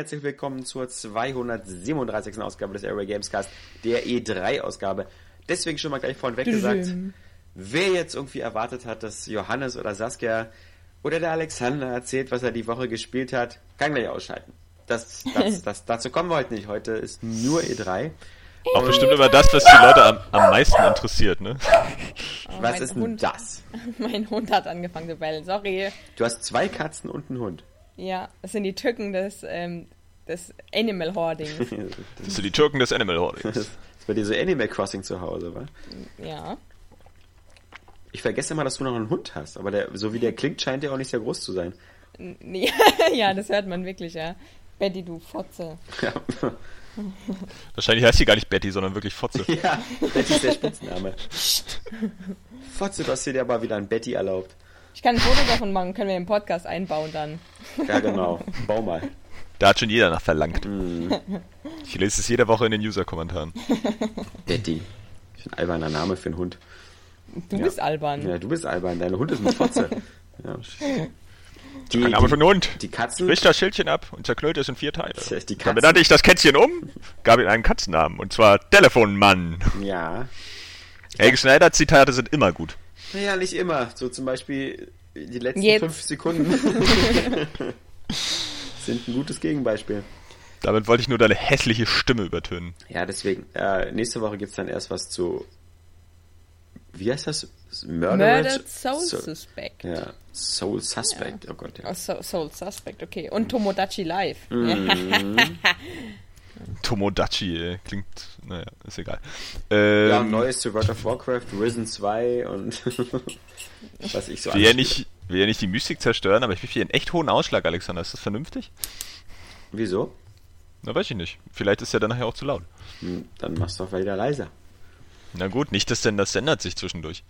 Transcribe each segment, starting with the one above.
Herzlich willkommen zur 237. Ausgabe des Airway Gamescast, der E3-Ausgabe. Deswegen schon mal gleich vorneweg gesagt, wer jetzt irgendwie erwartet hat, dass Johannes oder Saskia oder der Alexander erzählt, was er die Woche gespielt hat, kann gleich ausschalten. Das, das, das, dazu kommen wir heute nicht. Heute ist nur E3. Auch bestimmt immer das, was die Leute am, am meisten interessiert, ne? Oh, was ist denn Hund, das? Mein Hund hat angefangen zu bellen, sorry. Du hast zwei Katzen und einen Hund. Ja, das sind die Tücken des, ähm, des Animal Hoarding. Das sind die Türken des Animal Hoardings. Das ist bei dir so Animal Crossing zu Hause, wa? ja. Ich vergesse immer, dass du noch einen Hund hast, aber der, so wie der klingt, scheint der auch nicht sehr groß zu sein. Ja, das hört man wirklich, ja. Betty, du Fotze. Ja, Wahrscheinlich heißt sie gar nicht Betty, sondern wirklich Fotze. ja das ist der Spitzname. Fotze, du hast dir aber wieder ein Betty erlaubt. Ich kann ein Foto davon machen, können wir im Podcast einbauen dann. Ja, genau. Bau mal. Da hat schon jeder nach verlangt. Ich lese es jede Woche in den User-Kommentaren. Ist ein alberner Name für einen Hund. Du Ja. bist albern. Ja, du bist albern, dein Hund ist mit Fotze. Ja. Die, Ein Name für einen Hund. die Katzen. Bricht das Schildchen ab und zerknüllt es in vier Teile. Die Dann Katzen. benannte ich das Kätzchen um, gab ihm einen Katzennamen, und zwar Telefonmann. Ja. Helge Schneider-Zitate sind immer gut. Naja, nicht immer. So zum Beispiel die letzten Jetzt. fünf Sekunden sind ein gutes Gegenbeispiel. Damit wollte ich nur deine hässliche Stimme übertönen. Ja, deswegen. Äh, nächste Woche gibt's dann erst was zu. Wie heißt das? Murdered, Murdered Soul So- Suspect. Ja, Soul Suspect. Oh Gott, ja. Oh, Soul, Soul Suspect, okay. Und Tomodachi Live. Mhm. Tomodachi, ey. klingt, naja, ist egal. Ähm, Ja, Neues zu World of Warcraft, Risen 2 und was ich so will ja nicht, will ja nicht die Mystik zerstören, aber ich will hier einen echt hohen Ausschlag, Alexander. Ist das vernünftig? Wieso? Na, weiß ich nicht. Vielleicht ist ja dann nachher auch zu laut. Hm, Dann mach's doch wieder leiser. Na gut, nicht, dass denn das ändert sich zwischendurch.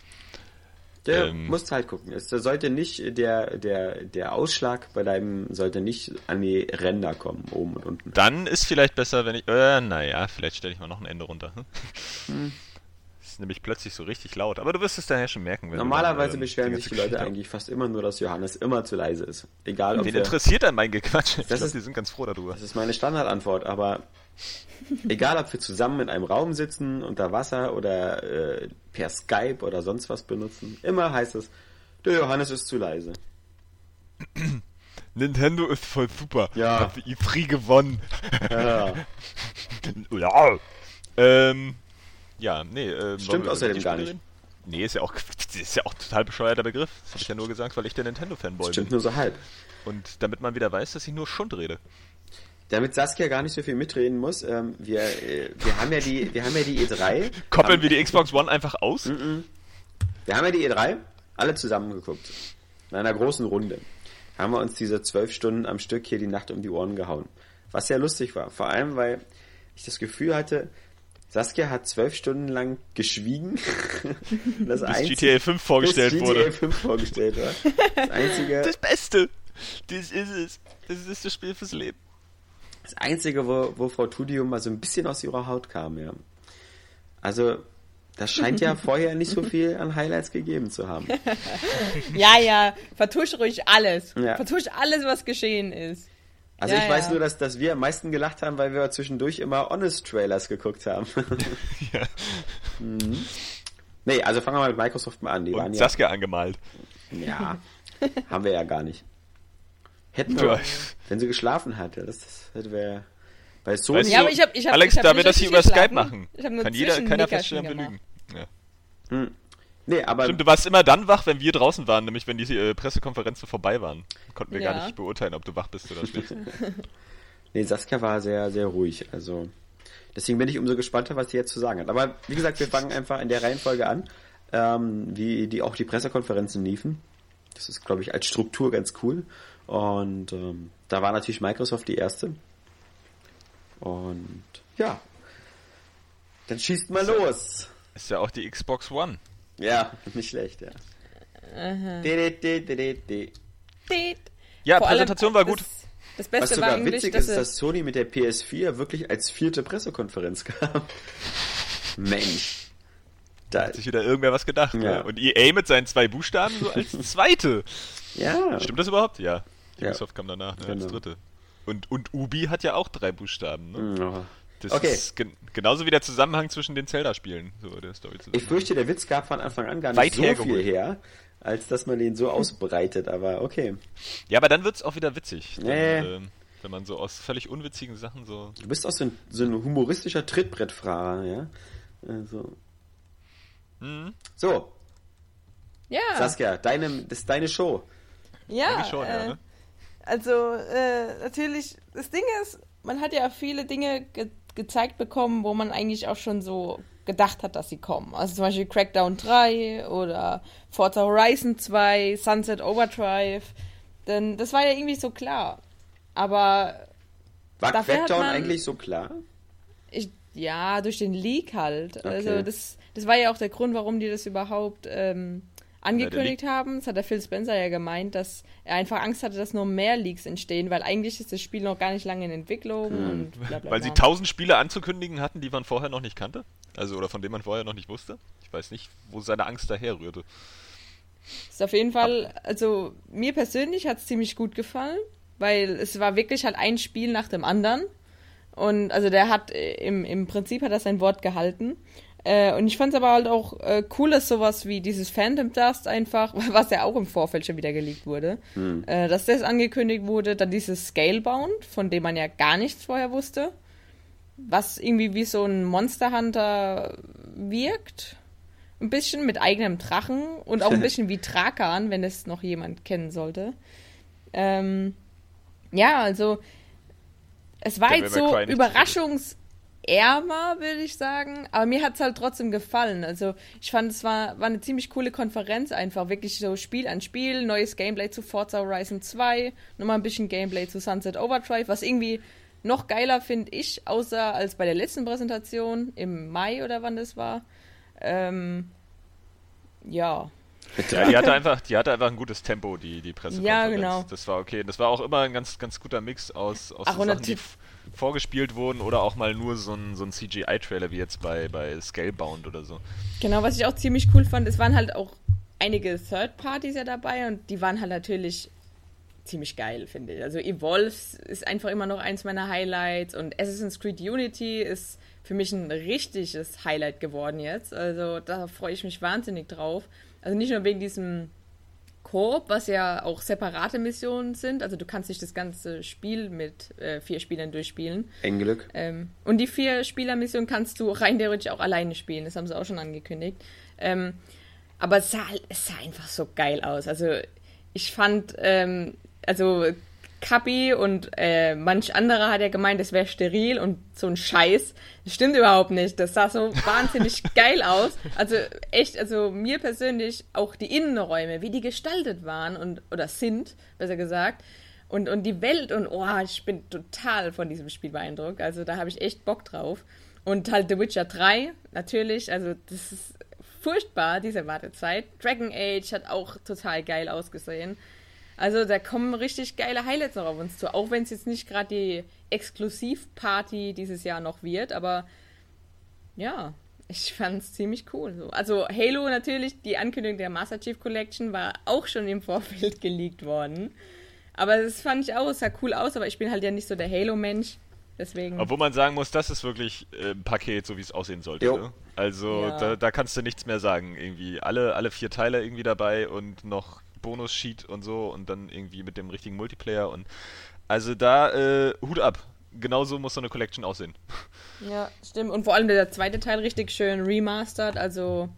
Der Ähm. musst halt gucken. Es sollte nicht, der, der, der Ausschlag bei deinem sollte nicht an die Ränder kommen, oben und unten. Dann ist vielleicht besser, wenn ich, äh, naja, vielleicht stelle ich mal noch ein Ende runter. Hm? Ist nämlich plötzlich so richtig laut. Aber du wirst es daher schon merken. Normalerweise dann, ähm, beschweren die sich die Leute Geschichte- eigentlich fast immer nur, dass Johannes immer zu leise ist. Egal ob Wen interessiert dann mein Gequatsch? Ich Das glaub, ist- die sind ganz froh darüber. Das ist meine Standardantwort, aber egal ob wir zusammen in einem Raum sitzen, unter Wasser oder äh, per Skype oder sonst was benutzen, immer heißt es, der Johannes ist zu leise. Nintendo ist voll super. Ja. Hat die E3 gewonnen. Ja. ja. Ähm, ja, nee. Wollen Stimmt außerdem gar nicht. Nee, ist ja auch, ist ja auch total bescheuerter Begriff. Das habe ich ja nur gesagt, weil ich der Nintendo-Fanboy Stimmt bin. nur so halb. Und damit man wieder weiß, dass ich nur Schund rede. Damit Saskia gar nicht so viel mitreden muss, ähm, wir, äh, wir haben ja die, wir haben ja die E3. Koppeln haben, wir die Xbox One einfach aus? Wir haben ja die E3 alle zusammen geguckt. In einer großen Runde. Haben wir uns diese zwölf Stunden am Stück hier die Nacht um die Ohren gehauen. Was sehr lustig war. Vor allem, weil ich das Gefühl hatte, Saskia hat zwölf Stunden lang geschwiegen. Das Bis einzige- GTA 5 vorgestellt bis wurde. GTA 5 vorgestellt war. Das einzige, Das Beste. Das ist es. Das ist das Spiel fürs Leben. Das einzige wo, wo Frau Tudium mal so ein bisschen aus ihrer Haut kam, ja. Also, das scheint ja vorher nicht so viel an Highlights gegeben zu haben. Ja, ja, vertusch ruhig alles. Ja. Vertusch alles, was geschehen ist. Also Ja, ich weiß ja. nur, dass, dass wir am meisten gelacht haben, weil wir zwischendurch immer Honest-Trailers geguckt haben. Ja. nee, also fangen wir mal mit Microsoft mal an. Die waren Und ja, Saskia angemalt. ja, haben wir ja gar nicht. Hätten Ja. wir, wenn sie geschlafen hat, ja, das, das hätte wir bei Sony. Weißt Ja, du, aber ich hab- ich hab- Alex, ich hab da wir das hier über Skype machen, Ich hab nur kann jeder, keiner feststellen, wir lügen. Ja. nee, aber Stimmt, du warst immer dann wach, wenn wir draußen waren, nämlich wenn die äh, Pressekonferenzen vorbei waren. Konnten wir gar Ja. nicht beurteilen, ob du wach bist oder schläfst. nee, Saskia war sehr, sehr ruhig. Also deswegen bin ich umso gespannter, was sie jetzt zu sagen hat. Aber wie gesagt, wir fangen einfach in der Reihenfolge an, ähm, wie die auch die Pressekonferenzen liefen. Das ist, glaube ich, als Struktur ganz cool. Und ähm, da war natürlich Microsoft die erste. Und ja, dann schießt mal los. ist ja auch die Xbox One. Ja, nicht schlecht, ja. Ja, Vor Präsentation war gut. Das, das Was Beste war sogar eigentlich, witzig dass ist, dass Sony mit der PS4 wirklich als vierte Pressekonferenz kam. Mensch. Da, Hat sich wieder irgendwer was gedacht. Ja. Ja. Und EA mit seinen zwei Buchstaben so als zweite. ja. Stimmt das überhaupt? Ja. Ja. Ubisoft kam danach, ne, als Genau. dritte. Und, und Ubi hat ja auch drei Buchstaben. Ne? Oh. Das okay. ist gen genauso wie der Zusammenhang zwischen den Zelda-Spielen. So der Story ich fürchte, der Witz gab von Anfang an gar nicht Weit so viel her, als dass man den so ausbreitet, aber okay. Ja, aber dann wird es auch wieder witzig. Dann, nee. äh, wenn man so aus völlig unwitzigen Sachen so. Du bist auch so ein, so ein humoristischer Trittbrettfahrer, ja? Also. Mhm. So. Ja. Saskia, deine, das ist deine Show. Ja. Schon, äh, ja ne? Also, äh, natürlich, das Ding ist, man hat ja viele Dinge ge gezeigt bekommen, wo man eigentlich auch schon so gedacht hat, dass sie kommen. Also zum Beispiel Crackdown 3 oder Forza Horizon 2, Sunset Overdrive. Denn das war ja irgendwie so klar. Aber. War Crackdown man, eigentlich so klar? Ich, ja, durch den Leak halt. Okay. Also das, das war ja auch der Grund, warum die das überhaupt ähm, angekündigt haben. Das hat der Phil Spencer ja gemeint, dass er einfach Angst hatte, dass nur mehr Leaks entstehen, weil eigentlich ist das Spiel noch gar nicht lange in Entwicklung hm. und bla bla Weil sie tausend Spiele anzukündigen hatten, die man vorher noch nicht kannte? Also oder von denen man vorher noch nicht wusste? Ich weiß nicht, wo seine Angst daher rührte. Ist auf jeden Fall, also mir persönlich hat es ziemlich gut gefallen, weil es war wirklich halt ein Spiel nach dem anderen. Und also der hat äh, im, im Prinzip hat er sein Wort gehalten. Äh, und ich fand es aber halt auch äh, cool, dass sowas wie dieses Phantom Dust einfach, was ja auch im Vorfeld schon wieder geleakt wurde, hm. äh, dass das angekündigt wurde. Dann dieses Scalebound, von dem man ja gar nichts vorher wusste, was irgendwie wie so ein Monster Hunter wirkt. Ein bisschen mit eigenem Drachen und auch ein bisschen wie Trakan, wenn es noch jemand kennen sollte. Ähm, ja, also es war jetzt so Überraschungs ärmer, würde ich sagen. Aber mir hat es halt trotzdem gefallen. Also ich fand, es war, war eine ziemlich coole Konferenz einfach. Wirklich so Spiel an Spiel, neues Gameplay zu Forza Horizon 2, nochmal ein bisschen Gameplay zu Sunset Overdrive, was irgendwie noch geiler finde ich, außer als bei der letzten Präsentation im Mai oder wann das war. Ähm, ja. Ja, die hatte einfach, die hatte einfach ein gutes Tempo, die, die Pressekonferenz. Ja, genau. Das war okay. Das war auch immer ein ganz, ganz guter Mix aus, aus Ach, Sachen, die vorgespielt wurden oder auch mal nur so ein, so ein CGI-Trailer wie jetzt bei, bei Scalebound oder so. Genau, was ich auch ziemlich cool fand, es waren halt auch einige Third Parties ja dabei und die waren halt natürlich ziemlich geil, finde ich. Also Evolve ist einfach immer noch eins meiner Highlights und Assassin's Creed Unity ist für mich ein richtiges Highlight geworden jetzt. Also da freue ich mich wahnsinnig drauf. Also nicht nur wegen diesem Koop, was ja auch separate Missionen sind. Also du kannst nicht das ganze Spiel mit äh, vier Spielern durchspielen. Englück. Ähm, und die vier Spieler-Mission kannst du rein theoretisch auch alleine spielen. Das haben sie auch schon angekündigt. Ähm, aber es sah, es sah einfach so geil aus. Also ich fand, ähm, also Kapi und äh, manch anderer hat ja gemeint, das wäre steril und so ein Scheiß. Das stimmt überhaupt nicht. Das sah so wahnsinnig geil aus. Also echt, also mir persönlich auch die Innenräume, wie die gestaltet waren und oder sind, besser gesagt. Und, und die Welt und oh, ich bin total von diesem Spiel beeindruckt. Also da habe ich echt Bock drauf. Und halt The Witcher 3, natürlich, also das ist furchtbar, diese Wartezeit. Dragon Age hat auch total geil ausgesehen. Also da kommen richtig geile Highlights noch auf uns zu, auch wenn es jetzt nicht gerade die Exklusivparty dieses Jahr noch wird, aber ja, ich fand es ziemlich cool. So. Also Halo natürlich, die Ankündigung der Master Chief Collection war auch schon im Vorfeld geleakt worden. Aber das fand ich auch, es sah cool aus, aber ich bin halt ja nicht so der Halo-Mensch. Deswegen. Obwohl man sagen muss, das ist wirklich äh, ein Paket, so wie es aussehen sollte. Ne? Also ja. da, da, kannst du nichts mehr sagen. Irgendwie alle, alle vier Teile irgendwie dabei und noch Bonus-Sheet und so und dann irgendwie mit dem richtigen Multiplayer und also da äh, Hut ab. Genauso muss so eine Collection aussehen. Ja, stimmt. Und vor allem der zweite Teil richtig schön remastered, also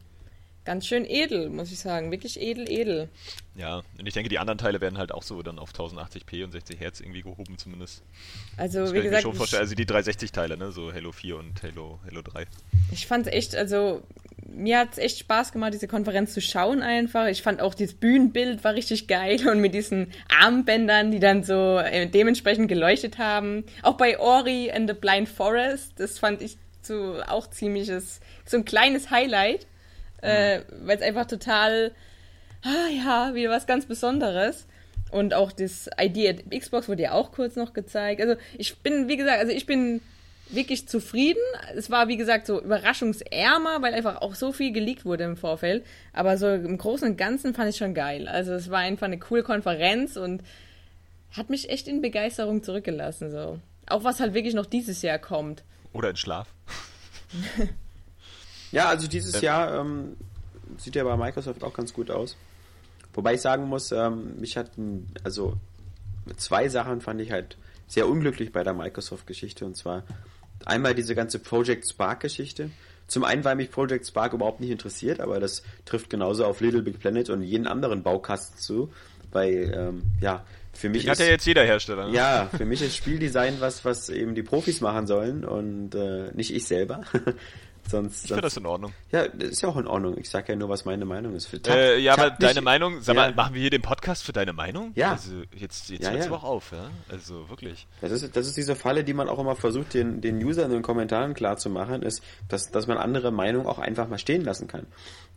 ganz schön edel, muss ich sagen. Wirklich edel, edel. Ja, und ich denke, die anderen Teile werden halt auch so dann auf 1080p und 60 Hertz irgendwie gehoben zumindest. Also, das wie gesagt. Ich mir schon vorstellen. Also die 360-Teile, ne? So Halo 4 und Halo, Halo 3. Ich fand's echt, also mir hat es echt Spaß gemacht, diese Konferenz zu schauen einfach. Ich fand auch dieses Bühnenbild war richtig geil und mit diesen Armbändern, die dann so äh, dementsprechend geleuchtet haben. Auch bei Ori and the Blind Forest, das fand ich so auch ziemliches, so ein kleines Highlight. Äh, weil es einfach total, ah ja, wieder was ganz Besonderes. Und auch das ID Xbox wurde ja auch kurz noch gezeigt. Also ich bin, wie gesagt, also ich bin wirklich zufrieden. Es war, wie gesagt, so überraschungsärmer, weil einfach auch so viel geleakt wurde im Vorfeld. Aber so im Großen und Ganzen fand ich schon geil. Also es war einfach eine coole Konferenz und hat mich echt in Begeisterung zurückgelassen. So. Auch was halt wirklich noch dieses Jahr kommt. Oder in Schlaf. ja, also dieses ähm. Jahr ähm, sieht ja bei Microsoft auch ganz gut aus. Wobei ich sagen muss, ähm, mich hat, also zwei Sachen fand ich halt sehr unglücklich bei der Microsoft-Geschichte und zwar einmal diese ganze Project Spark-Geschichte. Zum einen, weil mich Project Spark überhaupt nicht interessiert, aber das trifft genauso auf Little Big Planet und jeden anderen Baukasten zu, weil ähm, ja für mich Den ist, hat ja jetzt jeder Hersteller. Ne? Ja, für mich ist Spieldesign was, was eben die Profis machen sollen und äh, nicht ich selber. Sonst, ich finde das in Ordnung. Ja, das ist ja auch in Ordnung. Ich sage ja nur, was meine Meinung ist. Tab, äh, ja, aber deine Meinung, sag ja. mal, machen wir hier den Podcast für deine Meinung? Ja. Also jetzt, jetzt ja, hört's ja. auch auf, ja? Also wirklich. Das ist, das ist diese Falle, die man auch immer versucht, den, den Usern in den Kommentaren klar zu machen, ist, dass, dass man andere Meinungen auch einfach mal stehen lassen kann.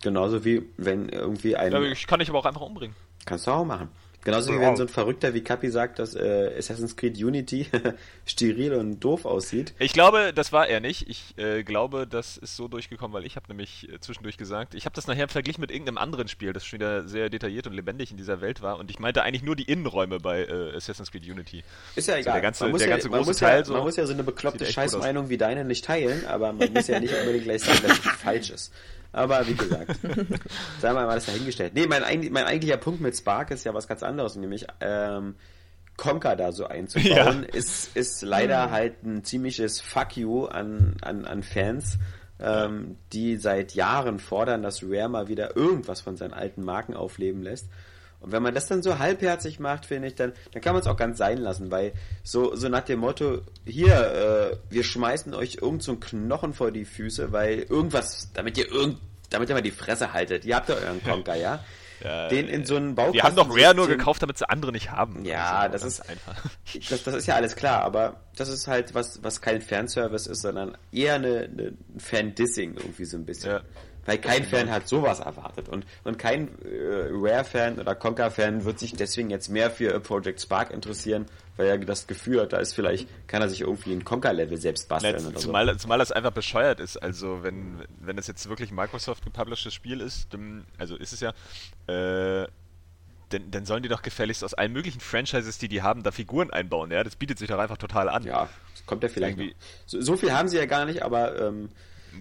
Genauso wie wenn irgendwie ein. Ja, ich kann dich aber auch einfach umbringen. Kannst du auch machen. Genauso wie wenn so ein Verrückter wie Kapi sagt, dass äh, Assassin's Creed Unity steril und doof aussieht. Ich glaube, das war er nicht. Ich äh, glaube, das ist so durchgekommen, weil ich habe nämlich äh, zwischendurch gesagt, ich habe das nachher verglichen mit irgendeinem anderen Spiel, das schon wieder sehr detailliert und lebendig in dieser Welt war. Und ich meinte eigentlich nur die Innenräume bei äh, Assassin's Creed Unity. Ist ja egal. Also der ganze, man der ja, ganze man große Teil ja, so. Man muss ja so eine bekloppte Scheißmeinung wie deine nicht teilen, aber man muss ja nicht unbedingt gleich sagen, dass es falsch ist. Aber wie gesagt, sagen wir mal das dahingestellt. Nee, mein, mein eigentlicher Punkt mit Spark ist ja was ganz anderes, nämlich ähm, Conker da so einzubauen, ja. ist, ist leider halt ein ziemliches Fuck you an, an, an Fans, ähm, die seit Jahren fordern, dass Rare mal wieder irgendwas von seinen alten Marken aufleben lässt. Und wenn man das dann so halbherzig macht, finde ich, dann, dann kann man es auch ganz sein lassen, weil so, so nach dem Motto, hier, äh, wir schmeißen euch irgend so einen Knochen vor die Füße, weil irgendwas, damit ihr irgend, damit ihr mal die Fresse haltet. Ihr habt ja euren Conker, ja? Ja, den in so einen Baukasten. Die haben doch Rare nur gekauft, damit sie andere nicht haben. Ja, also, das ist einfach. Das, das ist ja alles klar, aber das ist halt was, was kein Fanservice ist, sondern eher eine, eine Fan-Dissing irgendwie so ein bisschen. Ja. Weil kein Fan hat sowas erwartet und, und kein äh, Rare-Fan oder Conker-Fan wird sich deswegen jetzt mehr für Project Spark interessieren, weil er das Gefühl hat, da ist vielleicht, kann er sich irgendwie ein Conker-Level selbst basteln ja, oder zumal, so. Zumal das einfach bescheuert ist. Also wenn, wenn es jetzt wirklich Microsoft gepublishedes Spiel ist, dann, also ist es ja, äh, dann, dann sollen die doch gefälligst aus allen möglichen Franchises, die die haben, da Figuren einbauen. Ja, das bietet sich doch einfach total an. Ja, das kommt ja vielleicht. So, so, viel haben sie ja gar nicht, aber ähm,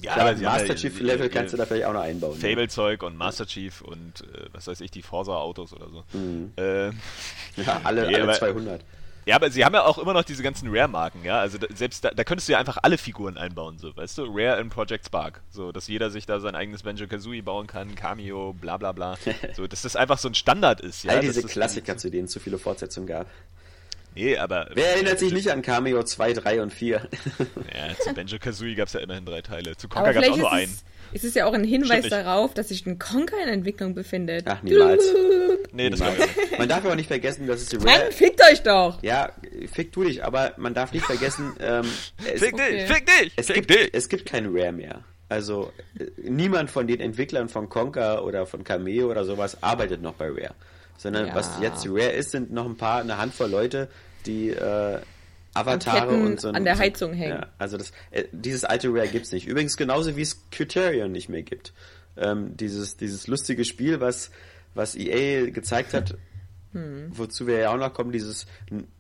ja, Klar, Master Chief Level kannst du da vielleicht auch noch einbauen. Ne? Fable-Zeug und Master Chief und äh, was weiß ich, die Forza-Autos oder so. Mhm. Äh, ja, alle, alle aber, 200. Ja, aber sie haben ja auch immer noch diese ganzen Rare-Marken, ja. Also da, selbst da, da könntest du ja einfach alle Figuren einbauen, so, weißt du? Rare in Project Spark. So, dass jeder sich da sein eigenes Banjo Kazooie bauen kann, Cameo, bla bla bla. so, dass das einfach so ein Standard ist, ja. All diese Klassiker, zu denen es zu viele Fortsetzungen gab. Nee, aber. Wer erinnert sich nicht an Cameo 2, 3 und 4? ja, zu Banjo Kazooie gab es ja immerhin drei Teile. Zu Conker gab es auch nur einen. Es ist ja auch ein Hinweis darauf, dass sich ein Conker in Entwicklung befindet. Ach, niemals. nee, das niemals. War man darf aber nicht vergessen, dass es Rare... Mann, fickt euch doch! Ja, fick du dich, aber man darf nicht vergessen, ähm, es, fick okay. dich, fick dich, es fick gibt, dich! Es gibt kein Rare mehr. Also, äh, niemand von den Entwicklern von Conker oder von Cameo oder sowas arbeitet noch bei Rare. Sondern ja. was jetzt Rare ist, sind noch ein paar, eine Handvoll Leute, die äh, Avatare und, und so an der Heizung so, hängen. Ja, also das, äh, dieses alte Rare gibt's nicht. Übrigens genauso wie es Criterion nicht mehr gibt. Ähm, dieses, dieses lustige Spiel, was, was EA gezeigt hat, hm. wozu wir ja auch noch kommen, dieses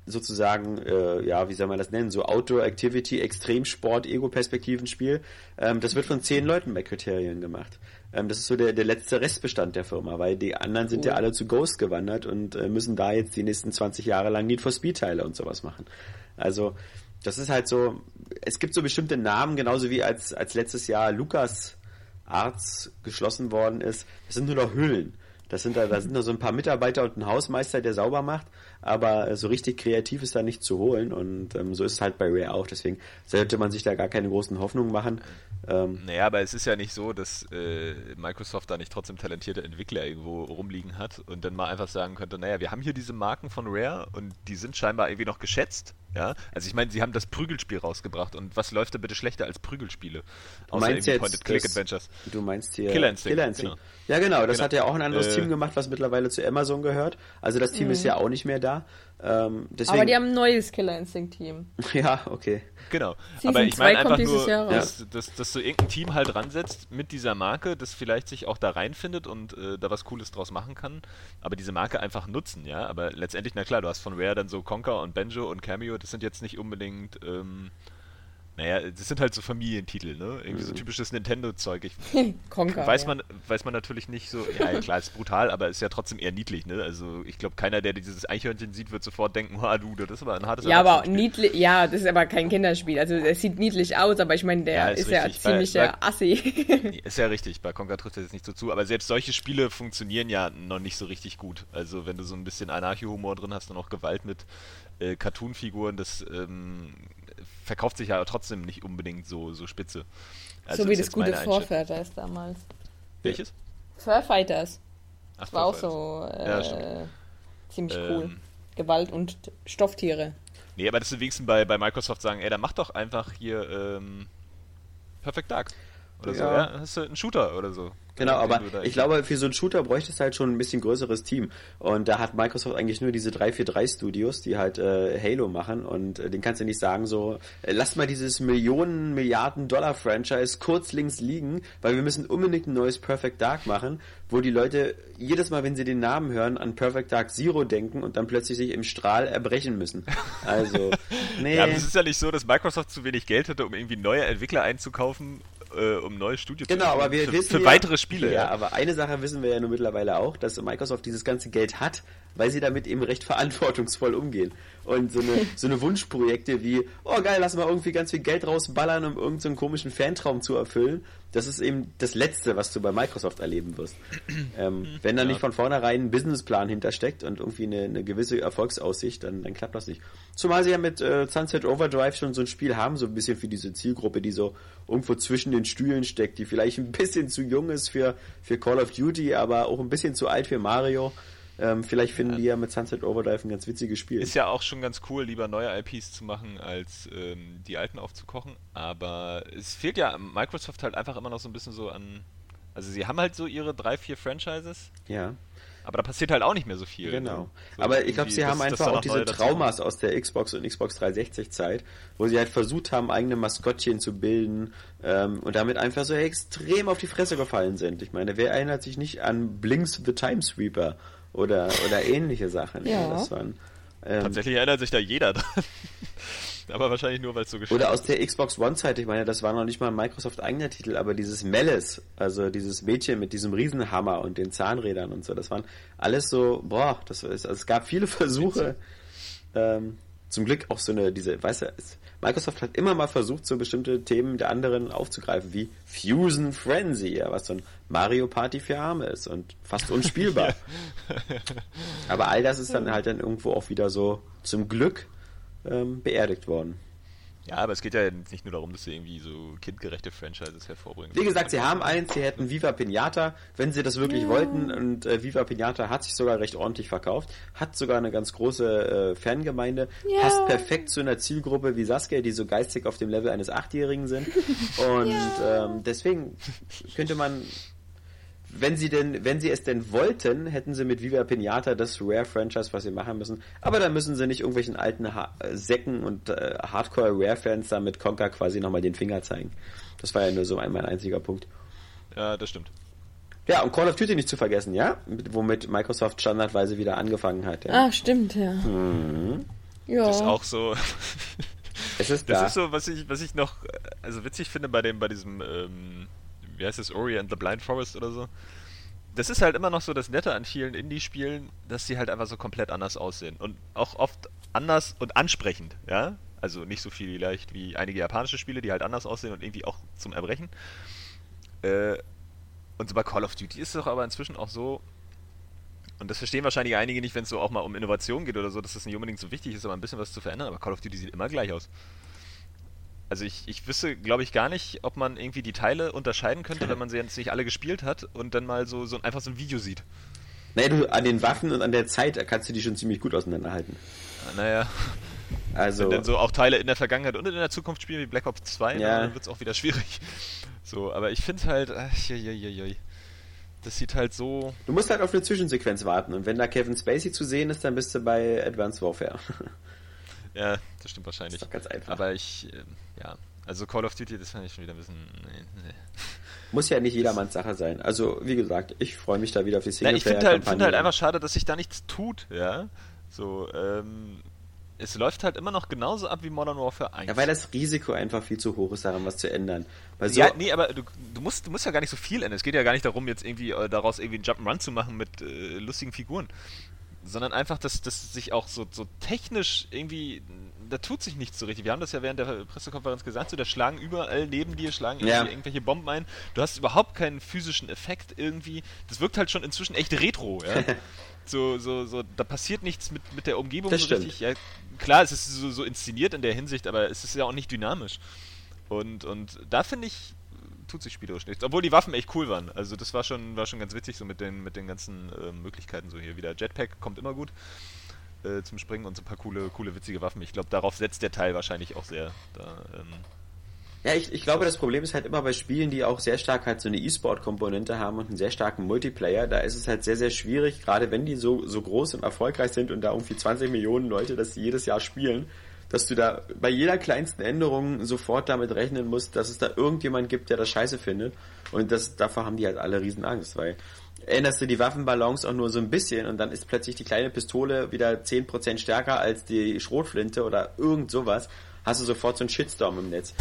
sozusagen, äh, ja, wie soll man das nennen, so Outdoor Activity, Extremsport, Ego-Perspektiven-Spiel. Ähm, das wird von zehn Leuten bei Criterion gemacht. Ähm, das ist so der, der letzte Restbestand der Firma, weil die anderen sind oh. ja alle zu Ghost gewandert und äh, müssen da jetzt die nächsten 20 Jahre lang Need for Speed-Teile und sowas machen. Also, das ist halt so, es gibt so bestimmte Namen, genauso wie als, als letztes Jahr Lukas Arts geschlossen worden ist. Das sind nur noch Hüllen. Das sind da, da sind nur so ein paar Mitarbeiter und ein Hausmeister, der sauber macht, aber so richtig kreativ ist da nicht zu holen und ähm, so ist es halt bei Rare auch. Deswegen sollte man sich da gar keine großen Hoffnungen machen. Ähm, naja, aber es ist ja nicht so, dass äh, Microsoft da nicht trotzdem talentierte Entwickler irgendwo rumliegen hat und dann mal einfach sagen könnte, naja, wir haben hier diese Marken von Rare und die sind scheinbar irgendwie noch geschätzt ja, also ich meine, sie haben das Prügelspiel rausgebracht und was läuft da bitte schlechter als Prügelspiele? Du meinst jetzt Point Click Adventures. Du meinst hier Killer Instinct. Killer Instinct. Genau. Ja, genau, das genau. hat ja auch ein anderes äh, Team gemacht, was mittlerweile zu Amazon gehört. Also das Team mhm. ist ja auch nicht mehr da. Ähm, deswegen... Aber die haben ein neues Killer Instinct Team. ja, okay. Genau. Season Aber ich meine einfach nur, dass, dass, dass, du irgendein Team halt ransetzt mit dieser Marke, das vielleicht sich auch da reinfindet und äh, da was Cooles draus machen kann, aber diese Marke einfach nutzen, ja. Aber letztendlich, na klar, du hast von Rare dann so Conker und Banjo und Cameo, das sind jetzt nicht unbedingt ähm, naja, das sind halt so Familientitel, ne? Irgendwie so mhm. typisches Nintendo-Zeug. weiß ja. man, weiß man natürlich nicht so. Ja, klar, ist brutal, aber ist ja trotzdem eher niedlich, ne? Also ich glaube, keiner, der dieses Eichhörnchen sieht, wird sofort denken, ah du, das ist aber ein hartes Ja, aber niedlich, ja, das ist aber kein Kinderspiel. Also es sieht niedlich aus, aber ich meine, der ja, ist, ist ja ziemlich bei, bei, Assi. ist ja richtig, bei Conker trifft das jetzt nicht so zu, aber selbst solche Spiele funktionieren ja noch nicht so richtig gut. Also wenn du so ein bisschen Anarcho-Humor drin hast und auch Gewalt mit äh, Cartoon-Figuren, das ähm, verkauft sich ja trotzdem nicht unbedingt so, so spitze. Also so wie das gute Vorfighters damals. Welches? Furfighters. Ach, das war auch so äh, ja, ziemlich ähm, cool. Gewalt und Stofftiere. Nee, aber das ist wenigstens bei, bei Microsoft sagen, ey, dann mach doch einfach hier ähm, Perfect Dark. Oder ja. so, ja? Hast du einen Shooter oder so. Genau, aber ich glaube, für so einen Shooter bräuchte es halt schon ein bisschen größeres Team. Und da hat Microsoft eigentlich nur diese 343 Studios, die halt äh, Halo machen. Und äh, den kannst du nicht sagen so, äh, lass mal dieses Millionen, Milliarden Dollar Franchise kurz links liegen, weil wir müssen unbedingt ein neues Perfect Dark machen, wo die Leute jedes Mal, wenn sie den Namen hören, an Perfect Dark Zero denken und dann plötzlich sich im Strahl erbrechen müssen. Also, nee. Ja, aber es ist ja nicht so, dass Microsoft zu wenig Geld hätte, um irgendwie neue Entwickler einzukaufen äh, um neue Studio genau, zu Genau, aber wir für, wissen für ja, weitere Spiele. Ja, ja, aber eine Sache wissen wir ja nur mittlerweile auch, dass Microsoft dieses ganze Geld hat, weil sie damit eben recht verantwortungsvoll umgehen. Und so eine, so eine Wunschprojekte wie, oh geil, lass mal irgendwie ganz viel Geld rausballern, um irgendeinen so komischen Fantraum zu erfüllen. Das ist eben das Letzte, was du bei Microsoft erleben wirst. ähm, wenn da ja. nicht von vornherein ein Businessplan hintersteckt und irgendwie eine, eine gewisse Erfolgsaussicht, dann, dann klappt das nicht. Zumal sie ja mit äh, Sunset Overdrive schon so ein Spiel haben, so ein bisschen für diese Zielgruppe, die so irgendwo zwischen den Stühlen steckt, die vielleicht ein bisschen zu jung ist für, für Call of Duty, aber auch ein bisschen zu alt für Mario. Ähm, vielleicht finden ja. die ja mit Sunset Overdrive ein ganz witziges Spiel. Ist ja auch schon ganz cool, lieber neue IPs zu machen, als ähm, die alten aufzukochen. Aber es fehlt ja Microsoft halt einfach immer noch so ein bisschen so an. Also sie haben halt so ihre drei, vier Franchises. Ja. Aber da passiert halt auch nicht mehr so viel. Genau. So Aber ich glaube, sie haben einfach auch diese Traumas aus der Xbox und Xbox 360 Zeit, wo sie halt versucht haben, eigene Maskottchen zu bilden ähm, und damit einfach so extrem auf die Fresse gefallen sind. Ich meine, wer erinnert sich nicht an Blinks the Time Sweeper oder, oder ähnliche Sachen. Ja. Das waren, ähm, Tatsächlich erinnert sich da jeder dran. aber wahrscheinlich nur, weil es so geschieht. Oder aus der Xbox One-Zeit, ich meine, das war noch nicht mal ein Microsoft-eigener Titel, aber dieses Malice, also dieses Mädchen mit diesem Riesenhammer und den Zahnrädern und so, das waren alles so, boah, das ist, also es gab viele Versuche, ähm, zum Glück auch so eine, diese, weißt du, Microsoft hat immer mal versucht, so bestimmte Themen der anderen aufzugreifen, wie Fusion Frenzy, ja, was so ein Mario Party für Arme ist und fast unspielbar. Aber all das ist dann halt dann irgendwo auch wieder so zum Glück ähm, beerdigt worden. Ja, aber es geht ja nicht nur darum, dass sie irgendwie so kindgerechte Franchises hervorbringen. Wie gesagt, sie haben eins, sie hätten Viva Pinata, wenn sie das wirklich ja. wollten. Und äh, Viva Pinata hat sich sogar recht ordentlich verkauft, hat sogar eine ganz große äh, Fangemeinde, ja. passt perfekt zu einer Zielgruppe wie Saskia, die so geistig auf dem Level eines Achtjährigen sind. Und ja. ähm, deswegen könnte man wenn sie denn, wenn sie es denn wollten, hätten sie mit Viva Pinata das Rare-Franchise, was sie machen müssen. Aber da müssen sie nicht irgendwelchen alten ha Säcken und äh, Hardcore-Rare-Fans da mit Conker quasi nochmal den Finger zeigen. Das war ja nur so ein, mein einziger Punkt. Ja, das stimmt. Ja, und Call of Duty nicht zu vergessen, ja? Womit Microsoft standardweise wieder angefangen hat. Ja? Ah, stimmt, ja. Mhm. Ja. Das ist auch so. es ist das da. ist so, was ich, was ich noch also witzig finde bei dem, bei diesem ähm, wie heißt es, Ori and the Blind Forest oder so. Das ist halt immer noch so das Nette an vielen Indie-Spielen, dass sie halt einfach so komplett anders aussehen. Und auch oft anders und ansprechend, ja? Also nicht so viel vielleicht wie einige japanische Spiele, die halt anders aussehen und irgendwie auch zum Erbrechen. Äh, und so bei Call of Duty ist es doch aber inzwischen auch so, und das verstehen wahrscheinlich einige nicht, wenn es so auch mal um Innovation geht oder so, dass das nicht unbedingt so wichtig ist, aber ein bisschen was zu verändern, aber Call of Duty sieht immer gleich aus. Also ich, ich wüsste, glaube ich, gar nicht, ob man irgendwie die Teile unterscheiden könnte, wenn man sie jetzt nicht alle gespielt hat und dann mal so, so einfach so ein Video sieht. Naja, du, an den Waffen und an der Zeit kannst du die schon ziemlich gut auseinanderhalten. Naja. Also. Wenn dann so auch Teile in der Vergangenheit und in der Zukunft spielen wie Black Ops 2, ja. dann wird es auch wieder schwierig. So, aber ich finde halt, ach, joi, joi, joi. das sieht halt so. Du musst halt auf eine Zwischensequenz warten und wenn da Kevin Spacey zu sehen ist, dann bist du bei Advanced Warfare. ja, das stimmt wahrscheinlich. Das ist doch ganz einfach. Aber ich, äh, ja, also Call of Duty, das fand ich schon wieder ein bisschen. Nee, nee. Muss ja nicht jedermanns Sache sein. Also, wie gesagt, ich freue mich da wieder auf die Singleplayer. Ich finde halt, find halt einfach schade, dass sich da nichts tut, ja. So, ähm, es läuft halt immer noch genauso ab wie Modern Warfare 1. Ja, weil das Risiko einfach viel zu hoch ist, daran was zu ändern. So ja, nee, aber du, du, musst, du musst ja gar nicht so viel ändern. Es geht ja gar nicht darum, jetzt irgendwie äh, daraus irgendwie einen Jump'n'Run zu machen mit äh, lustigen Figuren. Sondern einfach, dass das sich auch so, so technisch irgendwie, da tut sich nichts so richtig. Wir haben das ja während der Pressekonferenz gesagt, so da schlagen überall neben dir, schlagen ja. irgendwelche Bomben ein. Du hast überhaupt keinen physischen Effekt irgendwie. Das wirkt halt schon inzwischen echt retro, ja. so, so, so, da passiert nichts mit, mit der Umgebung das so stimmt. richtig. Ja, klar, es ist so, so inszeniert in der Hinsicht, aber es ist ja auch nicht dynamisch. Und, und da finde ich, tut sich spielerisch nichts. Obwohl die Waffen echt cool waren. Also das war schon, war schon ganz witzig, so mit den, mit den ganzen äh, Möglichkeiten so hier wieder. Jetpack kommt immer gut äh, zum Springen und so ein paar coole, coole, witzige Waffen. Ich glaube, darauf setzt der Teil wahrscheinlich auch sehr. Da, ähm, ja, ich, ich glaube, das Problem ist halt immer bei Spielen, die auch sehr stark halt so eine E-Sport-Komponente haben und einen sehr starken Multiplayer, da ist es halt sehr, sehr schwierig, gerade wenn die so, so groß und erfolgreich sind und da irgendwie 20 Millionen Leute das jedes Jahr spielen, dass du da bei jeder kleinsten Änderung sofort damit rechnen musst, dass es da irgendjemand gibt, der das scheiße findet. Und das, davor haben die halt alle riesen Angst, weil änderst du die Waffenbalance auch nur so ein bisschen und dann ist plötzlich die kleine Pistole wieder 10% stärker als die Schrotflinte oder irgend sowas, hast du sofort so einen Shitstorm im Netz.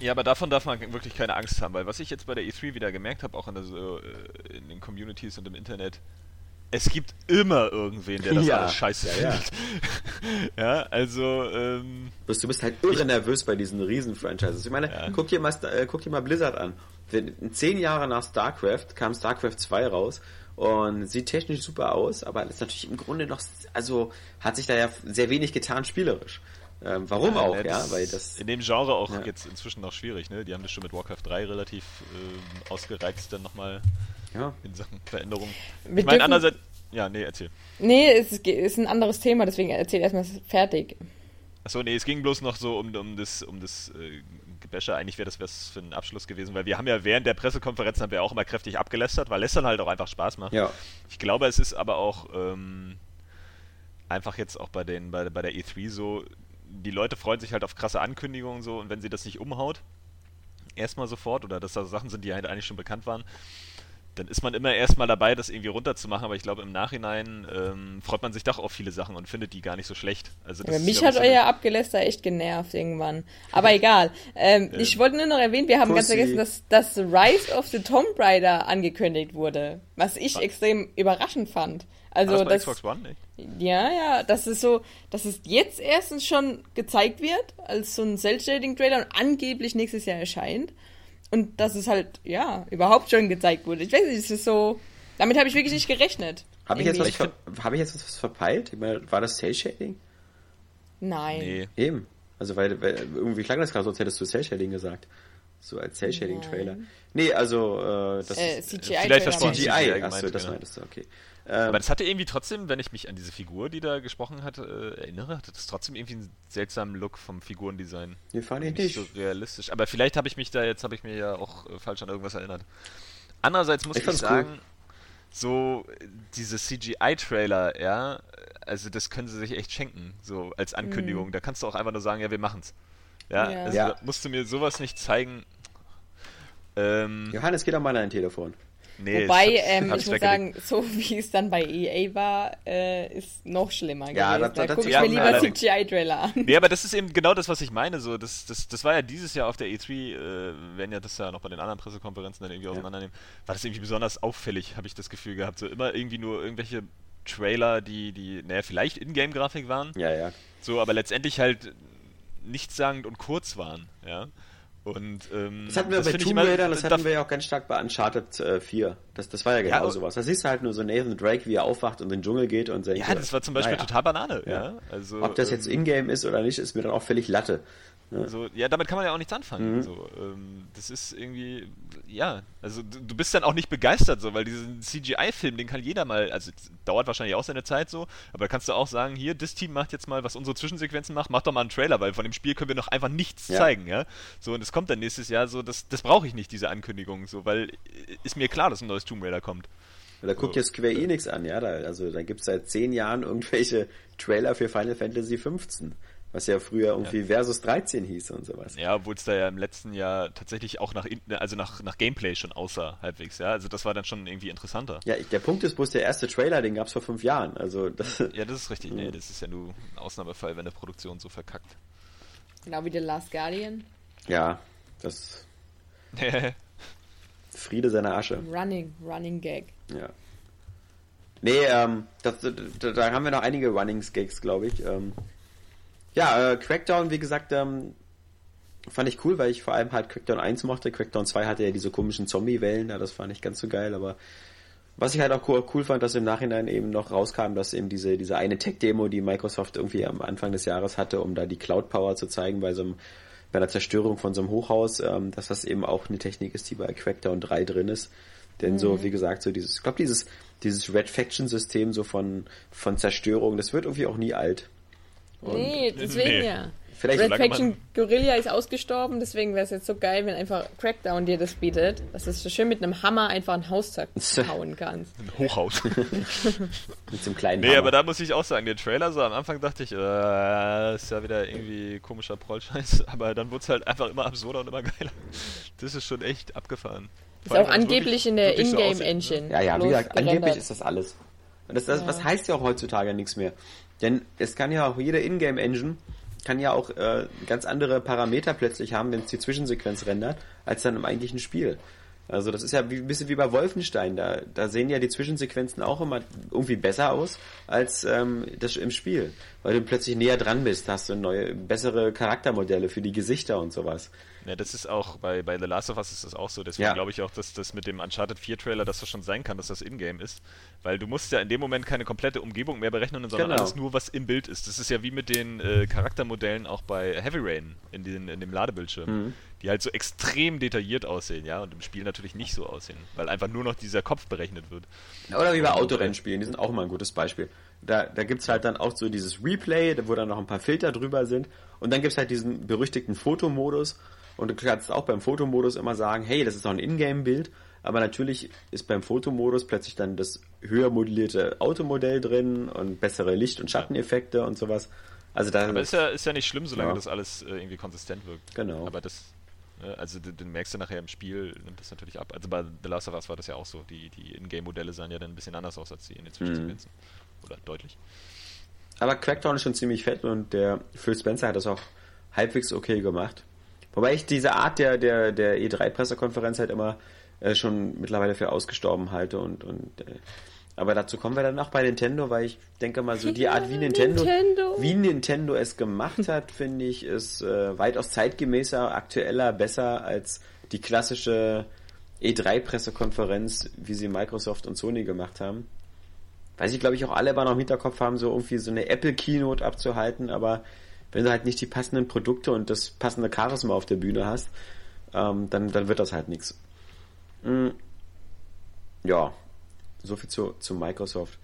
Ja, aber davon darf man wirklich keine Angst haben, weil was ich jetzt bei der E3 wieder gemerkt habe, auch der, äh, in, den Communities und im Internet, es gibt immer irgendwen, der das ja. alles scheiße ja, findet. Ja, ja also. Ähm, du bist halt irre nervös bei diesen Riesen-Franchises. Ich meine, ja. guck, dir mal, äh, guck dir mal Blizzard an. Zehn Jahre nach StarCraft kam StarCraft 2 raus und sieht technisch super aus, aber ist natürlich im Grunde noch, also hat sich da ja sehr wenig getan spielerisch. Ähm, warum ja, auch, ja? Weil das in dem Genre auch ja. jetzt inzwischen noch schwierig, ne? Die haben das schon mit Warcraft 3 relativ äh, ausgereizt dann nochmal ja. in Sachen Veränderung. Wir ich meine, andererseits. Ja, nee, erzähl. Nee, es ist ein anderes Thema, deswegen erzähl erstmal fertig. Achso, nee, es ging bloß noch so um, um das, um das äh, Gebäsche. Eigentlich wäre das was für ein Abschluss gewesen, weil wir haben ja während der Pressekonferenz haben wir auch immer kräftig abgelästert, weil Lästern halt auch einfach Spaß macht. Ja. Ich glaube, es ist aber auch ähm, einfach jetzt auch bei, den, bei, bei der E3 so, die Leute freuen sich halt auf krasse Ankündigungen so und wenn sie das nicht umhaut, erstmal sofort, oder dass da Sachen sind, die halt eigentlich schon bekannt waren, dann ist man immer erstmal dabei, das irgendwie runterzumachen, aber ich glaube, im Nachhinein ähm, freut man sich doch auf viele Sachen und findet die gar nicht so schlecht. Also ja, mich hat euer Abgeläster echt genervt irgendwann. Aber egal. Ähm, ähm, ich wollte nur noch erwähnen, wir haben Pussy. ganz vergessen, dass das Rise of the Tomb Raider angekündigt wurde, was ich was? extrem überraschend fand. Also das, das Xbox One, nicht? Ja, ja, das ist so, dass es jetzt erstens schon gezeigt wird als so ein Cell-Shading-Trailer und angeblich nächstes Jahr erscheint. Und dass es halt, ja, überhaupt schon gezeigt wurde. Ich weiß nicht, es ist so. Damit habe ich wirklich nicht gerechnet. Habe ich, jetzt was, ver hab ich jetzt was verpeilt? Ich meine, war das Cell-Shading? Nein. Nee. Eben. Also, weil, weil irgendwie klang das gerade so, als hättest du Cell-Shading gesagt. So als Cell-Shading-Trailer. Nee, also, äh, das äh, CGI. Vielleicht CGI, CGI achso, das genau. meintest du, okay. Ähm, Aber das hatte irgendwie trotzdem, wenn ich mich an diese Figur, die da gesprochen hat, äh, erinnere, hatte das trotzdem irgendwie einen seltsamen Look vom Figurendesign. Nee, fand ich nicht. so realistisch. Aber vielleicht habe ich mich da, jetzt habe ich mir ja auch äh, falsch an irgendwas erinnert. Andererseits muss ich, ich sagen, cool. so diese CGI-Trailer, ja, also das können sie sich echt schenken, so als Ankündigung. Mhm. Da kannst du auch einfach nur sagen, ja, wir machen's. Ja, ja. also ja. musst du mir sowas nicht zeigen. Ähm, Johannes, geh doch mal an dein Telefon. Nee, Wobei, ähm, ich muss sagen, so wie es dann bei EA war, äh, ist noch schlimmer ja, gewesen. Da, da gucke ich ja, mir lieber CGI-Trailer an. Nee, aber das ist eben genau das, was ich meine. So, das, das, das war ja dieses Jahr auf der E3, äh, werden ja das ja noch bei den anderen Pressekonferenzen dann irgendwie auseinandernehmen, war das irgendwie besonders auffällig, habe ich das Gefühl gehabt. So immer irgendwie nur irgendwelche Trailer, die, die, naja, vielleicht Ingame-Grafik waren. Ja, ja. So, aber letztendlich halt nichtssagend und kurz waren, ja. Und, ähm, das hatten wir das bei Tomb Raider, das hatten wir ja auch ganz stark bei Uncharted äh, 4. Das, das war ja genau ja, sowas. Da siehst du halt nur so Nathan Drake, wie er aufwacht und in den Dschungel geht und denkt, Ja, das war zum Beispiel naja. total Banane. Ja. ja. Also, Ob das jetzt ähm, Ingame ist oder nicht, ist mir dann auch völlig Latte. Ja. So, ja, damit kann man ja auch nichts anfangen. Mhm. So, ähm, das ist irgendwie, ja, also du, du, bist dann auch nicht begeistert so, weil diesen CGI-Film, den kann jeder mal, also dauert wahrscheinlich auch seine Zeit so, aber da kannst du auch sagen, hier, das Team macht jetzt mal, was unsere Zwischensequenzen macht, mach doch mal einen Trailer, weil von dem Spiel können wir noch einfach nichts ja. zeigen, ja. So, und es kommt dann nächstes Jahr so, das, das brauche ich nicht, diese Ankündigung, so, weil ist mir klar, dass ein neues Tomb Raider kommt. Da guckt jetzt Square Enix an, ja, da, also da gibt es seit zehn Jahren irgendwelche Trailer für Final Fantasy 15. Was ja früher irgendwie ja. Versus 13 hieß und sowas. Ja, obwohl es da ja im letzten Jahr tatsächlich auch nach, also nach, nach Gameplay schon aussah, halbwegs, ja. Also das war dann schon irgendwie interessanter. Ja, der Punkt ist bloß, der erste Trailer, den gab es vor fünf Jahren. Also das ja, das ist richtig. Nee, das ist ja nur ein Ausnahmefall, wenn eine Produktion so verkackt. Genau wie The Last Guardian. Ja, das. Friede seiner Asche. Running, Running Gag. Ja. Nee, ähm, das, da, da, haben wir noch einige Running Gags, glaube ich. Ähm, ja, äh, Crackdown, wie gesagt, ähm, fand ich cool, weil ich vor allem halt Crackdown 1 mochte. Crackdown 2 hatte ja diese komischen Zombie-Wellen, ja, das fand ich ganz so geil, aber was ich halt auch cool, cool fand, dass im Nachhinein eben noch rauskam, dass eben diese, diese eine Tech-Demo, die Microsoft irgendwie am Anfang des Jahres hatte, um da die Cloud-Power zu zeigen bei so einem, bei der Zerstörung von so einem Hochhaus, ähm, dass das eben auch eine Technik ist, die bei Crackdown 3 drin ist. Denn mhm. so, wie gesagt, so dieses, ich glaube, dieses, dieses Red Faction-System so von, von Zerstörung, das wird irgendwie auch nie alt. Und nee, deswegen nee. ja. Vielleicht Red Faction Guerilla ist ausgestorben, deswegen wäre es jetzt so geil, wenn einfach Crackdown dir das bietet, dass du so schön mit einem Hammer einfach ein Haus zerhauen kannst. Ein Hochhaus. mit so einem kleinen Nee, Hammer. aber da muss ich auch sagen, der Trailer so am Anfang dachte ich, äh, ist ja wieder irgendwie komischer Prollscheiß, aber dann wurde es halt einfach immer absurder und immer geiler. Das ist schon echt abgefahren. Ist auch angeblich wirklich, in der Ingame-Engine. Ne? Ja, ja, wie gesagt, angeblich ist das alles. Und das, das ja. was heißt ja auch heutzutage nichts mehr. Denn es kann ja auch jede Ingame-Engine kann ja auch äh, ganz andere Parameter plötzlich haben, wenn es die Zwischensequenz rendert, als dann im eigentlichen Spiel. Also das ist ja wie, ein bisschen wie bei Wolfenstein. Da, da sehen ja die Zwischensequenzen auch immer irgendwie besser aus als ähm, das im Spiel. Weil du plötzlich näher dran bist, hast du neue, bessere Charaktermodelle für die Gesichter und sowas. Ja, das ist auch, bei, bei The Last of Us ist das auch so. Deswegen ja. glaube ich auch, dass das mit dem Uncharted 4 Trailer, dass das schon sein kann, dass das Ingame ist. Weil du musst ja in dem Moment keine komplette Umgebung mehr berechnen, sondern genau. alles nur, was im Bild ist. Das ist ja wie mit den äh, Charaktermodellen auch bei Heavy Rain in, den, in dem Ladebildschirm. Mhm. Die halt so extrem detailliert aussehen, ja, und im Spiel natürlich nicht so aussehen, weil einfach nur noch dieser Kopf berechnet wird. Oder wie bei Autorennspielen, die sind auch immer ein gutes Beispiel. Da, da gibt es halt dann auch so dieses Replay, wo dann noch ein paar Filter drüber sind. Und dann gibt es halt diesen berüchtigten Fotomodus. Und du kannst auch beim Fotomodus immer sagen, hey, das ist doch ein Ingame-Bild. Aber natürlich ist beim Fotomodus plötzlich dann das höher modellierte Automodell drin und bessere Licht- und Schatteneffekte und sowas. Also da Aber ist ja, ist ja nicht schlimm, solange ja. das alles äh, irgendwie konsistent wirkt. Genau. Aber das, äh, also den merkst du nachher im Spiel, nimmt das natürlich ab. Also bei The Last of Us war das ja auch so. Die, die Ingame-Modelle sahen ja dann ein bisschen anders aus als die in den Zwischensequenzen. Mhm. Oder deutlich. Aber Crackdown ist schon ziemlich fett und der Phil Spencer hat das auch halbwegs okay gemacht. Wobei ich diese Art der, der, der E3-Pressekonferenz halt immer äh, schon mittlerweile für ausgestorben halte und, und äh, aber dazu kommen wir dann auch bei Nintendo, weil ich denke mal so die Art wie Nintendo, Nintendo. wie Nintendo es gemacht hat, finde ich, ist äh, weitaus zeitgemäßer, aktueller, besser als die klassische E3-Pressekonferenz, wie sie Microsoft und Sony gemacht haben. Weiß ich, glaube ich, auch alle immer noch im Hinterkopf haben, so irgendwie so eine Apple-Keynote abzuhalten, aber wenn du halt nicht die passenden Produkte und das passende Charisma auf der Bühne hast, ähm, dann, dann wird das halt nichts. Mhm. Ja, so viel zu, zu Microsoft.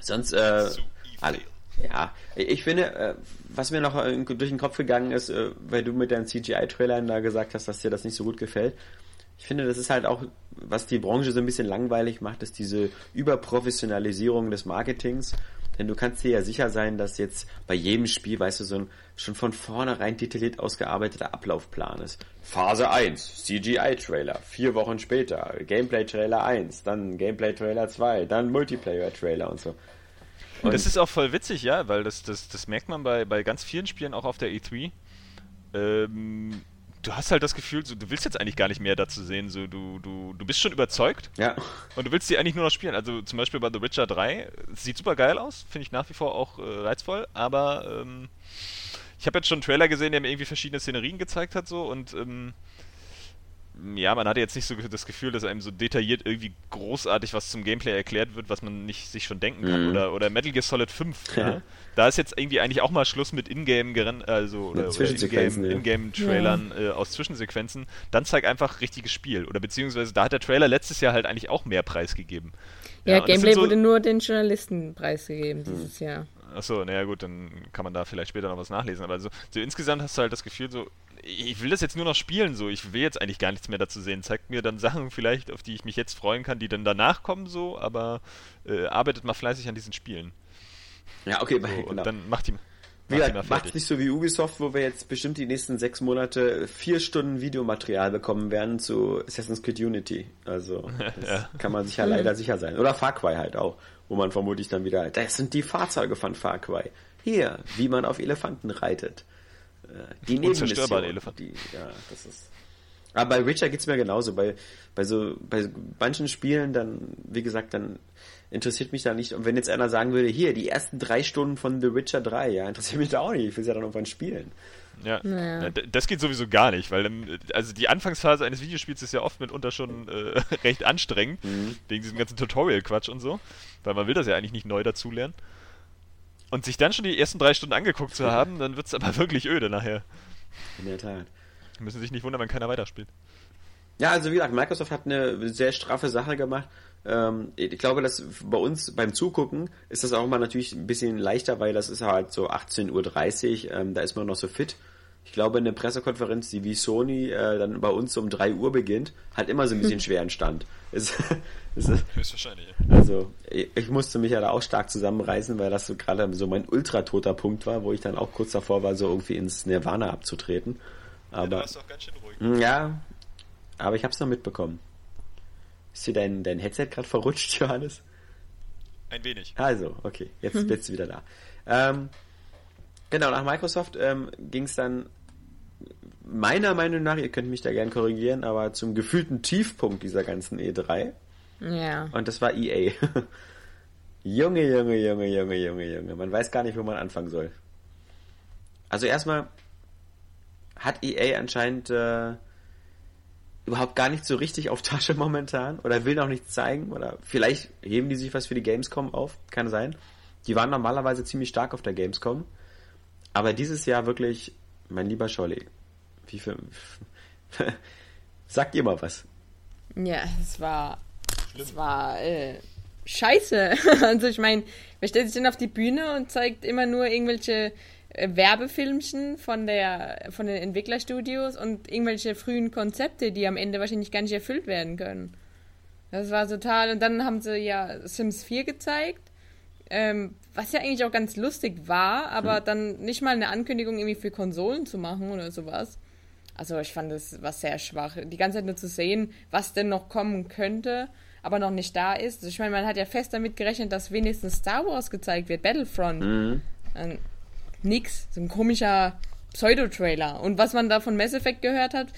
Sonst, äh, alle, ja, ich finde, äh, was mir noch durch den Kopf gegangen ist, äh, weil du mit deinen CGI-Trailern da gesagt hast, dass dir das nicht so gut gefällt. Ich finde, das ist halt auch, was die Branche so ein bisschen langweilig macht, ist diese Überprofessionalisierung des Marketings. Denn du kannst dir ja sicher sein, dass jetzt bei jedem Spiel, weißt du, so ein schon von vornherein detailliert ausgearbeiteter Ablaufplan ist. Phase 1, CGI-Trailer, vier Wochen später, Gameplay-Trailer 1, dann Gameplay-Trailer 2, dann Multiplayer-Trailer und so. Und das ist auch voll witzig, ja, weil das, das, das merkt man bei, bei ganz vielen Spielen auch auf der E3. Ähm, du hast halt das Gefühl, so, du willst jetzt eigentlich gar nicht mehr dazu sehen. So, du, du, du bist schon überzeugt. Ja. Und du willst sie eigentlich nur noch spielen. Also zum Beispiel bei The Witcher 3, sieht super geil aus, finde ich nach wie vor auch äh, reizvoll, aber ähm, ich habe jetzt schon einen Trailer gesehen, der mir irgendwie verschiedene Szenerien gezeigt hat, so und ähm, ja, man hatte jetzt nicht so das Gefühl, dass einem so detailliert irgendwie großartig was zum Gameplay erklärt wird, was man nicht sich schon denken kann. Mhm. Oder, oder Metal Gear Solid 5. Ja. Da ist jetzt irgendwie eigentlich auch mal Schluss mit Ingame also oder, oder Ingame-Trailern ja. äh, aus Zwischensequenzen. Dann zeig einfach richtiges Spiel. Oder beziehungsweise da hat der Trailer letztes Jahr halt eigentlich auch mehr Preis gegeben. Ja, ja Gameplay so wurde nur den Journalisten preisgegeben dieses mhm. Jahr. Achso, naja gut, dann kann man da vielleicht später noch was nachlesen. Aber so, so insgesamt hast du halt das Gefühl, so, ich will das jetzt nur noch spielen, so. Ich will jetzt eigentlich gar nichts mehr dazu sehen. Zeigt mir dann Sachen vielleicht, auf die ich mich jetzt freuen kann, die dann danach kommen, so, aber äh, arbeitet mal fleißig an diesen Spielen. Ja, okay, so, genau. Und dann macht die. Wie gesagt, macht nicht so wie Ubisoft, wo wir jetzt bestimmt die nächsten sechs Monate vier Stunden Videomaterial bekommen werden zu Assassin's Creed Unity. Also, das ja. kann man sich ja leider sicher sein. Oder Far Cry halt auch, wo man vermutlich dann wieder, das sind die Fahrzeuge von Far Cry. Hier, wie man auf Elefanten reitet. Äh, die Nebenmission. Elefant. Die, ja, das ist. Aber bei Witcher geht's mir genauso. Bei, bei so, bei manchen Spielen dann, wie gesagt, dann interessiert mich da nicht. Und wenn jetzt einer sagen würde, hier, die ersten drei Stunden von The Witcher 3, ja, interessiert mich da auch nicht. Ich will ja dann irgendwann spielen. Ja, naja. das geht sowieso gar nicht, weil dann, also die Anfangsphase eines Videospiels ist ja oft mitunter schon äh, recht anstrengend, mhm. wegen diesem ganzen Tutorial-Quatsch und so, weil man will das ja eigentlich nicht neu dazulernen. Und sich dann schon die ersten drei Stunden angeguckt zu haben, dann wird es aber wirklich öde nachher. In der Tat. Müssen sich nicht wundern, wenn keiner weiterspielt. Ja, also wie gesagt, Microsoft hat eine sehr straffe Sache gemacht. Ähm, ich glaube, dass bei uns beim Zugucken ist das auch mal natürlich ein bisschen leichter, weil das ist halt so 18.30 Uhr, ähm, da ist man noch so fit. Ich glaube, eine Pressekonferenz, die wie Sony äh, dann bei uns um 3 Uhr beginnt, hat immer so ein bisschen schweren Stand. Ist, ist, Höchstwahrscheinlich. Ja. Also, ich musste mich ja da auch stark zusammenreißen, weil das so gerade so mein ultra-toter Punkt war, wo ich dann auch kurz davor war, so irgendwie ins Nirvana abzutreten. Aber, ja, da warst du auch ganz schön ruhig. Hm, ja, aber ich hab's noch mitbekommen. Ist dir dein, dein Headset gerade verrutscht, Johannes? Ein wenig. Also, okay, jetzt bist du wieder da. Ähm, genau, nach Microsoft ähm, ging es dann meiner Meinung nach, ihr könnt mich da gern korrigieren, aber zum gefühlten Tiefpunkt dieser ganzen E3. Ja. Und das war EA. Junge, Junge, Junge, Junge, Junge, Junge. Man weiß gar nicht, wo man anfangen soll. Also erstmal hat EA anscheinend äh, überhaupt gar nicht so richtig auf Tasche momentan oder will noch nichts zeigen oder vielleicht heben die sich was für die Gamescom auf, kann sein. Die waren normalerweise ziemlich stark auf der Gamescom, aber dieses Jahr wirklich, mein lieber Scholli, wie viel, sagt ihr mal was? Ja, es war, es war äh, scheiße. also ich meine, wer stellt sich denn auf die Bühne und zeigt immer nur irgendwelche äh, Werbefilmchen von der von den Entwicklerstudios und irgendwelche frühen Konzepte, die am Ende wahrscheinlich gar nicht erfüllt werden können. Das war total. Und dann haben sie ja Sims 4 gezeigt, ähm, was ja eigentlich auch ganz lustig war, aber hm. dann nicht mal eine Ankündigung irgendwie für Konsolen zu machen oder sowas. Also ich fand das was sehr schwach. Die ganze Zeit nur zu sehen, was denn noch kommen könnte, aber noch nicht da ist. Also ich meine, man hat ja fest damit gerechnet, dass wenigstens Star Wars gezeigt wird, Battlefront. Mhm nix. So ein komischer Pseudo-Trailer. Und was man da von Mass Effect gehört hat,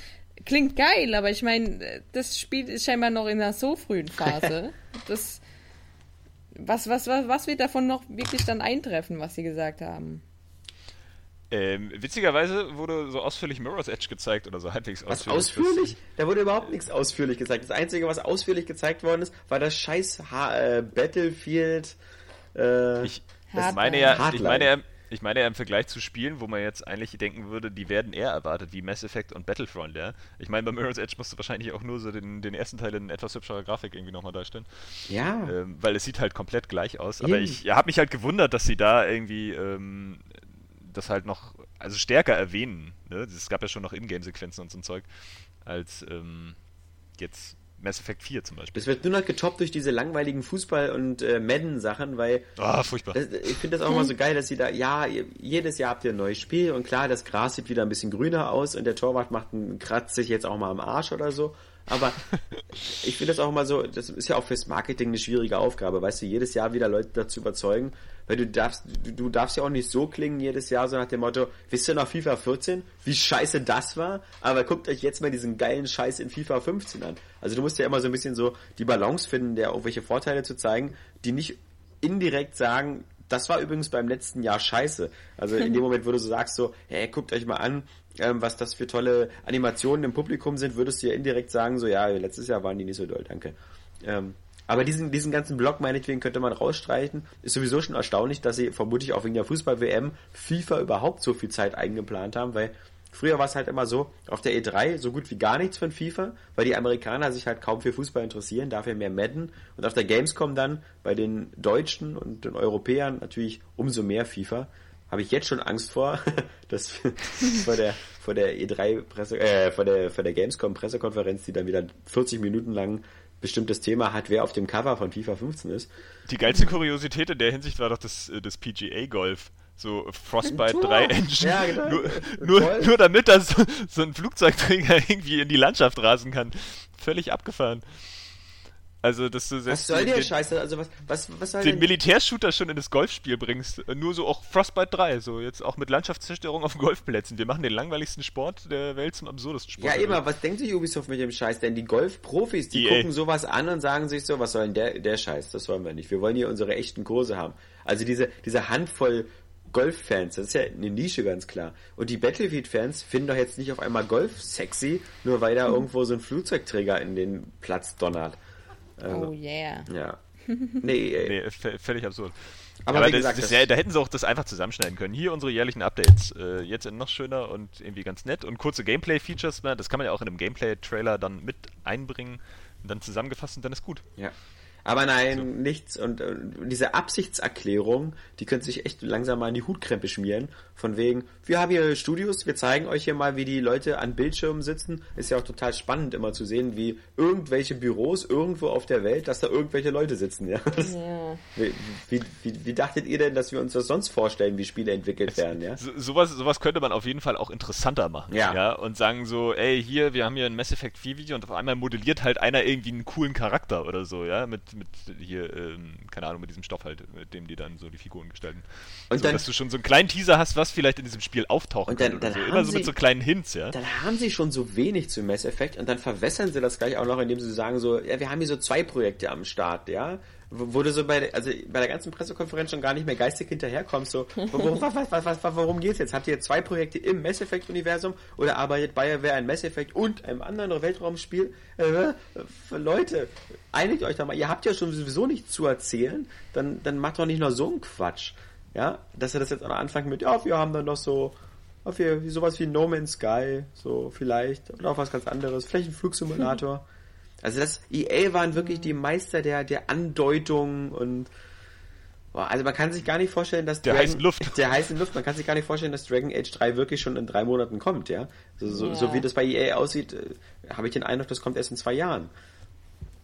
klingt geil, aber ich meine, das Spiel ist scheinbar noch in einer so frühen Phase. das, was, was, was, was wird davon noch wirklich dann eintreffen, was sie gesagt haben? Ähm, witzigerweise wurde so ausführlich Mirror's Edge gezeigt oder so halbwegs ausführlich. Was ausführlich? Da wurde überhaupt nichts ausführlich gezeigt. Das Einzige, was ausführlich gezeigt worden ist, war das scheiß ha äh, Battlefield. Äh, ich, ich meine ja, ich meine ja, ich meine ja im Vergleich zu Spielen, wo man jetzt eigentlich denken würde, die werden eher erwartet, wie Mass Effect und Battlefront, ja. Ich meine, bei Mirror's Edge musst du wahrscheinlich auch nur so den, den ersten Teil in etwas hübscherer Grafik irgendwie nochmal darstellen. Ja. Ähm, weil es sieht halt komplett gleich aus. Aber Eben. ich habe mich halt gewundert, dass sie da irgendwie ähm, das halt noch, also stärker erwähnen. Ne? Es gab ja schon noch Ingame-Sequenzen und so ein Zeug, als ähm, jetzt Mass Effect 4 zum Beispiel. Das wird nur noch getoppt durch diese langweiligen Fußball- und äh, Madden-Sachen, weil. Ah, furchtbar. Das, ich finde das auch mal so geil, dass sie da, ja, jedes Jahr habt ihr ein neues Spiel und klar, das Gras sieht wieder ein bisschen grüner aus und der Torwart macht einen, kratzt sich jetzt auch mal am Arsch oder so. Aber ich finde das auch immer so, das ist ja auch fürs Marketing eine schwierige Aufgabe, weißt du, jedes Jahr wieder Leute dazu überzeugen, weil du darfst, du, du darfst ja auch nicht so klingen jedes Jahr, so nach dem Motto, wisst ihr noch FIFA 14, wie scheiße das war? Aber guckt euch jetzt mal diesen geilen Scheiß in FIFA 15 an. Also du musst ja immer so ein bisschen so die Balance finden, der irgendwelche Vorteile zu zeigen, die nicht indirekt sagen, das war übrigens beim letzten Jahr scheiße. Also in dem Moment, wo du so sagst, so, hey, guckt euch mal an, ähm, was das für tolle Animationen im Publikum sind, würdest du ja indirekt sagen, so, ja, letztes Jahr waren die nicht so doll, danke. Ähm, aber diesen, diesen ganzen Block meinetwegen könnte man rausstreichen. Ist sowieso schon erstaunlich, dass sie vermutlich auch wegen der Fußball-WM FIFA überhaupt so viel Zeit eingeplant haben, weil früher war es halt immer so, auf der E3 so gut wie gar nichts von FIFA, weil die Amerikaner sich halt kaum für Fußball interessieren, dafür mehr Madden. Und auf der Gamescom dann bei den Deutschen und den Europäern natürlich umso mehr FIFA. Habe ich jetzt schon Angst vor, dass vor der vor der E3 Presse äh, vor der vor der Gamescom Pressekonferenz, die dann wieder 40 Minuten lang bestimmtes Thema hat, wer auf dem Cover von FIFA 15 ist. Die geilste Kuriosität in der Hinsicht war doch das, äh, das PGA Golf. So Frostbite 3 Engine. Ja, genau. Nur, nur, nur damit das so ein Flugzeugträger irgendwie in die Landschaft rasen kann. Völlig abgefahren. Also, dass du was soll der Scheiße? Also, was, was, was soll den Militärshooter schon in das Golfspiel bringst. Nur so auch Frostbite 3, so jetzt auch mit Landschaftszerstörung auf Golfplätzen. Wir machen den langweiligsten Sport der Welt zum absurdesten Sport. Ja, eben, was denkt sich Ubisoft mit dem Scheiß? Denn die Golfprofis, die EA. gucken sowas an und sagen sich so, was soll denn der, der Scheiß? Das wollen wir nicht. Wir wollen hier unsere echten Kurse haben. Also diese, diese Handvoll Golf-Fans, das ist ja eine Nische ganz klar. Und die Battlefield-Fans finden doch jetzt nicht auf einmal Golf sexy, nur weil da hm. irgendwo so ein Flugzeugträger in den Platz donnert. Also, oh yeah. Ja. Nee, nee völlig absurd. Aber, Aber gesagt, das, das ja, da hätten sie auch das einfach zusammenschneiden können. Hier unsere jährlichen Updates. Äh, jetzt noch schöner und irgendwie ganz nett. Und kurze Gameplay-Features, ne? das kann man ja auch in einem Gameplay-Trailer dann mit einbringen. Und dann zusammengefasst und dann ist gut. Ja. Aber nein, so. nichts. Und, und, diese Absichtserklärung, die könnte sich echt langsam mal in die Hutkrempe schmieren. Von wegen, wir haben hier Studios, wir zeigen euch hier mal, wie die Leute an Bildschirmen sitzen. Ist ja auch total spannend immer zu sehen, wie irgendwelche Büros irgendwo auf der Welt, dass da irgendwelche Leute sitzen. Ja. ja. Wie, wie, wie, wie, dachtet ihr denn, dass wir uns das sonst vorstellen, wie Spiele entwickelt werden? Ja? So, sowas, sowas könnte man auf jeden Fall auch interessanter machen. Ja. ja. Und sagen so, ey, hier, wir haben hier ein Mass Effect 4 Video und auf einmal modelliert halt einer irgendwie einen coolen Charakter oder so, ja, mit mit hier, ähm, keine Ahnung, mit diesem Stoff halt, mit dem die dann so die Figuren gestalten. Und so, dann, dass du schon so einen kleinen Teaser hast, was vielleicht in diesem Spiel auftauchen und dann, kann. Dann so. Immer so mit so kleinen Hints, ja. Dann haben sie schon so wenig zu Mass Effect und dann verwässern sie das gleich auch noch, indem sie sagen so, ja, wir haben hier so zwei Projekte am Start, ja wo, so bei, also bei der ganzen Pressekonferenz schon gar nicht mehr geistig hinterherkommst, so, worum, was, was, was, worum geht's jetzt? Habt ihr zwei Projekte im Mass Effect Universum oder arbeitet BioWare an Mass Effect und einem anderen Weltraumspiel? Äh, Leute, einigt euch doch mal, ihr habt ja schon sowieso nichts zu erzählen, dann, dann macht doch nicht nur so einen Quatsch. Ja, dass er das jetzt auch noch anfängt mit, ja, wir haben dann noch so, auf hier, sowas wie No Man's Sky, so vielleicht, oder auch was ganz anderes, vielleicht ein Flugsimulator. Also das EA waren wirklich die Meister der, der Andeutung und boah, also man kann sich gar nicht vorstellen, dass der Dragon, heißen Luft. Der heißen Luft, man kann sich gar nicht vorstellen, dass Dragon Age 3 wirklich schon in drei Monaten kommt, ja. So, so, ja. so wie das bei EA aussieht, äh, habe ich den Eindruck, das kommt erst in zwei Jahren.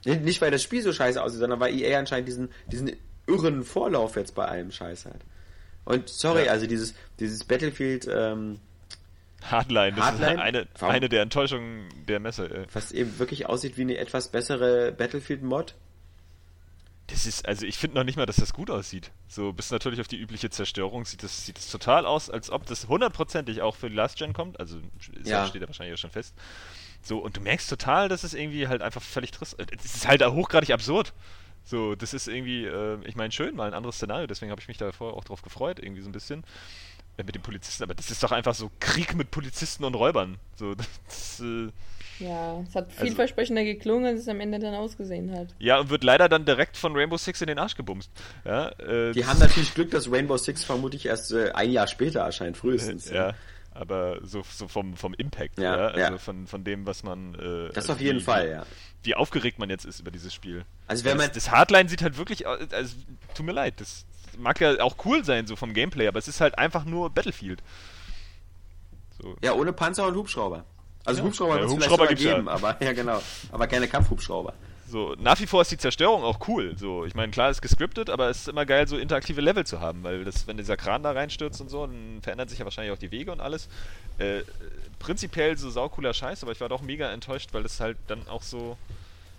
Nicht, weil das Spiel so scheiße aussieht, sondern weil EA anscheinend diesen, diesen irren Vorlauf jetzt bei allem Scheiß hat. Und sorry, ja. also dieses, dieses Battlefield, ähm, Hardline, das Hardline? ist eine, eine der Enttäuschungen der Messe. Ey. Was eben wirklich aussieht wie eine etwas bessere Battlefield-Mod. Das ist, also ich finde noch nicht mal, dass das gut aussieht. So, bis natürlich auf die übliche Zerstörung sieht das, sieht das total aus, als ob das hundertprozentig auch für die Last Gen kommt. Also ja. steht ja wahrscheinlich schon fest. So, und du merkst total, dass es irgendwie halt einfach völlig trist. Es ist halt hochgradig absurd. So, das ist irgendwie, äh, ich meine, schön, mal ein anderes Szenario, deswegen habe ich mich da vorher auch drauf gefreut, irgendwie so ein bisschen. Äh, mit den Polizisten, aber das ist doch einfach so Krieg mit Polizisten und Räubern. So, das, äh, ja, es hat also vielversprechender also, geklungen, als es am Ende dann ausgesehen hat. Ja, und wird leider dann direkt von Rainbow Six in den Arsch gebumst. Ja, äh, Die haben natürlich Glück, dass Rainbow Six vermutlich erst äh, ein Jahr später erscheint, frühestens. ja. Aber so, so vom, vom Impact, ja, ja also ja. Von, von dem, was man. Äh, das auf jeden wie, Fall, ja. Wie aufgeregt man jetzt ist über dieses Spiel. Also wenn man das, das Hardline sieht halt wirklich, also tut mir leid, das, mag ja auch cool sein, so vom Gameplay, aber es ist halt einfach nur Battlefield. So. Ja, ohne Panzer und Hubschrauber. Also ja. Hubschrauber ja, wird Hubschrauber vielleicht geben, ja. aber ja genau. Aber keine Kampfhubschrauber. So, nach wie vor ist die Zerstörung auch cool. So, ich meine, klar ist gescriptet, aber es ist immer geil, so interaktive Level zu haben, weil das, wenn dieser Kran da reinstürzt und so, dann verändern sich ja wahrscheinlich auch die Wege und alles. Äh, prinzipiell so saucooler Scheiß, aber ich war doch mega enttäuscht, weil es halt dann auch so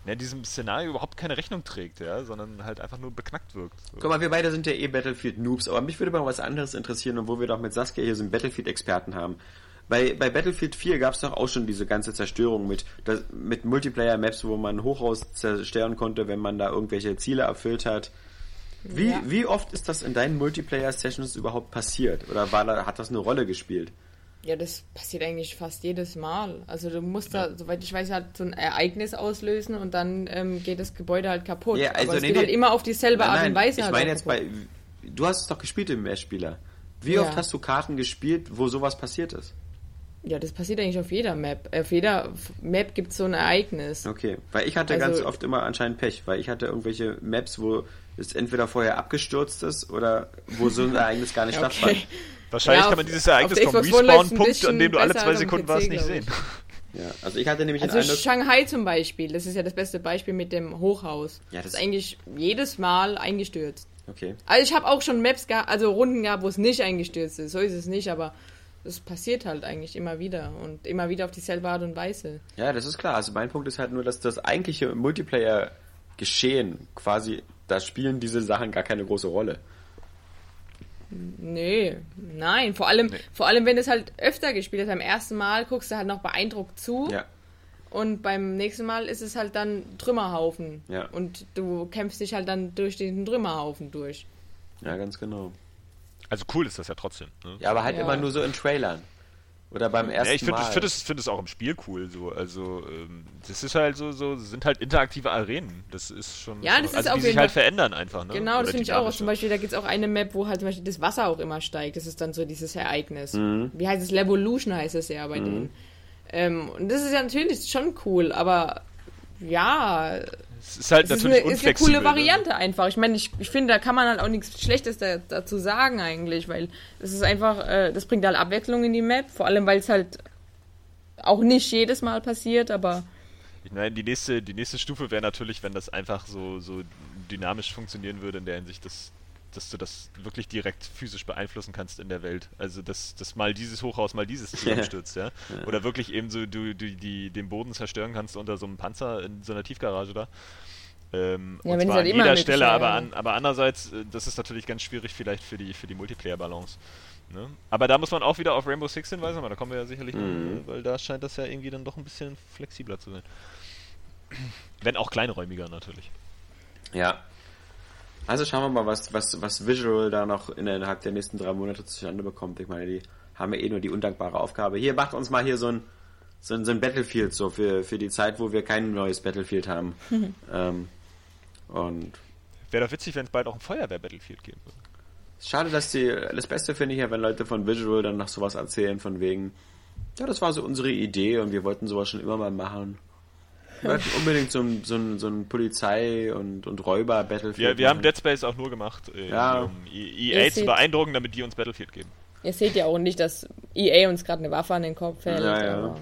ja, diesem Szenario überhaupt keine Rechnung trägt, ja, sondern halt einfach nur beknackt wirkt. So. Guck mal, wir beide sind ja eh Battlefield-Noobs, aber mich würde mal was anderes interessieren und wo wir doch mit Saskia hier so einen Battlefield-Experten haben. Bei, bei Battlefield 4 gab es doch auch schon diese ganze Zerstörung mit, das, mit Multiplayer-Maps, wo man Hochhaus zerstören konnte, wenn man da irgendwelche Ziele erfüllt hat. Wie, ja. wie oft ist das in deinen Multiplayer-Sessions überhaupt passiert? Oder war da, hat das eine Rolle gespielt? Ja, das passiert eigentlich fast jedes Mal. Also du musst ja. da, soweit ich weiß, halt so ein Ereignis auslösen und dann ähm, geht das Gebäude halt kaputt. Ja, also Aber es nee, geht nee. halt immer auf dieselbe nein, Art und Weise. Ich halt meine jetzt kaputt. bei, du hast es doch gespielt im Mehrspieler. Wie ja. oft hast du Karten gespielt, wo sowas passiert ist? Ja, das passiert eigentlich auf jeder Map. Auf jeder Map gibt es so ein Ereignis. Okay, weil ich hatte also, ganz oft immer anscheinend Pech, weil ich hatte irgendwelche Maps, wo es entweder vorher abgestürzt ist oder wo so ein Ereignis gar nicht okay. stattfand. Wahrscheinlich ja, kann man dieses Ereignis vom Respawn-Punkt, an dem du alle zwei Sekunden warst, nicht sehen. Ja, also ich hatte nämlich also Shanghai zum Beispiel, das ist ja das beste Beispiel mit dem Hochhaus. Ja, das, das ist eigentlich jedes Mal eingestürzt. Okay. Also ich habe auch schon Maps gehabt, also Runden gehabt, wo es nicht eingestürzt ist. So ist es nicht, aber es passiert halt eigentlich immer wieder und immer wieder auf dieselbe Art und Weise. Ja, das ist klar. Also mein Punkt ist halt nur, dass das eigentliche Multiplayer-Geschehen quasi, da spielen diese Sachen gar keine große Rolle. Nee, nein. Vor allem, nee. vor allem, wenn es halt öfter gespielt hast. Beim ersten Mal guckst du halt noch beeindruckt zu. Ja. Und beim nächsten Mal ist es halt dann Trümmerhaufen. Ja. Und du kämpfst dich halt dann durch diesen Trümmerhaufen durch. Ja, ganz genau. Also cool ist das ja trotzdem. Ne? Ja, aber halt ja. immer nur so in Trailern. Oder beim ersten ja, ich find, Mal. Ich finde es find auch im Spiel cool. So. Also, ähm, das ist halt so, so, sind halt interaktive Arenen. Das ist schon. Ja, das so, ist also, auch die sich halt verändern einfach. Ne? Genau, Oder das finde ich auch. Zum Beispiel, da gibt es auch eine Map, wo halt zum Beispiel das Wasser auch immer steigt. Das ist dann so dieses Ereignis. Mhm. Wie heißt es? Levolution heißt es ja bei mhm. denen. Ähm, und das ist ja natürlich schon cool, aber ja, es ist halt es natürlich ist eine, ist eine coole ne? Variante einfach. Ich meine, ich, ich finde, da kann man halt auch nichts Schlechtes da, dazu sagen eigentlich, weil es ist einfach, äh, das bringt halt Abwechslung in die Map, vor allem weil es halt auch nicht jedes Mal passiert, aber ich meine, die nächste, die nächste Stufe wäre natürlich, wenn das einfach so, so dynamisch funktionieren würde, in der Hinsicht, dass dass du das wirklich direkt physisch beeinflussen kannst in der Welt. Also dass, dass mal dieses Hochhaus, mal dieses zusammenstürzt, ja. ja. Oder wirklich eben so du, du die, den Boden zerstören kannst unter so einem Panzer in so einer Tiefgarage da. Ähm, ja, und zwar halt an jeder Stelle, aber, an, aber andererseits, äh, das ist natürlich ganz schwierig vielleicht für die, für die Multiplayer-Balance. Ne? Aber da muss man auch wieder auf Rainbow Six hinweisen, aber da kommen wir ja sicherlich, mhm. noch, weil da scheint das ja irgendwie dann doch ein bisschen flexibler zu sein. Wenn auch kleinräumiger natürlich. Ja, also schauen wir mal, was, was, was Visual da noch innerhalb der nächsten drei Monate zustande bekommt. Ich meine, die haben ja eh nur die undankbare Aufgabe. Hier, macht uns mal hier so ein, so ein, so ein Battlefield so für, für die Zeit, wo wir kein neues Battlefield haben. ähm, und Wäre doch witzig, wenn es bald auch ein Feuerwehr-Battlefield geben würde. Schade, dass die, das Beste finde ich ja, wenn Leute von Visual dann noch sowas erzählen, von wegen, ja, das war so unsere Idee und wir wollten sowas schon immer mal machen. Wir wollten unbedingt so ein, so ein, so ein Polizei- und, und Räuber-Battlefield. Ja, wir haben Dead Space auch nur gemacht, äh, ja. um EA zu beeindrucken, damit die uns Battlefield geben. Ihr seht ja auch nicht, dass EA uns gerade eine Waffe an den Kopf hält. Ja, ja.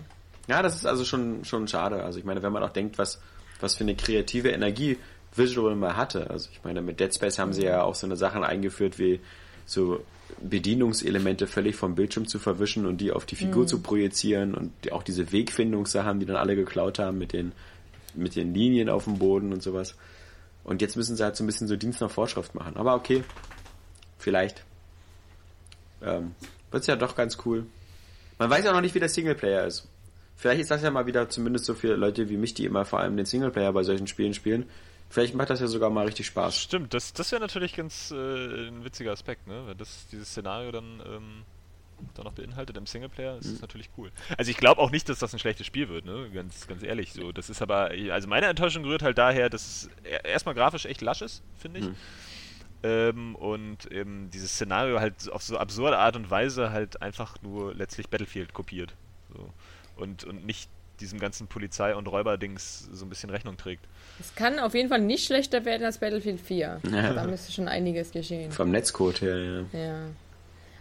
ja, das ist also schon, schon schade. Also ich meine, wenn man auch denkt, was, was für eine kreative Energie Visual mal hatte. Also ich meine, mit Dead Space haben sie ja auch so eine Sachen eingeführt wie so Bedienungselemente völlig vom Bildschirm zu verwischen und die auf die Figur mhm. zu projizieren und auch diese Wegfindungssachen, die dann alle geklaut haben mit den, mit den Linien auf dem Boden und sowas. Und jetzt müssen sie halt so ein bisschen so Dienst nach Vorschrift machen. Aber okay, vielleicht. Ähm, wird ja doch ganz cool. Man weiß ja noch nicht, wie der Singleplayer ist. Vielleicht ist das ja mal wieder zumindest so für Leute wie mich, die immer vor allem den Singleplayer bei solchen Spielen spielen, Vielleicht macht das ja sogar mal richtig Spaß. Stimmt, das, das wäre natürlich ganz äh, ein witziger Aspekt, ne? Wenn das dieses Szenario dann, ähm, dann noch beinhaltet im Singleplayer, ist mhm. das natürlich cool. Also ich glaube auch nicht, dass das ein schlechtes Spiel wird, ne? Ganz, ganz ehrlich. So, das ist aber, also meine Enttäuschung rührt halt daher, dass es erstmal grafisch echt lasch ist, finde ich. Mhm. Ähm, und eben dieses Szenario halt auf so absurde Art und Weise halt einfach nur letztlich Battlefield kopiert. So. Und, und nicht diesem ganzen Polizei- und Räuberdings so ein bisschen Rechnung trägt. Es kann auf jeden Fall nicht schlechter werden als Battlefield 4. Ja. Da müsste schon einiges geschehen. Vom Netzcode her, ja. Ja.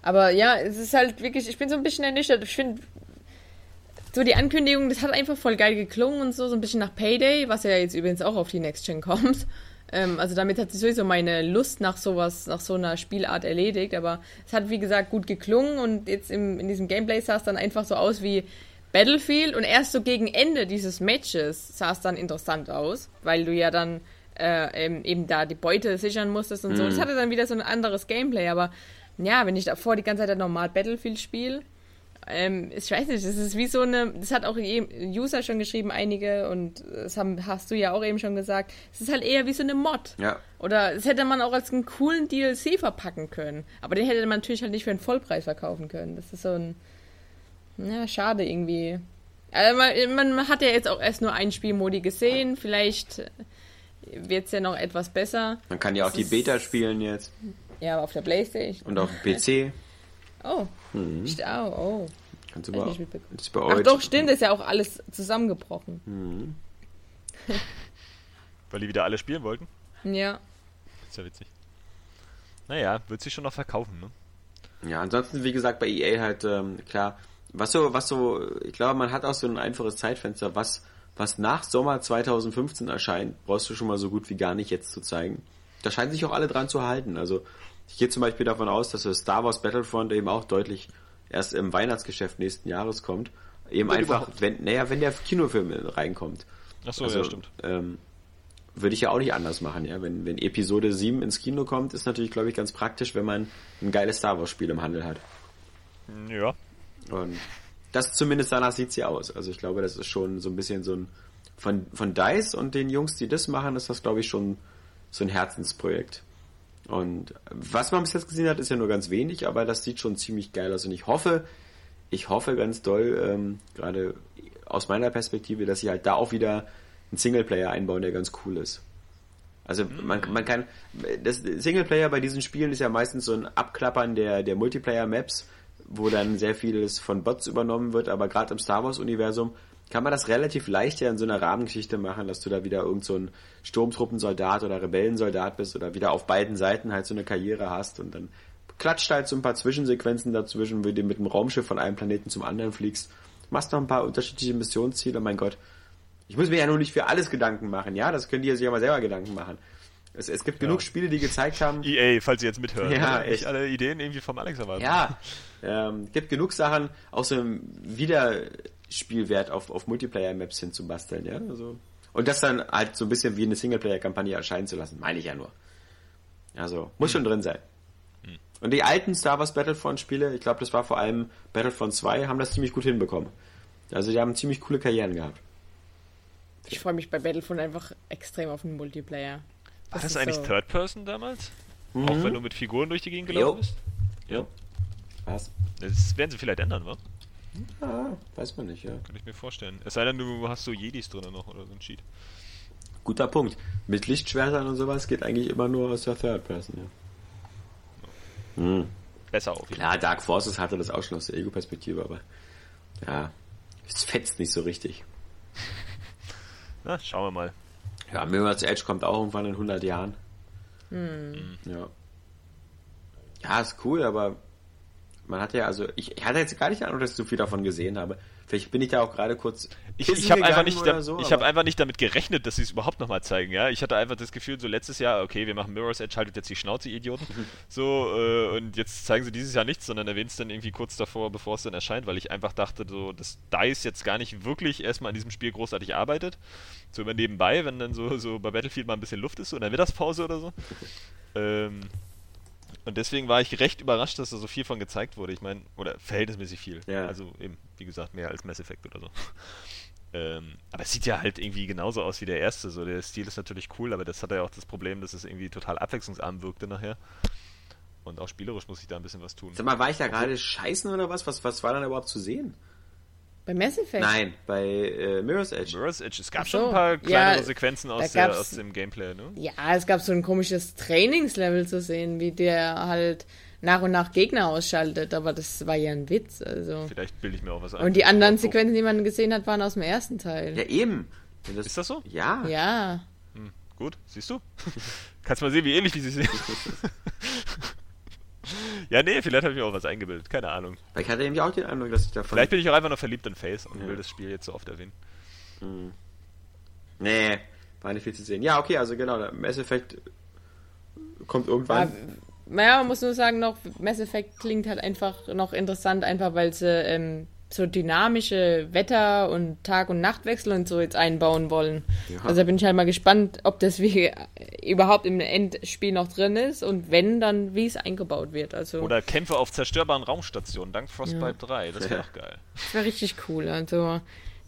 Aber ja, es ist halt wirklich, ich bin so ein bisschen ernüchtert. Ich finde, so die Ankündigung, das hat einfach voll geil geklungen und so, so ein bisschen nach Payday, was ja jetzt übrigens auch auf die Next Gen kommt. Ähm, also damit hat sich sowieso meine Lust nach sowas, nach so einer Spielart erledigt. Aber es hat, wie gesagt, gut geklungen und jetzt im, in diesem Gameplay sah es dann einfach so aus wie Battlefield und erst so gegen Ende dieses Matches sah es dann interessant aus, weil du ja dann äh, eben, eben, da die Beute sichern musstest und mhm. so. Das hatte dann wieder so ein anderes Gameplay, aber ja, wenn ich davor die ganze Zeit normal Battlefield spiele, ähm, ich weiß nicht, das ist wie so eine, das hat auch User schon geschrieben, einige, und das haben, hast du ja auch eben schon gesagt, es ist halt eher wie so eine Mod. Ja. Oder das hätte man auch als einen coolen DLC verpacken können. Aber den hätte man natürlich halt nicht für einen Vollpreis verkaufen können. Das ist so ein, ja, schade irgendwie. Also man, man hat ja jetzt auch erst nur ein Spielmodi gesehen, vielleicht wird es ja noch etwas besser. Man kann ja auch das die Beta spielen jetzt. Ja, auf der Playstation. Und auf dem PC. Oh. Mhm. Oh, oh. Kannst du bei, ist bei Ach doch, stimmt, ist ja auch alles zusammengebrochen. Mhm. Weil die wieder alle spielen wollten? Ja. Ist ja witzig. Naja, wird sich schon noch verkaufen, ne? Ja, ansonsten, wie gesagt, bei EA halt, ähm, klar, was so, was so, ich glaube, man hat auch so ein einfaches Zeitfenster, was, was nach Sommer 2015 erscheint, brauchst du schon mal so gut wie gar nicht jetzt zu zeigen. Da scheinen sich auch alle dran zu halten. Also, ich gehe zum Beispiel davon aus, dass das Star Wars Battlefront eben auch deutlich erst im Weihnachtsgeschäft nächsten Jahres kommt. Eben Wenn einfach, überhaupt. wenn, naja, wenn der Kinofilm reinkommt. Ach so, also, ja, stimmt. Ähm, würde ich ja auch nicht anders machen, ja. Wenn, wenn Episode 7 ins Kino kommt, ist natürlich, glaube ich, ganz praktisch, wenn man ein geiles Star Wars Spiel im Handel hat. Ja. Und das zumindest danach sieht sie aus. Also ich glaube, das ist schon so ein bisschen so ein, von, von DICE und den Jungs, die das machen, ist das, glaube ich, schon so ein Herzensprojekt. Und was man bis jetzt gesehen hat, ist ja nur ganz wenig, aber das sieht schon ziemlich geil aus. Und ich hoffe, ich hoffe ganz doll, ähm, gerade aus meiner Perspektive, dass sie halt da auch wieder einen Singleplayer einbauen, der ganz cool ist. Also man, man kann, das Singleplayer bei diesen Spielen ist ja meistens so ein Abklappern der, der Multiplayer-Maps, wo dann sehr vieles von Bots übernommen wird, aber gerade im Star Wars-Universum kann man das relativ leicht ja in so einer Rahmengeschichte machen, dass du da wieder irgend so ein Sturmtruppensoldat oder Rebellensoldat bist oder wieder auf beiden Seiten halt so eine Karriere hast und dann klatscht halt so ein paar Zwischensequenzen dazwischen, wie du mit dem Raumschiff von einem Planeten zum anderen fliegst. Machst noch ein paar unterschiedliche Missionsziele, mein Gott. Ich muss mir ja nur nicht für alles Gedanken machen, ja? Das könnt ihr sich ja mal selber Gedanken machen. Es, es gibt ja. genug Spiele, die gezeigt haben. EA, falls ihr jetzt mithört. Ja, echt. Ich alle Ideen irgendwie vom Alex erwarten. Ja. Ähm, gibt genug Sachen, auch so wieder Spielwert auf, auf Multiplayer-Maps hinzubasteln, ja. Also, und das dann halt so ein bisschen wie eine Singleplayer-Kampagne erscheinen zu lassen, meine ich ja nur. Also, muss hm. schon drin sein. Hm. Und die alten Star Wars Battlefront-Spiele, ich glaube, das war vor allem Battlefront 2, haben das ziemlich gut hinbekommen. Also, die haben ziemlich coole Karrieren gehabt. Ich freue mich bei Battlefront einfach extrem auf den Multiplayer. Das war das eigentlich so Third Person damals? Mhm. Auch wenn du mit Figuren durch die Gegend gelaufen bist? Ja. Was? Das werden sie vielleicht ändern, wa? Ja, weiß man nicht, ja. Kann ich mir vorstellen. Es sei denn, du hast so Jedis drin noch oder so ein Cheat. Guter Punkt. Mit Lichtschwertern und sowas geht eigentlich immer nur aus der Third Person, ja. Hm. Besser auch. Ja, Dark Forces hatte das auch schon aus der Ego-Perspektive, aber ja, es fetzt nicht so richtig. Na, schauen wir mal. Ja, Mirror's Edge kommt auch irgendwann in 100 Jahren. Hm. Ja. Ja, ist cool, aber man hat ja, also ich, ich hatte jetzt gar nicht Ahnung, dass ich so viel davon gesehen habe. Vielleicht bin ich da auch gerade kurz. Ich, ich habe einfach nicht, da, so, ich habe einfach nicht damit gerechnet, dass sie es überhaupt nochmal zeigen. Ja, ich hatte einfach das Gefühl, so letztes Jahr, okay, wir machen Mirror's Edge, haltet jetzt die Schnauze, Idioten. so äh, und jetzt zeigen sie dieses Jahr nichts, sondern erwähnen es dann irgendwie kurz davor, bevor es dann erscheint, weil ich einfach dachte, so dass Dice jetzt gar nicht wirklich erstmal an diesem Spiel großartig arbeitet. So immer nebenbei, wenn dann so so bei Battlefield mal ein bisschen Luft ist, so in der Mittagspause oder so. ähm, und deswegen war ich recht überrascht, dass da so viel von gezeigt wurde. Ich meine, oder verhältnismäßig viel. Ja. Also eben, wie gesagt, mehr als Mass Effect oder so. ähm, aber es sieht ja halt irgendwie genauso aus wie der erste. So, der Stil ist natürlich cool, aber das hat ja auch das Problem, dass es irgendwie total abwechslungsarm wirkte nachher. Und auch spielerisch muss ich da ein bisschen was tun. Sag mal, war ich da gerade scheißen oder was? Was, was war dann überhaupt zu sehen? Bei Mass Effect? Nein, bei äh, Mirror's Edge. Mirror's Edge. Es gab so. schon ein paar kleinere ja, Sequenzen aus, der, aus, dem Gameplay, ne? Ja, es gab so ein komisches Trainingslevel zu sehen, wie der halt nach und nach Gegner ausschaltet, aber das war ja ein Witz, also. Vielleicht bilde ich mir auch was ein. Und die anderen Sequenzen, die man gesehen hat, waren aus dem ersten Teil. Ja, eben. Das, ist das so? Ja. Ja. Hm, gut, siehst du? Kannst mal sehen, wie ähnlich die sich sehen. ja, nee, vielleicht habe ich mir auch was eingebildet. Keine Ahnung. Ich hatte nämlich auch den Eindruck, dass ich davon. Vielleicht bin ich auch einfach noch verliebt in Face und ja. will das Spiel jetzt so oft erwähnen. Hm. Nee, war nicht viel zu sehen. Ja, okay, also genau, Mass Effect kommt irgendwann. naja, man muss nur sagen, noch, Mass Effect klingt halt einfach noch interessant, einfach weil sie ähm, so dynamische Wetter- und Tag- und Nachtwechsel und so jetzt einbauen wollen. Ja. Also da bin ich halt mal gespannt, ob das wie überhaupt im Endspiel noch drin ist und wenn, dann wie es eingebaut wird. Also, Oder Kämpfe auf zerstörbaren Raumstationen, dank Frostbite ja. 3. Das wäre auch geil. Das wäre richtig cool. Also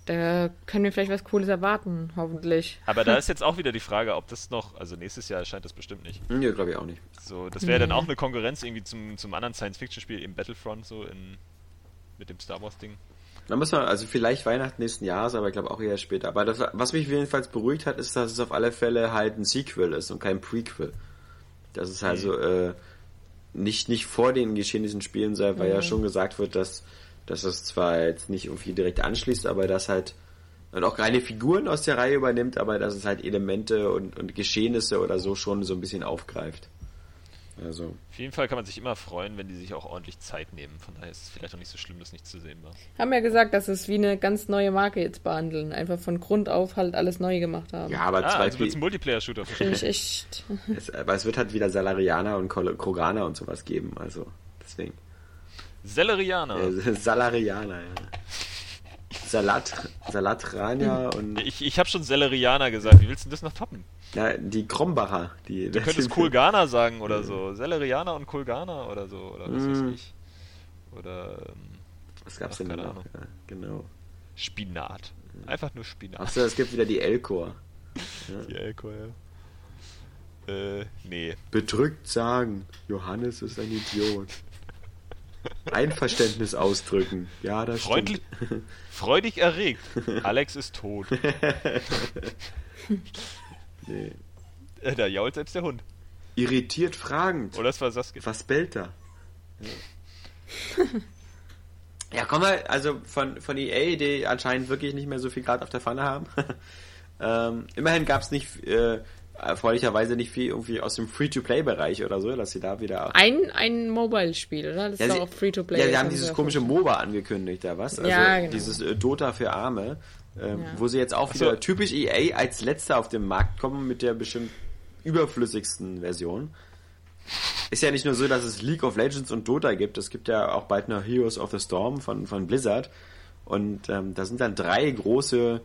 da können wir vielleicht was Cooles erwarten, hoffentlich. Aber da ist jetzt auch wieder die Frage, ob das noch, also nächstes Jahr erscheint das bestimmt nicht. Ja, glaube ich auch nicht. So, das wäre nee. dann auch eine Konkurrenz irgendwie zum, zum anderen Science-Fiction-Spiel im Battlefront, so in, mit dem Star Wars-Ding. Da muss man, also vielleicht Weihnachten nächsten Jahres, aber ich glaube auch eher später. Aber das, was mich jedenfalls beruhigt hat, ist, dass es auf alle Fälle halt ein Sequel ist und kein Prequel. Das ist also mhm. äh, nicht, nicht vor den geschehnissen Spielen sei, weil mhm. ja schon gesagt wird, dass dass es zwar jetzt nicht irgendwie direkt anschließt, aber dass halt und auch keine Figuren aus der Reihe übernimmt, aber dass es halt Elemente und, und Geschehnisse oder so schon so ein bisschen aufgreift. Also. Auf jeden Fall kann man sich immer freuen, wenn die sich auch ordentlich Zeit nehmen. Von daher ist es vielleicht auch nicht so schlimm, dass nicht zu sehen war. Haben ja gesagt, dass es wie eine ganz neue Marke jetzt behandeln. Einfach von Grund auf halt alles neu gemacht haben. Ja, aber ah, zwei also ein Multiplayer-Shooter. Ich echt. es, aber es wird halt wieder Salarianer und Kroganer und sowas geben. Also deswegen. Sellerianer. Äh, Salarianer, ja. Salat, Salatrania und. Ich, ich habe schon Sellerianer gesagt. Wie willst du das noch toppen? Ja, die Krombacher. Die, du könntest Kulgana sagen oder so. Sellerianer und Kulgana oder so. Oder was mm. weiß ich. Oder. Ähm, was gab's denn da noch? Ja, genau. Spinat. Einfach nur Spinat. Achso, es gibt wieder die Elkor. Ja. Die Elkor, ja. Äh, nee. Bedrückt sagen, Johannes ist ein Idiot. Einverständnis ausdrücken. Ja, das Freundlich, stimmt. Freudig erregt. Alex ist tot. Nee. Da jault selbst der Hund. Irritiert fragend. Oder das war Saskia. Was bellt da? Ja. ja, komm mal, also von, von EA, die anscheinend wirklich nicht mehr so viel Grad auf der Pfanne haben. ähm, immerhin gab es nicht äh, erfreulicherweise nicht viel irgendwie aus dem Free-to-Play-Bereich oder so, dass sie da wieder. Ein, ein Mobile-Spiel, oder? Das ja, ist sie, auch Free-to-Play. Ja, sie haben dieses komische MOBA angekündigt, da was? Also ja, genau. dieses äh, Dota für Arme, ähm, ja. wo sie jetzt auch wieder so. typisch EA als letzter auf den Markt kommen mit der bestimmt überflüssigsten Version. Ist ja nicht nur so, dass es League of Legends und Dota gibt, es gibt ja auch bald noch Heroes of the Storm von, von Blizzard. Und ähm, da sind dann drei große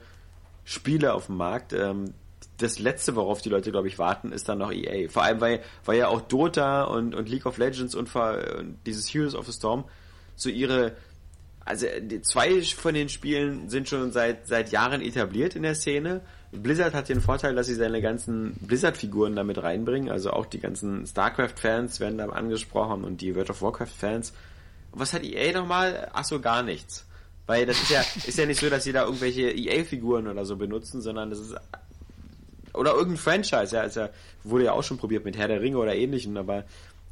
Spiele auf dem Markt. Ähm, das letzte, worauf die Leute, glaube ich, warten, ist dann noch EA. Vor allem, weil, weil ja auch Dota und, und League of Legends und, und dieses Heroes of the Storm so ihre, also die, zwei von den Spielen sind schon seit, seit Jahren etabliert in der Szene. Blizzard hat den Vorteil, dass sie seine ganzen Blizzard-Figuren damit reinbringen, also auch die ganzen StarCraft-Fans werden da angesprochen und die World of Warcraft-Fans. Was hat EA nochmal? Ach so, gar nichts. Weil das ist ja, ist ja nicht so, dass sie da irgendwelche EA-Figuren oder so benutzen, sondern das ist oder irgendein Franchise, ja, ist ja, wurde ja auch schon probiert mit Herr der Ringe oder ähnlichem, aber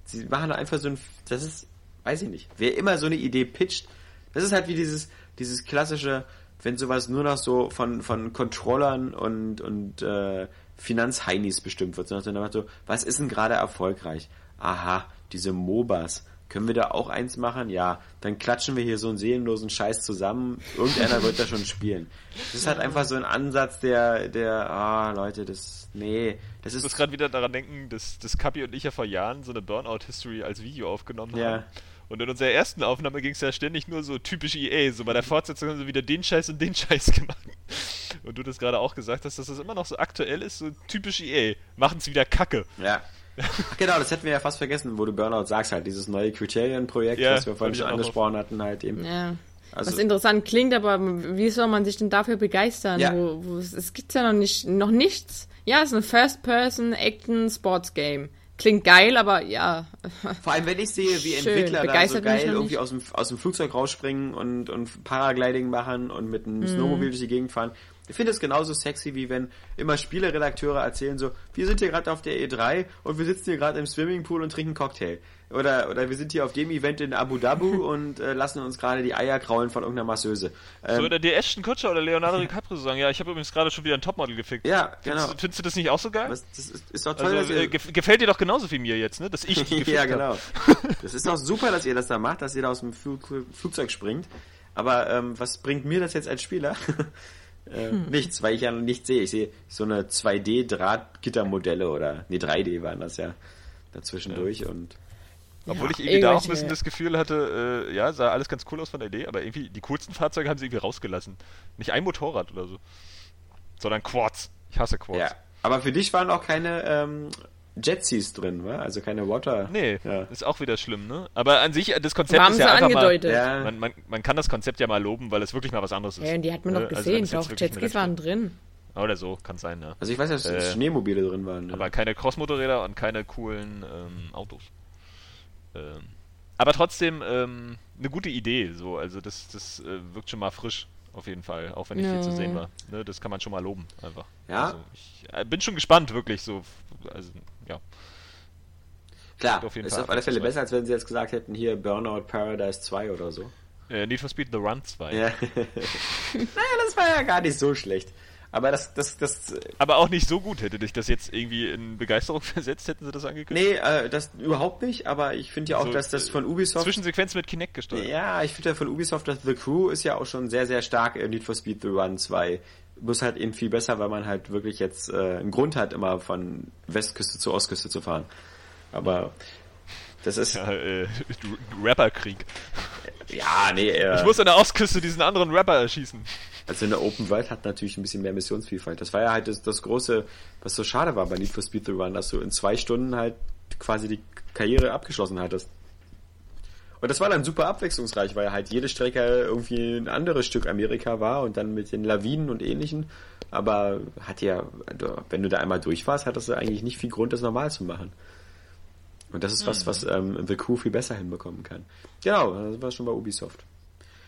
sie machen einfach so ein, das ist, weiß ich nicht, wer immer so eine Idee pitcht, das ist halt wie dieses, dieses klassische, wenn sowas nur noch so von, von Controllern und, und äh, Finanzheinis bestimmt wird, sondern so, was ist denn gerade erfolgreich? Aha, diese MOBAs. Können wir da auch eins machen? Ja, dann klatschen wir hier so einen seelenlosen Scheiß zusammen. Irgendeiner wird da schon spielen. Das ist halt einfach so ein Ansatz, der, der, ah, Leute, das, nee, das ist. Ich muss gerade wieder daran denken, dass, dass Kapi und ich ja vor Jahren so eine Burnout-History als Video aufgenommen ja. haben. Und in unserer ersten Aufnahme ging es ja ständig nur so typisch EA. So bei der Fortsetzung haben sie wieder den Scheiß und den Scheiß gemacht. Und du das gerade auch gesagt hast, dass das immer noch so aktuell ist, so typisch EA. Machen es wieder Kacke. Ja. genau, das hätten wir ja fast vergessen, wo du Burnout sagst, halt dieses neue Criterion-Projekt, ja, was wir vorhin schon angesprochen hatten, halt eben. Ja. Also, was interessant klingt, aber wie soll man sich denn dafür begeistern? Ja. Wo, wo, es gibt ja noch nicht, noch nichts. Ja, es ist ein First-Person-Action-Sports-Game. Klingt geil, aber ja. Vor allem, wenn ich sehe, wie Entwickler da so geil irgendwie aus dem, aus dem Flugzeug rausspringen und, und Paragliding machen und mit einem mhm. Snowmobil durch die Gegend fahren. Ich finde es genauso sexy, wie wenn immer Spieleredakteure erzählen so, wir sind hier gerade auf der E3 und wir sitzen hier gerade im Swimmingpool und trinken Cocktail. Oder, oder wir sind hier auf dem Event in Abu Dhabi und äh, lassen uns gerade die Eier kraulen von irgendeiner Masseuse. Ähm, so, oder die Ashton Kutscher oder Leonardo DiCaprio sagen, ja, ich habe übrigens gerade schon wieder ein Topmodel gefickt. Ja, genau. Findest, findest, du das nicht auch so geil? Was, das ist, ist doch toll, also, äh, gefällt dir doch genauso wie mir jetzt, ne? Dass ich die Ja, genau. das ist doch super, dass ihr das da macht, dass ihr da aus dem Flug, Flugzeug springt. Aber ähm, was bringt mir das jetzt als Spieler? Äh, hm. Nichts, weil ich ja nichts sehe. Ich sehe so eine 2D-Drahtgittermodelle oder, nee, 3D waren das ja dazwischendurch ja. und Obwohl ja, ich irgendwie da auch ein bisschen das Gefühl hatte, äh, ja, sah alles ganz cool aus von der Idee, aber irgendwie die coolsten Fahrzeuge haben sie irgendwie rausgelassen. Nicht ein Motorrad oder so, sondern Quads. Ich hasse Quads. Ja, aber für dich waren auch keine ähm, Jetseas drin, wa? also keine Water. Nee, ja. ist auch wieder schlimm, ne? Aber an sich, das Konzept Haben ist ja einfach angedeutet. mal... Ja. Man, man, man, kann das Konzept ja mal loben, weil es wirklich mal was anderes ist. Ja, und die hat man noch ne? also gesehen, also, doch, Jetskis waren drin. Oder so, kann sein, ja. Also ich weiß, dass äh, Schneemobile drin waren. Ja. Aber keine Crossmotorräder und keine coolen ähm, Autos. Ähm, aber trotzdem ähm, eine gute Idee, so. Also das, das äh, wirkt schon mal frisch, auf jeden Fall. Auch wenn nicht ja. viel zu sehen war. Ne, das kann man schon mal loben, einfach. Ja. Also ich äh, bin schon gespannt, wirklich, so. Also, ja. Klar, auf jeden ist Fall auf alle Fälle besser, als wenn sie jetzt gesagt hätten, hier Burnout Paradise 2 oder so. Äh, Need for Speed The Run 2. Ja. naja, das war ja gar nicht so schlecht. Aber das, das, das. Aber auch nicht so gut hätte dich das jetzt irgendwie in Begeisterung versetzt, hätten sie das angekündigt? Nee, äh, das überhaupt nicht, aber ich finde ja auch, so, dass das von Ubisoft. Zwischensequenz mit Kinect gesteuert. Ja, ich finde ja von Ubisoft, dass The Crew ist ja auch schon sehr, sehr stark in Need for Speed The Run 2. Muss halt eben viel besser, weil man halt wirklich jetzt äh, einen Grund hat, immer von Westküste zu Ostküste zu fahren. Aber das ist. Ja, äh, Rapperkrieg. Ja, nee, äh, Ich muss an der Ostküste diesen anderen Rapper erschießen. Also in der Open World hat natürlich ein bisschen mehr Missionsvielfalt. Das war ja halt das, das große, was so schade war bei Need for Speed The Run, dass du in zwei Stunden halt quasi die Karriere abgeschlossen hattest. Und das war dann super abwechslungsreich, weil halt jede Strecke irgendwie ein anderes Stück Amerika war und dann mit den Lawinen und ähnlichen. Aber hat ja, wenn du da einmal durch warst, hattest du eigentlich nicht viel Grund, das normal zu machen. Und das ist was, mhm. was ähm, The Crew viel besser hinbekommen kann. Genau, das war schon bei Ubisoft.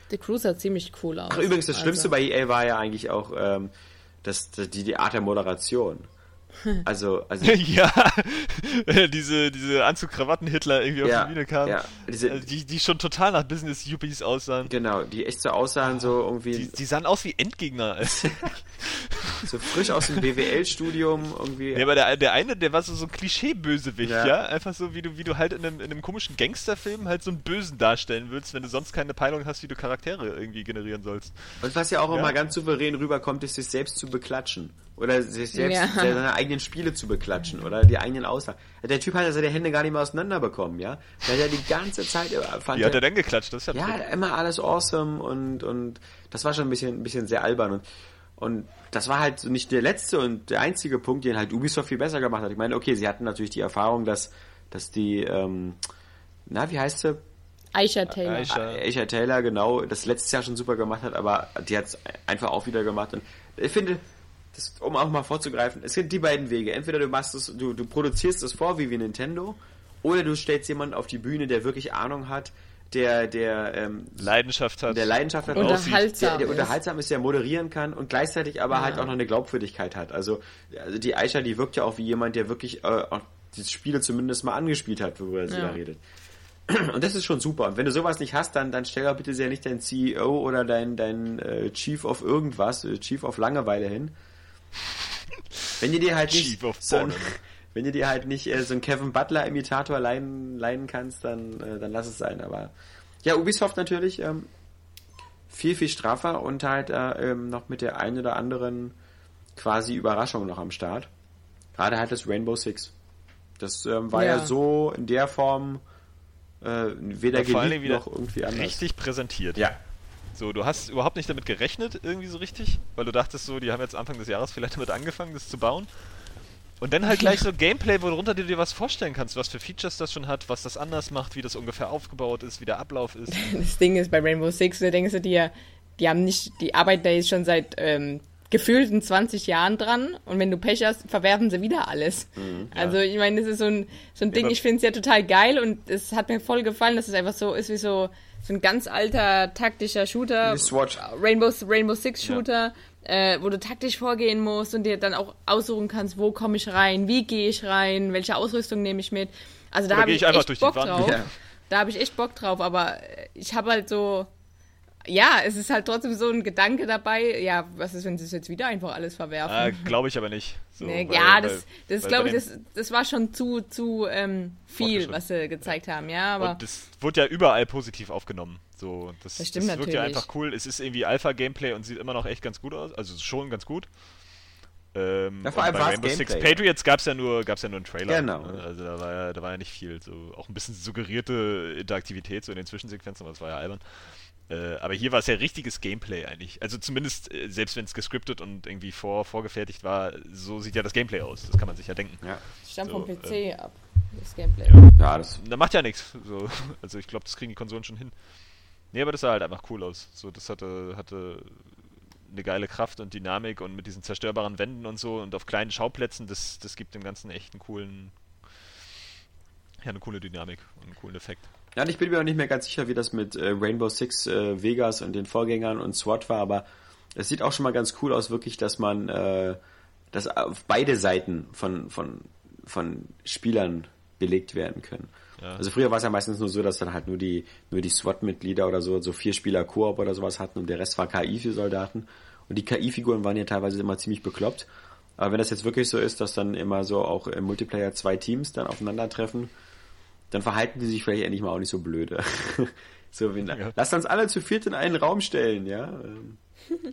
The Crew sah ziemlich cool aus. Ach, übrigens, das Schlimmste also. bei EA war ja eigentlich auch ähm, das, die, die Art der Moderation. Also, also ja, diese, diese Anzug-Krawatten-Hitler irgendwie ja, auf die Bühne kamen, ja, diese, also die, die schon total nach Business-Yuppies aussahen. Genau, die echt so aussahen, so irgendwie. Die, die sahen aus wie Endgegner. so frisch aus dem BWL-Studium irgendwie. Ja, aber der, der eine, der war so, so ein Klischee-Bösewicht, ja. ja. Einfach so, wie du, wie du halt in einem, in einem komischen Gangsterfilm halt so einen Bösen darstellen willst, wenn du sonst keine Peilung hast, wie du Charaktere irgendwie generieren sollst. Und was ja auch immer ganz souverän rüberkommt, ist sich selbst zu beklatschen. Oder sich selbst ja. seine eigenen Spiele zu beklatschen oder die eigenen Aussagen. Der Typ hat ja seine Hände gar nicht mehr auseinanderbekommen, ja. Der hat ja die ganze Zeit fand Wie hat er denn geklatscht? Das ist ja, ja immer alles awesome und, und das war schon ein bisschen, ein bisschen sehr albern und, und das war halt nicht der letzte und der einzige Punkt, den halt Ubisoft viel besser gemacht hat. Ich meine, okay, sie hatten natürlich die Erfahrung, dass, dass die, ähm, na, wie heißt sie? Aisha Taylor. Aisha. Aisha Taylor, genau, das letztes Jahr schon super gemacht hat, aber die hat es einfach auch wieder gemacht. Und ich finde, das, um auch mal vorzugreifen, es gibt die beiden Wege. Entweder du machst es, du, du produzierst es vor wie wie Nintendo, oder du stellst jemanden auf die Bühne, der wirklich Ahnung hat, der, der ähm, Leidenschaft hat, der Leidenschaft hat, unterhaltsam der, der unterhaltsam ist, der moderieren kann und gleichzeitig aber ja. halt auch noch eine Glaubwürdigkeit hat. Also, also die Aisha, die wirkt ja auch wie jemand, der wirklich äh, auch die Spiele zumindest mal angespielt hat, worüber sie ja. da redet. Und das ist schon super. Und wenn du sowas nicht hast, dann, dann stell doch bitte sehr nicht dein CEO oder dein, dein äh, Chief of irgendwas, äh, Chief of Langeweile hin. Wenn ihr dir halt nicht so ein, wenn ihr dir halt nicht äh, so einen Kevin Butler Imitator leihen, leihen kannst, dann, äh, dann lass es sein. Aber ja, Ubisoft natürlich ähm, viel, viel straffer und halt äh, ähm, noch mit der einen oder anderen quasi Überraschung noch am Start. Gerade halt das Rainbow Six. Das ähm, war ja. ja. so in der Form äh, weder geliebt noch irgendwie anders. Richtig präsentiert. Ja. So, du hast überhaupt nicht damit gerechnet, irgendwie so richtig, weil du dachtest so, die haben jetzt Anfang des Jahres vielleicht damit angefangen, das zu bauen. Und dann halt gleich so Gameplay, worunter du dir was vorstellen kannst, was für Features das schon hat, was das anders macht, wie das ungefähr aufgebaut ist, wie der Ablauf ist. Das Ding ist bei Rainbow Six, du denkst du dir, die haben nicht, die arbeiten da jetzt schon seit ähm, gefühlten 20 Jahren dran und wenn du Pech hast, verwerfen sie wieder alles. Mhm, ja. Also ich meine, das ist so ein, so ein Ding, ich finde es ja total geil und es hat mir voll gefallen, dass es einfach so ist wie so, so ein ganz alter taktischer Shooter. Rainbow, Rainbow Six Shooter. Ja äh, wo du taktisch vorgehen musst und dir dann auch aussuchen kannst, wo komme ich rein, wie gehe ich rein, welche Ausrüstung nehme ich mit. Also da habe ich, ich echt Bock drauf. Ja. Da habe ich echt Bock drauf, aber ich habe halt so, ja, es ist halt trotzdem so ein Gedanke dabei, ja, was ist, wenn sie es jetzt wieder einfach alles verwerfen? Äh, glaube ich aber nicht. So, nee, weil, ja, das, das glaube ich, das, das war schon zu, zu ähm, viel, was sie gezeigt haben, ja, aber... Und das wurde ja überall positiv aufgenommen. So, das, das stimmt das wirkt natürlich. ja einfach cool. Es ist irgendwie Alpha-Gameplay und sieht immer noch echt ganz gut aus. Also schon ganz gut. Ähm, ja, vor allem bei Rainbow Six Patriots gab es ja, nur, ja nur einen Trailer. Genau. Ne? Also da war, ja, da war ja nicht viel. So, auch ein bisschen suggerierte Interaktivität so in den Zwischensequenzen, aber das war ja albern. Äh, aber hier war es ja richtiges Gameplay eigentlich. Also zumindest, äh, selbst wenn es gescriptet und irgendwie vor, vorgefertigt war, so sieht ja das Gameplay aus. Das kann man sich ja denken. Ja. Stammt so, vom PC äh, ab, das Gameplay. Ja, das da macht ja nichts. So. Also ich glaube, das kriegen die Konsolen schon hin. Nee, aber das sah halt einfach cool aus. So, das hatte, hatte eine geile Kraft und Dynamik und mit diesen zerstörbaren Wänden und so und auf kleinen Schauplätzen, das, das gibt dem Ganzen echt einen coolen, ja, eine coole Dynamik und einen coolen Effekt. Ja, und ich bin mir auch nicht mehr ganz sicher, wie das mit äh, Rainbow Six äh, Vegas und den Vorgängern und SWAT war, aber es sieht auch schon mal ganz cool aus, wirklich, dass man äh, dass auf beide Seiten von, von, von Spielern belegt werden können. Ja. Also früher war es ja meistens nur so, dass dann halt nur die, nur die SWAT-Mitglieder oder so, so vier Spieler Koop oder sowas hatten und der Rest war KI für Soldaten. Und die KI-Figuren waren ja teilweise immer ziemlich bekloppt. Aber wenn das jetzt wirklich so ist, dass dann immer so auch im Multiplayer zwei Teams dann aufeinandertreffen, dann verhalten die sich vielleicht endlich mal auch nicht so blöde. so, wenn, ja. lasst uns alle zu viert in einen Raum stellen, ja. Ähm.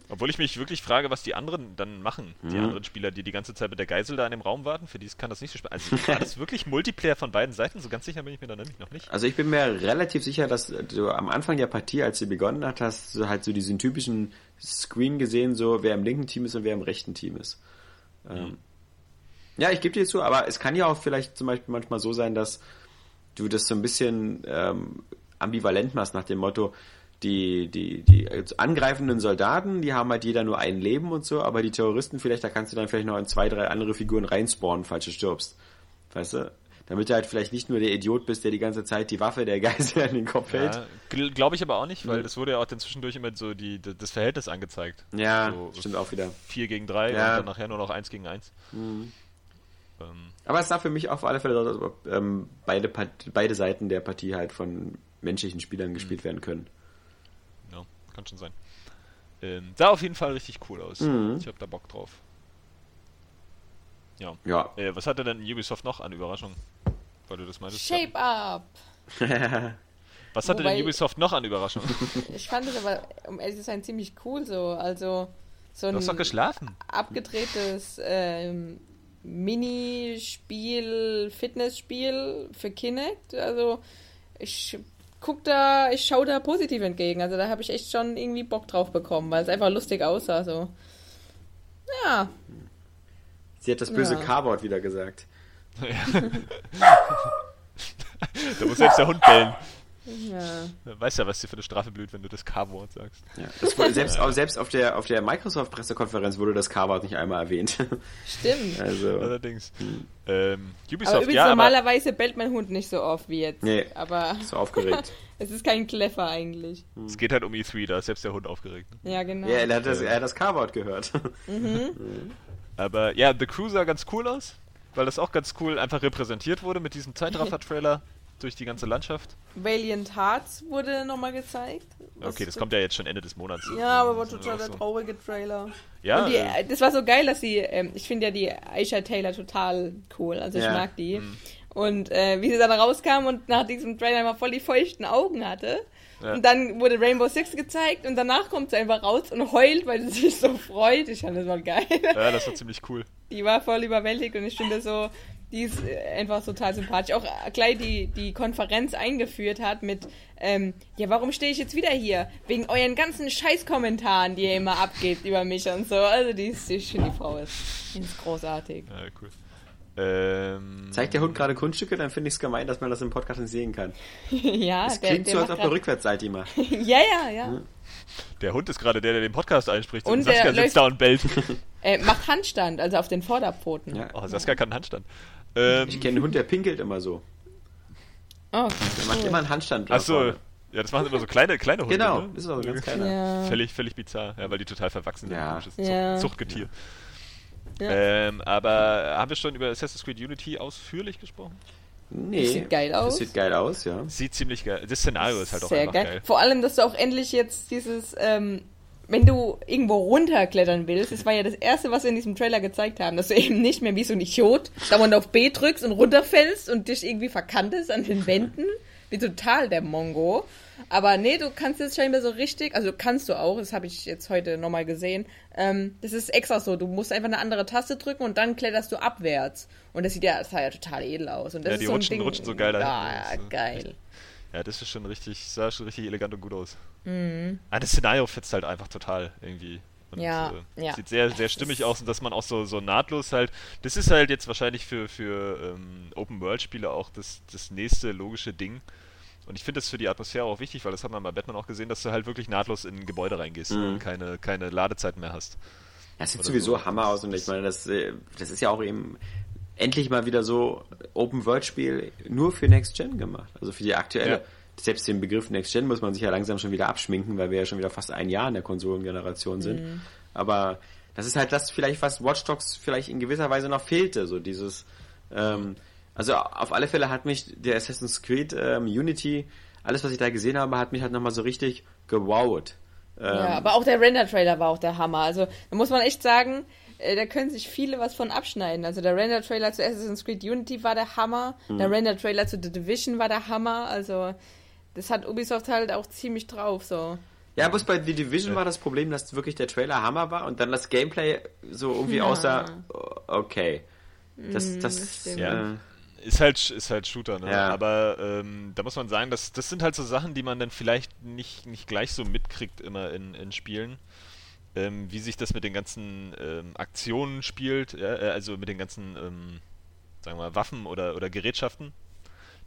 Obwohl ich mich wirklich frage, was die anderen dann machen. Die mhm. anderen Spieler, die die ganze Zeit mit der Geisel da in dem Raum warten, für die kann das nicht so spannend. Also war das wirklich Multiplayer von beiden Seiten? So ganz sicher bin ich mir da nämlich noch nicht. Also ich bin mir relativ sicher, dass du am Anfang der Partie, als sie begonnen hat, hast du halt so diesen typischen Screen gesehen, so wer im linken Team ist und wer im rechten Team ist. Ähm, mhm. Ähm, ja, ich gebe dir zu, aber es kann ja auch vielleicht zum Beispiel manchmal so sein, dass du das so ein bisschen ähm, ambivalent machst nach dem Motto, die, die, die angreifenden Soldaten, die haben halt jeder nur ein Leben und so, aber die Terroristen vielleicht, da kannst du dann vielleicht noch in zwei, drei andere Figuren reinspawnen, falls du stirbst. Weißt du? Damit du halt vielleicht nicht nur der Idiot bist, der die ganze Zeit die Waffe der Geisel an den Kopf hält. Ja, Glaube ich aber auch nicht, weil mhm. das wurde ja auch dann zwischendurch immer so die, das Verhältnis angezeigt. Ja, so stimmt auch wieder. 4 gegen 3 ja. und dann nachher nur noch 1 gegen 1. Mhm. Ähm. Aber es sah für mich auf alle Fälle aus, als ob ähm, beide, beide Seiten der Partie halt von menschlichen Spielern gespielt mhm. werden können. Ja, kann schon sein. Ähm, sah auf jeden Fall richtig cool aus. Mhm. Ich hab da Bock drauf. Ja. ja. Äh, was hatte denn Ubisoft noch an Überraschungen? Weil du das meintest. Shape Up! was hatte Wobei, denn Ubisoft noch an Überraschungen? ich fand es aber, um ehrlich zu sein, ziemlich cool so. Also, so ein. Du hast doch geschlafen. Abgedrehtes ähm, Minispiel, Fitnessspiel für Kinect. Also ich guck da, ich schaue da positiv entgegen. Also da habe ich echt schon irgendwie Bock drauf bekommen, weil es einfach lustig aussah. So. Ja. Sie hat das böse ja. Cardboard wieder gesagt. Ja. da muss selbst der Hund bellen. Ja. Weißt ja, was dir für eine Strafe blüht, wenn du das K-Wort sagst. Ja, das wurde, selbst, ja. selbst auf der, auf der Microsoft-Pressekonferenz wurde das K-Wort nicht einmal erwähnt. Stimmt. Also, Allerdings. Hm. Ähm, Ubisoft, aber übrigens, ja, normalerweise bellt mein Hund nicht so oft wie jetzt. Nee, aber so aufgeregt. es ist kein Kleffer eigentlich. Hm. Es geht halt um E3, da ist selbst der Hund aufgeregt. Ja, genau. Ja, er hat das, er hat das K-Wort gehört. Mhm. aber ja, The Crew sah ganz cool aus, weil das auch ganz cool einfach repräsentiert wurde mit diesem Zeitraffer-Trailer durch die ganze Landschaft. Valiant Hearts wurde nochmal gezeigt. Okay, das kommt ja jetzt schon Ende des Monats. Ja, aber war total der so. traurige Trailer. Ja. Die, äh, das war so geil, dass sie, ähm, ich finde ja die Aisha Taylor total cool, also ich ja. mag die. Mhm. Und äh, wie sie dann rauskam und nach diesem Trailer mal voll die feuchten Augen hatte. Ja. Und dann wurde Rainbow Six gezeigt und danach kommt sie einfach raus und heult, weil sie sich so freut. Ich fand das war geil. Ja, das war ziemlich cool. Die war voll überwältigt und ich finde so, die ist äh, einfach total sympathisch. Auch gleich die, die Konferenz eingeführt hat mit, ähm, ja, warum stehe ich jetzt wieder hier? Wegen euren ganzen Scheißkommentaren, die ihr immer abgebt über mich und so. Also die ist, ich finde die Frau ist, ist großartig. Ja, cool. Ähm, Zeigt der Hund gerade Kunststücke, dann finde ich es gemein, dass man das im Podcast nicht sehen kann. ja, Es klingt der, so, als ob er Rückwärtsseite immer. ja, ja, ja. Der Hund ist gerade der, der den Podcast einspricht. Und, und Saskia sitzt da und bellt. äh, macht Handstand, also auf den Vorderpfoten. Ja. Oh, Saskia kann Handstand. Ähm, ich kenne einen Hund, der pinkelt immer so. Oh, der macht immer einen Handstand. Achso, ja, das machen immer so kleine, kleine Hunde. Genau, ne? das ist auch so ganz kleiner. Ja. Völlig, völlig bizarr, ja, weil die total verwachsen sind. Ja. Zucht, ja. Zuchtgetier. Ja. Ähm, aber haben wir schon über Assassin's Creed Unity ausführlich gesprochen? Nee. Das sieht geil aus. Das sieht geil aus, ja. Sieht ziemlich geil. Das Szenario ist halt auch Sehr einfach geil. geil. Vor allem, dass du auch endlich jetzt dieses ähm, wenn du irgendwo runterklettern willst, das war ja das erste, was wir in diesem Trailer gezeigt haben, dass du eben nicht mehr wie so ein Idiot dauernd auf B drückst und runterfällst und dich irgendwie verkantest an den Wänden, wie total der Mongo. Aber nee, du kannst jetzt scheinbar so richtig, also kannst du auch, das habe ich jetzt heute nochmal gesehen. Ähm, das ist extra so, du musst einfach eine andere Taste drücken und dann kletterst du abwärts. Und das sieht ja, das sah ja total edel aus. Und das ja, ist die so rutschen, ein Ding, rutschen so geil dahin. Ja, geil. Ja, das ist schon richtig, sah schon richtig elegant und gut aus. Mhm. Ah, das Szenario fetzt halt einfach total irgendwie. Und, Ja, äh, ja. Sieht sehr, sehr stimmig aus und dass man auch so, so nahtlos halt. Das ist halt jetzt wahrscheinlich für, für ähm, Open-World-Spiele auch das, das nächste logische Ding. Und ich finde das für die Atmosphäre auch wichtig, weil das hat man bei Batman auch gesehen, dass du halt wirklich nahtlos in ein Gebäude reingehst Mhm. und keine, keine Ladezeiten mehr hast. Das sieht Oder sowieso so. Hammer aus und ich meine, das, äh, das ist ja auch eben endlich mal wieder so Open-World-Spiel nur für Next Gen gemacht. Also für die aktuelle. Ja. Selbst den Begriff Next Gen muss man sich ja langsam schon wieder abschminken, weil wir ja schon wieder fast ein Jahr in der Konsolengeneration sind. Aber das ist halt das vielleicht, was Watch Dogs vielleicht in gewisser Weise noch fehlte, so dieses, ähm, also auf alle Fälle hat mich der Assassin's Creed ähm, Unity, alles was ich da gesehen habe, hat mich halt nochmal so richtig gewowt. Ähm, Ja, aber auch der Render-Trailer war auch der Hammer. Also, da muss man echt sagen, äh, da können sich viele was von abschneiden. Also, der Render-Trailer zu Assassin's Creed Unity war der Hammer. Mhm. Der Render-Trailer zu The Division war der Hammer. Also, das hat Ubisoft halt auch ziemlich drauf, so. Ja, bloß bei The Division war das Problem, dass wirklich der Trailer Hammer war und dann das Gameplay so irgendwie Ja. aussah, oh, okay. Das, das, das stimmt. Ja. äh, Ist halt, ist halt Shooter, ne? Ja. Aber ähm, da muss man sagen, das, das sind halt so Sachen, die man dann vielleicht nicht, nicht gleich so mitkriegt immer in, in Spielen. Ähm, wie sich das mit den ganzen ähm, Aktionen spielt, ja, äh, also mit den ganzen, ähm, sagen wir mal, Waffen oder, oder Gerätschaften,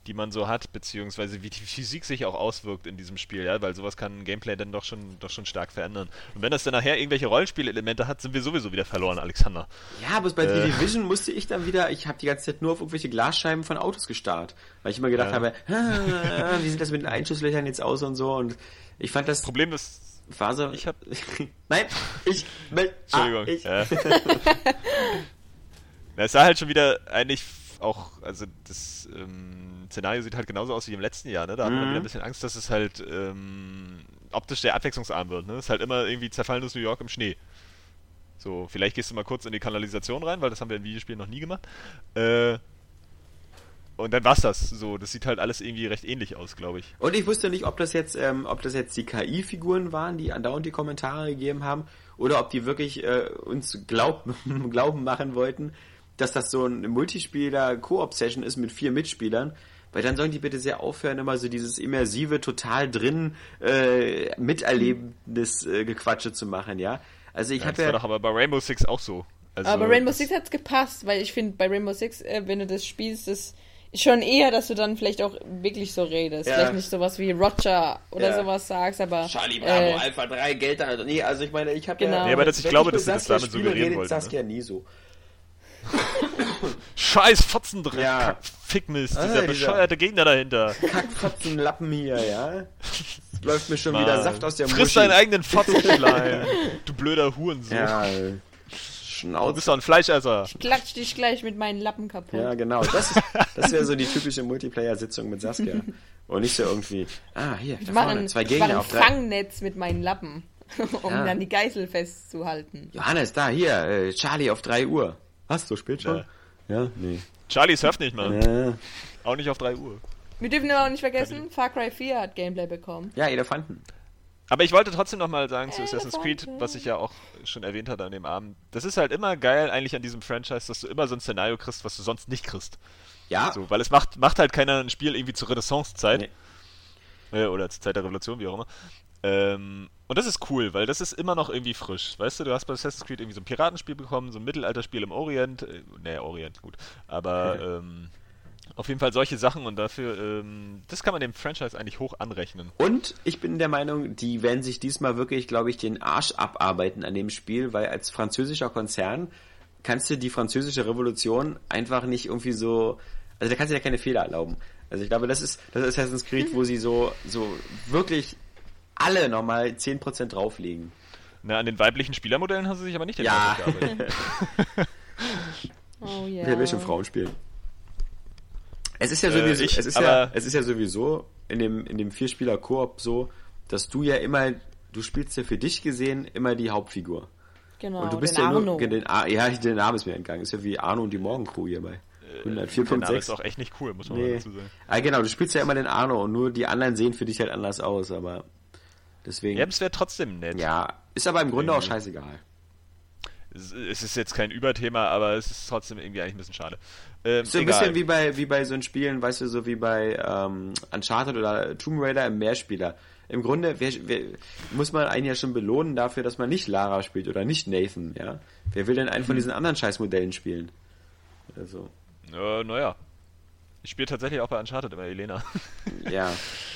die man so hat, beziehungsweise wie die Physik sich auch auswirkt in diesem Spiel, ja, weil sowas kann Gameplay dann doch schon, doch schon stark verändern. Und wenn das dann nachher irgendwelche Rollenspielelemente hat, sind wir sowieso wieder verloren, Alexander. ja, bloß bei Äh. The Division musste ich dann wieder, ich habe die ganze Zeit nur auf irgendwelche Glasscheiben von Autos gestarrt, weil ich immer gedacht Ja. habe, ah, wie sieht das mit den Einschusslöchern jetzt aus und so und ich fand das Problem ist, so, ich hab- nein, ich, Entschuldigung. ah, ich, Ja. Na, es sah halt schon wieder eigentlich auch, also das ähm, Szenario sieht halt genauso aus wie im letzten Jahr, ne? Da hat man Mhm. wieder ein bisschen Angst, dass es halt ähm, optisch sehr abwechslungsarm wird, ne? Es ist halt immer irgendwie zerfallenes New York im Schnee. So, vielleicht gehst du mal kurz in die Kanalisation rein, weil das haben wir in Videospielen noch nie gemacht. Äh, und dann war's das. So, das sieht halt alles irgendwie recht ähnlich aus, glaube ich. Und ich wusste nicht, ob das jetzt, ähm, ob das jetzt die KI-Figuren waren, die andauernd die Kommentare gegeben haben, oder ob die wirklich äh, uns glaub, glauben machen wollten, dass das so ein Multispieler-Koop-Session ist mit vier Mitspielern. Weil dann sollen die bitte sehr aufhören, immer so dieses immersive, total drin äh, miterlebendes äh, Gequatsche zu machen, ja. Also ich Ja, habe das war ja, doch aber bei Rainbow Six auch so. Also, Aber Rainbow das- Six hat's gepasst, weil ich finde, bei Rainbow Six, äh, wenn du das spielst, das ist schon eher, dass du dann vielleicht auch wirklich so redest. Ja. Vielleicht nicht sowas wie Roger oder Ja. sowas sagst, aber. Charlie Bravo, äh, Alpha 3, Geld da. Nee, also ich meine, ich habe Genau. ja. Nee, aber das- ich glaube, dass sie das damit suggerieren redet wollten, ne? Saskia nie so. Scheiß Fotzendreck, Ja. Fickmist, Ah, dieser dieser- bescheuerte Gegner dahinter. Kackfotzen Lappen hier, ja. Läuft mir schon Mann. wieder Saft aus der Friss Muschi. deinen eigenen Fotzenschleim, du blöder Hurensohn. Ja, äh, Du Schnauze. bist doch ein Fleischesser. klatsch dich gleich mit meinen Lappen kaputt. Ja, genau. Das, das wäre so die typische Multiplayer-Sitzung mit Saskia. Und nicht so irgendwie, ah, hier, Ich da vorne, ein, zwei ich mach Gegner ein auf drei. Fangnetz mit meinen Lappen, um Ja. dann die Geißel festzuhalten. Johannes, da, hier, äh, Charlie auf 3 Uhr. Was, so spät schon? Ja, nee. Charlie surft nicht mal. Ja, Auch nicht auf 3 Uhr. Wir dürfen aber auch nicht vergessen, Far Cry 4 hat Gameplay bekommen. ja Elefanten. Aber ich wollte trotzdem nochmal sagen zu Assassin's Creed, was ich ja auch schon erwähnt hatte an dem Abend. Das ist halt immer geil eigentlich an diesem Franchise, dass du immer so ein Szenario kriegst, was du sonst nicht kriegst. Ja, So, weil es macht, macht halt keiner ein Spiel irgendwie zur Renaissance-Zeit. Nee. Äh, oder zur Zeit der Revolution, wie auch immer. Ähm, und das ist cool, weil das ist immer noch irgendwie frisch. Weißt du, du hast bei Assassin's Creed irgendwie so ein Piratenspiel bekommen, so ein Mittelalterspiel im Orient. Äh, nee, Orient, gut. Aber ähm, auf jeden Fall solche Sachen und dafür, ähm, das kann man dem Franchise eigentlich hoch anrechnen. Und ich bin der Meinung, die werden sich diesmal wirklich, glaube ich, den Arsch abarbeiten an dem Spiel, weil als französischer Konzern kannst du die französische Revolution einfach nicht irgendwie so, also da kannst du ja keine Fehler erlauben. Also ich glaube, das ist das Assassin's Creed, wo sie so so wirklich alle nochmal 10% drauflegen. Na, an den weiblichen Spielermodellen haben sie sich aber nicht Ja. Oh ja. Wer will schon Frauen spielen? Es ist ja Äh, sowieso, ich, es ist ja, es ist ja sowieso in dem, in dem Vierspieler-Koop so, dass du ja immer, du spielst ja für dich gesehen immer die Hauptfigur. Genau, Und du bist den ja Arno. nur, den, Ar- ja, der Name ist mir entgangen. Ist ja wie Arno und die Morgencrew hierbei. 104.6. Der ist auch echt nicht cool, muss man nee. dazu sagen. Ah, genau, du spielst ja immer den Arno und nur die anderen sehen für dich halt anders aus, aber deswegen. Ja, es wäre trotzdem nett. Ja, ist aber im Grunde auch scheißegal. Es ist jetzt kein Überthema, aber es ist trotzdem irgendwie eigentlich ein bisschen schade. Ähm, so ein egal. bisschen wie bei, wie bei so Spielen, weißt du, so wie bei ähm, Uncharted oder Tomb Raider im Mehrspieler. Im Grunde wer, wer, muss man einen ja schon belohnen dafür, dass man nicht Lara spielt oder nicht Nathan, ja. Wer will denn einen von hm. diesen anderen Scheißmodellen spielen? Also. Äh, naja. Ich spiele tatsächlich auch bei Uncharted immer Elena. ja,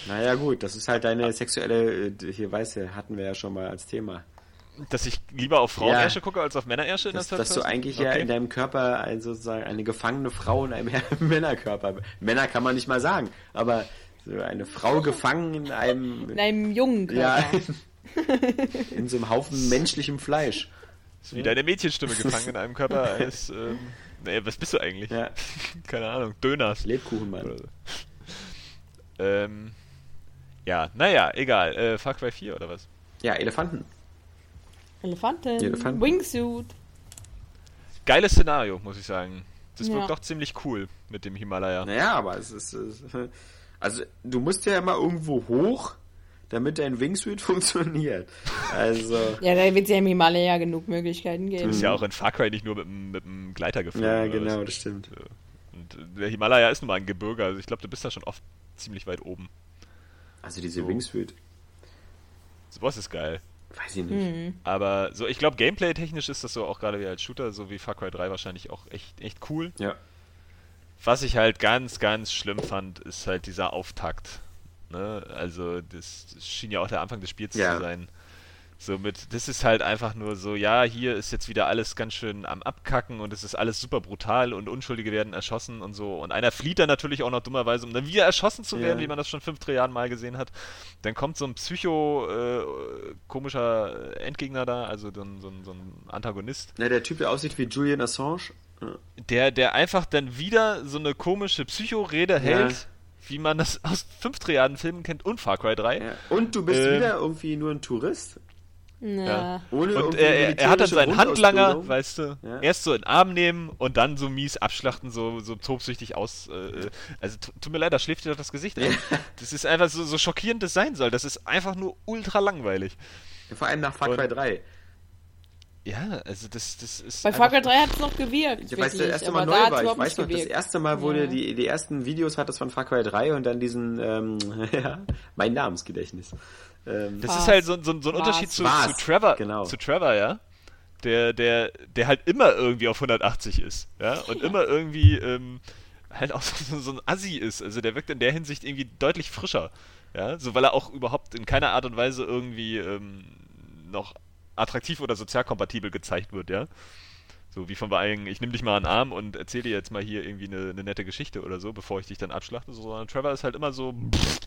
naja gut, das ist halt deine sexuelle, äh, hier weißt du, hatten wir ja schon mal als Thema. Dass ich lieber auf Frauenersche ja, gucke als auf Männerersche? Dass, dass du eigentlich okay. ja in deinem Körper ein, sozusagen eine gefangene Frau in einem Männerkörper. Männer kann man nicht mal sagen, aber so eine Frau gefangen in einem. In einem jungen Körper. Ja, in so einem Haufen menschlichem Fleisch. Das ist wie deine Mädchenstimme gefangen in einem Körper als. Ähm, naja, was bist du eigentlich? Ja. Keine Ahnung, Döners. Lebkuchenmann. Ähm, ja, naja, egal. Äh, Far Cry 4 oder was? Ja, Elefanten. Elefanten. Elefanten. Wingsuit. Geiles Szenario, muss ich sagen. Das ja. wirkt doch ziemlich cool mit dem Himalaya. Naja, aber es ist. Also, du musst ja immer irgendwo hoch, damit dein Wingsuit funktioniert. Also. ja, da wird es ja im Himalaya genug Möglichkeiten geben. Du bist ja auch in Far Cry nicht nur mit, mit einem Gleiter geflogen. Ja, genau, das stimmt. Und der Himalaya ist nun mal ein Gebirge, also ich glaube, du bist da schon oft ziemlich weit oben. Also diese so. Wingsuit. Sowas ist geil. Weiß ich nicht. Mhm. Aber so, ich glaube, gameplay-technisch ist das so auch gerade wie als Shooter, so wie Far Cry 3 wahrscheinlich auch echt, echt cool. Ja. Was ich halt ganz, ganz schlimm fand, ist halt dieser Auftakt. Ne? Also, das, das schien ja auch der Anfang des Spiels ja. zu sein. Somit, das ist halt einfach nur so, ja, hier ist jetzt wieder alles ganz schön am Abkacken und es ist alles super brutal und Unschuldige werden erschossen und so. Und einer flieht dann natürlich auch noch dummerweise, um dann wieder erschossen zu werden, ja. wie man das schon fünf Jahren mal gesehen hat. Dann kommt so ein psycho äh, komischer Endgegner da, also so ein, so, ein, so ein Antagonist. Ja, der Typ, der aussieht wie Julian Assange. Der, der einfach dann wieder so eine komische Psycho-Rede hält wie man das aus fünf Triaden-Filmen kennt und Far Cry 3. Ja. Und du bist ähm, wieder irgendwie nur ein Tourist. Ja. Ohne und er, er hat dann seinen Handlanger, weißt du, ja. erst so in den Arm nehmen und dann so mies abschlachten, so, so tobsüchtig aus. Äh, also tut mir leid, da schläft dir doch das Gesicht ein. Das ist einfach so, so schockierend das sein soll. Das ist einfach nur ultra langweilig. Vor allem nach Far Cry 3. Ja, also das, das ist. Bei Far Cry 3 hat es noch gewirkt. Ich weiß, das erste Mal neu war. Ich weiß noch, das erste Mal, wo ja. die, die ersten Videos hat das von Far Cry 3 und dann diesen, ähm, ja, mein Namensgedächtnis. Ähm, das ist halt so, so, so ein Unterschied zu, zu, Trevor, genau. zu Trevor, ja. Der, der, der halt immer irgendwie auf 180 ist, ja, und immer irgendwie, ähm, halt auch so, so ein Assi ist. Also der wirkt in der Hinsicht irgendwie deutlich frischer, ja, so weil er auch überhaupt in keiner Art und Weise irgendwie, ähm, noch attraktiv oder sozial kompatibel gezeigt wird, ja. So wie von wegen, ich nehme dich mal an den Arm und erzähle dir jetzt mal hier irgendwie eine, eine, nette Geschichte oder so, bevor ich dich dann abschlachte. So, sondern Trevor ist halt immer so,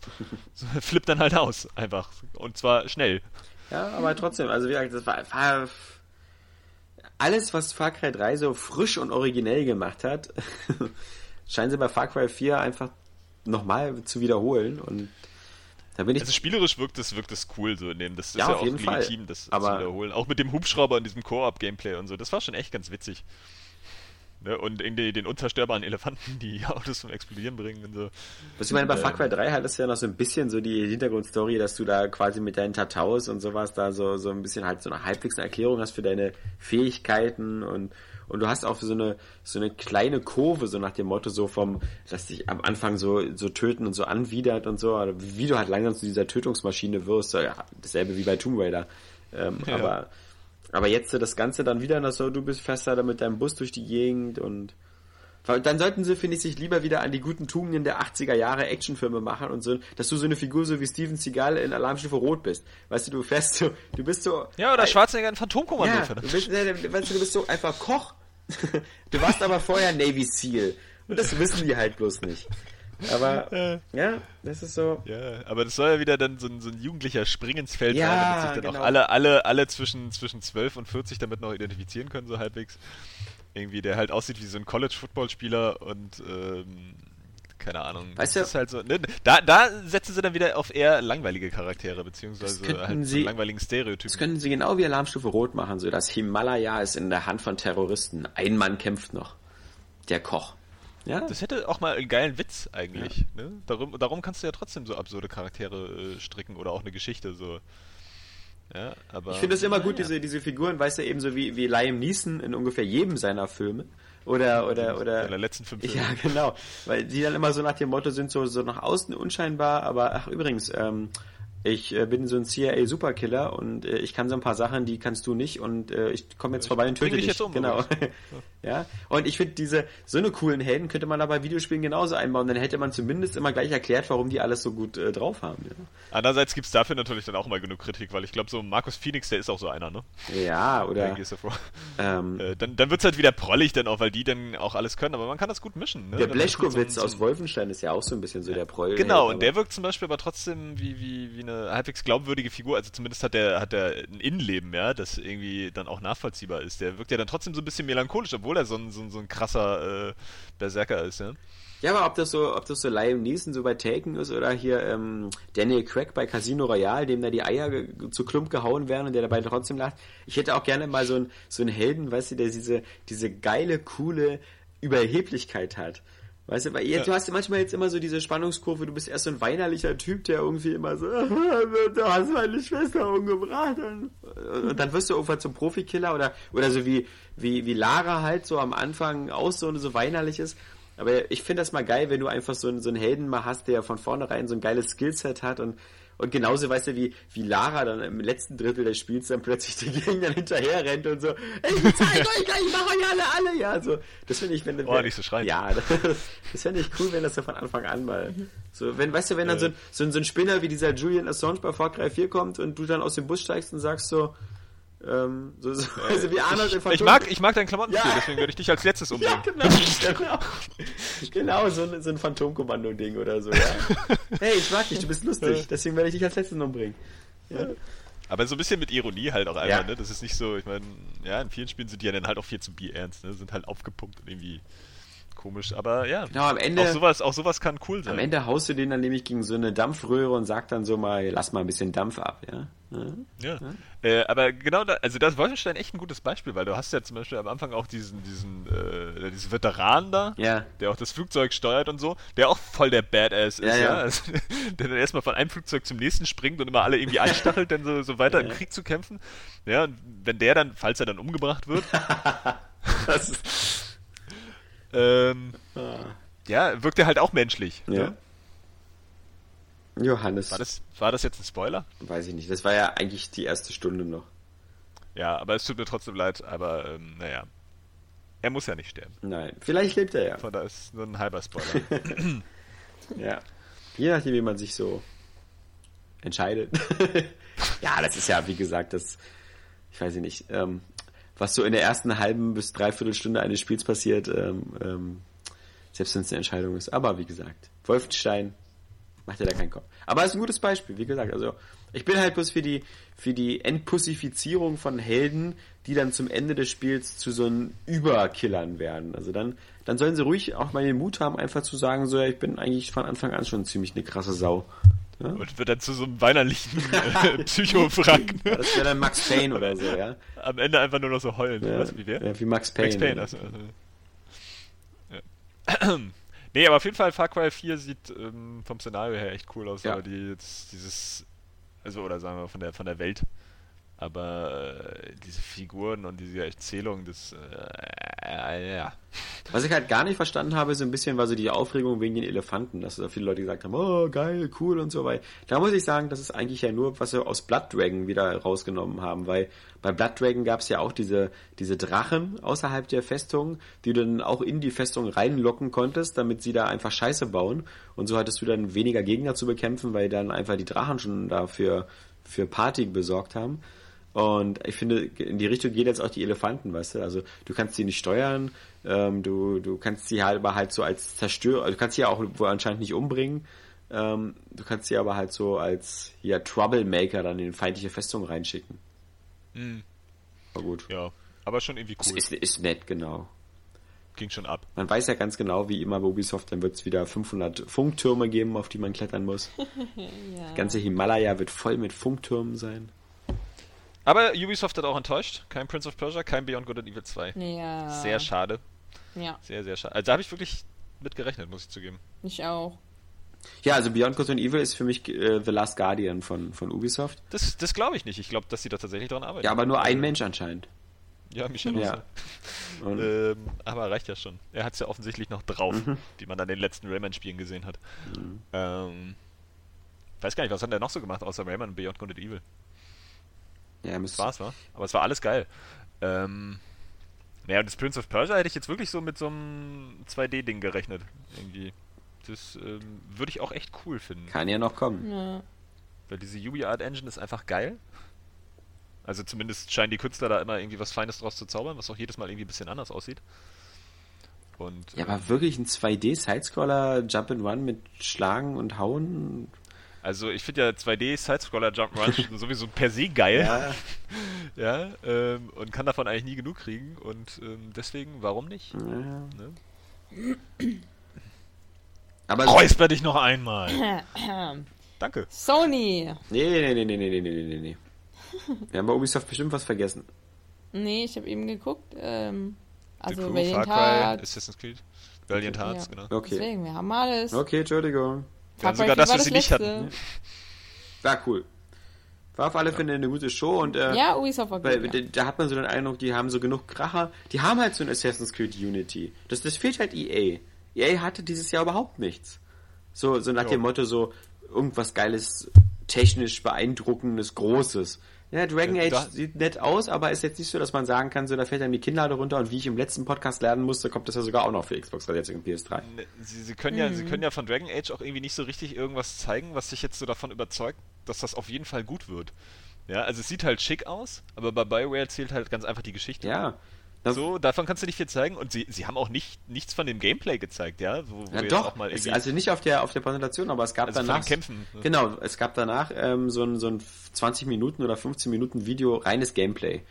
so, flippt dann halt aus, einfach. Und zwar schnell. Ja, aber trotzdem, also wie gesagt, das war, war alles, was Far Cry 3 so frisch und originell gemacht hat, scheinen sie bei Far Cry 4 einfach nochmal zu wiederholen und da bin ich also spielerisch wirkt es wirkt es cool so in dem das ist ja, auch legitim Fall. das aber zu wiederholen auch mit dem Hubschrauber und diesem Koop Gameplay und so das war schon echt ganz witzig ne? und irgendwie den unzerstörbaren Elefanten die Autos zum Explodieren bringen und so was ich meine bei ähm, Far Cry 3 halt ist ja noch so ein bisschen so die Hintergrundstory dass du da quasi mit deinen Tataus und sowas da so so ein bisschen halt so eine halbwegs Erklärung hast für deine Fähigkeiten und und du hast auch so eine, so eine kleine Kurve, so nach dem Motto, so vom, dass dich am Anfang so, so töten und so anwidert und so, wie du halt langsam zu dieser Tötungsmaschine wirst, ja, dasselbe wie bei Tomb Raider. Ähm, ja. Aber, aber jetzt das Ganze dann wieder so, du bist fester da mit deinem Bus durch die Gegend und, dann sollten sie, finde ich, sich lieber wieder an die guten Tugenden der 80er Jahre Actionfilme machen und so, dass du so eine Figur so wie Steven Seagal in Alarmstufe Rot bist. Weißt du, du fährst so, du bist so. Ja, oder Schwarzenegger in Phantomkommando. Ja, du bist, weißt du, du bist so einfach Koch du warst aber vorher Navy SEAL. Und das wissen die halt bloß nicht. Aber ja, das ist so. Ja, aber das soll ja wieder dann so ein, so ein jugendlicher Spring ins Feld ja, sein, damit sich dann genau. auch alle, alle, alle zwischen, zwischen 12 und 40 damit noch identifizieren können, so halbwegs. Irgendwie, der halt aussieht wie so ein College-Football-Spieler und ähm, keine Ahnung. Weißt das du, ist halt so, ne, da, da setzen sie dann wieder auf eher langweilige Charaktere, beziehungsweise halt sie, langweiligen Stereotypen. Das könnten sie genau wie Alarmstufe Rot machen, so das Himalaya ist in der Hand von Terroristen. Ein Mann kämpft noch. Der Koch. Ja. Das hätte auch mal einen geilen Witz eigentlich. Ja. Ne? Darum, darum kannst du ja trotzdem so absurde Charaktere äh, stricken oder auch eine Geschichte so. Ja, aber, ich finde es immer gut, ja. diese, diese Figuren, weißt du, ebenso wie, wie Liam Neeson in ungefähr jedem seiner Filme. Oder, oder, oder. Seiner letzten fünf Filme. Ja, genau. Weil die dann immer so nach dem Motto sind, so, so nach außen unscheinbar, aber ach, übrigens, ähm, ich äh, bin so ein CIA-Superkiller und äh, ich kann so ein paar Sachen, die kannst du nicht und äh, ich komme jetzt ich vorbei und töte dich. Jetzt um, genau. ja. Und ich finde diese so eine coolen Helden könnte man aber Videospielen genauso einbauen, dann hätte man zumindest immer gleich erklärt, warum die alles so gut äh, drauf haben. Ja. Andererseits gibt's dafür natürlich dann auch mal genug Kritik, weil ich glaube so Markus Phoenix, der ist auch so einer, ne? Ja, oder ähm, äh, dann dann wird's halt wieder prollig dann auch, weil die dann auch alles können, aber man kann das gut mischen, ne? Der Blechkowitz so aus Wolfenstein ist ja auch so ein bisschen so der Proll. Genau, und der wirkt zum Beispiel aber trotzdem wie wie wie eine eine halbwegs glaubwürdige Figur, also zumindest hat er hat er ein Innenleben, ja, das irgendwie dann auch nachvollziehbar ist. Der wirkt ja dann trotzdem so ein bisschen melancholisch, obwohl er so ein, so ein, so ein krasser äh, Berserker ist, ja. Ja, aber ob das so, ob das so Liam Neeson so bei Taken ist oder hier ähm, Daniel Craig bei Casino Royale, dem da die Eier zu Klump gehauen werden und der dabei trotzdem lacht. Ich hätte auch gerne mal so einen so einen Helden, weißt du, der diese diese geile, coole Überheblichkeit hat. Weißt du, weil jetzt, ja. du hast manchmal jetzt immer so diese Spannungskurve, du bist erst so ein weinerlicher Typ, der irgendwie immer so, du hast meine Schwester umgebracht. Und, und dann wirst du irgendwann zum Profikiller oder, oder so wie, wie, wie Lara halt so am Anfang auch so, so weinerlich ist. Aber ich finde das mal geil, wenn du einfach so, einen, so einen Helden mal hast, der von vornherein so ein geiles Skillset hat und und genauso, weißt du, wie, wie Lara dann im letzten Drittel des Spiels dann plötzlich die Gegner hinterher rennt und so, ey, ich zeig euch gleich, ich mach euch alle, alle, ja, so. Das finde ich, wenn, oh, wenn, nicht so schreien. Ja, das, das fände ich cool, wenn das so von Anfang an mal, so, wenn, weißt du, wenn dann so, so, so ein Spinner wie dieser Julian Assange bei Far Cry 4 kommt und du dann aus dem Bus steigst und sagst so, ähm, so, so, also wie Arnold ich, ich mag, ich mag deinen Klamotten ja. deswegen werde ich dich als letztes umbringen. Ja, genau, genau. genau so, ein, so ein Phantomkommando-Ding oder so, ja. hey, ich mag dich, du bist lustig, deswegen werde ich dich als letztes umbringen. Ja. Aber so ein bisschen mit Ironie halt auch einfach, ja. ne? Das ist nicht so, ich meine, ja, in vielen Spielen sind die ja dann halt auch viel zu ernst, ne? Sind halt aufgepumpt und irgendwie komisch, aber ja. Genau, am Ende. Auch sowas, auch sowas kann cool sein. Am Ende haust du den dann nämlich gegen so eine Dampfröhre und sagst dann so mal, lass mal ein bisschen Dampf ab, ja. Ja. ja. Äh, aber genau da, also das Wolfenstein echt ein gutes Beispiel, weil du hast ja zum Beispiel am Anfang auch diesen, diesen, äh, diesen Veteran da, ja. der auch das Flugzeug steuert und so, der auch voll der Badass ist, ja. ja. Also, der dann erstmal von einem Flugzeug zum nächsten springt und immer alle irgendwie anstachelt, dann so, so weiter im Krieg zu kämpfen. Ja, und wenn der dann, falls er dann umgebracht wird. das ist ähm, ah. Ja, wirkt er halt auch menschlich. Ja. Ne? Johannes. War das, war das jetzt ein Spoiler? Weiß ich nicht. Das war ja eigentlich die erste Stunde noch. Ja, aber es tut mir trotzdem leid, aber ähm, naja. Er muss ja nicht sterben. Nein, vielleicht lebt er ja. Von da ist nur ein halber Spoiler. ja. Je nachdem, wie man sich so entscheidet. ja, das ist ja, wie gesagt, das, ich weiß nicht, ähm, was so in der ersten halben bis dreiviertel Stunde eines Spiels passiert, ähm, ähm, selbst wenn es eine Entscheidung ist. Aber wie gesagt, Wolfenstein macht ja da keinen Kopf. Aber ist ein gutes Beispiel, wie gesagt. Also ich bin halt bloß für die für die Entpussifizierung von Helden, die dann zum Ende des Spiels zu so einen Überkillern werden. Also dann dann sollen sie ruhig auch mal den Mut haben, einfach zu sagen, so ja, ich bin eigentlich von Anfang an schon ziemlich eine krasse Sau. Ja? Und wird dann zu so einem weinerlichen äh, Psychofrank. Ja, das wäre dann Max Payne oder so, ja. Am Ende einfach nur noch so heulen. Ja, was, wie wer? Ja, wie Max Payne. Max Payne, also, also. Ja. nee, aber auf jeden Fall Far Cry 4 sieht ähm, vom Szenario her echt cool aus, ja. aber die jetzt dieses, also oder sagen wir von der von der Welt aber äh, diese Figuren und diese Erzählung, das, äh, äh, ja. Was ich halt gar nicht verstanden habe, so ein bisschen war so die Aufregung wegen den Elefanten, dass da viele Leute gesagt haben, oh, geil, cool und so, weil da muss ich sagen, das ist eigentlich ja nur, was wir aus Blood Dragon wieder rausgenommen haben, weil bei Blood Dragon gab es ja auch diese, diese Drachen außerhalb der Festung, die du dann auch in die Festung reinlocken konntest, damit sie da einfach Scheiße bauen und so hattest du dann weniger Gegner zu bekämpfen, weil dann einfach die Drachen schon dafür für Party besorgt haben. Und ich finde, in die Richtung geht jetzt auch die Elefanten, weißt du? Also du kannst sie nicht steuern, ähm, du, du kannst sie halt aber halt so als Zerstörer, also du kannst sie ja auch wohl anscheinend nicht umbringen. Ähm, du kannst sie aber halt so als ja, Troublemaker dann in feindliche Festungen reinschicken. Mhm. War gut. Ja, aber schon irgendwie cool. Ist, ist nett, genau. Ging schon ab. Man weiß ja ganz genau, wie immer bei Ubisoft, dann wird es wieder 500 Funktürme geben, auf die man klettern muss. ja. Das ganze Himalaya wird voll mit Funktürmen sein. Aber Ubisoft hat auch enttäuscht. Kein Prince of Persia, kein Beyond Good and Evil 2. Ja. Sehr schade. Ja. Sehr, sehr schade. Also da habe ich wirklich mit gerechnet, muss ich zugeben. Ich auch. Ja, also Beyond Good and Evil ist für mich äh, The Last Guardian von, von Ubisoft. Das, das glaube ich nicht. Ich glaube, dass sie da tatsächlich dran arbeiten. Ja, aber nur ein Mensch anscheinend. Ja, Michel ja. ähm, aber reicht ja schon. Er hat es ja offensichtlich noch drauf, mhm. wie man an den letzten Rayman-Spielen gesehen hat. Mhm. Ähm, weiß gar nicht, was hat er noch so gemacht, außer Rayman und Beyond Good and Evil? Ja, das war's, war. Aber es war alles geil. Ähm, naja, und das Prince of Persia hätte ich jetzt wirklich so mit so einem 2D-Ding gerechnet. Irgendwie. Das ähm, würde ich auch echt cool finden. Kann ja noch kommen. Ja. Weil diese UbiArt Engine ist einfach geil. Also zumindest scheinen die Künstler da immer irgendwie was Feines draus zu zaubern, was auch jedes Mal irgendwie ein bisschen anders aussieht. Und, ja, äh, aber wirklich ein 2D-Sidescroller Jump and Run mit Schlagen und Hauen? Also ich finde ja 2D Sidescroller Jump Run sowieso per se geil. Ja, ja ähm, und kann davon eigentlich nie genug kriegen und ähm, deswegen, warum nicht? Ja. Ne? Aber Räusper dich noch einmal. Danke. Sony. Nee, nee, nee, nee, nee, nee, nee, nee. Wir haben bei Ubisoft bestimmt was vergessen. Nee, ich habe eben geguckt. Ähm, also Crew, Valiant Far Cry, Assassin's Creed. Valiant Hearts, ja. genau. Okay. Deswegen, wir haben alles. Okay, Entschuldigung. Wir sogar das, was das sie nicht hatten. War cool. War auf alle Fälle eine gute Show und äh, ja, Ubisoft war gut, weil, ja. da hat man so den Eindruck, die haben so genug Kracher. Die haben halt so ein Assassin's Creed Unity. Das, das fehlt halt EA. EA hatte dieses Jahr überhaupt nichts. So, so nach jo. dem Motto so irgendwas geiles, technisch beeindruckendes, großes. Ja, Dragon Age da, sieht nett aus, aber ist jetzt nicht so, dass man sagen kann, so da fällt dann die Kinnlade runter und wie ich im letzten Podcast lernen musste, kommt das ja sogar auch noch für Xbox 360 und PS3. Ne, sie, sie, können mhm. ja, sie können ja von Dragon Age auch irgendwie nicht so richtig irgendwas zeigen, was sich jetzt so davon überzeugt, dass das auf jeden Fall gut wird. Ja, also es sieht halt schick aus, aber bei Bioware zählt halt ganz einfach die Geschichte. Ja, so, davon kannst du nicht viel zeigen und sie, sie haben auch nicht, nichts von dem Gameplay gezeigt, ja? Wo, wo ja doch, es, also nicht auf der, auf der Präsentation, aber es gab also danach... Kämpfen. Ne? Genau, es gab danach ähm, so, ein, so ein 20 Minuten oder 15 Minuten Video, reines Gameplay.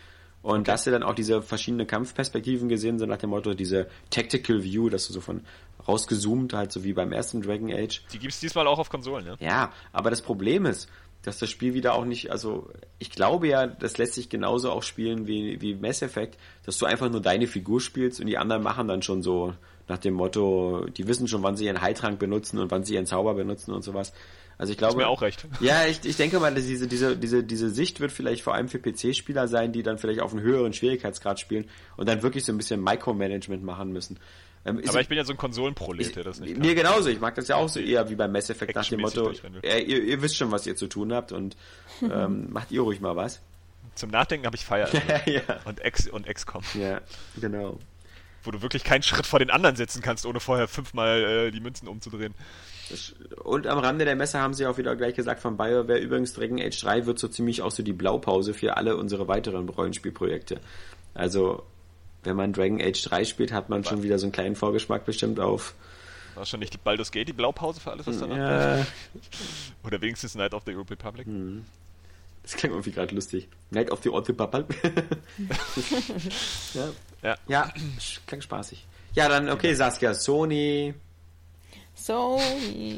Und okay. da hast du dann auch diese verschiedenen Kampfperspektiven gesehen, so nach dem Motto, diese Tactical View, dass du so von rausgezoomt, halt so wie beim ersten Dragon Age. Die gibt's diesmal auch auf Konsolen, ja? Ja, aber das Problem ist, dass das Spiel wieder auch nicht, also ich glaube ja, das lässt sich genauso auch spielen wie, wie Mass Effect, dass du einfach nur deine Figur spielst und die anderen machen dann schon so nach dem Motto, die wissen schon, wann sie ihren Heiltrank benutzen und wann sie ihren Zauber benutzen und sowas. Also ich glaube. Ist mir auch recht. Ja, ich, ich denke mal, dass diese, diese, diese, diese Sicht wird vielleicht vor allem für PC-Spieler sein, die dann vielleicht auf einen höheren Schwierigkeitsgrad spielen und dann wirklich so ein bisschen Micromanagement machen müssen. Ähm, aber ich bin ja so ein Konsolenprolet, der das nicht kann. Mir genauso, ich mag das ja auch so eher wie beim Mass Effect nach dem Motto, äh, ihr, ihr, wisst schon, was ihr zu tun habt und ähm, macht ihr ruhig mal was. Zum Nachdenken habe ich Fire ja. und X und XCOM. Ja, genau. Wo du wirklich keinen Schritt vor den anderen setzen kannst, ohne vorher fünfmal äh, die Münzen umzudrehen. Und am Rande der Messe haben sie auch wieder gleich gesagt von BioWare, übrigens Dragon Age 3 wird so ziemlich auch so die Blaupause für alle unsere weiteren Rollenspielprojekte. Also wenn man Dragon Age 3 spielt, hat man schon wieder so einen kleinen Vorgeschmack bestimmt auf. War schon nicht die Baldur's Gate die Blaupause für alles, was danach ja. kommt? Oder wenigstens Night of the Old Republic? Hm. Das klingt irgendwie gerade lustig. Night of the Old Republic. ja. ja. Ja, klingt spaßig. Ja, dann, okay, Saskia, Sony. Sony.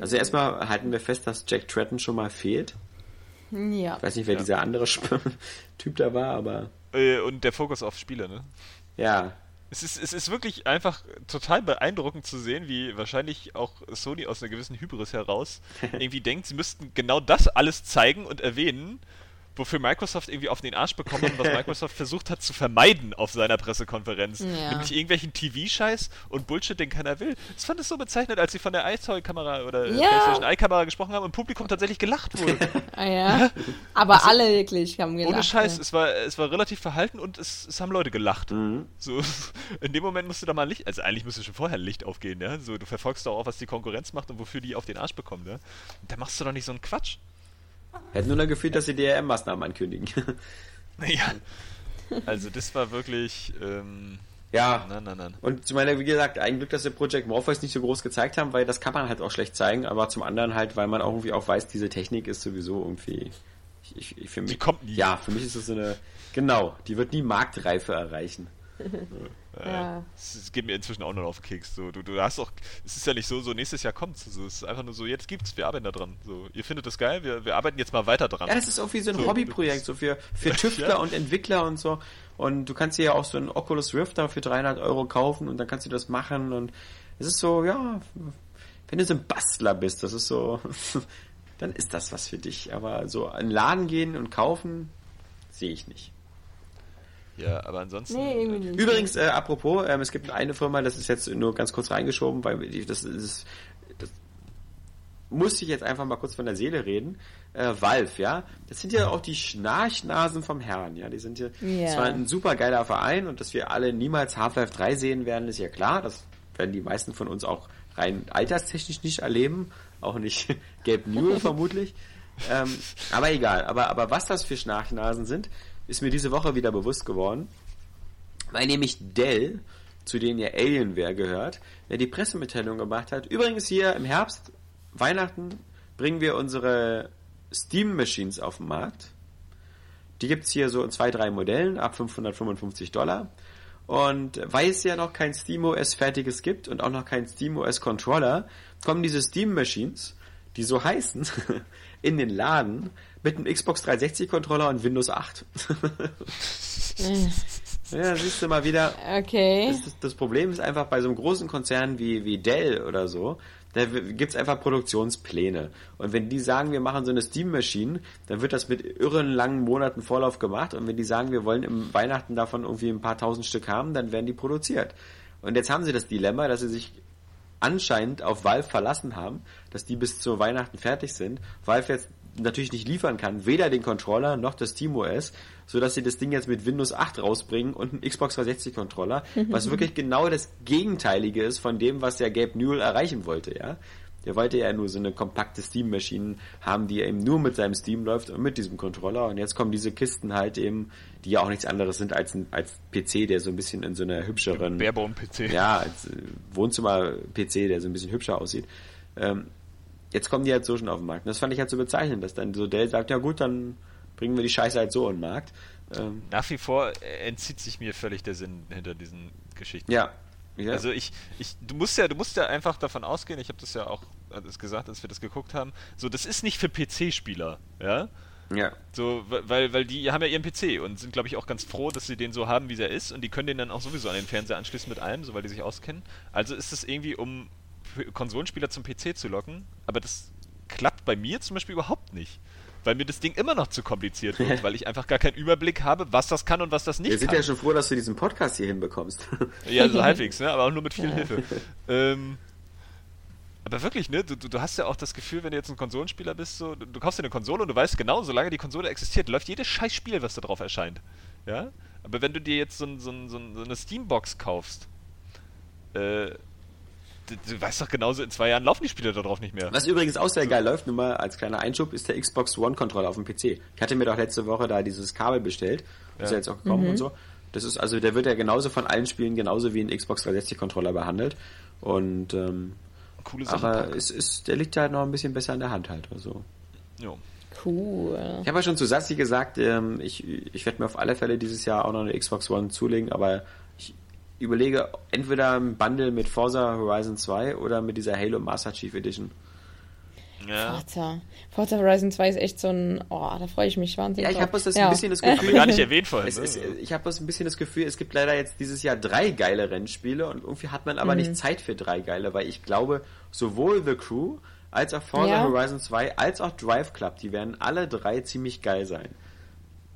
Also erstmal halten wir fest, dass Jack Tretton schon mal fehlt. Ja. Ich weiß nicht, wer ja. dieser andere Typ da war, aber. Äh, und der Fokus auf Spiele, ne? Ja. Es ist, es ist wirklich einfach total beeindruckend zu sehen, wie wahrscheinlich auch Sony aus einer gewissen Hybris heraus irgendwie denkt, sie müssten genau das alles zeigen und erwähnen, wofür Microsoft irgendwie auf den Arsch bekommen hat, was Microsoft versucht hat zu vermeiden auf seiner Pressekonferenz. Ja. Nämlich irgendwelchen TV-Scheiß und Bullshit, den keiner will. Das fand ich so bezeichnet, als sie von der iToy-Kamera oder ja. PlayStation Eye-Kamera gesprochen haben und im Publikum tatsächlich gelacht wurde. ah, ja. Aber also, alle wirklich haben gelacht. Ohne Scheiß, ja. es, war, es war relativ verhalten und es, es haben Leute gelacht. Mhm. So, in dem Moment musste da mal Licht, also eigentlich müsste schon vorher Licht aufgehen, ja. So, du verfolgst doch auch, was die Konkurrenz macht und wofür die auf den Arsch bekommen, ja. Und da machst du doch nicht so einen Quatsch. Hätte nur noch gefühlt, dass sie DRM-Maßnahmen ankündigen. Ja. Also das war wirklich. Ähm, ja. Nein, nein, nein. Und zu meiner, wie gesagt, ein Glück, dass sie Project Morpheus nicht so groß gezeigt haben, weil das kann man halt auch schlecht zeigen, aber zum anderen halt, weil man auch irgendwie auch weiß, diese Technik ist sowieso irgendwie. Ich, ich, ich für mich, die kommt nie. Ja, für mich ist das so eine. Genau, die wird nie Marktreife erreichen. Ja. Es geht mir inzwischen auch noch auf den Keks. So, du, du hast auch, es ist ja nicht so, so nächstes Jahr kommt's. So, es ist einfach nur so, jetzt gibt's, wir arbeiten da dran. So, ihr findet das geil, wir, wir arbeiten jetzt mal weiter dran. Ja, das ist auch wie so ein so, Hobbyprojekt, so für, für Tüftler ja. und Entwickler und so. Und du kannst dir ja auch so ein Oculus Rift da für 300 Euro kaufen und dann kannst du das machen und Es ist so, ja, wenn du so ein Bastler bist, das ist so, dann ist das was für dich. Aber so in den Laden gehen und kaufen, sehe ich nicht. Ja, aber ansonsten. Nee, irgendwie nicht. Übrigens, äh, apropos, ähm, es gibt eine Firma, das ist jetzt nur ganz kurz reingeschoben, weil die- das ist, das musste ich jetzt einfach mal kurz von der Seele reden. Äh, Valve, ja, das sind ja auch die Schnarchnasen vom Herrn, ja, die sind ja, Ja. zwar ein super geiler Verein und dass wir alle niemals Half-Life 3 sehen werden, ist ja klar, das werden die meisten von uns auch rein alterstechnisch nicht erleben, auch nicht Gabe Newell vermutlich. Ähm, aber egal, aber, aber was das für Schnarchnasen sind, ist mir diese Woche wieder bewusst geworden weil nämlich Dell, zu denen ja Alienware gehört, der die Pressemitteilung gemacht hat. Übrigens hier im Herbst, Weihnachten, bringen wir unsere Steam Machines auf den Markt. Die gibt's hier so in zwei, drei Modellen ab 555 Dollar. Und weil es ja noch kein SteamOS fertiges gibt und auch noch kein SteamOS Controller, kommen diese Steam Machines, die so heißen, in den Laden mit einem Xbox 360 Controller und Windows 8. ja, siehst du mal wieder, Okay. das, das, das Problem ist einfach bei so einem großen Konzern wie, wie Dell oder so, da gibt's einfach Produktionspläne. Und wenn die sagen, wir machen so eine Steam-Maschine, dann wird das mit irren langen Monaten Vorlauf gemacht. Und wenn die sagen, wir wollen im Weihnachten davon irgendwie ein paar tausend Stück haben, dann werden die produziert. Und jetzt haben sie das Dilemma, dass sie sich anscheinend auf Valve verlassen haben, dass die bis zu Weihnachten fertig sind. Valve jetzt natürlich nicht liefern kann, weder den Controller noch das TeamOS, so dass sie das Ding jetzt mit Windows 8 rausbringen und einen Xbox 360 Controller, was wirklich genau das Gegenteilige ist von dem, was der Gabe Newell erreichen wollte, ja. Der wollte ja nur so eine kompakte Steam-Maschine haben, die eben nur mit seinem Steam läuft und mit diesem Controller. Und jetzt kommen diese Kisten halt eben, die ja auch nichts anderes sind als ein als PC, der so ein bisschen in so einer hübscheren Barebone-PC. ja, als äh, Wohnzimmer-PC, der so ein bisschen hübscher aussieht. Ähm, jetzt kommen die halt so schon auf den Markt. Und das fand ich halt so bezeichnend, dass dann so Dell sagt, ja gut, dann bringen wir die Scheiße halt so in den Markt. Ähm, Nach wie vor äh, entzieht sich mir völlig der Sinn hinter diesen Geschichten. ja. ja. Also ich, ich, du musst ja, du musst ja einfach davon ausgehen, ich habe das ja auch alles gesagt, als wir das geguckt haben, so, das ist nicht für PC-Spieler, ja? ja. So, weil, weil die haben ja ihren PC und sind, glaube ich, auch ganz froh, dass sie den so haben, wie er ist und die können den dann auch sowieso an den Fernseher anschließen mit allem, so weil die sich auskennen. Also ist es irgendwie, um Konsolenspieler zum PC zu locken, aber das klappt bei mir zum Beispiel überhaupt nicht. Weil mir das Ding immer noch zu kompliziert wird, weil ich einfach gar keinen Überblick habe, was das kann und was das nicht Wir sind kann. ja schon froh, dass du diesen Podcast hier hinbekommst. Ja, so halbwegs, ne? aber auch nur mit viel Hilfe. Ähm, aber wirklich, ne? Du, du, hast ja auch das Gefühl, wenn du jetzt ein Konsolenspieler bist, so, du, du kaufst dir eine Konsole und du weißt genau, solange die Konsole existiert, läuft jedes scheiß Spiel, was da drauf erscheint. Ja? Aber wenn du dir jetzt so, ein, so, ein, so eine Steambox kaufst, äh, du, weißt doch genauso, in zwei Jahren laufen die Spiele da drauf nicht mehr. Was übrigens auch sehr geil läuft, nur mal als kleiner Einschub, ist der Xbox One Controller auf dem PC. Ich hatte mir doch letzte Woche da dieses Kabel bestellt. Ist ja jetzt auch gekommen und so. Das ist, also der wird ja genauso von allen Spielen genauso wie ein Xbox 360 Controller behandelt. Und ähm, Coole Sache. aber es ist, der liegt halt noch ein bisschen besser in der Hand halt. Also. Jo. Cool. Ich habe ja schon zu Sassi gesagt, ähm, ich, ich werde mir auf alle Fälle dieses Jahr auch noch eine Xbox One zulegen, aber überlege entweder ein Bundle mit Forza Horizon 2 oder mit dieser Halo Master Chief Edition. Ja. Forza. Forza Horizon 2 ist echt so ein, oh, da freue ich mich wahnsinnig. Ja, ich habe bloß das Ja. ein bisschen das Haben wir Gefühl, gar nicht erwähnt vorhin. Es ne? ist, ich habe bloß ein bisschen das Gefühl, es gibt leider jetzt dieses Jahr drei geile Rennspiele und irgendwie hat man aber nicht Zeit für drei geile, weil ich glaube, sowohl The Crew als auch Forza Ja. Horizon 2 als auch Drive Club, die werden alle drei ziemlich geil sein.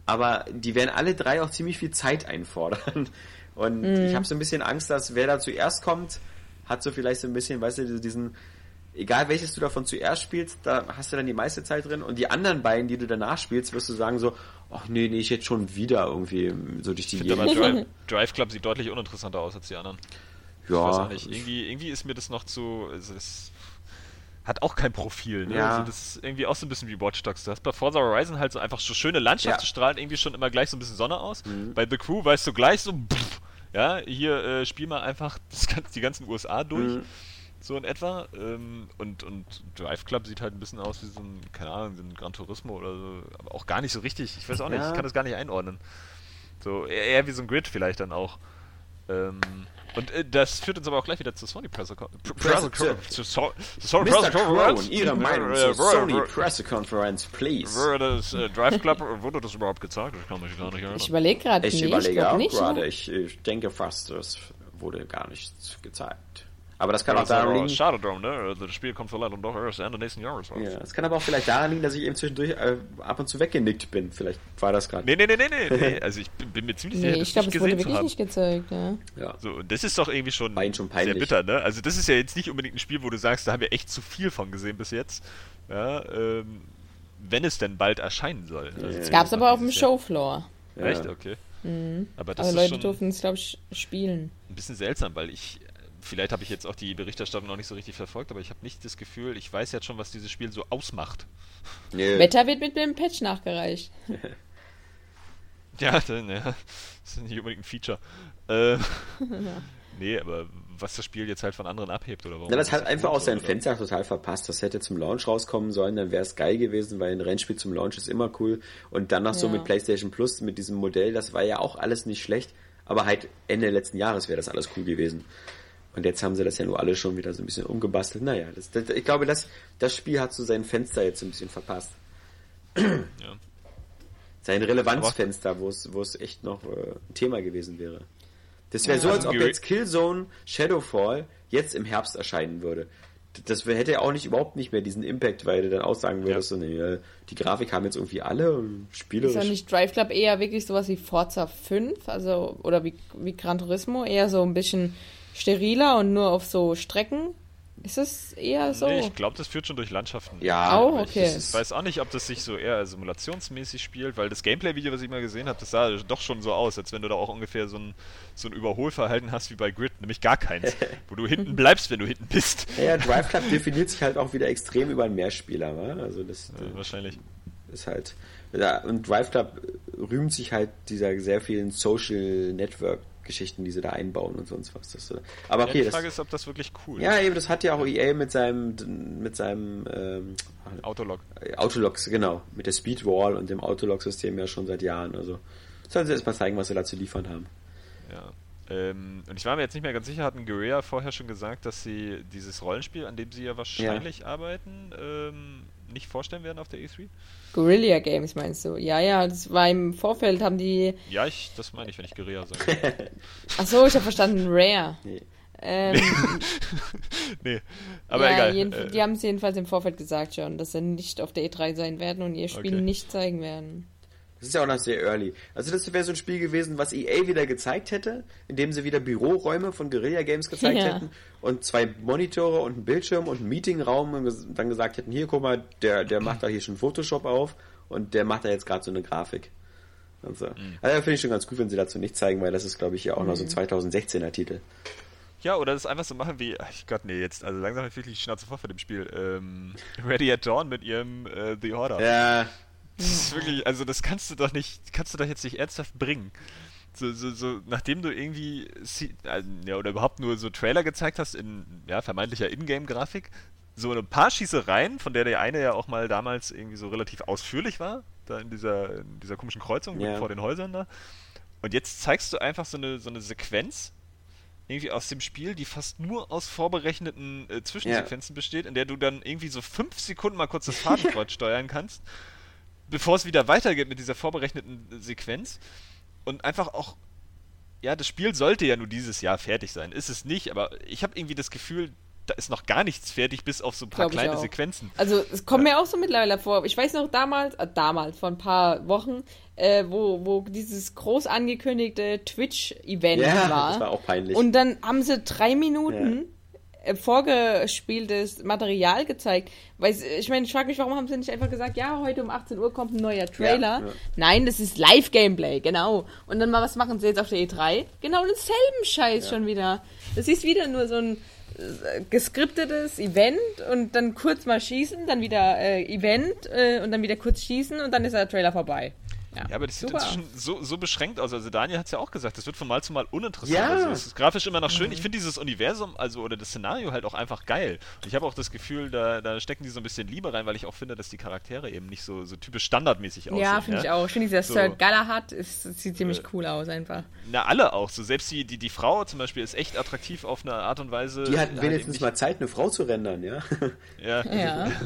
Aber die werden alle drei auch ziemlich viel Zeit einfordern. Und ich habe so ein bisschen Angst, dass wer da zuerst kommt, hat so vielleicht so ein bisschen, weißt du, diesen, egal welches du davon zuerst spielst, da hast du dann die meiste Zeit drin und die anderen beiden, die du danach spielst, wirst du sagen so, ach nee, nee, ich jetzt schon wieder irgendwie so durch die Ich finde aber Gegend. Drive, Drive Club sieht deutlich uninteressanter aus als die anderen. Ich weiß Ja, auch nicht. Irgendwie, irgendwie ist mir das noch zu. Es ist, hat auch kein Profil. Ne? Ja. Also das ist irgendwie auch so ein bisschen wie Watch Dogs. Du hast bei Forza Horizon halt so einfach so schöne Landschaft, Ja. strahlen irgendwie schon immer gleich so ein bisschen Sonne aus. Bei The Crew weißt du gleich so, pff, ja, hier äh, spiel mal einfach das, die ganzen USA durch. Mhm. So in etwa. Ähm, und, und Drive Club sieht halt ein bisschen aus wie so ein, keine Ahnung, so ein Gran Turismo oder so. Aber auch gar nicht so richtig. Ich weiß auch nicht, Ja. ich kann das gar nicht einordnen. So, eher, eher wie so ein Grid vielleicht dann auch. Ähm, und äh, das führt uns aber auch gleich wieder zur Sony Pressekonferenz. Presse- Zu So- zu Sony. Pressekonferenz. Ihre Meinung Äh, zur Sony Pressekonferenz, please. Wurde das äh, Drive Club, wurde das überhaupt gezeigt? Das kann mich gar nicht erinnern. Ich überlege gerade, Ich nee, überlege ich auch nicht. gerade, ich, ich denke fast, es wurde gar nichts gezeigt. Aber das kann auch daran liegen. Shadow Drone, ne? Das Spiel kommt vielleicht doch erst Ende nächsten Jahres raus. Ja, es kann aber auch vielleicht daran liegen, dass ich eben zwischendurch äh, ab und zu weggenickt bin. Vielleicht war das gerade. Nee, nee, nee, nee, nee. Also ich bin, bin mir ziemlich sicher, nee, ich glaube, es wurde wirklich nicht gezeigt, ja. ja. So, und das ist doch irgendwie schon, schon sehr bitter, ne? Also das ist ja jetzt nicht unbedingt ein Spiel, wo du sagst, da haben wir echt zu viel von gesehen bis jetzt. Ja, ähm, wenn es denn bald erscheinen soll. Also es gab es aber auf dem Showfloor. Ja. Echt? Okay. Mhm. Aber, das aber Leute durften es, glaube ich, spielen. Ein bisschen seltsam, weil ich vielleicht habe ich jetzt auch die Berichterstattung noch nicht so richtig verfolgt, aber ich habe nicht das Gefühl, ich weiß jetzt schon, was dieses Spiel so ausmacht. Nee. Wetter wird mit dem Patch nachgereicht. ja, dann, ja, das ist nicht unbedingt ein Feature. Äh, nee, aber was das Spiel jetzt halt von anderen abhebt oder warum? Ja, das hat einfach aus seinem Fenster total verpasst. Das hätte zum Launch rauskommen sollen, dann wäre es geil gewesen, weil ein Rennspiel zum Launch ist immer cool. Und dann noch ja. so mit PlayStation Plus, mit diesem Modell, das war ja auch alles nicht schlecht. Aber halt Ende letzten Jahres wäre das alles cool gewesen. Und jetzt haben sie das ja nur alle schon wieder so ein bisschen umgebastelt. Naja, das, das, ich glaube, das, das Spiel hat so sein Fenster jetzt ein bisschen verpasst. Ja. Sein Relevanzfenster, wo es, wo es echt noch äh, ein Thema gewesen wäre. Das wäre ja, so, als ob jetzt Killzone Shadowfall jetzt im Herbst erscheinen würde. Das hätte ja auch nicht überhaupt nicht mehr diesen Impact, weil du dann auch sagen würdest, ja. so, nee, die Grafik haben jetzt irgendwie alle und spielerisch. Ist ja nicht Drive Club eher wirklich sowas wie Forza 5, also oder wie, wie Gran Turismo, eher so ein bisschen steriler und nur auf so Strecken? Ist es eher so? Nee, ich glaube, das führt schon durch Landschaften. Ja, oh, okay. Ich weiß auch nicht, ob das sich so eher simulationsmäßig spielt, weil das Gameplay-Video, was ich mal gesehen habe, das sah doch schon so aus, als wenn du da auch ungefähr so ein, so ein Überholverhalten hast wie bei Grid, nämlich gar keins, wo du hinten bleibst, wenn du hinten bist. Ja, Drive Club definiert sich halt auch wieder extrem über einen Mehrspieler, wa? Also das ja, wahrscheinlich. Ist halt. Ja, und Drive Club rühmt sich halt dieser sehr vielen Social Network Geschichten, die sie da einbauen und sonst was. Das, aber okay, ja, die Frage das, ist, ob das wirklich cool ja, ist. Ja, eben, das hat ja auch EA mit seinem mit seinem ähm, Autolog. Autologs, genau, mit der Speedwall und dem Autolog-System ja schon seit Jahren. Also sollen sie erst mal zeigen, was sie da zu liefern haben. Ja. Ähm, und ich war mir jetzt nicht mehr ganz sicher, hatten Guerilla vorher schon gesagt, dass sie dieses Rollenspiel, an dem sie ja wahrscheinlich ja. arbeiten, ähm, nicht vorstellen werden auf der E3? Guerilla Games meinst du? Ja, ja, das war im Vorfeld, haben die. Ja, ich, das meine ich, wenn ich Guerilla sage. Achso, ich habe verstanden, Rare. Nee. Ähm, nee, aber ja, egal. Jeden, äh, die haben es jedenfalls im Vorfeld gesagt schon, dass sie nicht auf der E3 sein werden und ihr Spiel okay. nicht zeigen werden. Das ist ja auch noch sehr early. Also das wäre so ein Spiel gewesen, was EA wieder gezeigt hätte, indem sie wieder Büroräume von Guerilla Games gezeigt ja. hätten und zwei Monitore und einen Bildschirm und einen Meetingraum und dann gesagt hätten, hier guck mal, der, der macht da hier schon Photoshop auf und der macht da jetzt gerade so eine Grafik. Und so. Mhm. Also finde ich schon ganz gut, wenn sie dazu nicht zeigen, weil das ist, glaube ich, ja auch mhm. noch so ein 2016er Titel. Ja, oder das einfach so machen wie, ach Gott, nee, jetzt, also langsam habe ich wirklich die Schnauze vor für dem Spiel. Ähm, Ready at Dawn mit ihrem äh, The Order. Ja, das ist wirklich, also das kannst du doch nicht, kannst du doch jetzt nicht ernsthaft bringen. So, so, so, nachdem du irgendwie, also, ja, oder überhaupt nur so Trailer gezeigt hast in, ja, vermeintlicher Ingame-Grafik, so ein paar Schießereien, von der der eine ja auch mal damals irgendwie so relativ ausführlich war, da in dieser, in dieser komischen Kreuzung yeah. vor den Häusern da. Und jetzt zeigst du einfach so eine, so eine Sequenz, irgendwie aus dem Spiel, die fast nur aus vorberechneten äh, Zwischensequenzen yeah. besteht, in der du dann irgendwie so fünf Sekunden mal kurz das Fadenkreuz steuern kannst bevor es wieder weitergeht mit dieser vorberechneten Sequenz. Und einfach auch, ja, das Spiel sollte ja nur dieses Jahr fertig sein. Ist es nicht, aber ich habe irgendwie das Gefühl, da ist noch gar nichts fertig, bis auf so ein paar Glaub kleine Sequenzen. Also es kommt ja. mir auch so mittlerweile vor. Ich weiß noch damals, äh, damals, vor ein paar Wochen, äh, wo, wo dieses groß angekündigte Twitch-Event ja, war. Das war auch peinlich. Und dann haben sie drei Minuten äh, vorgespieltes Material gezeigt. Weil ich meine, ich frage mich, warum haben sie nicht einfach gesagt, ja, heute um 18 Uhr kommt ein neuer Trailer. Ja, ja. Nein, das ist Live-Gameplay, genau. Und dann mal, was machen sie jetzt auf der E3? Genau denselben Scheiß ja. schon wieder. Das ist wieder nur so ein äh, geskriptetes Event und dann kurz mal schießen, dann wieder äh, Event äh, und dann wieder kurz schießen und dann ist der Trailer vorbei. Ja, ja aber das Super. sieht inzwischen so, so beschränkt aus. Also Daniel hat es ja auch gesagt, das wird von Mal zu Mal uninteressant. Ja. Also es ist grafisch immer noch schön. Mhm. Ich finde dieses Universum, also oder das Szenario halt auch einfach geil. Und ich habe auch das Gefühl, da, da stecken die so ein bisschen Liebe rein, weil ich auch finde, dass die Charaktere eben nicht so, so typisch standardmäßig aussehen. Ja, finde ja? ich auch. Ich finde, dieser so, Sir Galahad ist, sieht ziemlich äh, cool aus einfach. Na, alle auch. So selbst die, die, die Frau zum Beispiel ist echt attraktiv auf eine Art und Weise. Die hatten wenigstens halt mal Zeit, eine Frau zu rendern, ja. Ja. ja.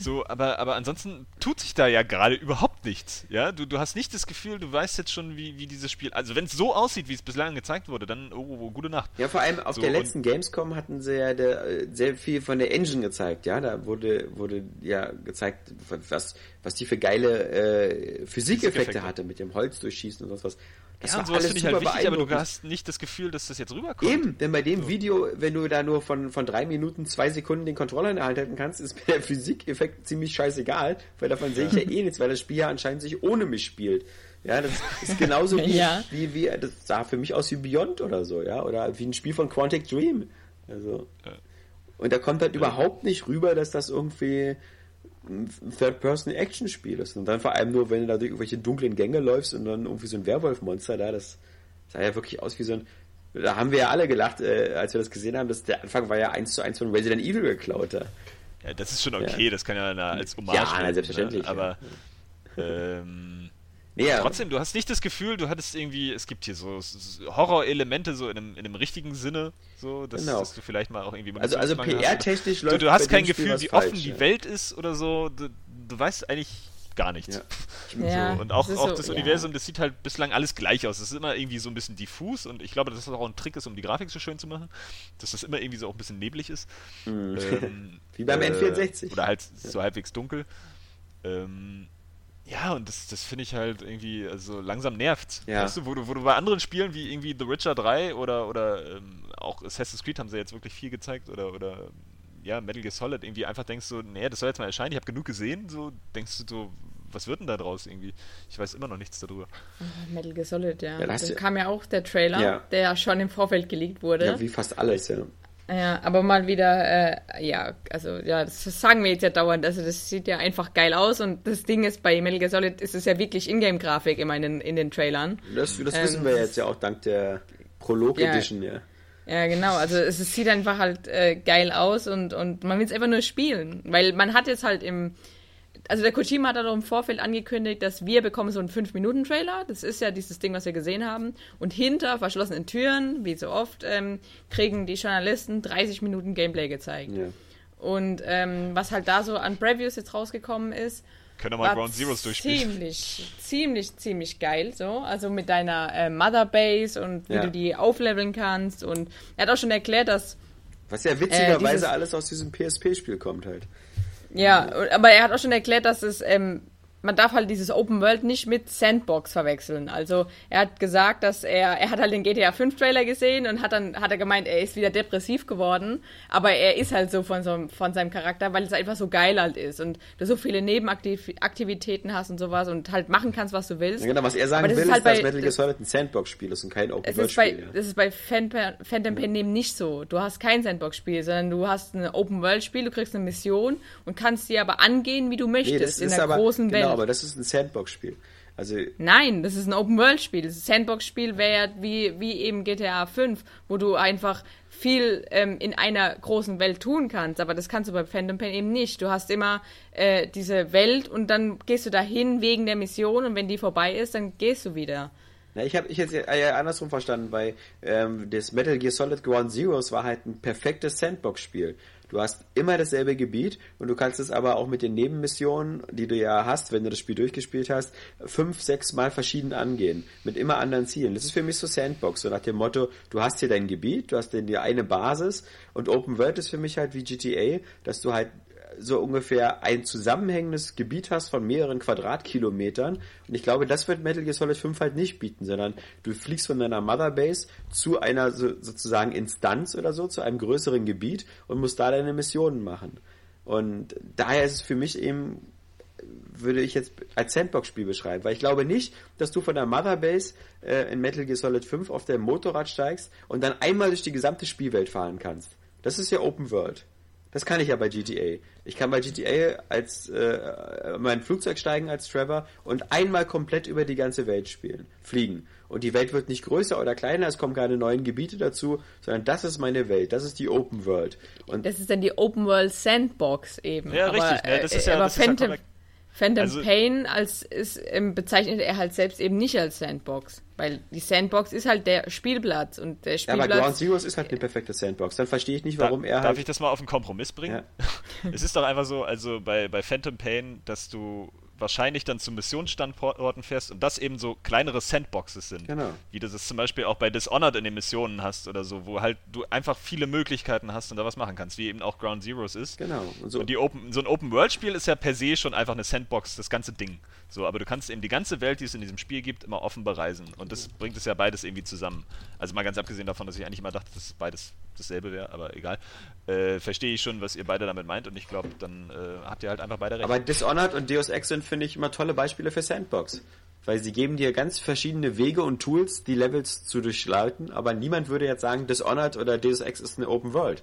So, aber, aber ansonsten tut sich da ja gerade überhaupt nichts. Ja, du, du hast nicht das Gefühl, du weißt jetzt schon, wie, wie dieses Spiel. Also wenn es so aussieht, wie es bislang gezeigt wurde, dann oh, oh, gute Nacht. Ja, vor allem auf so, der letzten Gamescom hatten sie ja der, äh, sehr viel von der Engine gezeigt. Ja, da wurde wurde ja gezeigt, was was die für geile äh, Physikeffekte Physik hatte mit dem Holz durchschießen und was. Das ja, und sowas finde ich halt wichtig, aber du hast nicht das Gefühl, dass das jetzt rüberkommt. Eben, denn bei dem so. Video, wenn du da nur von, von drei Minuten, zwei Sekunden den Controller in der Hand halten kannst, ist mir der Physikeffekt ziemlich scheißegal, weil davon sehe ich ja eh nichts, weil das Spiel ja anscheinend sich ohne mich spielt. Ja, das ist genauso wie, ja. wie, wie, das sah für mich aus wie Beyond oder so, ja, oder wie ein Spiel von Quantic Dream. Also. Und da kommt halt ja. überhaupt nicht rüber, dass das irgendwie Third-Person-Action-Spiel ist. Und dann vor allem nur, wenn du da durch irgendwelche dunklen Gänge läufst und dann irgendwie so ein Werwolf-Monster da, das sah ja wirklich aus wie so ein. Da haben wir ja alle gelacht, äh, als wir das gesehen haben, dass der Anfang war ja eins zu eins von Resident Evil geklaut. Ja, das ist schon okay, ja. das kann ja als Hommage Ja, na, selbstverständlich. Ne? Aber ähm, ja. trotzdem, du hast nicht das Gefühl, du hattest irgendwie, es gibt hier so Horror-Elemente so in einem, in einem richtigen Sinne, so, dass, genau. dass du vielleicht mal auch irgendwie Also, also PR-technisch läuft Du, du hast kein Gefühl, wie falsch, offen die Welt ist oder so. Du, du weißt eigentlich gar nichts. Ja. So. Und auch, auch so, das Universum, das sieht halt bislang alles gleich aus. Es ist immer irgendwie so ein bisschen diffus und ich glaube, dass das auch ein Trick ist, um die Grafik so schön zu machen. Dass das immer irgendwie so auch ein bisschen neblig ist. Mhm. Ähm, Wie beim äh, N64. Oder halt so halbwegs dunkel. Ähm, ja, und das, das finde ich halt irgendwie, also langsam nervt. Ja. Weißt du, wo du, wo du bei anderen Spielen wie irgendwie The Witcher 3 oder, oder ähm, auch Assassin's Creed haben sie jetzt wirklich viel gezeigt oder, oder ja, Metal Gear Solid irgendwie einfach denkst du, nee, das soll jetzt mal erscheinen, ich habe genug gesehen, so denkst du so, was wird denn da draus irgendwie? Ich weiß immer noch nichts darüber. Metal Gear Solid, ja. ja da kam ja auch der Trailer, ja. der ja schon im Vorfeld geleakt wurde. Ja, wie fast alles, ja. Ja, aber mal wieder, äh, ja, also ja, das sagen wir jetzt ja dauernd. Also das sieht ja einfach geil aus und das Ding ist, bei Metal Gear Solid ist es ja wirklich Ingame-Grafik immer in den, in den Trailern. Das, das ähm, wissen wir jetzt ja auch dank der Prolog-Edition, ja. Ja, genau. Also es, es sieht einfach halt äh, geil aus und, und man will es einfach nur spielen. Weil man hat jetzt halt im, also der Kojima hat auch im Vorfeld angekündigt, dass wir bekommen so einen 5-Minuten-Trailer. Das ist ja dieses Ding, was wir gesehen haben. Und hinter verschlossenen Türen, wie so oft, ähm, kriegen die Journalisten 30 Minuten Gameplay gezeigt. Ja. Und ähm, was halt da so an Previews jetzt rausgekommen ist, können wir mal Ground Zeroes durchspielen. Ziemlich, ziemlich, ziemlich geil so. Also mit deiner äh, Mother Base und wie ja. du die aufleveln kannst. Und er hat auch schon erklärt, dass. Was ja witzigerweise äh, alles aus diesem PSP-Spiel kommt halt. Ja, aber er hat auch schon erklärt, dass es ähm, man darf halt dieses Open World nicht mit Sandbox verwechseln. Also er hat gesagt, dass er, er hat halt den GTA 5 Trailer gesehen und hat dann, hat er gemeint, er ist wieder depressiv geworden, aber er ist halt so von, so, von seinem Charakter, weil es einfach so geil halt ist und du so viele Nebenaktivitäten hast und sowas und halt machen kannst, was du willst. Ja, genau, was er sagen will, ist, halt dass Metal Gear Solid ein Sandbox-Spiel ist und kein Open World Spiel. Ja. Das ist bei Phantom Pain eben nicht so. Du hast kein Sandbox-Spiel, sondern du hast ein Open World Spiel, du kriegst eine Mission und kannst die aber angehen, wie du möchtest, nee, in der aber, großen genau, Welt aber das ist ein Sandbox-Spiel. Also Nein, das ist ein Open-World-Spiel. Das Sandbox-Spiel wäre ja wie, wie eben GTA 5, wo du einfach viel ähm, in einer großen Welt tun kannst. Aber das kannst du bei Phantom Pain eben nicht. Du hast immer äh, diese Welt und dann gehst du dahin wegen der Mission und wenn die vorbei ist, dann gehst du wieder. Ja, ich habe ich jetzt äh, andersrum verstanden, weil ähm, das Metal Gear Solid Ground Zeroes war halt ein perfektes Sandbox-Spiel. Du hast immer dasselbe Gebiet und du kannst es aber auch mit den Nebenmissionen, die du ja hast, wenn du das Spiel durchgespielt hast, fünf, sechs Mal verschieden angehen. Mit immer anderen Zielen. Das ist für mich so Sandbox, so nach dem Motto, du hast hier dein Gebiet, du hast dir eine Basis und Open World ist für mich halt wie GTA, dass du halt so ungefähr ein zusammenhängendes Gebiet hast von mehreren Quadratkilometern. Und ich glaube, das wird Metal Gear Solid 5 halt nicht bieten, sondern du fliegst von deiner Mother Base zu einer so, sozusagen Instanz oder so, zu einem größeren Gebiet und musst da deine Missionen machen. Und daher ist es für mich eben würde ich jetzt als Sandbox-Spiel beschreiben, weil ich glaube nicht, dass du von der Mother Base äh, in Metal Gear Solid 5 auf dein Motorrad steigst und dann einmal durch die gesamte Spielwelt fahren kannst. Das ist ja Open World. Das kann ich ja bei GTA. Ich kann bei GTA als äh, mein Flugzeug steigen als Trevor und einmal komplett über die ganze Welt spielen, fliegen. Und die Welt wird nicht größer oder kleiner, es kommen keine neuen Gebiete dazu, sondern das ist meine Welt, das ist die Open World. Und das ist dann die Open World Sandbox eben. Ja, aber, richtig. Ne? Das ist ja, aber das Phantom, ist ja Phantom also, Pain als ist, ähm, bezeichnet er halt selbst eben nicht als Sandbox, weil die Sandbox ist halt der Spielplatz und der Spielplatz. Ja, aber Ground Zeroes ist halt eine perfekte Sandbox. Dann verstehe ich nicht, warum da, er. Darf halt ich das mal auf einen Kompromiss bringen? Ja. es ist doch einfach so, also bei, bei Phantom Pain, dass du wahrscheinlich dann zu Missionsstandorten fährst und das eben so kleinere Sandboxes sind. Genau. Wie du das zum Beispiel auch bei Dishonored in den Missionen hast oder so, wo halt du einfach viele Möglichkeiten hast und da was machen kannst, wie eben auch Ground Zeroes ist. Genau. Und so, und die Open, so ein Open-World-Spiel ist ja per se schon einfach eine Sandbox, das ganze Ding. So, aber du kannst eben die ganze Welt, die es in diesem Spiel gibt, immer offen bereisen. Und das bringt es ja beides irgendwie zusammen. Also mal ganz abgesehen davon, dass ich eigentlich immer dachte, dass beides dasselbe wäre, aber egal. Äh, verstehe ich schon, was ihr beide damit meint und ich glaube, dann äh, habt ihr halt einfach beide recht. Aber Dishonored und Deus Ex sind, finde ich, immer tolle Beispiele für Sandbox. Weil sie geben dir ganz verschiedene Wege und Tools, die Levels zu durchschreiten, aber niemand würde jetzt sagen, Dishonored oder Deus Ex ist eine Open World.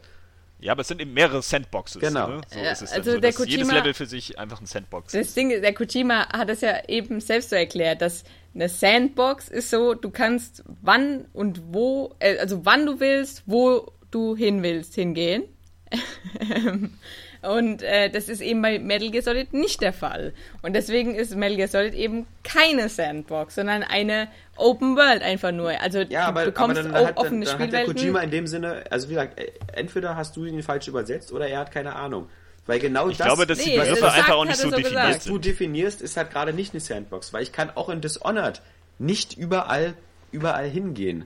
Ja, aber es sind eben mehrere Sandboxes. Genau. Ne? So ja, ist es also so, der Kojima, jedes Level für sich einfach ein Sandbox Das Ding ist, der Kojima hat es ja eben selbst so erklärt, dass eine Sandbox ist so, du kannst wann und wo, äh, also wann du willst, wo du hin willst, hingehen. Und äh, das ist eben bei Metal Gear Solid nicht der Fall. Und deswegen ist Metal Gear Solid eben keine Sandbox, sondern eine Open World einfach nur. Also ja, aber, du bekommst aber dann, hat, offene dann, dann hat der Kojima in dem Sinne, also wie gesagt, äh, entweder hast du ihn falsch übersetzt oder er hat keine Ahnung. Weil genau ich das. Ich glaube, dass die Begriffe einfach auch nicht so, definiert gesagt. Was du definierst, ist halt gerade nicht eine Sandbox, weil ich kann auch in Dishonored nicht überall, überall hingehen.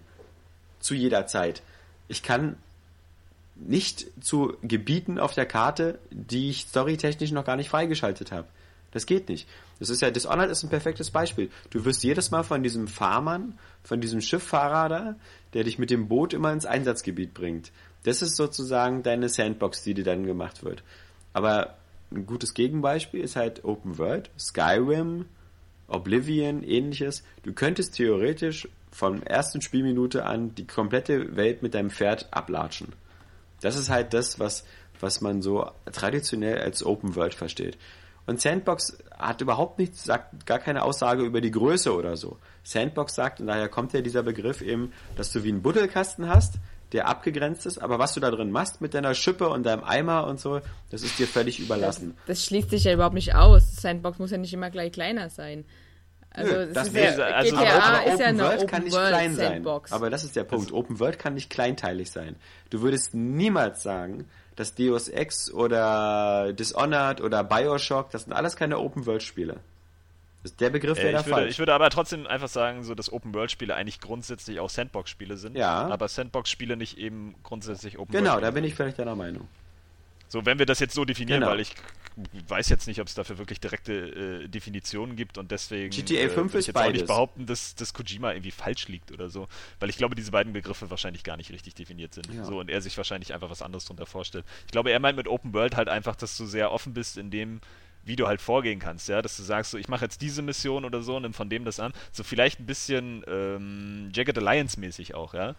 Zu jeder Zeit. Ich kann nicht zu Gebieten auf der Karte, die ich storytechnisch noch gar nicht freigeschaltet habe. Das geht nicht. Das ist ja, Dishonored ist ein perfektes Beispiel. Du wirst jedes Mal von diesem Fahrmann, von diesem Schifffahrer da, der dich mit dem Boot immer ins Einsatzgebiet bringt. Das ist sozusagen deine Sandbox, die dir dann gemacht wird. Aber ein gutes Gegenbeispiel ist halt Open World, Skyrim, Oblivion, ähnliches. Du könntest theoretisch von ersten Spielminute an die komplette Welt mit deinem Pferd ablatschen. Das ist halt das, was, was man so traditionell als Open World versteht. Und Sandbox hat überhaupt nichts, sagt gar keine Aussage über die Größe oder so. Sandbox sagt, und daher kommt ja dieser Begriff eben, dass du wie einen Buddelkasten hast, der abgegrenzt ist, aber was du da drin machst mit deiner Schippe und deinem Eimer und so, das ist dir völlig überlassen. Das, das schließt sich ja überhaupt nicht aus. Sandbox muss ja nicht immer gleich kleiner sein. Also, Nö, das, ist ja, also GTA ist ja eine World Open kann nicht World klein Sandbox. sein. Aber das ist der Punkt. Das Open World kann nicht kleinteilig sein. Du würdest niemals sagen, dass Deus Ex oder Dishonored oder Bioshock, das sind alles keine Open World Spiele. Der Begriff wäre äh, ich, würde, ich würde aber trotzdem einfach sagen, so dass Open World Spiele eigentlich grundsätzlich auch Sandbox Spiele sind. Ja. Aber Sandbox Spiele nicht eben grundsätzlich Open genau, World. Genau, da bin ich vielleicht deiner Meinung. So, wenn wir das jetzt so definieren, genau. weil ich weiß jetzt nicht, ob es dafür wirklich direkte äh, Definitionen gibt und deswegen GTA 5 äh, ist jetzt beides. auch nicht behaupten, dass, dass Kojima irgendwie falsch liegt oder so, weil ich glaube, diese beiden Begriffe wahrscheinlich gar nicht richtig definiert sind. Ja. So und er sich wahrscheinlich einfach was anderes darunter vorstellt. Ich glaube, er meint mit Open World halt einfach, dass du sehr offen bist in dem, wie du halt vorgehen kannst, ja, dass du sagst, so ich mache jetzt diese Mission oder so, nimm von dem das an, so vielleicht ein bisschen ähm, Jagged Alliance mäßig auch, ja.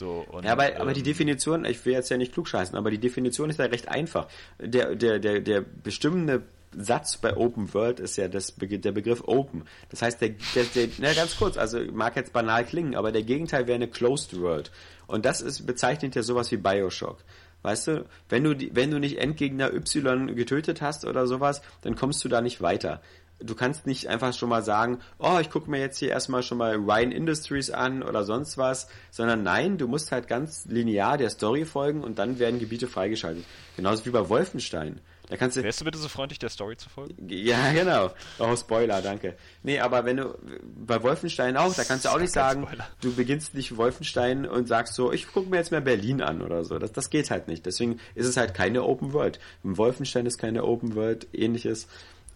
So, und, ja, aber, ähm, aber die ähm, Definition, ich will jetzt ja nicht klugscheißen, aber die Definition ist ja recht einfach. Der, der, der, der bestimmende Satz bei Open World ist ja das, der Begriff Open. Das heißt, der, der, der na ganz kurz, also mag jetzt banal klingen, aber der Gegenteil wäre eine Closed World. Und das ist bezeichnet ja sowas wie Bioshock. Weißt du, wenn du, wenn du nicht Endgegner Y getötet hast oder sowas, dann kommst du da nicht weiter du kannst nicht einfach schon mal sagen, oh, ich gucke mir jetzt hier erstmal schon mal Ryan Industries an oder sonst was, sondern nein, du musst halt ganz linear der Story folgen und dann werden Gebiete freigeschaltet. Genauso wie bei Wolfenstein. Da kannst du, Wärst du bitte so freundlich, der Story zu folgen? Ja, genau. Oh, Spoiler, danke. Nee, aber wenn du, bei Wolfenstein auch, da kannst du auch nicht sagen, Spoiler. du beginnst nicht Wolfenstein und sagst so, ich gucke mir jetzt mal Berlin an oder so. Das, das geht halt nicht. Deswegen ist es halt keine Open World. Im Wolfenstein ist keine Open World, ähnliches.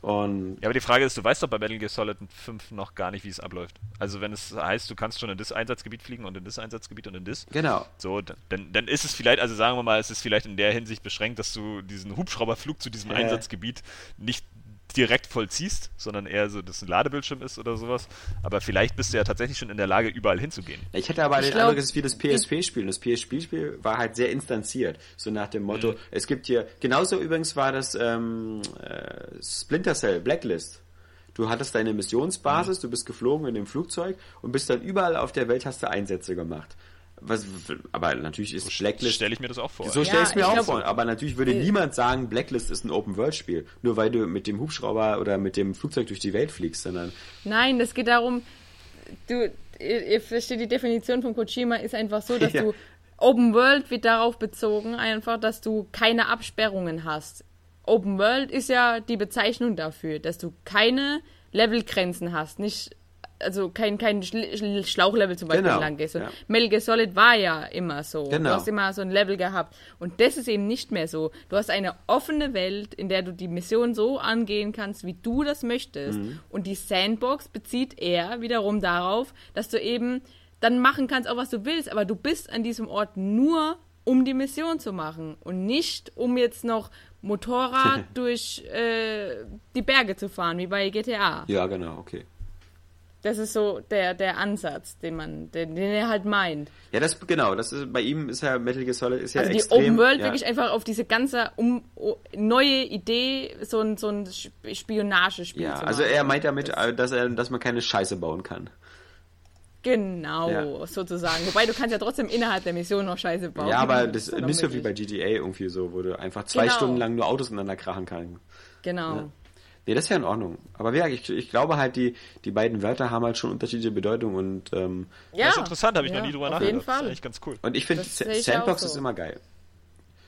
Und ja, aber die Frage ist, du weißt doch bei Metal Gear Solid 5 noch gar nicht, wie es abläuft. Also wenn es heißt, du kannst schon in das Einsatzgebiet fliegen und in das Einsatzgebiet und in das. Genau. So, dann, dann ist es vielleicht, also sagen wir mal, es ist vielleicht in der Hinsicht beschränkt, dass du diesen Hubschrauberflug zu diesem äh. Einsatzgebiet nicht direkt vollziehst, sondern eher so, dass ein Ladebildschirm ist oder sowas. Aber vielleicht bist du ja tatsächlich schon in der Lage, überall hinzugehen. Ich hätte aber ich den glaub, Eindruck, es ist wie das PSP-Spiel. Das PSP-Spiel war halt sehr instanziert. So nach dem Motto, mhm. es gibt hier, genauso übrigens war das ähm, äh, Splinter Cell, Blacklist. Du hattest deine Missionsbasis, mhm. du bist geflogen in dem Flugzeug und bist dann überall auf der Welt hast du Einsätze gemacht. Was, aber natürlich ist so Blacklist. stelle ich mir das auch vor. So ja, stelle ich es mir auch glaub, vor. Aber natürlich würde äh, niemand sagen, Blacklist ist ein Open-World-Spiel. Nur weil du mit dem Hubschrauber oder mit dem Flugzeug durch die Welt fliegst, sondern. Nein, das geht darum, du, ihr, ihr versteht, die Definition von Kojima ist einfach so, dass ja. du. Open World wird darauf bezogen, einfach, dass du keine Absperrungen hast. Open World ist ja die Bezeichnung dafür, dass du keine Levelgrenzen hast, nicht also kein, kein Schlauchlevel zum Beispiel genau, lang gehst. Ja. Metal Gear Solid war ja immer so. Genau. Du hast immer so ein Level gehabt. Und das ist eben nicht mehr so. Du hast eine offene Welt, in der du die Mission so angehen kannst, wie du das möchtest. Mhm. Und die Sandbox bezieht eher wiederum darauf, dass du eben dann machen kannst, auch was du willst, aber du bist an diesem Ort nur, um die Mission zu machen und nicht, um jetzt noch Motorrad durch äh, die Berge zu fahren, wie bei GTA. Ja, genau, okay. Das ist so der, der Ansatz, den man, den, den er halt meint. Ja, das genau, das ist bei ihm ist ja Metal Gear Solid ist ja also extrem. die Open World ja. wirklich einfach auf diese ganze um, neue Idee, so ein, so ein Spionagespiel. Ja, also er meint damit, das, dass er, dass man keine Scheiße bauen kann. Genau, ja. sozusagen. Wobei du kannst ja trotzdem innerhalb der Mission noch Scheiße bauen. Ja, aber das ist nicht so wie bei GTA irgendwie so, wo du einfach zwei genau. Stunden lang nur Autos ineinander krachen kannst. Genau. Ja. Nee, das ist ja in Ordnung. Aber ja, ich, ich glaube halt, die, die beiden Wörter haben halt schon unterschiedliche Bedeutung und ähm, ja, das ist interessant, habe ich ja, noch nie drüber nachgedacht. Das ist eigentlich ganz cool. Und ich finde, Sandbox so. ist immer geil.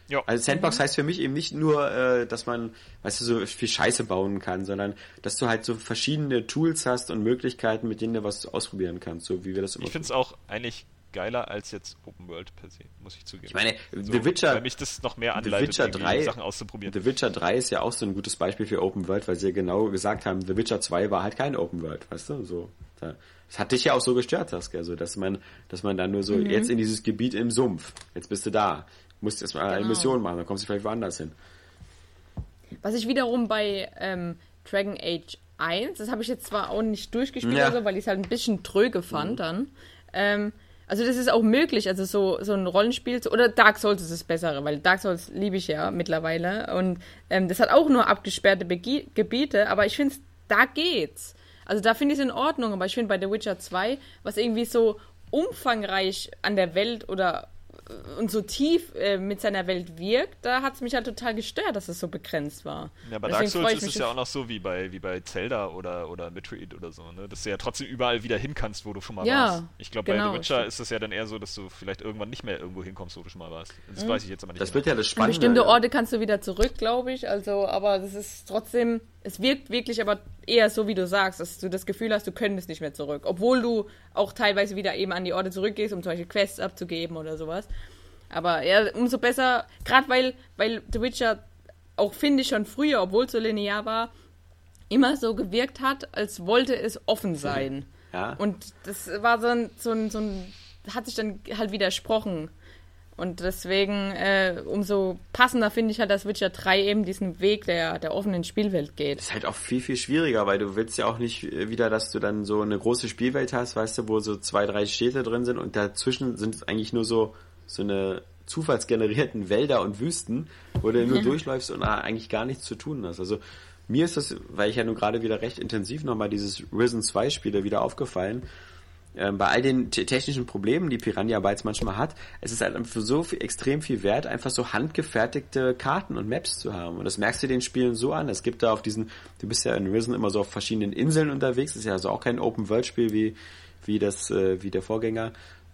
Ja. Also Sandbox mhm. heißt für mich eben nicht nur, äh, dass man, weißt du, so viel Scheiße bauen kann, sondern dass du halt so verschiedene Tools hast und Möglichkeiten, mit denen du was ausprobieren kannst, so wie wir das immer. Ich finde es auch eigentlich geiler als jetzt Open World per se, muss ich zugeben. Ich meine, so, The Witcher, weil mich das noch mehr anleitet, The Witcher 3, Sachen auszuprobieren. The Witcher 3 ist ja auch so ein gutes Beispiel für Open World, weil sie ja genau gesagt haben, The Witcher 2 war halt kein Open World, weißt du, so. Das hat dich ja auch so gestört, Saskia, so, dass man, dass man dann nur so, mhm. jetzt in dieses Gebiet im Sumpf, jetzt bist du da, musst erstmal genau. eine Mission machen, dann kommst du vielleicht woanders hin. Was ich wiederum bei ähm, Dragon Age 1, das habe ich jetzt zwar auch nicht durchgespielt, ja. also, weil ich es halt ein bisschen tröge fand mhm. dann, ähm, also das ist auch möglich, also so, so ein Rollenspiel, oder Dark Souls ist das Bessere, weil Dark Souls liebe ich ja mittlerweile und ähm, das hat auch nur abgesperrte Bege Gebiete, aber ich finde, da geht's. Also da finde ich es in Ordnung, aber ich finde bei The Witcher 2, was irgendwie so umfangreich an der Welt oder und so tief äh, mit seiner Welt wirkt, da hat es mich halt total gestört, dass es so begrenzt war. Ja, bei Dark Souls ist es ja auch noch so wie bei, wie bei Zelda oder, oder Metroid oder so, ne? dass du ja trotzdem überall wieder hin kannst, wo du schon mal ja, warst. Ich glaube, genau, bei The Witcher ist es ja dann eher so, dass du vielleicht irgendwann nicht mehr irgendwo hinkommst, wo du schon mal warst. Das mhm. weiß ich jetzt aber nicht. Das mehr. wird ja das Spannende. An bestimmte Orte kannst du wieder zurück, glaube ich, also, aber das ist trotzdem, es wirkt wirklich aber eher so, wie du sagst, dass du das Gefühl hast, du könntest nicht mehr zurück, obwohl du auch teilweise wieder eben an die Orte zurückgehst, um zum Beispiel Quests abzugeben oder sowas. Aber ja, umso besser, gerade weil, weil The Witcher auch, finde ich, schon früher, obwohl es so linear war, immer so gewirkt hat, als wollte es offen sein. Ja. Und das war so ein, so ein, so ein hat sich dann halt widersprochen. Und deswegen, äh, umso passender finde ich halt, dass Witcher 3 eben diesen Weg der, der offenen Spielwelt geht. Das ist halt auch viel, viel schwieriger, weil du willst ja auch nicht äh, wieder, dass du dann so eine große Spielwelt hast, weißt du, wo so zwei, drei Städte drin sind und dazwischen sind es eigentlich nur so so eine zufallsgenerierten Wälder und Wüsten, wo du nur durchläufst und eigentlich gar nichts zu tun hast. Also mir ist das, weil ich ja nun gerade wieder recht intensiv nochmal dieses Risen 2 spiele, wieder aufgefallen. Ähm, bei all den technischen Problemen, die Piranha Bytes manchmal hat, es ist halt für so viel, extrem viel wert, einfach so handgefertigte Karten und Maps zu haben. Und das merkst du den Spielen so an. Es gibt da auf diesen, du bist ja in Risen immer so auf verschiedenen Inseln unterwegs. Das ist ja also auch kein Open-World-Spiel wie, wie das, äh, wie der Vorgänger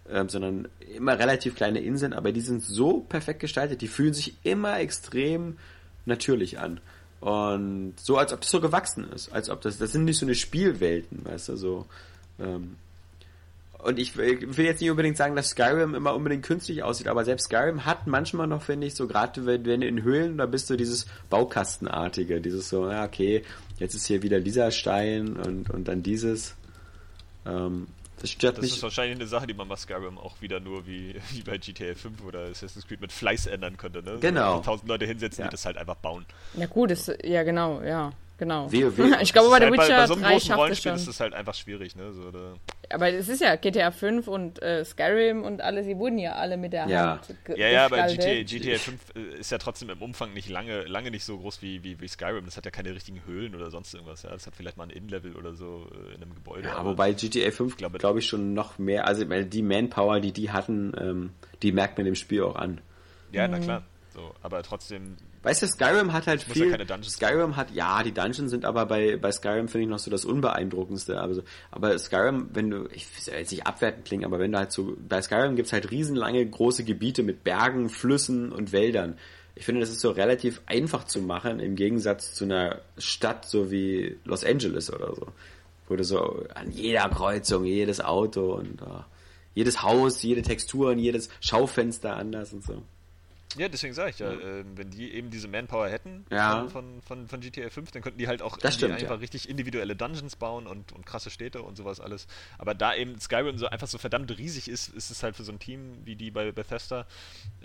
ähm, sondern immer relativ kleine Inseln, aber die sind so perfekt gestaltet, die fühlen sich immer extrem natürlich an. Und so, als ob das so gewachsen ist. Als ob das, das sind nicht so eine Spielwelten, weißt du, so. Ähm, und ich will, jetzt nicht unbedingt sagen, dass Skyrim immer unbedingt künstlich aussieht, aber selbst Skyrim hat manchmal noch, finde ich, so gerade wenn, wenn du in Höhlen, da bist du dieses Baukastenartige, dieses so, ja, okay, jetzt ist hier wieder dieser Stein und, und dann dieses. Ähm, das stört das mich. Das ist wahrscheinlich eine Sache, die man bei Skyrim auch wieder nur wie, wie bei GTA 5 oder Assassin's Creed mit Fleiß ändern könnte. Ne? Genau. Also tausend Leute hinsetzen, ja. die das halt einfach bauen. Ja gut, ist, ja genau, ja. Genau. Wie, wie. Ich glaube, bei The Witcher bei, bei so einem 3 großen Rollenspiel ist es halt einfach schwierig, ne? So, aber es ist ja GTA 5 und äh, Skyrim und alle, sie wurden ja alle mit der ja. Hand Ja, ja, aber GTA, GTA 5 äh, ist ja trotzdem im Umfang nicht lange, lange nicht so groß wie, wie, wie Skyrim. Das hat ja keine richtigen Höhlen oder sonst irgendwas. Ja, das hat vielleicht mal ein Innenlevel oder so äh, in einem Gebäude. Ja, wobei GTA 5, glaube glaub ich, schon noch mehr, also die Manpower, die die hatten, ähm, die merkt man dem Spiel auch an. Ja, na klar. So, aber trotzdem. Weißt du, Skyrim hat halt viel. Ja Skyrim hat, ja, die Dungeons sind aber bei, bei Skyrim finde ich noch so das Unbeeindruckendste. Also, aber Skyrim, wenn du, ich will jetzt nicht abwertend klingen, aber wenn du halt so, bei Skyrim gibt's halt riesenlange große Gebiete mit Bergen, Flüssen und Wäldern. Ich finde, das ist so relativ einfach zu machen, im Gegensatz zu einer Stadt so wie Los Angeles oder so. Wo du so an jeder Kreuzung, jedes Auto und uh, jedes Haus, jede Textur und jedes Schaufenster anders und so. Ja, deswegen sage ich ja, äh, wenn die eben diese Manpower hätten ja. von, von, von GTA 5, dann könnten die halt auch stimmt, einfach ja. richtig individuelle Dungeons bauen und, und krasse Städte und sowas alles. Aber da eben Skyrim so einfach so verdammt riesig ist, ist es halt für so ein Team wie die bei Bethesda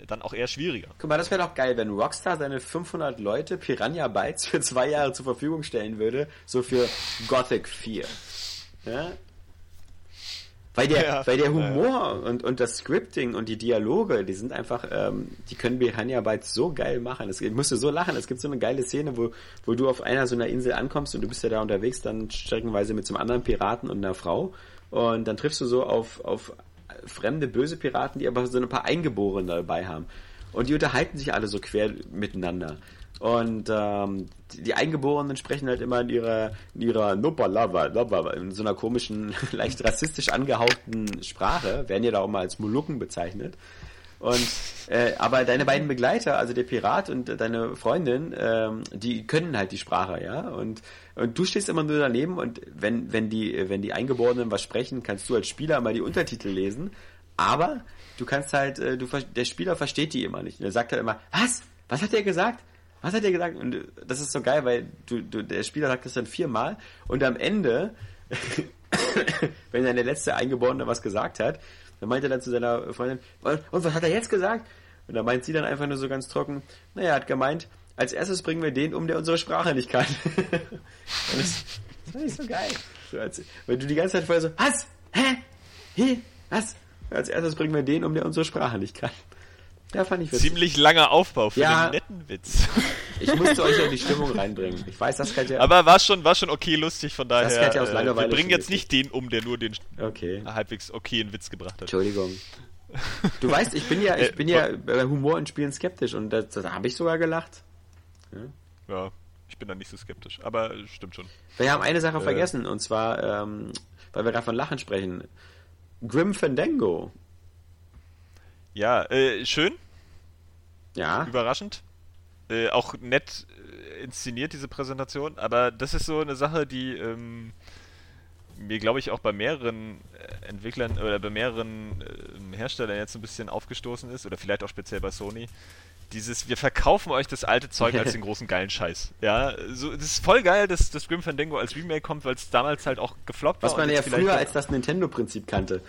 dann auch eher schwieriger. Guck mal, das wäre doch geil, wenn Rockstar seine 500 Leute Piranha Bytes für zwei Jahre zur Verfügung stellen würde, so für Gothic 4. Ja? Weil der, ja, weil der Humor ja. und, und das Scripting und die Dialoge, die sind einfach, ähm, die können Piranha Bytes so geil machen. Es, ich musste so lachen. Es gibt so eine geile Szene, wo, wo du auf einer so einer Insel ankommst und du bist ja da unterwegs, dann streckenweise mit so einem anderen Piraten und einer Frau. Und dann triffst du so auf, auf fremde, böse Piraten, die aber so ein paar Eingeborene dabei haben. Und die unterhalten sich alle so quer miteinander. Und ähm, die Eingeborenen sprechen halt immer in ihrer, in ihrer Nopalava, in so einer komischen, leicht rassistisch angehauchten Sprache, werden ja da auch mal als Molukken bezeichnet. Und äh, aber deine beiden Begleiter, also der Pirat und deine Freundin, ähm, die können halt die Sprache, ja. Und, und du stehst immer nur daneben und wenn, wenn die, wenn die Eingeborenen was sprechen, kannst du als Spieler mal die Untertitel lesen. Aber du kannst halt, äh, du, der Spieler versteht die immer nicht. Und er sagt halt immer, was? Was hat er gesagt? Was hat er gesagt? Und das ist so geil, weil du, du, der Spieler sagt das dann viermal und am Ende, wenn dann der letzte Eingeborene was gesagt hat, dann meint er dann zu seiner Freundin, und was hat er jetzt gesagt? Und dann meint sie dann einfach nur so ganz trocken, naja, er hat gemeint, als erstes bringen wir den um, der unsere Sprache nicht kann. das, das ist so geil. So als, wenn du die ganze Zeit vorher so, was? Hä? Hä? Was? Als erstes bringen wir den um, der unsere Sprache nicht kann. Ja, fand ich witzig. Ziemlich langer Aufbau für ja, einen netten Witz. Ich musste euch ja in die Stimmung reinbringen. Ich weiß, das ja. Aber war schon, war schon okay lustig, von daher. Das ja aus Langeweile äh, wir bringen jetzt nicht den um, der nur den okay. halbwegs okayen Witz gebracht hat. Entschuldigung. Du weißt, ich bin ja, ich äh, bin ja bei Humor und Spielen skeptisch und da, da habe ich sogar gelacht. Ja. ja. ich bin da nicht so skeptisch, aber stimmt schon. Wir haben eine Sache äh, vergessen und zwar, ähm, weil wir gerade von Lachen sprechen. Grim Fandango ja, äh, schön. Ja. Überraschend. Äh, auch nett äh, inszeniert, diese Präsentation. Aber das ist so eine Sache, die ähm, mir, glaube ich, auch bei mehreren äh, Entwicklern oder bei mehreren äh, Herstellern jetzt ein bisschen aufgestoßen ist. Oder vielleicht auch speziell bei Sony dieses, wir verkaufen euch das alte Zeug als den großen geilen Scheiß. Ja, so, das ist voll geil, dass das Grim Fandango als Remake kommt, weil es damals halt auch gefloppt Was war. Was man ja früher als das Nintendo-Prinzip kannte.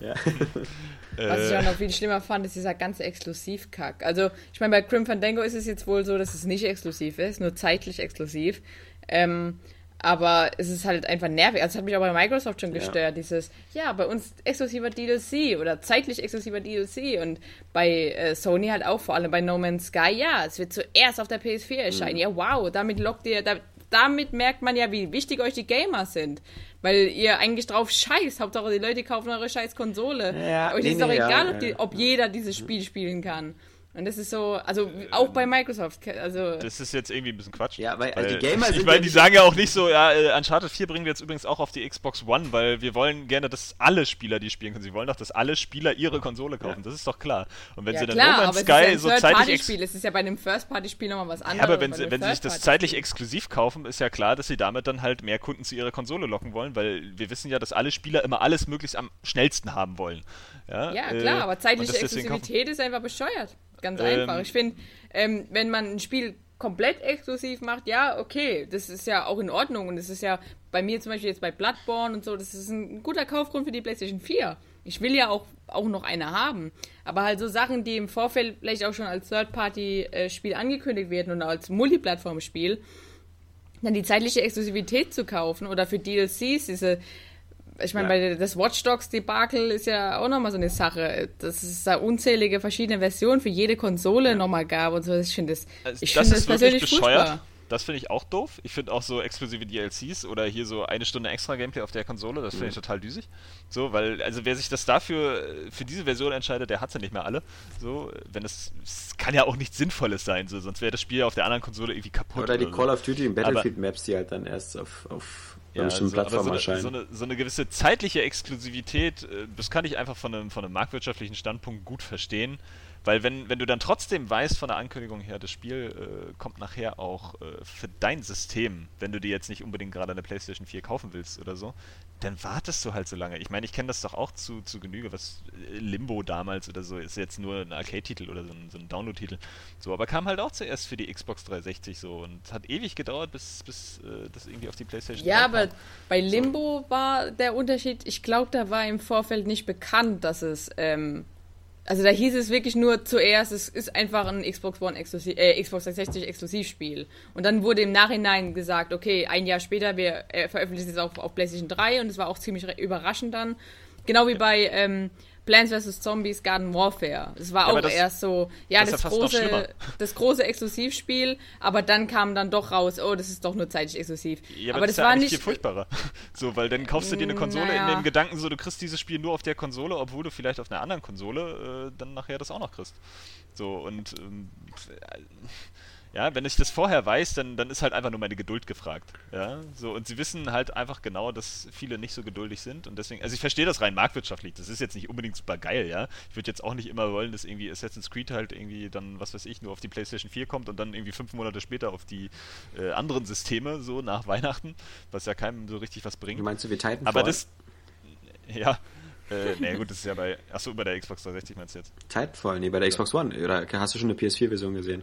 Ja. Was ich auch noch viel schlimmer fand, ist dieser ganze Exklusivkack. Also, ich meine, bei Grim Fandango ist es jetzt wohl so, dass es nicht exklusiv ist, nur zeitlich exklusiv. Ähm, aber es ist halt einfach nervig. Also, das hat mich auch bei Microsoft schon gestört. Ja. Dieses, ja, bei uns exklusiver DLC oder zeitlich exklusiver DLC. Und bei äh, Sony halt auch, vor allem bei No Man's Sky, ja, es wird zuerst auf der PS4 erscheinen. Mhm. Ja, wow, damit lockt ihr, da, damit merkt man ja, wie wichtig euch die Gamer sind. Weil ihr eigentlich drauf scheißt. Hauptsache, die Leute kaufen eure scheiß Konsole. Ja, euch nee, ist doch nee, egal, ja, ob, die, ob jeder dieses Spiel spielen kann. Und das ist so, also auch bei Microsoft, also. Das ist jetzt irgendwie ein bisschen Quatsch. Ja, weil, also die Gamer sind. Ich meine, die sagen ja auch nicht so, ja, äh, Uncharted 4 bringen wir jetzt übrigens auch auf die Xbox One, weil wir wollen gerne, dass alle Spieler die spielen können. Sie wollen doch, dass alle Spieler ihre Konsole kaufen. Ja. Das ist doch klar. Und wenn ja, sie dann klar, No Man's Sky ja so zeitlich. Spiel. Es ist ja bei einem First-Party-Spiel nochmal was anderes. Ja, aber wenn, sie, wenn sie sich das zeitlich exklusiv kaufen, ist ja klar, dass sie damit dann halt mehr Kunden zu ihrer Konsole locken wollen, weil wir wissen ja, dass alle Spieler immer alles möglichst am schnellsten haben wollen. Ja, ja klar, äh, aber zeitliche Exklusivität ist einfach bescheuert. Ganz ähm, einfach. Ich finde, ähm, wenn man ein Spiel komplett exklusiv macht, ja, okay, das ist ja auch in Ordnung. Und das ist ja bei mir zum Beispiel jetzt bei Bloodborne und so, das ist ein guter Kaufgrund für die PlayStation 4. Ich will ja auch, auch noch eine haben. Aber halt so Sachen, die im Vorfeld vielleicht auch schon als Third-Party-Spiel angekündigt werden und als Multiplattform-Spiel, dann die zeitliche Exklusivität zu kaufen oder für DLCs diese ich meine, ja. bei das Watch Dogs Debakel ist ja auch nochmal so eine Sache, dass es da unzählige verschiedene Versionen für jede Konsole ja. nochmal gab und so. Ich finde das, also, ich das, find das persönlich bescheuert. Furchtbar. Das finde ich auch doof. Ich finde auch so exklusive DLCs oder hier so eine Stunde extra Gameplay auf der Konsole, das finde ich mhm. total düsig. So, weil, also wer sich das dafür, für diese Version entscheidet, der hat ja nicht mehr alle. So, wenn es, es kann ja auch nichts Sinnvolles sein, so, sonst wäre das Spiel auf der anderen Konsole irgendwie kaputt. Oder die oder Call so. of Duty und Battlefield Maps, die halt dann erst auf, auf ja, so, Plattform so, eine, so, eine, so eine gewisse zeitliche Exklusivität, äh, das kann ich einfach von einem, von einem marktwirtschaftlichen Standpunkt gut verstehen. Weil wenn, wenn du dann trotzdem weißt von der Ankündigung her, das Spiel äh, kommt nachher auch äh, für dein System, wenn du dir jetzt nicht unbedingt gerade eine PlayStation 4 kaufen willst oder so, dann wartest du halt so lange. Ich meine, ich kenne das doch auch zu, zu Genüge, was äh, Limbo damals oder so ist jetzt nur ein Arcade-Titel oder so ein, so ein Download-Titel. So, aber kam halt auch zuerst für die Xbox 360 so und hat ewig gedauert, bis, bis äh, das irgendwie auf die PlayStation Ja, aber kam. bei Limbo so. war der Unterschied, ich glaube, da war im Vorfeld nicht bekannt, dass es ähm, also da hieß es wirklich nur zuerst, es ist einfach ein Xbox One Exklusiv, äh, Xbox 360 Exklusivspiel. Und dann wurde im Nachhinein gesagt, okay, ein Jahr später, wir äh, veröffentlichen es auch auf PlayStation 3 und es war auch ziemlich überraschend dann. Genau wie bei ähm, Plants vs. Zombies Garden Warfare. Das war ja, auch das, erst so, ja, das, das große, das große Exklusivspiel, aber dann kam dann doch raus, oh, das ist doch nur zeitlich exklusiv. Ja, aber, aber das, das war nicht viel furchtbarer. So, weil dann kaufst du dir eine Konsole naja. in dem Gedanken, so du kriegst dieses Spiel nur auf der Konsole, obwohl du vielleicht auf einer anderen Konsole äh, dann nachher das auch noch kriegst. So und ähm, ja, wenn ich das vorher weiß, dann, dann ist halt einfach nur meine Geduld gefragt. Ja, so, und sie wissen halt einfach genau, dass viele nicht so geduldig sind und deswegen, also ich verstehe das rein marktwirtschaftlich, das ist jetzt nicht unbedingt super geil, ja. Ich würde jetzt auch nicht immer wollen, dass irgendwie Assassin's Creed halt irgendwie dann, was weiß ich, nur auf die PlayStation 4 kommt und dann irgendwie fünf Monate später auf die äh, anderen Systeme, so nach Weihnachten, was ja keinem so richtig was bringt. Meinst du, wie Titanfall? Aber das, ja, äh, naja, gut, das ist ja bei, achso, bei der Xbox 360 meinst du jetzt? Titanfall, nee, bei der Xbox One, oder hast du schon eine PS4-Version gesehen?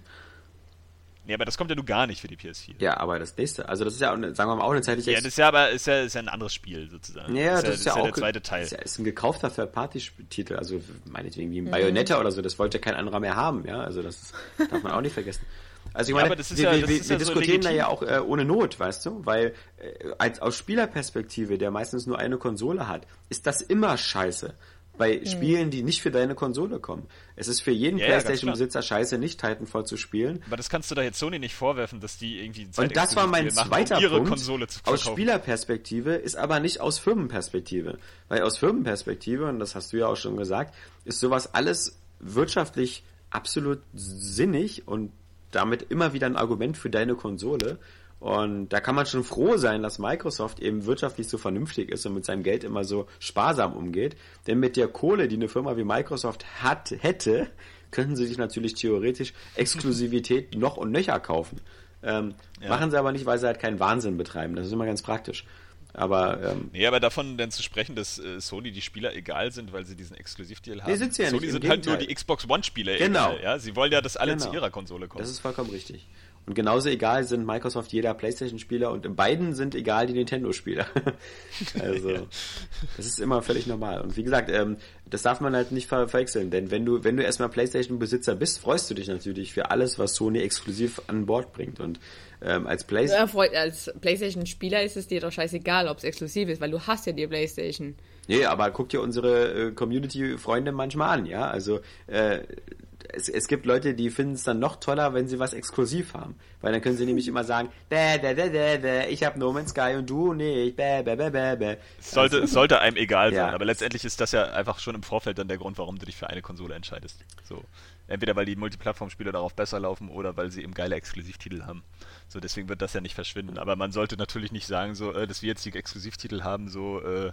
Nee, aber das kommt ja nur gar nicht für die PS4. Ja, aber das nächste, also das ist ja, sagen wir mal, auch eine zeitliche... Ja, das ist ja aber ist ja, ist ja ein anderes Spiel sozusagen. Ja, das, das ist ja, ist ja auch der zweite Teil. Das ist, ja, ist ein gekaufter Third-Party-Titel, also meinetwegen wie ein mhm. Bayonetta oder so, das wollte kein anderer mehr haben, ja, also das darf man auch nicht vergessen. Also ich meine, ja, wir, ja, wir, wir, wir diskutieren so da ja auch äh, ohne Not, weißt du, weil äh, als aus Spielerperspektive, der meistens nur eine Konsole hat, ist das immer scheiße bei mhm. Spielen, die nicht für deine Konsole kommen. Es ist für jeden ja, Playstation-Besitzer scheiße, nicht Titanfall zu spielen. Aber das kannst du da jetzt Sony nicht vorwerfen, dass die irgendwie Und das war mein zweiter machen, um Punkt. Konsole zu aus Spielerperspektive ist aber nicht aus Firmenperspektive. Weil aus Firmenperspektive, und das hast du ja auch schon gesagt, ist sowas alles wirtschaftlich absolut sinnig und damit immer wieder ein Argument für deine Konsole. Und da kann man schon froh sein, dass Microsoft eben wirtschaftlich so vernünftig ist und mit seinem Geld immer so sparsam umgeht. Denn mit der Kohle, die eine Firma wie Microsoft hat, hätte, könnten sie sich natürlich theoretisch Exklusivität noch und nöcher kaufen. Ähm, ja. Machen sie aber nicht, weil sie halt keinen Wahnsinn betreiben. Das ist immer ganz praktisch. Aber, ähm, nee, aber davon dann zu sprechen, dass äh, Sony die Spieler egal sind, weil sie diesen Exklusivdeal haben. Nee, sind sie ja Sony nicht, sind halt nur die Xbox One-Spieler genau. egal. Ja? Sie wollen ja, dass alle genau. zu ihrer Konsole kommen. Das ist vollkommen richtig. Und genauso egal sind Microsoft jeder PlayStation-Spieler und in beiden sind egal die Nintendo-Spieler. also, das ist immer völlig normal. Und wie gesagt, ähm, das darf man halt nicht ver verwechseln, denn wenn du, wenn du erstmal PlayStation-Besitzer bist, freust du dich natürlich für alles, was Sony exklusiv an Bord bringt. Und ähm, als, Play ja, als PlayStation-Spieler ist es dir doch scheißegal, ob es exklusiv ist, weil du hast ja die PlayStation. Nee, aber guck dir unsere äh, Community-Freunde manchmal an, ja. Also äh, es, es gibt Leute, die finden es dann noch toller, wenn sie was exklusiv haben. Weil dann können sie nämlich immer sagen, bäh, bäh, bäh, bäh, bäh, ich habe No Man's Sky und du nicht, bäh, bäh, bäh, bäh, bäh. Sollte, also, sollte einem egal sein, ja. aber letztendlich ist das ja einfach schon im Vorfeld dann der Grund, warum du dich für eine Konsole entscheidest. So. Entweder weil die Multiplattform-Spiele darauf besser laufen oder weil sie eben geile Exklusivtitel haben. So, deswegen wird das ja nicht verschwinden. Aber man sollte natürlich nicht sagen, so, äh, dass wir jetzt die Exklusivtitel haben, so, äh, äh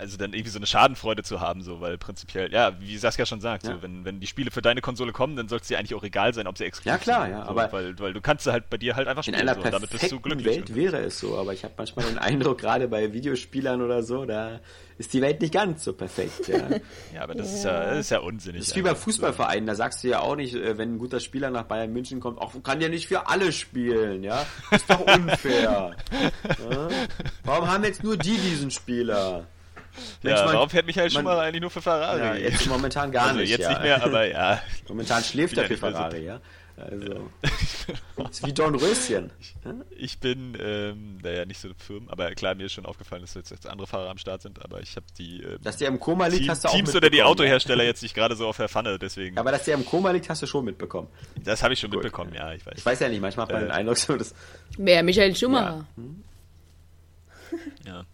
also dann irgendwie so eine Schadenfreude zu haben, so, weil prinzipiell, ja, wie Saskia schon sagt, ja. so, wenn, wenn die Spiele für deine Konsole kommen, dann soll es dir eigentlich auch egal sein, ob sie exklusiv sind. Ja, klar, ja, so, aber. Weil, weil du kannst halt bei dir halt einfach spielen, in einer so, damit bist du glücklich. Welt wäre es so, aber ich habe manchmal den Eindruck, gerade bei Videospielern oder so, da ist die Welt nicht ganz so perfekt, ja. ja, aber das ist ja, das ist ja unsinnig. Das ist wie bei Fußballvereinen, da sagst du ja auch nicht, äh, wenn ein guter Spieler nach Bayern München kommt, auch kann ja nicht für alle spielen, ja. Ist doch unfair. ja? Warum haben jetzt nur die diesen Spieler? Mensch, ja, man, warum fährt Michael Schumacher eigentlich nur für Ferrari? Ja, jetzt momentan gar also nicht. Jetzt ja. nicht mehr, aber ja. Momentan schläft er für Ferrari, ja. Also, ist wie Don Röschen. Ich bin, ähm, naja, nicht so firm, aber klar, mir ist schon aufgefallen, dass jetzt andere Fahrer am Start sind, aber ich habe die. Ähm, dass der im Koma liegt, Team, hast du auch Teams oder die Autohersteller jetzt nicht gerade so auf der Pfanne, deswegen. Aber dass der im Koma liegt, hast du schon mitbekommen. Das habe ich schon Gut. mitbekommen, ja, ich weiß. Ich weiß ja nicht, manchmal hat man äh, den Eindruck, so dass. Wer? Michael Schumacher. Ja. Hm? ja.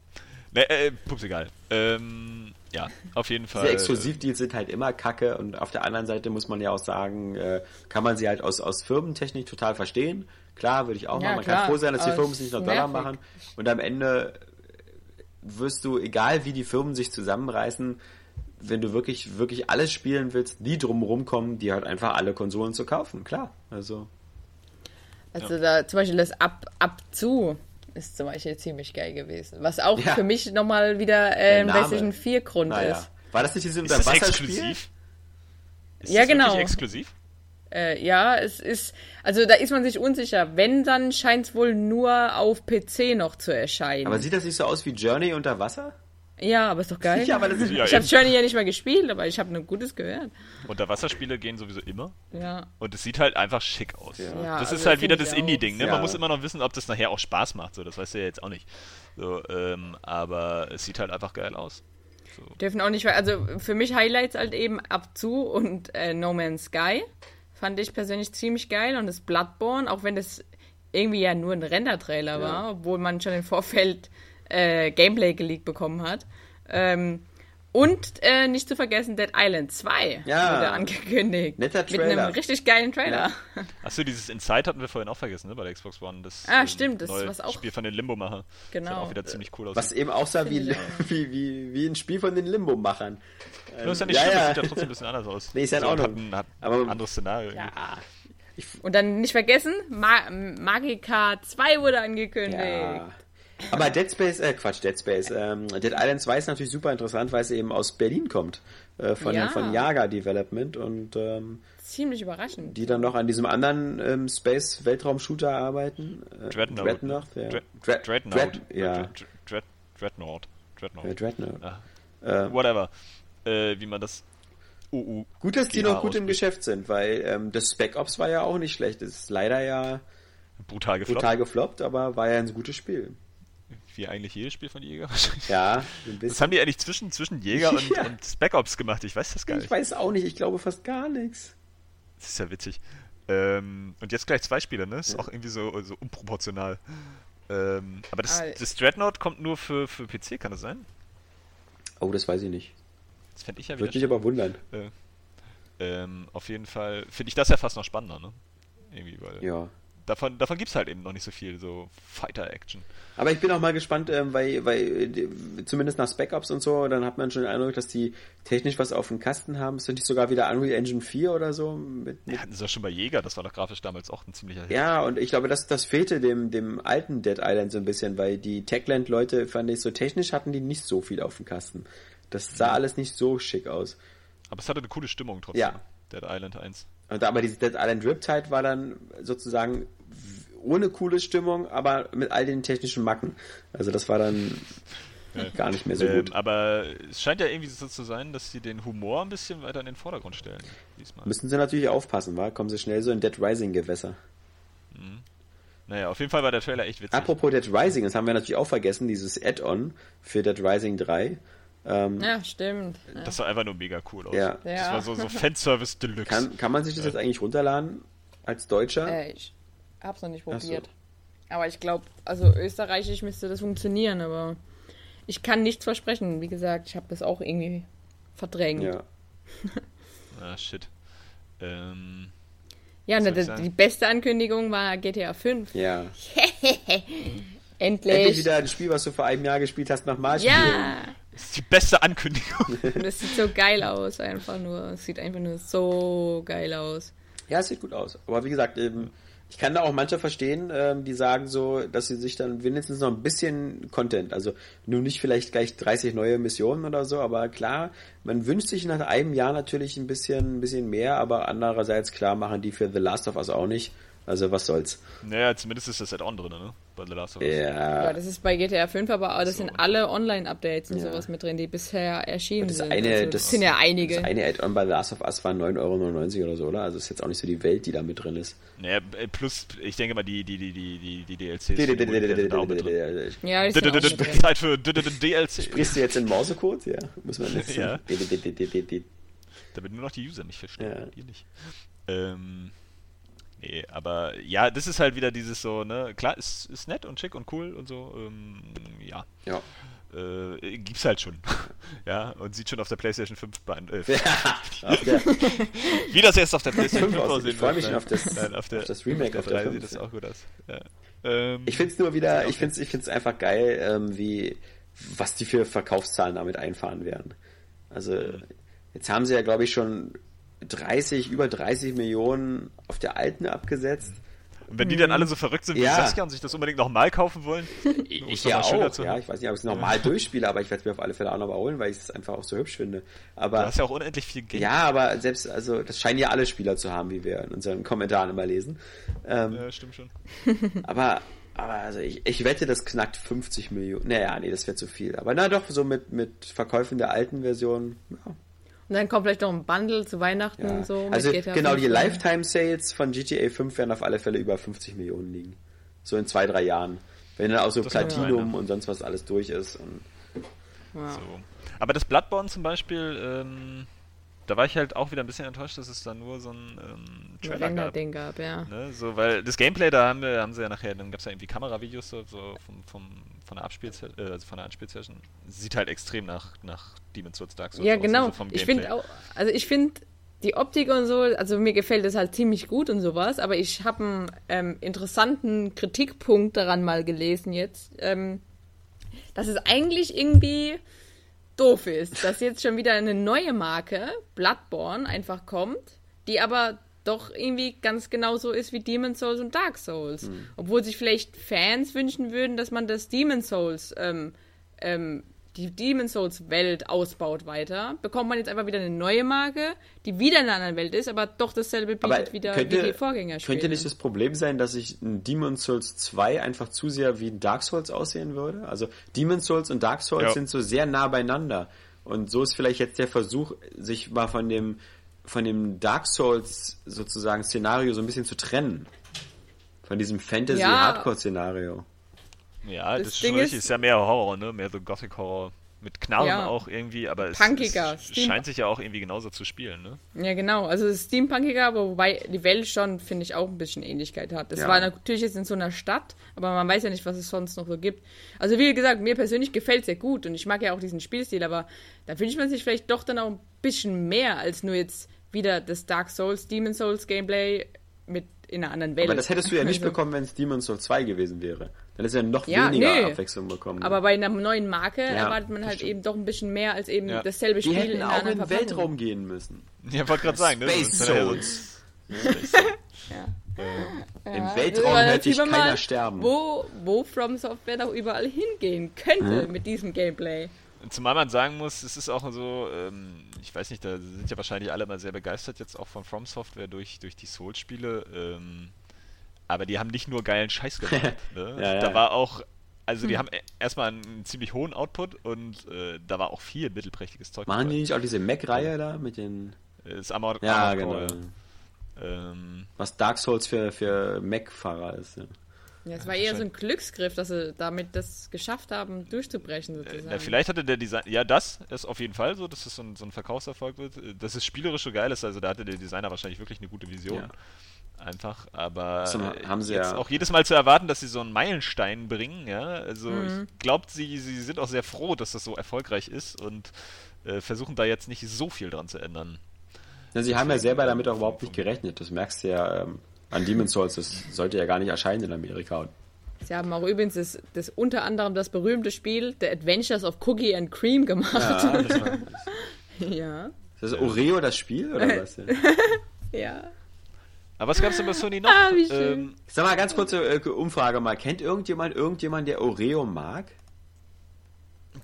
Ne, äh, pups egal. Ähm, ja, auf jeden Fall. Diese Exklusivdeals sind halt immer kacke und auf der anderen Seite muss man ja auch sagen, äh, kann man sie halt aus, aus Firmentechnik total verstehen. Klar, würde ich auch ja, machen. Man klar. kann froh sein, dass die Firmen es nicht noch Dollar machen. Und am Ende wirst du, egal wie die Firmen sich zusammenreißen, wenn du wirklich, wirklich alles spielen willst, die drumherum kommen, die halt einfach alle Konsolen zu kaufen. Klar, also. Also ja. da zum Beispiel das Ab, Ab zu ist zum Beispiel ziemlich geil gewesen. Was auch ja. für mich nochmal wieder äh, ein PlayStation 4 Grund naja. ist. War das nicht dieses Unterwasserspiel? Ist ja, das genau. exklusiv? Äh, ja, es ist, also da ist man sich unsicher. Wenn, dann scheint es wohl nur auf PC noch zu erscheinen. Aber sieht das nicht so aus wie Journey unter Wasser? Ja, aber ist doch geil. ja, aber das ist, ja, ich habe Journey ja nicht mal gespielt, aber ich habe nur Gutes gehört. Unterwasserspiele gehen sowieso immer. Ja. Und es sieht halt einfach schick aus. Ja. Ja, das also ist halt wieder das Indie-Ding. Ne? Man muss immer noch wissen, ob das nachher auch Spaß macht. So, das weißt du ja jetzt auch nicht. So, ähm, aber es sieht halt einfach geil aus. So. Dürfen auch nicht, also für mich Highlights halt eben ab zu und äh, No Man's Sky. Fand ich persönlich ziemlich geil. Und das Bloodborne, auch wenn das irgendwie ja nur ein Render-Trailer war, obwohl man schon im Vorfeld äh, Gameplay geleakt bekommen hat. Ähm, und äh, nicht zu vergessen, Dead Island 2 ja. wurde angekündigt. Netter Trailer. Mit einem richtig geilen Trailer. Ja. Achso, dieses Inside hatten wir vorhin auch vergessen, ne, bei der Xbox One. Das, ah, ähm, stimmt, das neue was auch. Spiel von den Limbo-Machern. Genau. Das auch wieder ziemlich cool aus. Was eben auch sah wie, wie, wie, wie ein Spiel von den Limbo-Machern. Ähm, ist ja nicht ja, schlimm, ja. das sieht ja trotzdem ein bisschen anders aus. Nee, ist ja so, auch noch. Hat ein, hat aber, ein anderes Szenario. Ja. Und dann nicht vergessen, Ma Magica 2 wurde angekündigt. Ja. Aber Dead Space, äh, Quatsch, Dead Space, ähm, Dead Island 2 ist natürlich super interessant, weil es eben aus Berlin kommt, äh, von, ja. von Jaga Development und ähm, ziemlich überraschend. Die dann noch an diesem anderen ähm, Space Weltraum-Shooter arbeiten. Äh, Dreadnought. Dreadnought, ja. Dread, Dreadnought. Dread, ja. Dread, Dreadnought. Dreadnought. Dreadnought. Ah. Äh, Whatever. Äh, wie man das UU. Gut, dass die noch gut im Geschäft sind, weil ähm, das Spec Ops war ja auch nicht schlecht. Das ist leider ja brutal gefloppt. brutal gefloppt, aber war ja ein gutes Spiel wie eigentlich jedes Spiel von Jäger wahrscheinlich. Ja, ein bisschen. Was haben die eigentlich zwischen, zwischen Jäger und, ja. und Spec Ops gemacht? Ich weiß das gar nicht. Ich weiß auch nicht, ich glaube fast gar nichts. Das ist ja witzig. Ähm, und jetzt gleich zwei Spiele, ne? Ist ja. auch irgendwie so, so unproportional. Ähm, aber das, ah, das Dreadnought kommt nur für, für PC, kann das sein? Oh, das weiß ich nicht. Das fände ich ja wieder. Würde mich aber wundern. Äh, ähm, auf jeden Fall finde ich das ja fast noch spannender, ne? Irgendwie, weil. Ja davon, davon gibt es halt eben noch nicht so viel, so Fighter-Action. Aber ich bin auch mal gespannt, ähm, weil, weil zumindest nach Spec-Ops und so, dann hat man schon den Eindruck, dass die technisch was auf dem Kasten haben. Sind die sogar wieder Unreal Engine 4 oder so? Mit, mit ja, hatten sie ja schon bei Jäger, das war doch grafisch damals auch ein ziemlicher Hit. Ja, und ich glaube, das, das fehlte dem, dem alten Dead Island so ein bisschen, weil die Techland-Leute, fand ich, so technisch hatten die nicht so viel auf dem Kasten. Das sah alles nicht so schick aus. Aber es hatte eine coole Stimmung trotzdem. Ja. Dead Island 1. Und aber dieses Dead Island Riptide war dann sozusagen ohne coole Stimmung, aber mit all den technischen Macken. Also das war dann gar nicht mehr so ähm, gut. Aber es scheint ja irgendwie so zu sein, dass sie den Humor ein bisschen weiter in den Vordergrund stellen. Diesmal. Müssen sie natürlich aufpassen, wa? Kommen sie schnell so in Dead Rising Gewässer. Mhm. Naja, auf jeden Fall war der Trailer echt witzig. Apropos Dead Rising, das haben wir natürlich auch vergessen, dieses Add-on für Dead Rising 3. Ähm, ja, stimmt. Das sah einfach nur mega cool aus. Ja. Das war so, so Fanservice Deluxe. Kann, kann man sich das jetzt eigentlich runterladen als Deutscher? Äh, ich hab's noch nicht probiert. So. Aber ich glaube, also österreichisch müsste das funktionieren, aber ich kann nichts versprechen. Wie gesagt, ich habe das auch irgendwie verdrängt. Ja. ah, shit. Ähm, ja, ne, die, die beste Ankündigung war GTA 5. Ja. Endlich. Endlich wieder ein Spiel, was du vor einem Jahr gespielt hast, nochmal spielen. Ja. Das ist die beste Ankündigung. Und es sieht so geil aus, einfach nur. Es sieht einfach nur so geil aus. Ja, es sieht gut aus. Aber wie gesagt, eben, ich kann da auch manche verstehen, ähm, die sagen so, dass sie sich dann wenigstens noch ein bisschen Content, also nur nicht vielleicht gleich 30 neue Missionen oder so, aber klar, man wünscht sich nach einem Jahr natürlich ein bisschen, ein bisschen mehr, aber andererseits klar machen die für The Last of Us auch nicht. Also was soll's. Naja, zumindest ist das Add-on drin, ne? Bei The Last of Us. Ja. ja, das ist bei GTA 5, aber das so. sind alle Online-Updates und ja. sowas mit drin, die bisher erschienen das sind. Eine, also, das, das sind ja einige. Das eine Add-on bei The Last of Us war 9,99 Euro oder so, oder? Also ist jetzt auch nicht so die Welt, die da mit drin ist. Naja, plus, ich denke mal, die, die, die, die, die, die DLCs. Ja, Zeit für DLC. Sprichst du jetzt in Morsecode? Ja, muss man jetzt. Ja. Damit nur noch die User nicht verstehen. Ja. Die nicht. Ähm. Nee, aber ja, das ist halt wieder dieses so, ne, klar, ist, ist nett und schick und cool und so, ähm, ja. Ja. Äh, gibt's halt schon. ja, und sieht schon auf der PlayStation 5 bein, äh, ja, Wie das jetzt auf der PlayStation 5 aussehen Ich freue mich schon auf das, Nein, auf, der, auf das Remake auf der 3 sieht das auch gut aus. Ja. Ähm, ich find's nur wieder, ich find's, ich find's einfach geil, ähm, wie, was die für Verkaufszahlen damit einfahren werden. Also, mhm. jetzt haben sie ja, glaube ich, schon 30, über 30 Millionen auf der alten abgesetzt. Und wenn die dann alle so verrückt sind wie ja. Saskia und sich das unbedingt nochmal kaufen wollen, ich, ja auch. Ja, ich weiß nicht, ob ich es nochmal durchspiele, aber ich werde es mir auf alle Fälle auch nochmal holen, weil ich es einfach auch so hübsch finde. Aber, du hast ja auch unendlich viel Geld. Ja, aber selbst, also das scheinen ja alle Spieler zu haben, wie wir in unseren Kommentaren immer lesen. Ähm, ja, stimmt schon. aber, aber also ich, ich wette, das knackt 50 Millionen. Naja, nee, das wäre zu viel. Aber na doch, so mit, mit Verkäufen der alten Version, ja, und dann kommt vielleicht noch ein Bundle zu Weihnachten ja. so. Also genau, die Lifetime Sales von GTA 5 werden auf alle Fälle über 50 Millionen liegen. So in zwei, drei Jahren. Wenn dann auch so das Platinum und sonst was alles durch ist. Und wow. so. Aber das Bloodborne zum Beispiel, ähm, da war ich halt auch wieder ein bisschen enttäuscht, dass es da nur so ein ähm, Trailer gab. Ding gab, ja. Ne? So, weil das Gameplay, da haben, wir, haben sie ja nachher, dann gab es ja irgendwie Kameravideos so, so vom, vom, von der Abspielsession, äh, also von der Anspielsession. Sieht halt extrem nach, nach Demon's Souls Dark Souls Ja, genau. Aus, also ich finde auch, also ich finde die Optik und so, also mir gefällt das halt ziemlich gut und sowas, aber ich habe einen ähm, interessanten Kritikpunkt daran mal gelesen jetzt, ähm, dass es eigentlich irgendwie doof ist, dass jetzt schon wieder eine neue Marke, Bloodborne, einfach kommt, die aber doch irgendwie ganz genauso ist wie Demon's Souls und Dark Souls. Mhm. Obwohl sich vielleicht Fans wünschen würden, dass man das Demon's Souls ähm, ähm, die Demon's Souls Welt ausbaut weiter, bekommt man jetzt einfach wieder eine neue Marke, die wieder in einer anderen Welt ist, aber doch dasselbe bietet aber wieder könnte, wie die Vorgängerspiele. Könnte nicht das Problem sein, dass sich ein Demon's Souls 2 einfach zu sehr wie ein Dark Souls aussehen würde? Also Demon's Souls und Dark Souls ja. sind so sehr nah beieinander. Und so ist vielleicht jetzt der Versuch, sich mal von dem, von dem Dark Souls sozusagen Szenario so ein bisschen zu trennen. Von diesem Fantasy-Hardcore-Szenario. Ja, das, das ist schon richtig. Ist, ist ja mehr Horror, ne? Mehr so Gothic Horror. Mit Knarren ja. auch irgendwie, aber es, es scheint sich ja auch irgendwie genauso zu spielen, ne? Ja, genau. Also es ist steampunkiger, aber wobei die Welt schon, finde ich, auch ein bisschen Ähnlichkeit hat. Es ja. war natürlich jetzt in so einer Stadt, aber man weiß ja nicht, was es sonst noch so gibt. Also wie gesagt, mir persönlich gefällt es sehr gut und ich mag ja auch diesen Spielstil, aber da wünscht man sich vielleicht doch dann auch ein bisschen mehr als nur jetzt wieder das Dark Souls, Demon Souls Gameplay mit in einer anderen Welt. Aber das hättest du ja nicht also, bekommen, wenn es Demon's Souls 2 gewesen wäre. Dann ist ja noch ja, weniger nee. Abwechslung bekommen. Aber bei einer neuen Marke ja, erwartet man halt eben doch ein bisschen mehr als eben ja. dasselbe Spiel. Die hätten in auch in den Weltraum gehen müssen. Ja, wollte gerade sagen. Space ne? Souls. ja. Äh, Im Weltraum hört sich keiner mal, sterben. Wo, wo From Software noch überall hingehen könnte hm? mit diesem Gameplay. Zumal man sagen muss, es ist auch so, ähm, ich weiß nicht, da sind ja wahrscheinlich alle mal sehr begeistert jetzt auch von From Software durch, durch die Souls-Spiele. Ähm, aber die haben nicht nur geilen Scheiß gemacht. Ne? ja, ja. Da war auch, also die hm. haben e-, erstmal einen ziemlich hohen Output und äh, da war auch viel mittelprächtiges Zeug. Machen die nicht auch diese Mac-Reihe da mit den. Das Armored, ja, Armored genau. Ähm, Was Dark Souls für, für Mac-Fahrer ist, ja. Ja, es war eher so ein Glücksgriff, dass sie damit das geschafft haben, durchzubrechen sozusagen. Ja, vielleicht hatte der Design, ja, das ist auf jeden Fall so, dass es so ein, so ein Verkaufserfolg wird. Dass es spielerisch so geil ist, also da hatte der Designer wahrscheinlich wirklich eine gute Vision. Einfach, aber so, haben sie jetzt ja auch jedes Mal zu erwarten, dass sie so einen Meilenstein bringen, ja. Also mhm. ich glaube, sie, sie sind auch sehr froh, dass das so erfolgreich ist und äh, versuchen da jetzt nicht so viel dran zu ändern. Ja, sie haben ja selber damit auch überhaupt nicht gerechnet. Das merkst du ja. Ähm an Demon's Souls. Das sollte ja gar nicht erscheinen in Amerika. Sie haben auch übrigens das, das unter anderem das berühmte Spiel The Adventures of Cookie and Cream gemacht. Ja. Das war, ja. Ist das Oreo das Spiel oder was? ja. Aber was gab es denn bei Sony noch? Ah, wie schön. Ähm, Sag mal, ganz kurze äh, Umfrage mal. Kennt irgendjemand irgendjemand, der Oreo mag?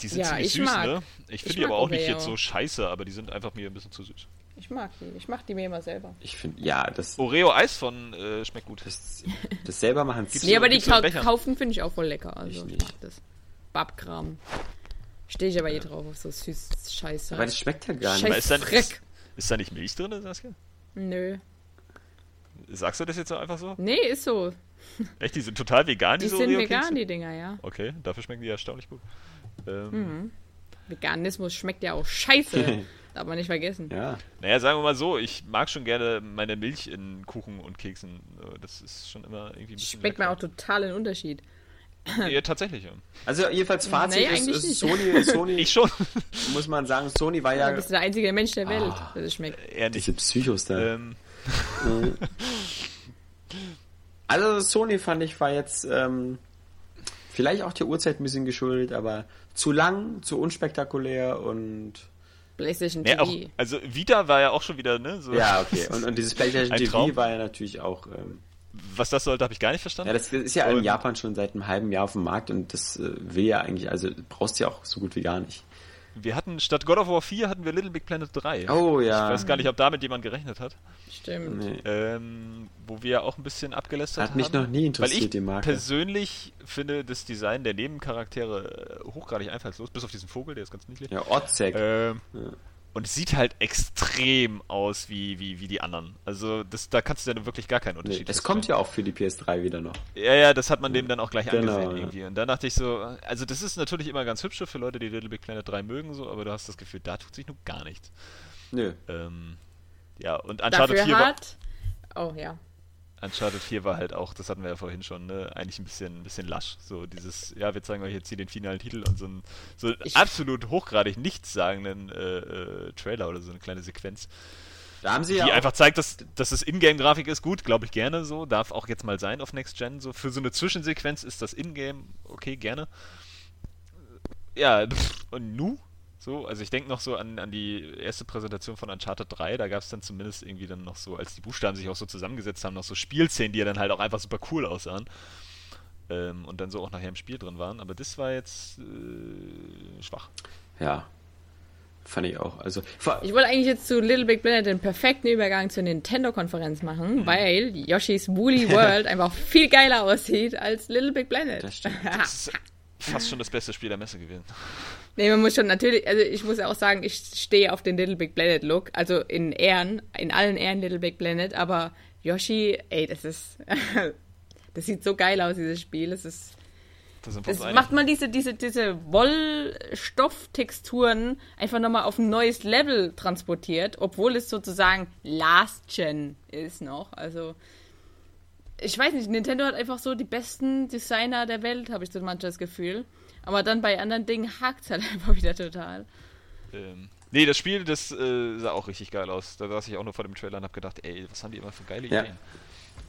Die sind ja, ziemlich süß, mag. ne? Ich finde die aber auch Oreo. nicht jetzt so scheiße, aber die sind einfach mir ein bisschen zu süß. Ich mag die. Ich mach die mir immer selber. Ich finde, ja, das. Oreo-Eis von äh, schmeckt gut. Das, das selber machen Gibt's Nee, aber die kau kaufen finde ich auch voll lecker. Also, ich nicht. das. Babkram. Stehe ich aber eh drauf auf so süß Scheiße. Aber das schmeckt ja gar nicht. Scheiß ist, da, ist, ist da nicht Milch drin, Saskia? Nö. Sagst du das jetzt so einfach so? Nee, ist so. Echt, die sind total vegan, die, die sind vegan, die Dinger, ja. Okay, dafür schmecken die erstaunlich gut. Ähm, mhm. Veganismus schmeckt ja auch scheiße. Darf man nicht vergessen. Ja. Naja, sagen wir mal so, ich mag schon gerne meine Milch in Kuchen und Keksen. Das ist schon immer irgendwie ein bisschen. Schmeckt mir auch total den Unterschied. Ja, tatsächlich, ja. Also jedenfalls Fazit nee, ist, ist Sony, Sony. ich schon. Muss man sagen, Sony war ja. Du bist der einzige Mensch der Welt, ah, der das schmeckt. Eher nicht. Diese Psychos da. Ähm. Also Sony fand ich war jetzt ähm, vielleicht auch der Uhrzeit ein bisschen geschuldet, aber zu lang, zu unspektakulär und PlayStation TV. Auch, also Vita war ja auch schon wieder, ne? So ja, okay. Und, und dieses PlayStation TV Traum. war ja natürlich auch. Ähm, Was das sollte, habe ich gar nicht verstanden. Ja, das ist ja und in Japan schon seit einem halben Jahr auf dem Markt und das äh, will ja eigentlich, also brauchst du ja auch so gut wie gar nicht. Wir hatten statt God of War 4 hatten wir Little Big Planet 3. Oh ja. Ich weiß gar nicht, ob damit jemand gerechnet hat. Stimmt. Nee. Ähm, wo wir auch ein bisschen abgelästert haben. Hat mich noch nie interessiert, weil ich die Marke. persönlich finde das Design der Nebencharaktere äh, hochgradig einfallslos, bis auf diesen Vogel, der ist ganz niedlich. Ja, Otzek. Ähm, ja. Und es sieht halt extrem aus wie, wie, wie die anderen. Also das, da kannst du ja wirklich gar keinen Unterschied nee, Es kommt ja auch für die PS3 wieder noch. Ja, ja, das hat man dem dann auch gleich genau, angesehen ja. irgendwie. Und dann dachte ich so, also das ist natürlich immer ganz hübsch für Leute, die Little Big Planet 3 mögen, so, aber du hast das Gefühl, da tut sich nur gar nichts. Nö. Ähm, ja, und Uncharted Dafür 4 hat... Oh ja. Uncharted 4 war halt auch, das hatten wir ja vorhin schon, ne, eigentlich ein bisschen, ein bisschen lasch. So dieses, ja, wir zeigen euch jetzt hier den finalen Titel und so einen so absolut hochgradig nichtssagenden äh, äh, Trailer oder so eine kleine Sequenz. Da haben sie die ja einfach zeigt, dass, dass es Ingame-Grafik ist, gut, glaube ich gerne so, darf auch jetzt mal sein auf Next Gen. So für so eine Zwischensequenz ist das Ingame okay, gerne. Ja, und nu? So, also ich denke noch so an, an die erste Präsentation von Uncharted 3, da gab es dann zumindest irgendwie dann noch so, als die Buchstaben sich auch so zusammengesetzt haben, noch so Spielszenen, die ja dann halt auch einfach super cool aussahen. Ähm, und dann so auch nachher im Spiel drin waren. Aber das war jetzt äh, schwach. Ja. Fand ich auch. Also, ich wollte eigentlich jetzt zu Little Big Planet den perfekten Übergang zur Nintendo-Konferenz machen, mhm. weil Yoshi's Woolly World einfach viel geiler aussieht als Little Big Planet. Das stimmt. Das ist fast schon das beste Spiel der Messe gewesen. Nee, man muss schon natürlich, also ich muss auch sagen, ich stehe auf den Little Big Planet Look, also in Ehren, in allen Ehren Little Big Planet, aber Yoshi, ey, das ist, das sieht so geil aus, dieses Spiel, das ist, das, das macht man diese, diese, diese Wollstofftexturen einfach nochmal auf ein neues Level transportiert, obwohl es sozusagen Last Gen ist noch, also, ich weiß nicht, Nintendo hat einfach so die besten Designer der Welt, habe ich so manchmal das Gefühl. Aber dann bei anderen Dingen hakt es halt einfach wieder total. Ähm, nee, das Spiel, das äh, sah auch richtig geil aus. Da saß ich auch nur vor dem Trailer und hab gedacht, ey, was haben die immer für geile ja. Ideen.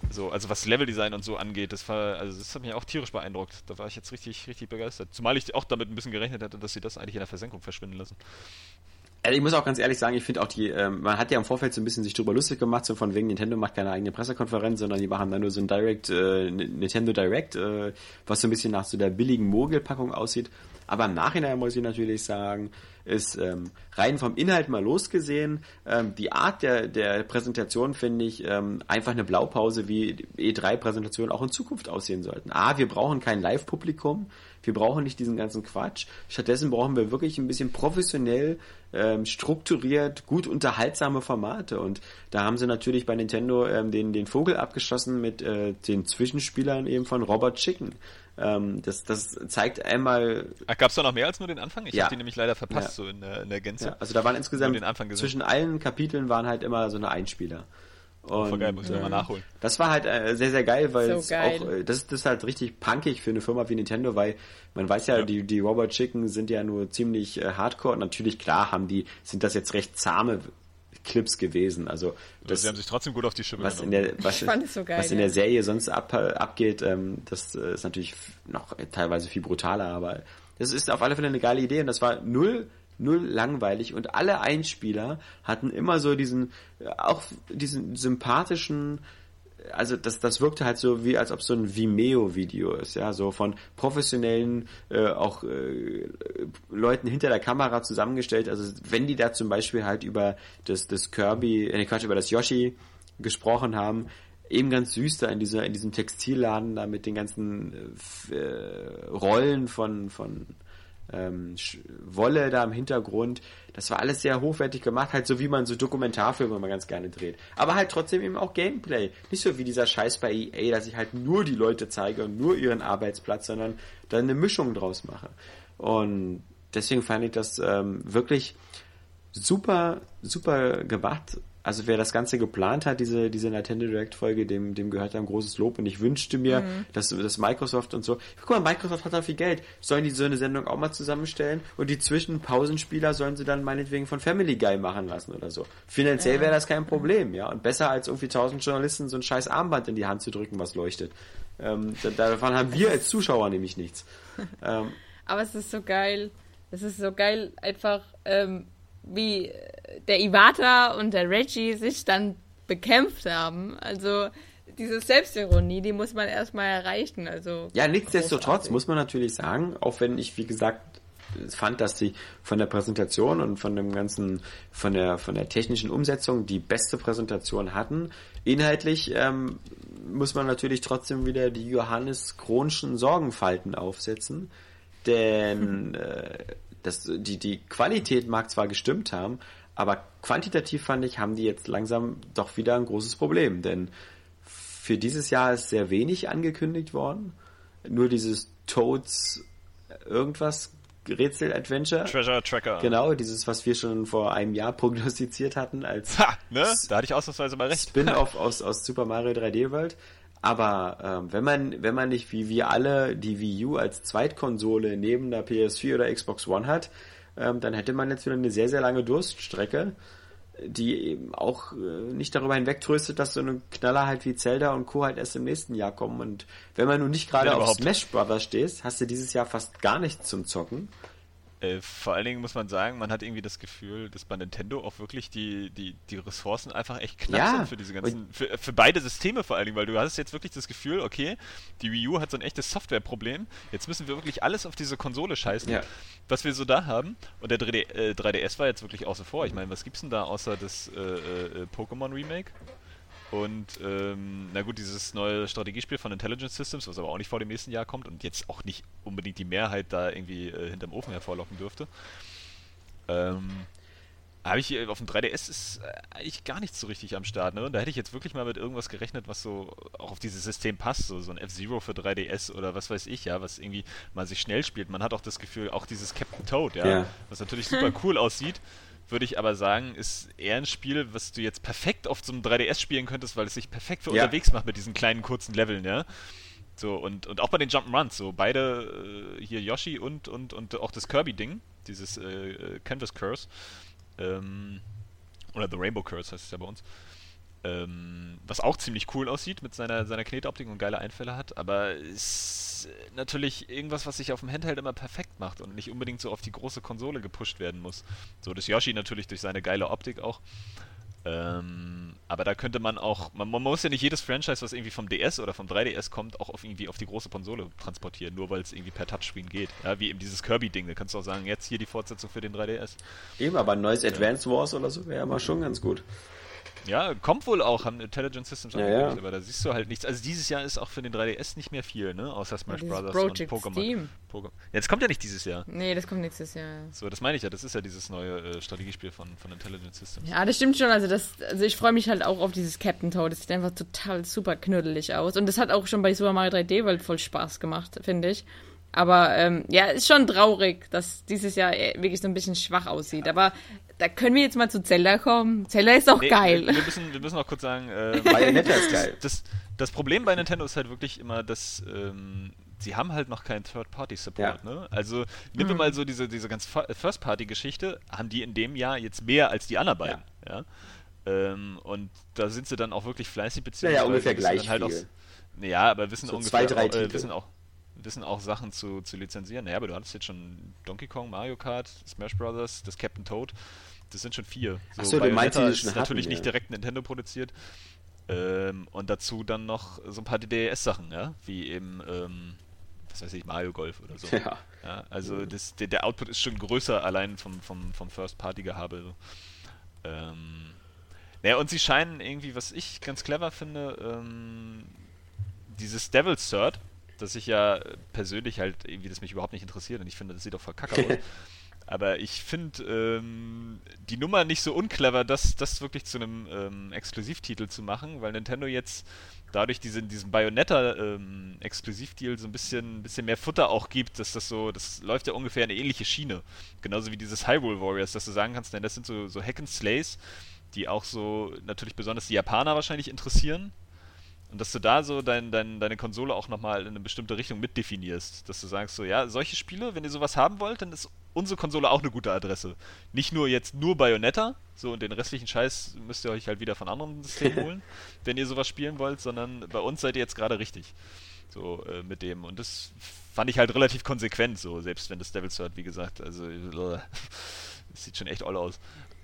So, also was Leveldesign und so angeht, das war, also das hat mich auch tierisch beeindruckt. Da war ich jetzt richtig, richtig begeistert. Zumal ich auch damit ein bisschen gerechnet hätte, dass sie das eigentlich in der Versenkung verschwinden lassen. Ich muss auch ganz ehrlich sagen, ich finde auch die, ähm, man hat ja im Vorfeld so ein bisschen sich drüber lustig gemacht, so von wegen Nintendo macht keine eigene Pressekonferenz, sondern die machen dann nur so ein Direct, äh, Nintendo Direct, äh, was so ein bisschen nach so der billigen Mogelpackung aussieht. Aber im Nachhinein muss ich natürlich sagen, ist ähm, rein vom Inhalt mal losgesehen, ähm, die Art der, der Präsentation finde ich ähm, einfach eine Blaupause, wie E3-Präsentationen auch in Zukunft aussehen sollten. A, wir brauchen kein Live-Publikum, wir brauchen nicht diesen ganzen Quatsch. Stattdessen brauchen wir wirklich ein bisschen professionell, ähm, strukturiert, gut unterhaltsame Formate. Und da haben sie natürlich bei Nintendo ähm, den, den Vogel abgeschossen mit äh, den Zwischenspielern eben von Robert Chicken. Ähm, das, das zeigt einmal. Gab es da noch mehr als nur den Anfang? Ich ja. habe die nämlich leider verpasst, ja. so in der, in der Gänze. Ja, also da waren insgesamt zwischen allen Kapiteln waren halt immer so eine Einspieler. Und, Voll geil, muss ich äh, mal nachholen. Das war halt äh, sehr, sehr geil, weil so geil. auch, äh, das, das ist halt richtig punkig für eine Firma wie Nintendo, weil man weiß ja, ja. die, die Robot Chicken sind ja nur ziemlich äh, hardcore und natürlich, klar, haben die, sind das jetzt recht zahme Clips gewesen. Also das, sie haben sich trotzdem gut auf die Schippe was genommen. In der, was, so geil, was in der Serie sonst ab, abgeht, ähm, das äh, ist natürlich noch teilweise viel brutaler, aber das ist auf alle Fälle eine geile Idee und das war null null langweilig und alle Einspieler hatten immer so diesen, auch diesen sympathischen also das, das wirkte halt so wie, als ob so ein Vimeo-Video ist, ja, so von professionellen, äh, auch äh, Leuten hinter der Kamera zusammengestellt. Also wenn die da zum Beispiel halt über das, das Kirby, äh, Quatsch, über das Yoshi gesprochen haben, eben ganz süß da in dieser, in diesem Textilladen da mit den ganzen äh, Rollen von, von ähm, Wolle da im Hintergrund. Das war alles sehr hochwertig gemacht, halt so wie man so Dokumentarfilme immer ganz gerne dreht. Aber halt trotzdem eben auch Gameplay. Nicht so wie dieser Scheiß bei EA, dass ich halt nur die Leute zeige und nur ihren Arbeitsplatz, sondern da eine Mischung draus mache. Und deswegen fand ich das ähm, wirklich super, super gemacht also wer das Ganze geplant hat, diese, diese Nintendo Direct Folge, dem, dem gehört ein großes Lob und ich wünschte mir, mhm. dass, dass Microsoft und so, guck mal, Microsoft hat da viel Geld, sollen die so eine Sendung auch mal zusammenstellen und die Zwischenpausenspieler sollen sie dann meinetwegen von Family Guy machen lassen oder so. Finanziell wäre das kein Problem, ja, und besser als irgendwie tausend Journalisten so ein scheiß Armband in die Hand zu drücken, was leuchtet. Ähm, davon haben wir als Zuschauer nämlich nichts. Ähm, Aber es ist so geil. Es ist so geil, einfach, ähm, wie der Iwata und der Reggie sich dann bekämpft haben. Also diese Selbstironie, die muss man erstmal erreichen. Also ja, nichtsdestotrotz muss man natürlich sagen, auch wenn ich, wie gesagt, fand, dass sie von der Präsentation und von dem ganzen, von der, von der technischen Umsetzung die beste Präsentation hatten. Inhaltlich ähm, muss man natürlich trotzdem wieder die Johannes Kronschen Sorgenfalten aufsetzen. Denn äh, das, die, die Qualität mag zwar gestimmt haben, aber quantitativ fand ich, haben die jetzt langsam doch wieder ein großes Problem, denn für dieses Jahr ist sehr wenig angekündigt worden. Nur dieses Toads irgendwas Rätsel-Adventure. Treasure Tracker. Genau, dieses, was wir schon vor einem Jahr prognostiziert hatten als ha, ne? Da hatte ich ausnahmsweise mal recht. Spin-off aus, aus Super Mario 3D World. Aber ähm, wenn man wenn man nicht wie wir alle die Wii U als Zweitkonsole neben der PS4 oder Xbox One hat, ähm, dann hätte man jetzt wieder eine sehr sehr lange Durststrecke, die eben auch äh, nicht darüber hinwegtröstet, dass so eine Knaller halt wie Zelda und Co halt erst im nächsten Jahr kommen. Und wenn man nun nicht gerade auf Smash Brothers stehst, hast du dieses Jahr fast gar nichts zum Zocken. Äh, vor allen Dingen muss man sagen, man hat irgendwie das Gefühl, dass bei Nintendo auch wirklich die, die, die Ressourcen einfach echt knapp ja. sind für diese ganzen, für, für beide Systeme vor allen Dingen, weil du hast jetzt wirklich das Gefühl, okay, die Wii U hat so ein echtes Softwareproblem, jetzt müssen wir wirklich alles auf diese Konsole scheißen, ja. was wir so da haben. Und der 3D, äh, 3DS war jetzt wirklich außer vor. Ich meine, was gibt's denn da außer das äh, äh, Pokémon Remake? Und ähm, na gut, dieses neue Strategiespiel von Intelligence Systems, was aber auch nicht vor dem nächsten Jahr kommt und jetzt auch nicht unbedingt die Mehrheit da irgendwie äh, hinterm Ofen hervorlocken dürfte. Ähm, habe ich hier auf dem 3DS ist äh, eigentlich gar nicht so richtig am Start, ne? Und da hätte ich jetzt wirklich mal mit irgendwas gerechnet, was so auch auf dieses System passt, so, so ein F-Zero für 3DS oder was weiß ich, ja, was irgendwie mal sich schnell spielt. Man hat auch das Gefühl, auch dieses Captain Toad, ja, ja. was natürlich super cool aussieht würde ich aber sagen, ist eher ein Spiel, was du jetzt perfekt auf so einem 3DS spielen könntest, weil es sich perfekt für ja. unterwegs macht mit diesen kleinen kurzen Leveln, ja. So, und, und auch bei den Jump'n'Runs, so beide, äh, hier Yoshi und, und, und auch das Kirby-Ding, dieses äh, äh Canvas Curse, ähm, oder The Rainbow Curse heißt es ja bei uns, ähm, was auch ziemlich cool aussieht mit seiner, seiner Knetoptik und geile Einfälle hat, aber ist natürlich irgendwas, was sich auf dem Handheld immer perfekt macht und nicht unbedingt so auf die große Konsole gepusht werden muss. So, das Yoshi natürlich durch seine geile Optik auch. Ähm, aber da könnte man auch, man, man, muss ja nicht jedes Franchise, was irgendwie vom DS oder vom 3DS kommt, auch auf irgendwie auf die große Konsole transportieren, nur weil es irgendwie per Touchscreen geht. Ja, wie eben dieses Kirby-Ding, da kannst du auch sagen, jetzt hier die Fortsetzung für den 3DS. Eben, aber ein neues Advance Wars oder so wäre ja mal schon ganz gut. Ja, kommt wohl auch, haben Intelligent Systems ja, ja. aber da siehst du halt nichts. Also dieses Jahr ist auch für den 3DS nicht mehr viel, ne? Außer Smash ja, Brothers Project und Pokémon. Pokémon. Ja, das kommt ja nicht dieses Jahr. Nee, das kommt nächstes Jahr. So, das meine ich ja, das ist ja dieses neue äh, Strategiespiel von, von Intelligent Systems. Ja, das stimmt schon. Also, das, also ich freue mich halt auch auf dieses Captain Toad. Das sieht einfach total super knüttelig aus. Und das hat auch schon bei Super Mario 3D World voll Spaß gemacht, finde ich. Aber ähm, ja, ist schon traurig, dass dieses Jahr äh, wirklich so ein bisschen schwach aussieht. Aber da können wir jetzt mal zu Zelda kommen. Zelda ist auch nee, geil. Wir, wir, müssen, wir müssen auch kurz sagen, äh, Bayonetta ist geil. Das, das Problem bei Nintendo ist halt wirklich immer, dass ähm, sie haben halt noch keinen Third-Party-Support. Ja. Ne? Also nimm mhm. mal so diese, diese ganz First-Party-Geschichte, haben die in dem Jahr jetzt mehr als die anderen beiden. Ja. ja? Ähm, und da sind sie dann auch wirklich fleißig beziehungsweise ja, ja, ungefähr gleich halt viel. Auch, ja, aber wissen so ungefähr zwei, drei auch, äh, wissen auch wissen auch Sachen zu, zu lizenzieren. Naja, aber du hattest jetzt schon Donkey Kong, Mario Kart, Smash Brothers, das Captain Toad. Das sind schon vier. So, du meinst, die ist natürlich hatten, nicht ja. direkt Nintendo produziert. Ähm, und dazu dann noch so ein paar DDS-Sachen, ja, wie eben, ähm, was weiß ich, Mario Golf oder so. Ja. ja also das, der, der, Output ist schon größer allein vom, vom, vom First-Party-Gehabe. So. Ähm, naja, und sie scheinen irgendwie, was ich ganz clever finde, ähm, dieses Devil's Third, das ich ja persönlich halt irgendwie, das mich überhaupt nicht interessiert und ich finde, das sieht doch voll kacke aus. Aber ich finde ähm, die Nummer nicht so unclever, das, das wirklich zu einem ähm, Exklusivtitel zu machen, weil Nintendo jetzt dadurch diesen, diesen Bayonetta-Exklusivdeal ähm, so ein bisschen, bisschen mehr Futter auch gibt, dass das so, das läuft ja ungefähr eine ähnliche Schiene. Genauso wie dieses Hyrule Warriors, dass du sagen kannst, denn das sind so, so Hack and Slays, die auch so natürlich besonders die Japaner wahrscheinlich interessieren. Und dass du da so dein, dein, deine Konsole auch nochmal in eine bestimmte Richtung mitdefinierst. Dass du sagst so, ja, solche Spiele, wenn ihr sowas haben wollt, dann ist unsere Konsole auch eine gute Adresse. Nicht nur jetzt nur Bayonetta, so und den restlichen Scheiß müsst ihr euch halt wieder von anderen Systemen holen, wenn ihr sowas spielen wollt, sondern bei uns seid ihr jetzt gerade richtig. So äh, mit dem. Und das fand ich halt relativ konsequent, so, selbst wenn das Devil's Third, wie gesagt, also es sieht schon echt all aus.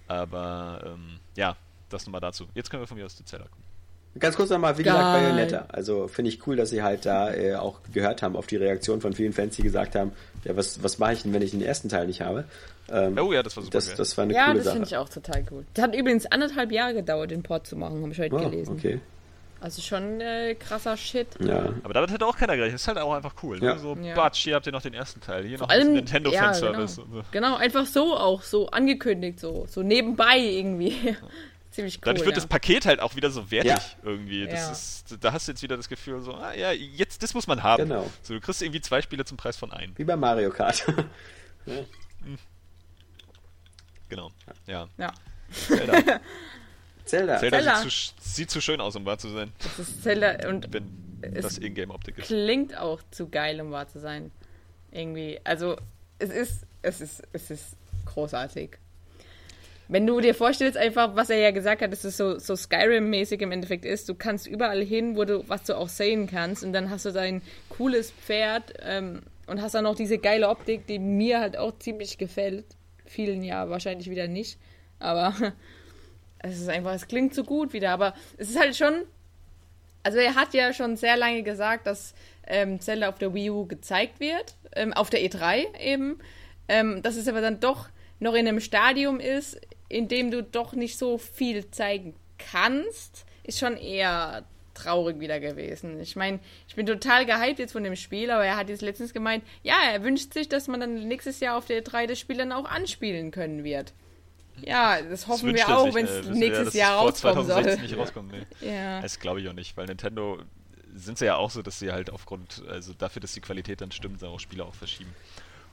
Aber ähm, ja, das nochmal dazu. Jetzt können wir von mir aus die Zeller gucken. Ganz kurz nochmal, wie Geil. gesagt, Bayonetta. Also finde ich cool, dass sie halt da äh, auch gehört haben auf die Reaktion von vielen Fans, die gesagt haben, ja, was, was mache ich denn, wenn ich den ersten Teil nicht habe? Ähm, oh ja, das war super. Das, das war eine ja, coole Sache. Ja, das finde ich auch total cool. Das hat übrigens anderthalb Jahre gedauert, den Port zu machen, habe ich heute oh, gelesen. okay. Also schon äh, krasser Shit. Ja. Aber damit hätte auch keiner gerechnet. Das ist halt auch einfach cool. Ne? Ja. Ne? So, ja. Batsch, hier habt ihr noch den ersten Teil. Hier Vor noch allem, Nintendo ja, Fanservice. Genau. So. genau, einfach so auch, so angekündigt, so, so nebenbei irgendwie. Ziemlich cool. Dadurch wird ja. das Paket halt auch wieder so wertig ja. irgendwie. Das ja. ist, da hast du jetzt wieder das Gefühl, so, ah ja, jetzt, das muss man haben. Genau. So, du kriegst irgendwie zwei Spiele zum Preis von einem. Wie bei Mario Kart. Genau. Ja. Ja. Zelda. Zelda. Zelda, Zelda. Sieht, zu, sieht, zu, schön aus, um wahr zu sein. Das ist Zelda und Wenn das Ingame-Optik ist. Klingt auch zu geil, um wahr zu sein. Irgendwie. Also, es ist, es ist, es ist großartig. Wenn du dir vorstellst, einfach, was er ja gesagt hat, dass es so, so Skyrim-mäßig im Endeffekt ist, du kannst überall hin, wo du, was du auch sehen kannst, und dann hast du dein cooles Pferd ähm, und hast dann noch diese geile Optik, die mir halt auch ziemlich gefällt. Vielen ja wahrscheinlich wieder nicht, aber es ist einfach, es klingt so gut wieder, aber es ist halt schon, also er hat ja schon sehr lange gesagt, dass ähm, Zelda auf der Wii U gezeigt wird, ähm, auf der E3 eben, ähm, dass es aber dann doch noch in einem Stadium ist, in dem du doch nicht so viel zeigen kannst, ist schon eher traurig wieder gewesen. Ich meine, ich bin total gehypt jetzt von dem Spiel, aber er hat jetzt letztens gemeint, ja, er wünscht sich, dass man dann nächstes Jahr auf der 3 das Spiel dann auch anspielen können wird. Ja, das hoffen das wir auch, wenn es äh, nächstes ja, Jahr rauskommen soll. Nicht rauskommt, nee. ja. Das glaube ich auch nicht, weil Nintendo sind sie ja auch so, dass sie halt aufgrund, also dafür, dass die Qualität dann stimmt, auch Spiele auch verschieben.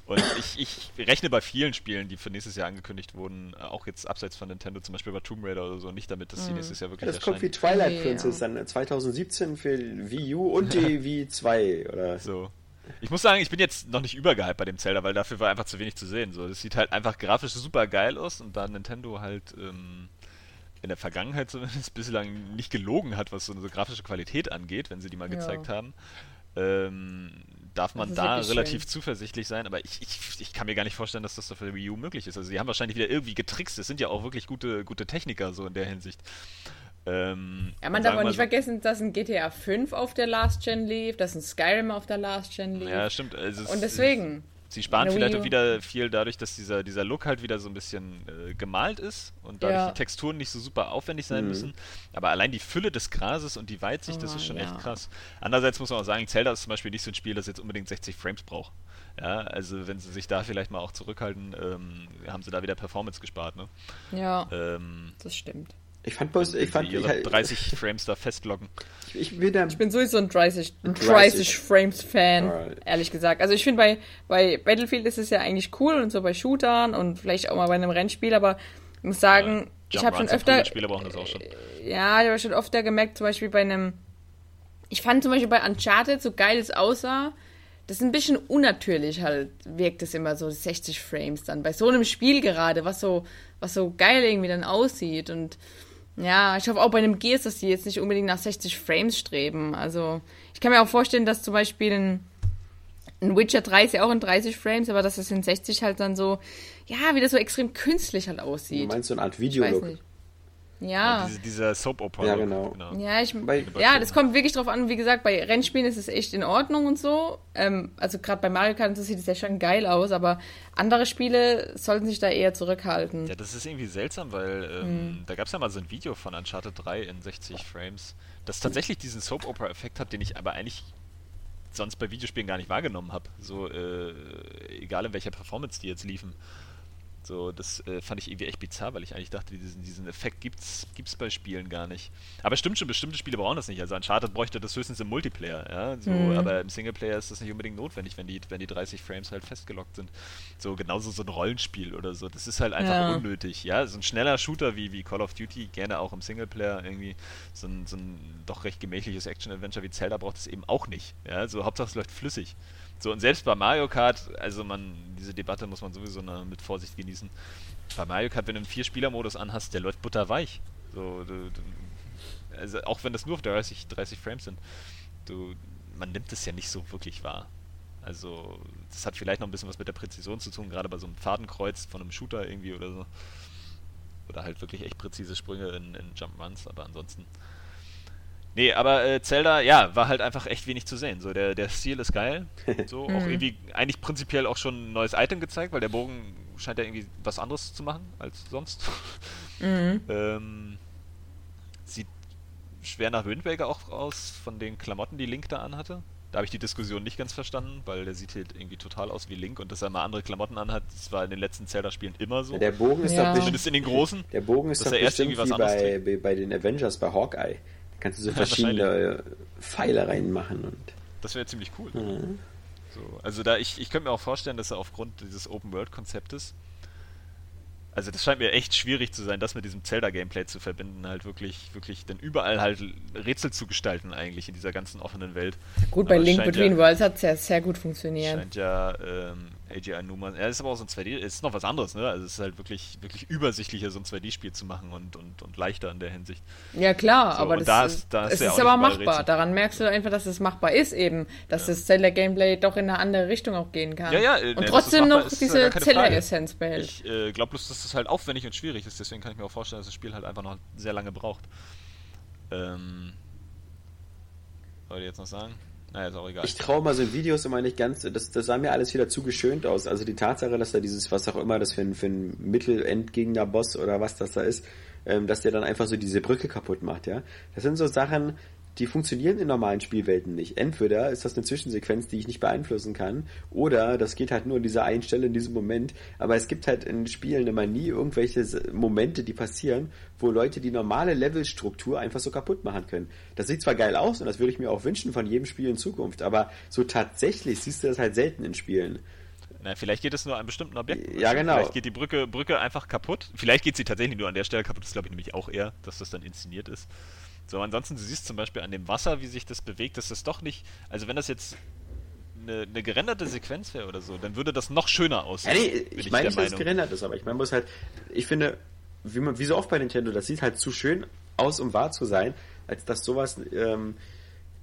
Und ich, ich rechne bei vielen Spielen, die für nächstes Jahr angekündigt wurden, auch jetzt abseits von Nintendo, zum Beispiel bei Tomb Raider oder so, nicht damit, dass sie mhm. nächstes Jahr wirklich ja, Das kommt wie Twilight Princess dann 2017 äh, für Wii U und die Wii 2, oder? So. Ich muss sagen, ich bin jetzt noch nicht übergehypt bei dem Zelda, weil dafür war einfach zu wenig zu sehen. So, das sieht halt einfach grafisch super geil aus und da Nintendo halt ähm, in der Vergangenheit zumindest bislang nicht gelogen hat, was so eine so grafische Qualität angeht, wenn sie die mal ja. gezeigt haben, ähm, darf man da relativ schön. zuversichtlich sein, aber ich, ich, ich kann mir gar nicht vorstellen, dass das für Wii U möglich ist. Also sie haben wahrscheinlich wieder irgendwie getrickst. Es sind ja auch wirklich gute, gute Techniker so in der Hinsicht. Ähm, ja, man darf auch nicht so, vergessen, dass ein GTA 5 auf der Last Gen lief, dass ein Skyrim auf der Last Gen lief. Ja, stimmt. Also und deswegen. Sie sparen vielleicht auch wieder viel dadurch, dass dieser, dieser Look halt wieder so ein bisschen äh, gemalt ist und dadurch ja. die Texturen nicht so super aufwendig sein mhm. müssen. Aber allein die Fülle des Grases und die Weitsicht, oh, das ist schon ja. echt krass. Andererseits muss man auch sagen, Zelda ist zum Beispiel nicht so ein Spiel, das jetzt unbedingt 60 Frames braucht. Ja, also wenn sie sich da vielleicht mal auch zurückhalten, ähm, haben sie da wieder Performance gespart, ne? Ja, ähm, das stimmt. Ich fand bloß, ich fand ihre ich, 30 Frames da festloggen. Ich, ich, bin, ich bin sowieso ein 30, 30, 30 Frames Fan, Alright. ehrlich gesagt. Also ich finde bei, bei Battlefield ist es ja eigentlich cool und so bei Shootern und vielleicht auch mal bei einem Rennspiel, aber ich muss sagen, ja, ich habe schon öfter. Spiele brauchen das auch schon. Ja, ich habe schon öfter gemerkt, zum Beispiel bei einem. Ich fand zum Beispiel bei Uncharted, so geil es aussah, das ist ein bisschen unnatürlich halt, wirkt es immer so 60 Frames dann. Bei so einem Spiel gerade, was so, was so geil irgendwie dann aussieht und ja, ich hoffe auch bei einem Gears, dass die jetzt nicht unbedingt nach 60 Frames streben. Also, ich kann mir auch vorstellen, dass zum Beispiel ein, ein Witcher 3 ist ja auch in 30 Frames, aber dass es in 60 halt dann so, ja, wieder so extrem künstlich halt aussieht. Du meinst so eine Art Videolook? Ja. Diese, dieser Soap Opera. Ja, genau. genau. Ja, ich, ja, das kommt wirklich drauf an. Wie gesagt, bei Rennspielen ist es echt in Ordnung und so. Ähm, also gerade bei Mario Kart sieht es ja schon geil aus, aber andere Spiele sollten sich da eher zurückhalten. Ja, das ist irgendwie seltsam, weil ähm, hm. da gab es ja mal so ein Video von Uncharted 3 in 60 Frames, das tatsächlich diesen Soap Opera Effekt hat, den ich aber eigentlich sonst bei Videospielen gar nicht wahrgenommen habe. So, äh, egal in welcher Performance die jetzt liefen. So, das äh, fand ich irgendwie echt bizarr, weil ich eigentlich dachte, diesen, diesen Effekt gibt's, gibt's bei Spielen gar nicht. Aber stimmt schon, bestimmte Spiele brauchen das nicht. Also Uncharted bräuchte das höchstens im Multiplayer, ja. So, mhm. Aber im Singleplayer ist das nicht unbedingt notwendig, wenn die, wenn die 30 Frames halt festgelockt sind. So, genauso so ein Rollenspiel oder so. Das ist halt einfach ja. unnötig, ja. So ein schneller Shooter wie, wie Call of Duty, gerne auch im Singleplayer irgendwie, so ein, so ein doch recht gemächliches Action-Adventure wie Zelda braucht es eben auch nicht. Ja, so Hauptsache es läuft flüssig. So, und selbst bei Mario Kart, also man, diese Debatte muss man sowieso mit Vorsicht genießen. Bei Mario Kart, wenn du einen Vier-Spieler-Modus anhast, der läuft butterweich. So, du, du, also auch wenn das nur auf 30, 30 Frames sind, du, man nimmt es ja nicht so wirklich wahr. Also, das hat vielleicht noch ein bisschen was mit der Präzision zu tun, gerade bei so einem Fadenkreuz von einem Shooter irgendwie oder so. Oder halt wirklich echt präzise Sprünge in, in Jump-Runs, aber ansonsten Nee, aber äh, Zelda, ja, war halt einfach echt wenig zu sehen. So, der, der Stil ist geil. So, auch mhm. irgendwie eigentlich prinzipiell auch schon ein neues Item gezeigt, weil der Bogen scheint ja irgendwie was anderes zu machen als sonst. Mhm. ähm, sieht schwer nach Wind Waker auch aus, von den Klamotten, die Link da anhatte. Da habe ich die Diskussion nicht ganz verstanden, weil der sieht halt irgendwie total aus wie Link und dass er mal andere Klamotten anhat, das war in den letzten Zelda-Spielen immer so. Ja, der Bogen ist ja. doch zumindest in den großen. Der Bogen ist doch bestimmt wie bei, bei den Avengers bei Hawkeye kannst du so verschiedene Pfeile reinmachen und. Das wäre ziemlich cool. Mhm. So, also da ich, ich könnte mir auch vorstellen, dass er aufgrund dieses Open World Konzeptes also das scheint mir echt schwierig zu sein, das mit diesem Zelda-Gameplay zu verbinden, halt wirklich, wirklich dann überall halt Rätsel zu gestalten eigentlich in dieser ganzen offenen Welt. Gut, bei Link Between ja, Worlds hat es ja sehr gut funktioniert. Scheint ja ähm, AGI Numa, ja, ist aber auch so ein 2D, ist noch was anderes, ne? Also es ist halt wirklich, wirklich übersichtlicher, so ein 2D-Spiel zu machen und, und, und leichter in der Hinsicht. Ja klar, so, aber das da ist, da ist, es ist aber machbar. Rätsel. Daran merkst du einfach, dass es machbar ist eben, dass ja. das Zelda-Gameplay doch in eine andere Richtung auch gehen kann. Ja, ja, und ne, trotzdem noch diese Zelda-Essenz behält. Ich äh, glaube bloß, dass das halt aufwendig und schwierig ist, deswegen kann ich mir auch vorstellen, dass das Spiel halt einfach noch sehr lange braucht. Ähm, wollte ich jetzt noch sagen? Naja, ist auch egal. Ich traue mal so Videos immer nicht ganz, das, das sah mir alles wieder zu geschönt aus. Also die Tatsache, dass da dieses, was auch immer das für ein, für ein Mittelendgegner Boss oder was das da ist, ähm, dass der dann einfach so diese Brücke kaputt macht, ja. Das sind so Sachen, die funktionieren in normalen Spielwelten nicht. Entweder ist das eine Zwischensequenz, die ich nicht beeinflussen kann, oder das geht halt nur an dieser einen Stelle in diesem Moment. Aber es gibt halt in Spielen immer nie irgendwelche Momente, die passieren, wo Leute die normale Levelstruktur einfach so kaputt machen können. Das sieht zwar geil aus und das würde ich mir auch wünschen von jedem Spiel in Zukunft, aber so tatsächlich siehst du das halt selten in Spielen. Na, vielleicht geht es nur an bestimmten Objekten. Ja, genau. Vielleicht geht die Brücke, Brücke einfach kaputt. Vielleicht geht sie tatsächlich nur an der Stelle kaputt. Das glaube ich nämlich auch eher, dass das dann inszeniert ist. So, ansonsten, du siehst zum Beispiel an dem Wasser, wie sich das bewegt, dass das doch nicht, also wenn das jetzt eine, eine gerenderte Sequenz wäre oder so, dann würde das noch schöner aussehen. Ja, nee, ich, ich meine nicht, dass es gerendert ist, aber ich meine, muss halt, ich finde, wie, man, wie so oft bei Nintendo, das sieht halt zu schön aus, um wahr zu sein, als dass sowas ähm,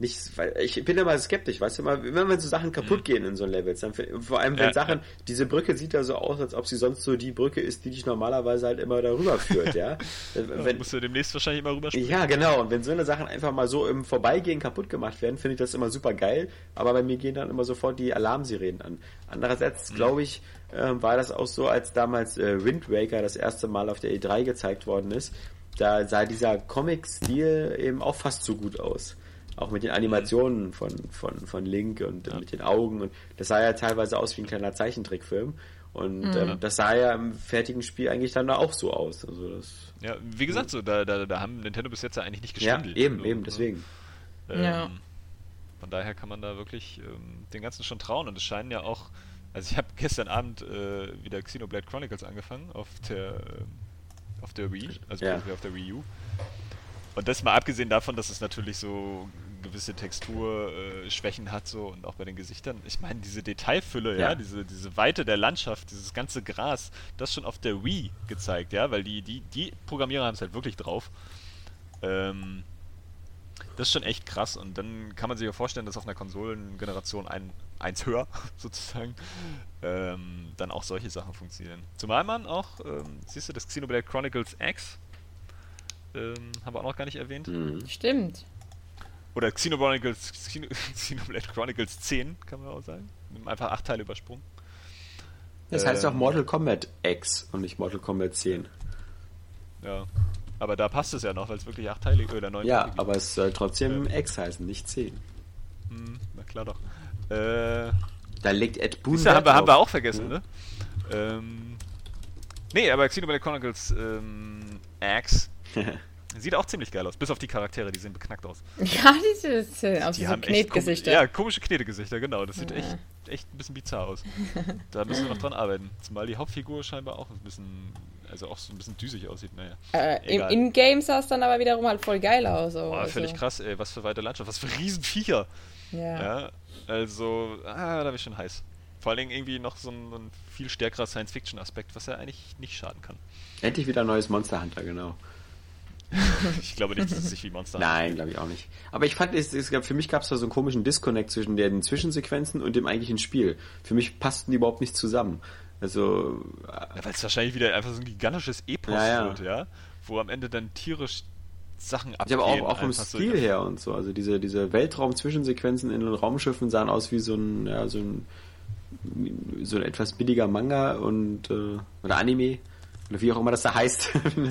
nicht, weil ich bin immer skeptisch, weißt du, immer, wenn so Sachen kaputt mhm. gehen in so Levels, dann, vor allem wenn ja, Sachen, ja. diese Brücke sieht ja so aus, als ob sie sonst so die Brücke ist, die dich normalerweise halt immer darüber führt, ja. wenn, ja, musst du demnächst wahrscheinlich immer rüber springen. Ja, genau, und wenn so eine Sachen einfach mal so im Vorbeigehen kaputt gemacht werden, finde ich das immer super geil, aber bei mir gehen dann immer sofort die Alarmsirenen an. Andererseits, mhm. glaube ich, äh, war das auch so, als damals äh, Wind Waker das erste Mal auf der E3 gezeigt worden ist, da sah dieser Comic-Stil eben auch fast so gut aus. Auch mit den Animationen von, von, von Link und ja. mit den Augen. Und das sah ja teilweise aus wie ein kleiner Zeichentrickfilm. Und mhm. ähm, das sah ja im fertigen Spiel eigentlich dann auch so aus. Also das, ja, wie gesagt, so, da, da, da haben Nintendo bis jetzt ja eigentlich nicht geschwindelt. Ja, eben, so, eben, deswegen. Ähm, ja. Von daher kann man da wirklich ähm, den Ganzen schon trauen. Und es scheinen ja auch, also ich habe gestern Abend äh, wieder Xenoblade Chronicles angefangen auf der, äh, auf der Wii, also ja. auf der Wii U. Und das mal abgesehen davon, dass es natürlich so gewisse Texturschwächen äh, hat so und auch bei den Gesichtern. Ich meine, diese Detailfülle, ja, ja diese, diese Weite der Landschaft, dieses ganze Gras, das schon auf der Wii gezeigt, ja, weil die, die, die Programmierer haben es halt wirklich drauf. Ähm, das ist schon echt krass und dann kann man sich ja vorstellen, dass auf einer Konsolengeneration ein, eins höher sozusagen ähm, dann auch solche Sachen funktionieren. Zumal man auch, ähm, siehst du, das Xenoblade Chronicles X Ähm, haben wir auch noch gar nicht erwähnt. Mhm. Stimmt. Oder Xenoblade Chronicles, Xenoblade Chronicles 10, kann man auch sagen. Einfach acht Teile übersprungen. Das heißt ähm, auch Mortal Kombat X und nicht Mortal Kombat 10. Ja. Aber da passt es ja noch, weil es wirklich acht Teile oder neun Ja, Teile aber es soll trotzdem ja. X heißen, nicht 10. Hm, na klar doch. Äh, da legt Ed Boon. Das haben wir, haben wir auch vergessen, ja. ne? Ähm, nee, aber Xenoblade Chronicles ähm, X Sieht auch ziemlich geil aus, bis auf die Charaktere, die sehen beknackt aus. Ja, diese sehen aus wie so Knetgesichter. Ja, komische Knetgesichter, genau. Das sieht ja. echt, echt ein bisschen bizarr aus. Da müssen wir noch dran arbeiten. Zumal die Hauptfigur scheinbar auch ein bisschen, also auch so ein bisschen düsig aussieht. Naja. Äh, Im In-Game sah es dann aber wiederum halt voll geil aus. So. Boah, also. völlig krass, ey. Was für weite Landschaft, was für Riesenviecher. Ja. ja also, ah, da bin ich schon heiß. Vor allen Dingen irgendwie noch so ein, ein viel stärkerer Science-Fiction-Aspekt, was ja eigentlich nicht schaden kann. Endlich wieder ein neues Monster Hunter, genau. ich glaube nicht, dass es sich wie Monster Nein, glaube ich auch nicht. Aber ich fand, es, es gab, für mich gab es da so einen komischen Disconnect zwischen den Zwischensequenzen und dem eigentlichen Spiel. Für mich passten die überhaupt nicht zusammen. Also. Ja, Weil es wahrscheinlich wieder einfach so ein gigantisches Epos ja, ja. wird, ja? Wo am Ende dann tierisch Sachen abgehen. Ja, aber auch, auch vom Stil so her und so. Also diese, diese Weltraum-Zwischensequenzen in den Raumschiffen sahen aus wie so ein, ja, so ein, so ein etwas billiger Manga und, äh, oder Anime. Oder wie auch immer das da heißt.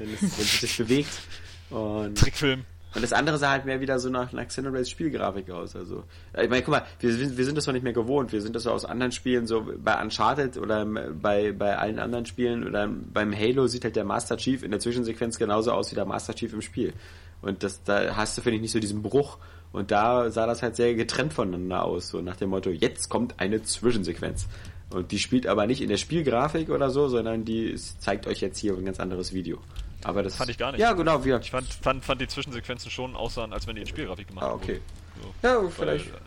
wenn, es, wenn sich das bewegt. Und, Trickfilm. Und das andere sah halt mehr wieder so nach, nach Xenoblades Spielgrafik aus. Also, ich meine, guck mal, wir, wir sind das doch nicht mehr gewohnt. Wir sind das so aus anderen Spielen, so bei Uncharted oder bei, bei allen anderen Spielen oder beim Halo sieht halt der Master Chief in der Zwischensequenz genauso aus wie der Master Chief im Spiel. Und das, da hast du, finde ich, nicht so diesen Bruch. Und da sah das halt sehr getrennt voneinander aus, so nach dem Motto, jetzt kommt eine Zwischensequenz. Und die spielt aber nicht in der Spielgrafik oder so, sondern die zeigt euch jetzt hier ein ganz anderes Video. Aber das fand ich gar nicht. Ja, genau. Wir ich fand, fand, fand die Zwischensequenzen schon aussahen, als wenn die in Spielgrafik gemacht ah, okay. So. Ja, vielleicht. Weil,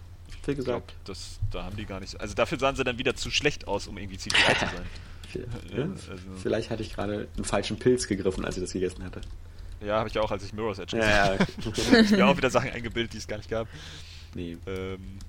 viel gesagt. Glaub, das, da haben die gar nicht. Also dafür sahen sie dann wieder zu schlecht aus, um irgendwie CGI zu sein. ja, also. Vielleicht hatte ich gerade einen falschen Pilz gegriffen, als ich das gegessen hatte. Ja, habe ich auch, als ich Mirror's Edge ja, ja. ich mir auch wieder Sachen eingebildet, die es gar nicht gab. Nee. Ähm,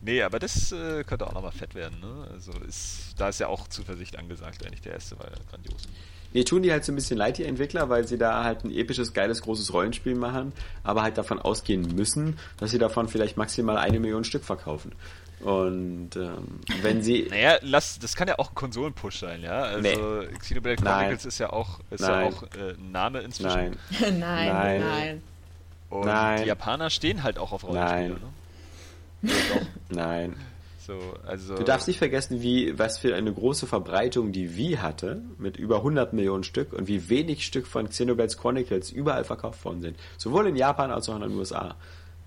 nee, aber das äh, könnte auch nochmal fett werden. Ne? Also ist, da ist ja auch Zuversicht angesagt, eigentlich der erste war ja grandios. Mir tun die halt so ein bisschen leid, die Entwickler, weil sie da halt ein episches, geiles, großes Rollenspiel machen, aber halt davon ausgehen müssen, dass sie davon vielleicht maximal eine Million Stück verkaufen. Und ähm, wenn sie. Naja, lass, das kann ja auch ein Konsolenpush sein, ja. Also nee. Xenoblade Chronicles nein. ist ja auch, ist ja auch äh, ein Name inzwischen. Nein. nein, nein, nein. Und nein. die Japaner stehen halt auch auf Rollenspiele, nein. ne? Nein. So, also du darfst nicht vergessen, wie was für eine große Verbreitung die Wii hatte, mit über 100 Millionen Stück und wie wenig Stück von Xenoblade Chronicles überall verkauft worden sind. Sowohl in Japan als auch in den USA.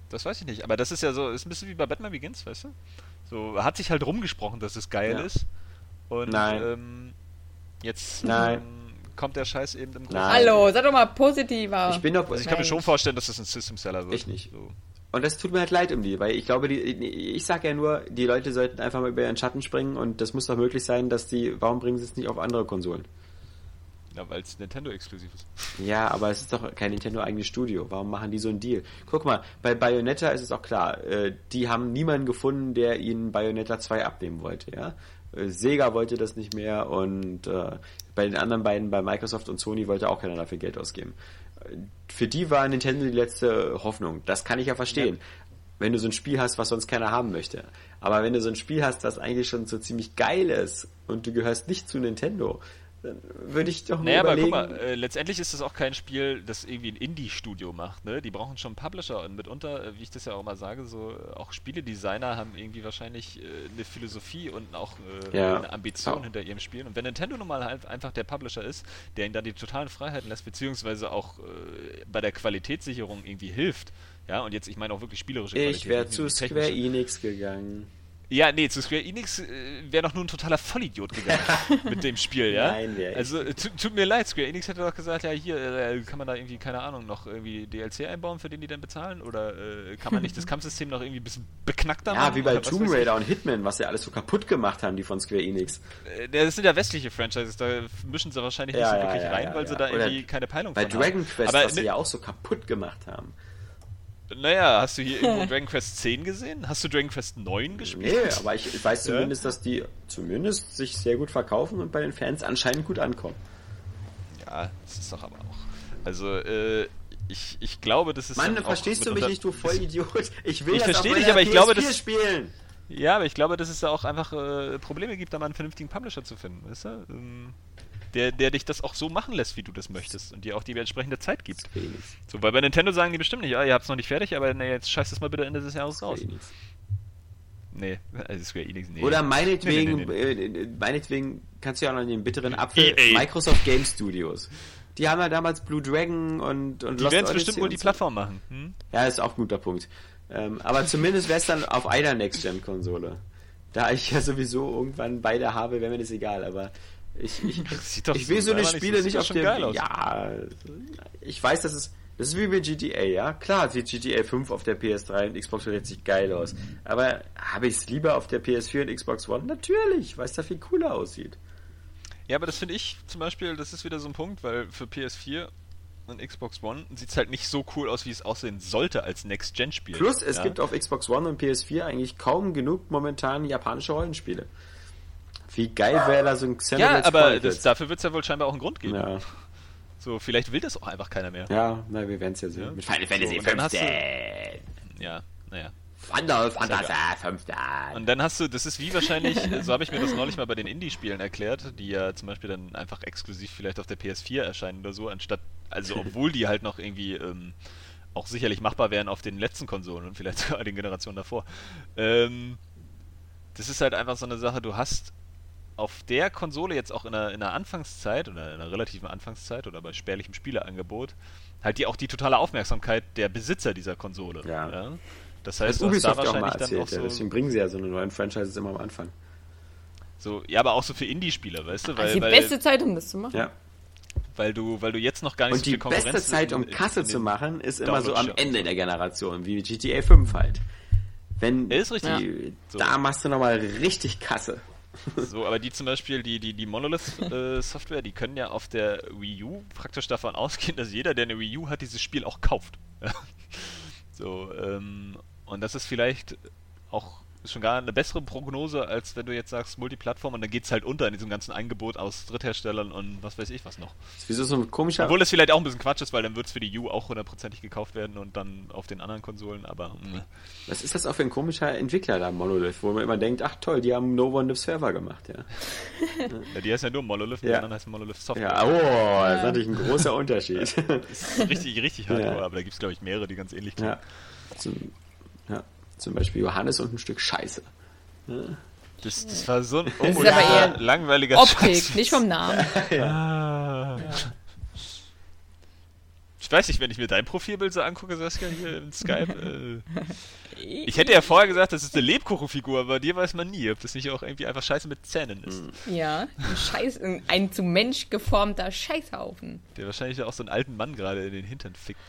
Das weiß ich nicht, aber das ist ja so, ist ein bisschen wie bei Batman Begins, weißt du? So, hat sich halt rumgesprochen, dass es geil ja. ist. Und Nein. Ähm, jetzt Nein. Ähm, kommt der Scheiß eben im Großen. Hallo, sei doch mal positiver. Ich bin doch. Also ich kann mir schon vorstellen, dass das ein System Seller wird. Ich nicht. So. Und das tut mir halt leid um die, weil ich glaube, die, ich sag ja nur, die Leute sollten einfach mal über ihren Schatten springen und das muss doch möglich sein, dass die, warum bringen sie es nicht auf andere Konsolen? Ja, weil es Nintendo-exklusiv ist. Ja, aber es ist doch kein Nintendo-eigenes Studio. Warum machen die so einen Deal? Guck mal, bei Bayonetta ist es auch klar, äh, die haben niemanden gefunden, der ihnen Bayonetta 2 abnehmen wollte, ja. Äh, Sega wollte das nicht mehr und äh, bei den anderen beiden, bei Microsoft und Sony, wollte auch keiner dafür Geld ausgeben für die war Nintendo die letzte Hoffnung. Das kann ich ja verstehen. Ja. Wenn du so ein Spiel hast, was sonst keiner haben möchte. Aber wenn du so ein Spiel hast, das eigentlich schon so ziemlich geil ist und du gehörst nicht zu Nintendo, dann würde ich doch naja, überlegen... aber guck mal, äh, letztendlich ist das auch kein Spiel, das irgendwie ein Indie-Studio macht, ne? Die brauchen schon Publisher und mitunter, äh, wie ich das ja auch mal sage, so äh, auch Spieledesigner haben irgendwie wahrscheinlich äh, eine Philosophie und auch äh, ja. eine Ambition oh. hinter ihrem Spiel. Und wenn Nintendo nun mal halt einfach der Publisher ist, der ihnen dann die totalen Freiheiten lässt, beziehungsweise auch äh, bei der Qualitätssicherung irgendwie hilft, ja, und jetzt, ich meine auch wirklich spielerische Qualität. Ich wäre zu Square Enix gegangen. Ja, nee, zu Square Enix äh, wäre doch nur ein totaler Vollidiot gegangen mit dem Spiel, ja? Nein, wäre Also, tut mir leid, Square Enix hätte doch gesagt, ja, hier äh, kann man da irgendwie, keine Ahnung, noch irgendwie DLC einbauen, für den die dann bezahlen? Oder äh, kann man nicht das Kampfsystem noch irgendwie ein bisschen beknackter machen? Ja, wie bei Tomb Raider und Hitman, was ja alles so kaputt gemacht haben, die von Square Enix. Äh, das sind ja westliche Franchises, da mischen sie wahrscheinlich ja, nicht so wirklich ja, rein, weil sie da irgendwie keine Peilung bei von Dragon haben. Quest, Aber was sie ja auch so kaputt gemacht haben. Naja, hast du hier irgendwo Dragon Quest 10 gesehen? Hast du Dragon Quest 9 gespielt? Nee, aber ich weiß zumindest, ja? dass die zumindest sich sehr gut verkaufen und bei den Fans anscheinend gut ankommen. Ja, das ist doch aber auch. Also, äh, ich, ich glaube, das ist. Mann, verstehst du mich nicht, du Vollidiot? Ich will ich das verstehe dich, aber ich glaube, das spielen. Ja, aber ich glaube, dass es da auch einfach äh, Probleme gibt, da mal einen vernünftigen Publisher zu finden, weißt du? Ähm, der, der dich das auch so machen lässt, wie du das möchtest und dir auch die entsprechende Zeit gibt. So, weil bei Nintendo sagen die bestimmt nicht, ja, ihr habt es noch nicht fertig, aber nee, jetzt scheißt es mal bitte Ende des Jahres raus. Nee, also Square Enix, nee. Oder meinetwegen, nee, nee, nee. Äh, meinetwegen kannst du ja auch noch den bitteren Apfel EA. Microsoft Game Studios. Die haben ja damals Blue Dragon und, und Die werden es bestimmt Multiplattform so. machen. Hm? Ja, ist auch ein guter Punkt. Ähm, aber zumindest wäre es dann auf einer Next-Gen-Konsole. Da ich ja sowieso irgendwann beide habe, wäre mir das egal, aber ich, ich, ich will so eine Spiele nicht, auf dem. Ja, ich weiß, dass es. Das ist wie bei GTA, ja. Klar sieht GTA 5 auf der PS3 und Xbox 360 geil aus. Aber habe ich es lieber auf der PS4 und Xbox One? Natürlich, weil es da viel cooler aussieht. Ja, aber das finde ich zum Beispiel, das ist wieder so ein Punkt, weil für PS4 und Xbox One sieht es halt nicht so cool aus, wie es aussehen sollte als Next-Gen-Spiel. Plus, es ja. gibt auf Xbox One und PS4 eigentlich kaum genug momentan japanische Rollenspiele. Wie geil wäre da so ein Xenoblade Ja, aber das, dafür wird es ja wohl scheinbar auch einen Grund geben. Ja. So, vielleicht will das auch einfach keiner mehr. Ja, na, wir werden es ja sehen. Ja. Mit Final Fantasy so, 15. Ja, naja. Final Fantasy 15. Und dann hast du, das ist wie wahrscheinlich, so habe ich mir das neulich mal bei den Indie-Spielen erklärt, die ja zum Beispiel dann einfach exklusiv vielleicht auf der PS4 erscheinen oder so, anstatt, also obwohl die halt noch irgendwie ähm, auch sicherlich machbar wären auf den letzten Konsolen und vielleicht sogar den Generationen davor. Ähm, das ist halt einfach so eine Sache, du hast auf der Konsole jetzt auch in der, in der Anfangszeit oder in der relativen Anfangszeit oder bei spärlichem Spieleangebot halt die auch die totale Aufmerksamkeit der Besitzer dieser Konsole. Ja. ja? Das heißt, das Ubisoft da wahrscheinlich auch mal erzählt, dann auch so ja, deswegen bringen sie ja so eine neuen Franchises immer am Anfang. So, ja, aber auch so für Indie-Spieler, weißt du? Weil, also die weil, beste Zeit, um das zu machen. Ja. Weil du, weil du jetzt noch gar nicht Und so viel Konkurrenz die beste Zeit, um Kasse zu machen, ist immer so am Ende der Generation, wie GTA 5 halt. Wenn ist richtig. Die, ja. Da machst du nochmal richtig Kasse. So, aber die zum Beispiel, die, die, die Monolith-Software, äh, die können ja auf der Wii U praktisch davon ausgehen, dass jeder, der eine Wii U hat, dieses Spiel auch kauft. so, ähm, und das ist vielleicht auch ist schon gar eine bessere Prognose, als wenn du jetzt sagst Multiplattform und dann geht es halt unter in diesem ganzen Angebot aus Drittherstellern und was weiß ich was noch. Wieso so ein komischer... Obwohl das vielleicht auch ein bisschen Quatsch ist, weil dann wird es für die U auch hundertprozentig gekauft werden und dann auf den anderen Konsolen, aber... Mh. Hm. Was ist das auch für ein komischer Entwickler da, Monolith, wo man immer denkt, ach toll, die haben No One Live Server gemacht, ja. ja die heißt ja nur Monolith, ja. die anderen heißen Monolith Software. Ja, oh, das ist natürlich ein großer Unterschied. das ist richtig, richtig hardcore, ja. aber da gibt es glaube ich mehrere, die ganz ähnlich klingen. Ja. Ja. Zum Beispiel Johannes und ein Stück Scheiße. Das, das war so ein das ist aber eher langweiliger Optik, Scheiß. nicht vom Namen. ja. Ja. Ich weiß nicht, wenn ich mir dein Profilbild so angucke, Saskia, hier in Skype. Äh, ich hätte ja vorher gesagt, das ist eine Lebkuchenfigur, aber dir weiß man nie, ob das nicht auch irgendwie einfach Scheiße mit Zähnen ist. Ja, ein, Scheiß, ein zu Mensch geformter Scheißhaufen. Der wahrscheinlich auch so einen alten Mann gerade in den Hintern fickt.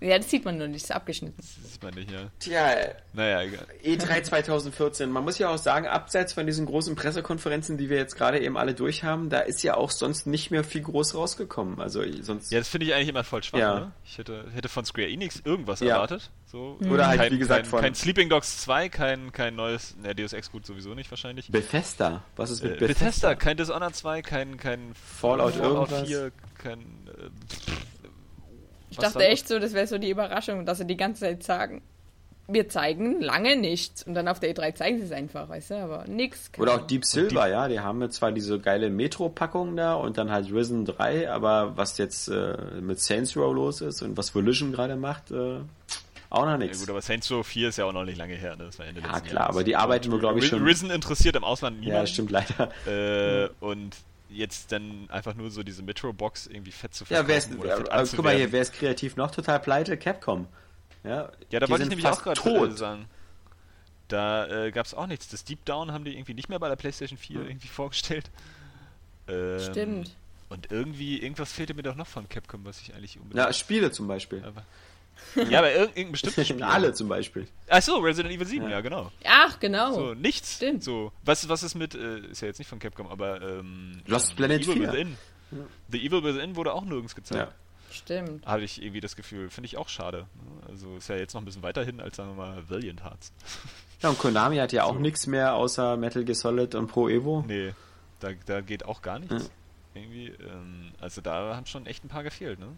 Ja, das sieht man nur nicht, ist abgeschnitten. Das sieht man nicht, ja. Tja, naja, egal. E3 2014. Man muss ja auch sagen, abseits von diesen großen Pressekonferenzen, die wir jetzt gerade eben alle durchhaben, da ist ja auch sonst nicht mehr viel groß rausgekommen. Also sonst. Ja, das finde ich eigentlich immer voll schwach. Ja. Ne? Ich hätte, hätte von Square Enix irgendwas ja. erwartet. So, Oder halt, kein, wie gesagt, kein, von. Kein Sleeping Dogs 2, kein, kein neues. Ne, Deus Ex gut sowieso nicht wahrscheinlich. Bethesda. Was ist mit äh, Bethesda? Bethesda? Kein Dishonored 2, kein, kein Fallout, Fallout irgendwas. 4, kein. Äh, ich dachte echt so, das wäre so die Überraschung, dass sie die ganze Zeit sagen, wir zeigen lange nichts und dann auf der E3 zeigen sie es einfach, weißt du, aber nix. Oder auch Deep Silver, ja, die haben zwar diese geile Metro-Packung da und dann halt Risen 3, aber was jetzt äh, mit Saints Row los ist und was Volition gerade macht, äh, auch noch nichts. Ja gut, aber Saints Row 4 ist ja auch noch nicht lange her, ne? Das war Ende ja, klar, Jahres. aber die arbeiten nur, glaube ich, schon... Risen interessiert im Ausland niemand. Ja, stimmt, leider. Äh, und jetzt dann einfach nur so diese Metro-Box irgendwie fett zu verkaufen. Ja, wer ist, äh, guck mal hier, wer ist kreativ noch total pleite? Capcom. Ja, ja da wollte ich nämlich auch gerade sagen. Da äh, gab es auch nichts. Das Deep Down haben die irgendwie nicht mehr bei der PlayStation 4 hm. irgendwie vorgestellt. Ähm, Stimmt. Und irgendwie, irgendwas fehlte mir doch noch von Capcom, was ich eigentlich unbedingt. Ja, Spiele zum Beispiel. Aber, ja, aber irgendein bestimmtes Spiel. Alle zum Beispiel. Achso, Resident Evil 7, ja, ja genau. Ach, genau. So, nichts. Stimmt. So, was, was ist mit, äh, ist ja jetzt nicht von Capcom, aber ähm, Lost Planet Evil 4. Within. Ja. The Evil Within wurde auch nirgends gezeigt. Ja. Stimmt. Hatte ich irgendwie das Gefühl. Finde ich auch schade. Also ist ja jetzt noch ein bisschen weiterhin als, sagen wir mal, Valiant Hearts. Ja, und Konami hat ja auch so. nichts mehr außer Metal Gear Solid und Pro Evo. Nee, da, da geht auch gar nichts. Ja. Irgendwie, ähm, also da haben schon echt ein paar gefehlt, ne?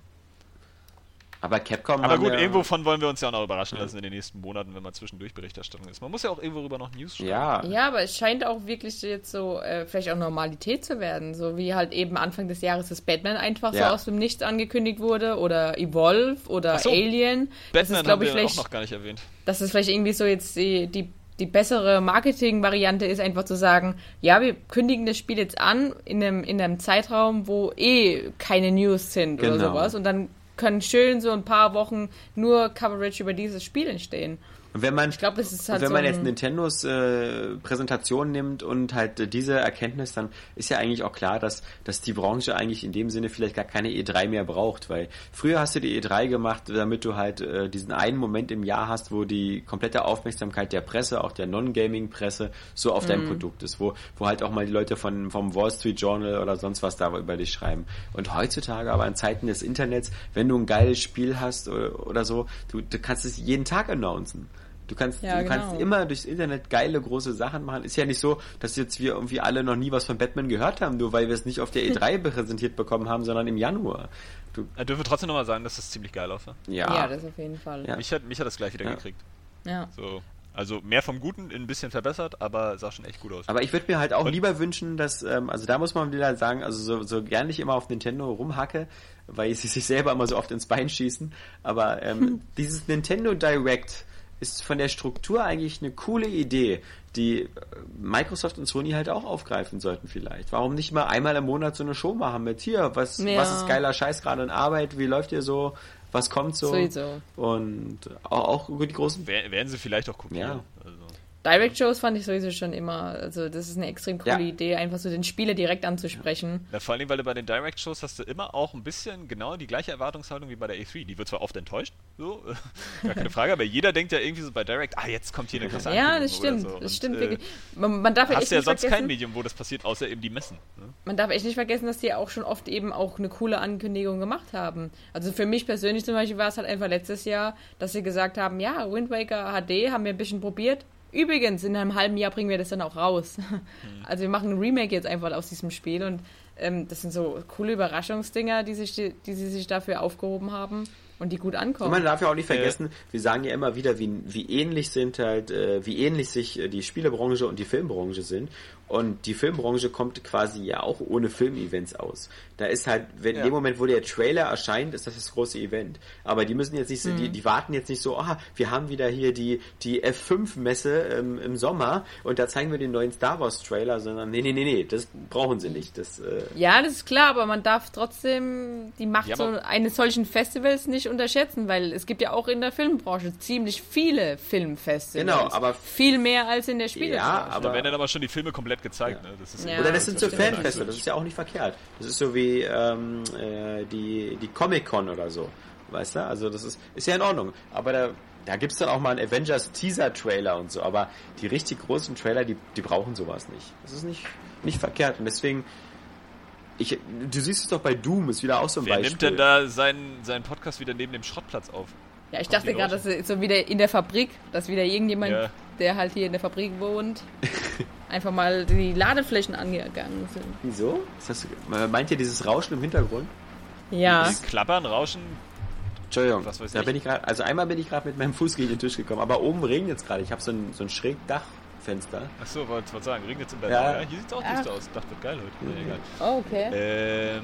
Aber Capcom. Aber gut, ja irgendwo von wollen wir uns ja auch noch überraschen lassen in den nächsten Monaten, wenn mal zwischendurch Berichterstattung ist. Man muss ja auch irgendwo rüber noch News schreiben. Ja. ja, aber es scheint auch wirklich jetzt so äh, vielleicht auch Normalität zu werden. So wie halt eben Anfang des Jahres das Batman einfach ja. so aus dem Nichts angekündigt wurde oder Evolve oder so, Alien. Batman ist, haben wir auch noch gar nicht erwähnt. Das ist vielleicht irgendwie so jetzt die, die die bessere Marketing-Variante ist einfach zu sagen, ja, wir kündigen das Spiel jetzt an in einem, in einem Zeitraum, wo eh keine News sind genau. oder sowas. Und dann können schön so ein paar Wochen nur Coverage über dieses Spiel entstehen. Und wenn man, ich glaube, das ist halt wenn so man jetzt Nintendos äh, Präsentation nimmt und halt äh, diese Erkenntnis, dann ist ja eigentlich auch klar, dass, dass die Branche eigentlich in dem Sinne vielleicht gar keine E3 mehr braucht, weil früher hast du die E3 gemacht, damit du halt äh, diesen einen Moment im Jahr hast, wo die komplette Aufmerksamkeit der Presse, auch der Non-Gaming-Presse, so auf mhm. dein Produkt ist, wo, wo halt auch mal die Leute von, vom Wall Street Journal oder sonst was da über dich schreiben. Und heutzutage, aber in Zeiten des Internets, wenn du ein geiles Spiel hast oder, oder so, du, du kannst es jeden Tag announcen. Du kannst, ja, du genau. kannst immer durchs Internet geile große Sachen machen. Ist ja nicht so, dass jetzt wir irgendwie alle noch nie was von Batman gehört haben, nur weil wir es nicht auf der E3 präsentiert bekommen haben, sondern im Januar. Du er dürfe trotzdem nochmal sagen, dass das ziemlich geil aussah. Ja. ja, das auf jeden Fall. Ja. Mich, hat, mich hat das gleich wieder ja. gekriegt. Ja. So. Also mehr vom Guten, ein bisschen verbessert, aber sah schon echt gut aus. Aber ich würde mir halt auch Und lieber wünschen, dass, ähm, also da muss man wieder sagen, also so, so gern ich immer auf Nintendo rumhacke, weil sie sich selber immer so oft ins Bein schießen, aber ähm, dieses Nintendo Direct, ist von der Struktur eigentlich eine coole Idee, die äh, Microsoft und Sony halt auch aufgreifen sollten vielleicht. Warum nicht mal einmal im Monat so eine Show machen mit hier, was, ja. was ist geiler Scheiß gerade in Arbeit, wie läuft ihr so, was kommt so? Sowieso. Und auch, auch über die großen... Werden sie vielleicht auch gucken. Ja. Also. Direct Shows fand ich sowieso schon immer, also das ist eine extrem coole ja. Idee, einfach so den Spieler direkt anzusprechen. Ja, vor allem, weil du bei den Direct Shows hast du immer auch ein bisschen genau die gleiche Erwartungshaltung wie bei der A3. Die wird zwar oft enttäuscht, so, gar keine Frage, aber jeder denkt ja irgendwie so bei Direct, ah, jetzt kommt hier eine krasse Ja, das stimmt, so. das stimmt Und, wirklich. Man, man darf hast echt ja sonst kein Medium, wo das passiert, außer eben die Messen. Ne? Man darf echt nicht vergessen, dass die auch schon oft eben auch eine coole Ankündigung gemacht haben. Also für mich persönlich zum Beispiel war es halt einfach letztes Jahr, dass sie gesagt haben, ja, Wind Waker HD haben wir ein bisschen probiert, Übrigens, in einem halben Jahr bringen wir das dann auch raus. Mhm. Also wir machen ein Remake jetzt einfach aus diesem Spiel und ähm, das sind so coole Überraschungsdinger, die, sich, die, die sie sich dafür aufgehoben haben und die gut ankommen. Und man darf ja auch nicht vergessen, äh, wir sagen ja immer wieder, wie, wie ähnlich sind halt, äh, wie ähnlich sich äh, die Spielebranche und die Filmbranche sind. Und die Filmbranche kommt quasi ja auch ohne Filmevents aus. Da ist halt, wenn ja. in dem Moment, wo der Trailer erscheint, ist das das große Event. Aber die müssen jetzt nicht so, mhm. die, die warten jetzt nicht so, ah, wir haben wieder hier die, die F5-Messe ähm, im Sommer und da zeigen wir den neuen Star Wars Trailer, sondern nee, nee, nee, nee, das brauchen sie nicht. Das, äh ja, das ist klar, aber man darf trotzdem die Macht ja, so eines solchen Festivals nicht unterschätzen, weil es gibt ja auch in der Filmbranche ziemlich viele Filmfestivals. Genau, aber viel mehr als in der Spielebranche. Ja, aber da werden dann aber schon die Filme komplett gezeigt. Ja. Ne? Das ja, Oder das sind so Fanfeste, das ist ja auch nicht verkehrt. Das ist so wie ähm, äh, die, die Comic-Con oder so. Weißt du? Also das ist, ist ja in Ordnung. Aber da, da gibt es dann auch mal einen Avengers Teaser-Trailer und so. Aber die richtig großen Trailer, die, die brauchen sowas nicht. Das ist nicht, nicht verkehrt. Und deswegen, ich, du siehst es doch bei Doom, ist wieder auch so ein Wer Beispiel. nimmt denn da seinen, seinen Podcast wieder neben dem Schrottplatz auf? Ja, ich dachte gerade, das ist so wieder in der Fabrik, dass wieder irgendjemand, ja. der halt hier in der Fabrik wohnt, einfach mal die Ladeflächen angegangen sind. Wieso? Das, meint ihr dieses Rauschen im Hintergrund? Ja. Dieses Klappern, Rauschen? Entschuldigung, was weiß da ich. bin ich gerade, also einmal bin ich gerade mit meinem Fuß gegen den Tisch gekommen, aber oben regnet es gerade. Ich habe so ein, so ein Schrägdachfenster. Achso, wollte ich sagen, regnet es im Bett. Ja. ja hier sieht es auch düster aus. Ich dachte, wird geil heute. Nee, egal. Oh, okay. Ähm,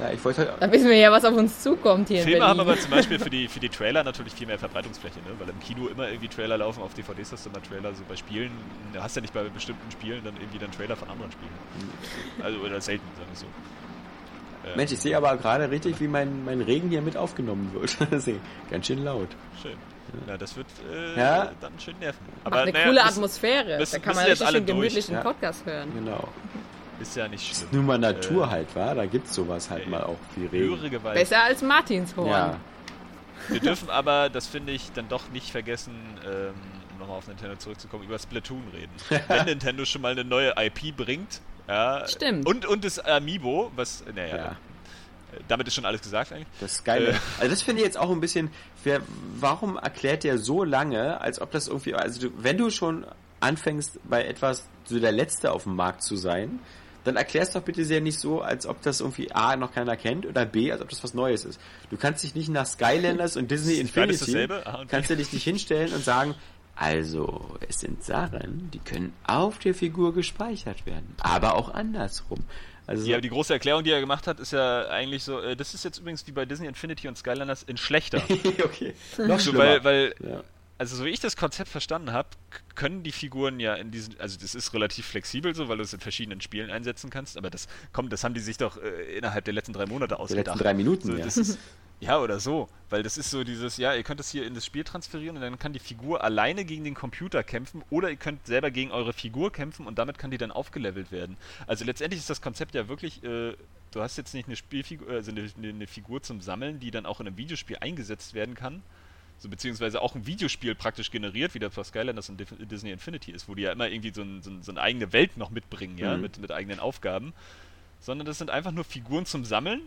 ja, ich wollte Da wissen wir ja, was auf uns zukommt hier Filme haben aber zum Beispiel für die, für die Trailer natürlich viel mehr Verbreitungsfläche, ne? weil im Kino immer irgendwie Trailer laufen, auf DVDs hast du immer Trailer, so bei Spielen, du hast ja nicht bei bestimmten Spielen dann irgendwie dann Trailer von anderen Spielen. Mhm. Also, oder selten, sagen wir so. Ähm, Mensch, ich sehe aber gerade richtig, wie mein, mein Regen hier mit aufgenommen wird. ganz schön laut. Schön. Ja, das wird äh, ja. dann schön nerven. Aber Macht eine naja, coole Atmosphäre. Müssen, da kann man richtig einen gemütlichen ja. Podcast hören. Genau. Ist ja nicht schlimm. Ist nur mal Natur äh, halt, war. Da gibt's sowas halt äh, mal auch wie Regen. Besser als Martinshorn. Ja. Wir dürfen aber, das finde ich, dann doch nicht vergessen, ähm, nochmal auf Nintendo zurückzukommen, über Splatoon reden. Wenn Nintendo schon mal eine neue IP bringt, ja, Stimmt. Und, und das Amiibo, was, naja, ja. damit ist schon alles gesagt eigentlich. Das Geile. Äh, also das finde ich jetzt auch ein bisschen, wer, warum erklärt der so lange, als ob das irgendwie, also du, wenn du schon anfängst bei etwas so der Letzte auf dem Markt zu sein, dann erklärst doch bitte sehr nicht so, als ob das irgendwie A noch keiner kennt oder B, als ob das was Neues ist. Du kannst dich nicht nach Skylanders und Disney Infinity, ah, okay. kannst du dich nicht hinstellen und sagen, also, es sind Sachen, die können auf der Figur gespeichert werden, aber auch andersrum. Also ja, die große Erklärung, die er gemacht hat, ist ja eigentlich so, äh, das ist jetzt übrigens wie bei Disney Infinity und Skylanders in schlechter. okay. Noch so, weil, weil ja. Also so wie ich das Konzept verstanden habe, können die Figuren ja in diesen, also das ist relativ flexibel so, weil du es in verschiedenen Spielen einsetzen kannst, aber das kommt, das haben die sich doch äh, innerhalb der letzten drei Monate ausgedacht. Die letzten drei Minuten, so, ja. Ist, ja, oder so. Weil das ist so dieses, ja, ihr könnt das hier in das Spiel transferieren und dann kann die Figur alleine gegen den Computer kämpfen oder ihr könnt selber gegen eure Figur kämpfen und damit kann die dann aufgelevelt werden. Also letztendlich ist das Konzept ja wirklich, äh, du hast jetzt nicht eine Spielfigur, also eine, eine, Figur zum Sammeln, die dann auch in einem Videospiel eingesetzt werden kann. So, beziehungsweise auch ein Videospiel praktisch generiert, wie das bei Skylanders und Disney Infinity ist, wo die ja immer irgendwie so, ein, so, ein, so eine eigene Welt noch mitbringen, ja, mhm. mit, mit eigenen Aufgaben. Sondern das sind einfach nur Figuren zum Sammeln.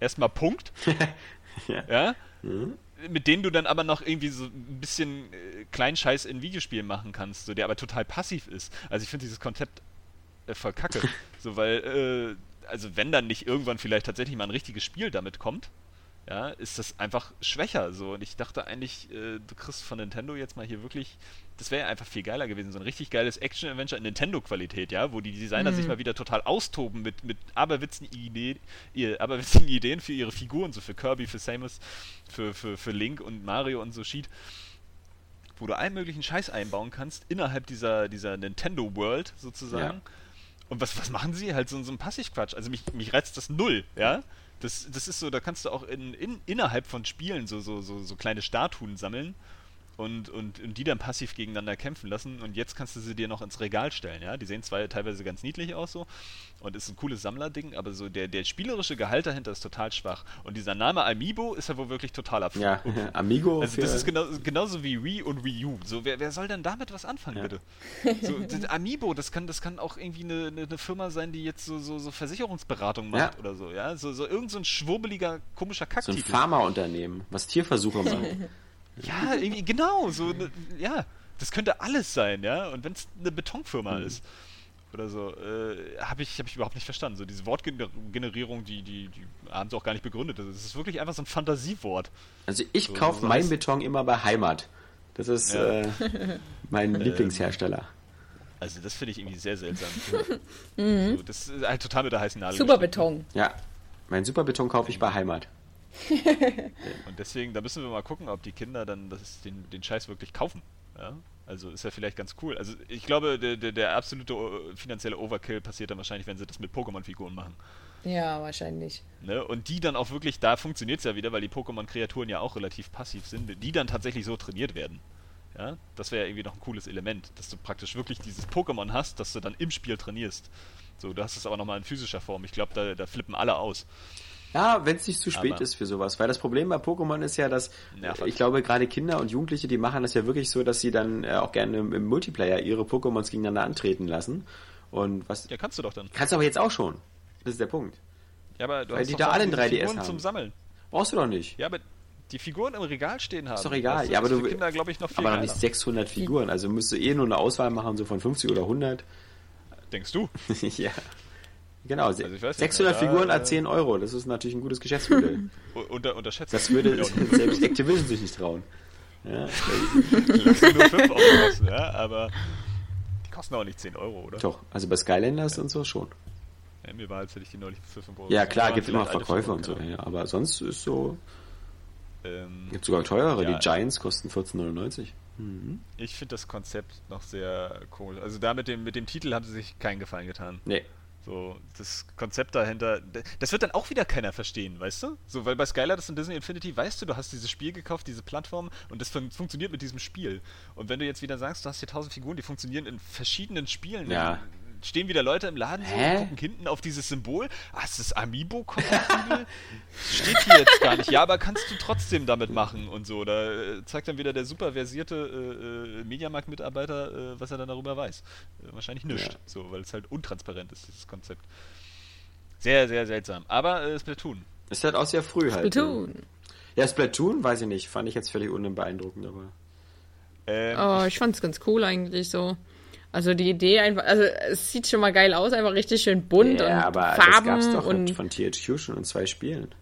Erstmal Punkt. ja. ja? Mhm. Mit denen du dann aber noch irgendwie so ein bisschen äh, Kleinscheiß in Videospielen machen kannst, so, der aber total passiv ist. Also ich finde dieses Konzept äh, voll kacke. so, weil, äh, also wenn dann nicht irgendwann vielleicht tatsächlich mal ein richtiges Spiel damit kommt, ja, ist das einfach schwächer so. Und ich dachte eigentlich, äh, du kriegst von Nintendo jetzt mal hier wirklich, das wäre einfach viel geiler gewesen, so ein richtig geiles Action-Adventure in Nintendo-Qualität, ja, wo die Designer mhm. sich mal wieder total austoben mit, mit aberwitzigen, Idee, aberwitzigen Ideen für ihre Figuren, so für Kirby, für Samus, für, für, für Link und Mario und so Sheet wo du allen möglichen Scheiß einbauen kannst innerhalb dieser, dieser Nintendo World sozusagen. Ja. Und was, was machen sie? Halt so, so ein Passivquatsch. Also mich, mich reizt das null, ja. Das, das ist so, da kannst du auch in, in, innerhalb von Spielen so, so, so, so kleine Statuen sammeln und, und, und die dann passiv gegeneinander kämpfen lassen. Und jetzt kannst du sie dir noch ins Regal stellen, ja. Die sehen zwar teilweise ganz niedlich aus so und ist ein cooles Sammlerding, aber so der, der spielerische Gehalt dahinter ist total schwach. Und dieser Name Amiibo ist ja wohl wirklich total absurd. Ja, Amigo. Also das ist genau, genauso wie Wii und Wii U. So, wer, wer soll denn damit was anfangen, ja. bitte? So, Amiibo, das kann, das kann auch irgendwie eine, eine, eine Firma sein, die jetzt so, so, so Versicherungsberatung macht ja. oder so, ja. So, so irgend so ein schwurbeliger, komischer Kacktitel. So ein Pharmaunternehmen, was Tierversuche macht. Ja, irgendwie, genau, so, ne, ja, das könnte alles sein, ja, und wenn es eine Betonfirma mhm. ist oder so, äh, habe ich, hab ich überhaupt nicht verstanden. So diese Wortgenerierung, die, die, die haben sie auch gar nicht begründet. Das ist wirklich einfach so ein Fantasiewort. Also ich so, kaufe so meinen Beton immer bei Heimat. Das ist ja. äh, mein ähm, Lieblingshersteller. Also das finde ich irgendwie sehr seltsam. mhm. so, das ist halt total mit der heißen Nadel. Superbeton. Ja, mein Superbeton kaufe ich bei Heimat. Und deswegen, da müssen wir mal gucken, ob die Kinder dann das, den, den Scheiß wirklich kaufen. Ja? Also ist ja vielleicht ganz cool. Also ich glaube, der, der, der absolute finanzielle Overkill passiert dann wahrscheinlich, wenn sie das mit Pokémon-Figuren machen. Ja, wahrscheinlich. Ne? Und die dann auch wirklich, da funktioniert es ja wieder, weil die Pokémon-Kreaturen ja auch relativ passiv sind, die dann tatsächlich so trainiert werden. Ja? Das wäre ja irgendwie noch ein cooles Element, dass du praktisch wirklich dieses Pokémon hast, dass du dann im Spiel trainierst. So, du hast es aber nochmal in physischer Form. Ich glaube, da, da flippen alle aus. Ja, wenn es nicht zu spät Aber ist für sowas. Weil das Problem bei Pokémon ist ja, dass ja, ich glaube, gerade Kinder und Jugendliche, die machen das ja wirklich so, dass sie dann äh, auch gerne im, Multiplayer ihre Pokémons gegeneinander antreten lassen. Und was. Ja, kannst du doch dann. Kannst du aber jetzt auch schon. Das ist der Punkt. Ja, aber du Weil hast die da alle in 3DS Figuren haben. zum Sammeln. Brauchst du doch nicht. Ja, aber die Figuren im Regal stehen haben. Ist doch egal. ja, aber du Kinder, ich, noch aber noch nicht 600 Figuren. Also müsst du eh nur eine Auswahl machen, so von 50 oder 100. Denkst du? ja. Genau, also 600 Figuren a 10 Euro, das ist natürlich ein gutes Geschäftsmodell. Unter, unterschätzt. Das würde selbst Activision sich nicht trauen. Ja. nur 5 Euro kosten, ja, aber die kosten auch nicht 10 Euro, oder? Doch, also bei Skylanders ja. und so schon. Ja, mir war, als hätte ich die neulich für 5 Euro. Ja, klar, gibt immer Verkäufe und so, ja, aber sonst ist so. Ähm, gibt sogar teurere, ja, die Giants kosten 14,99. Mhm. Ich finde das Konzept noch sehr komisch. Also da mit dem, mit dem Titel haben sie sich keinen Gefallen getan. Nee, so, das Konzept dahinter, das wird dann auch wieder keiner verstehen, weißt du? So, weil bei Skylanders und Disney Infinity weißt du, du hast dieses Spiel gekauft, diese Plattform und das fun funktioniert mit diesem Spiel. Und wenn du jetzt wieder sagst, du hast hier tausend Figuren, die funktionieren in verschiedenen Spielen, ja stehen wieder Leute im Laden so, und gucken hinten auf dieses Symbol. Ah, ist das Amiibo-kompatibel? Steht hier jetzt gar nicht. Ja, aber kannst du trotzdem damit machen und so. Da äh, zeigt dann wieder der super versierte äh, äh, Mediamarkt-Mitarbeiter, äh, was er dann darüber weiß. Äh, wahrscheinlich nichts. Ja. So, weil es halt untransparent ist, dieses Konzept. Sehr, sehr seltsam. Aber äh, Splatoon. Ist halt auch sehr früh halt. Splatoon. Ja, Splatoon, weiß ich nicht. Fand ich jetzt völlig unbeeindruckend, aber. Ähm, oh, ich, ich fand's ganz cool eigentlich so. Also die Idee einfach, also es sieht schon mal geil aus, einfach richtig schön bunt ja, und aber Farben das gab's doch und von THQ schon in zwei Spielen.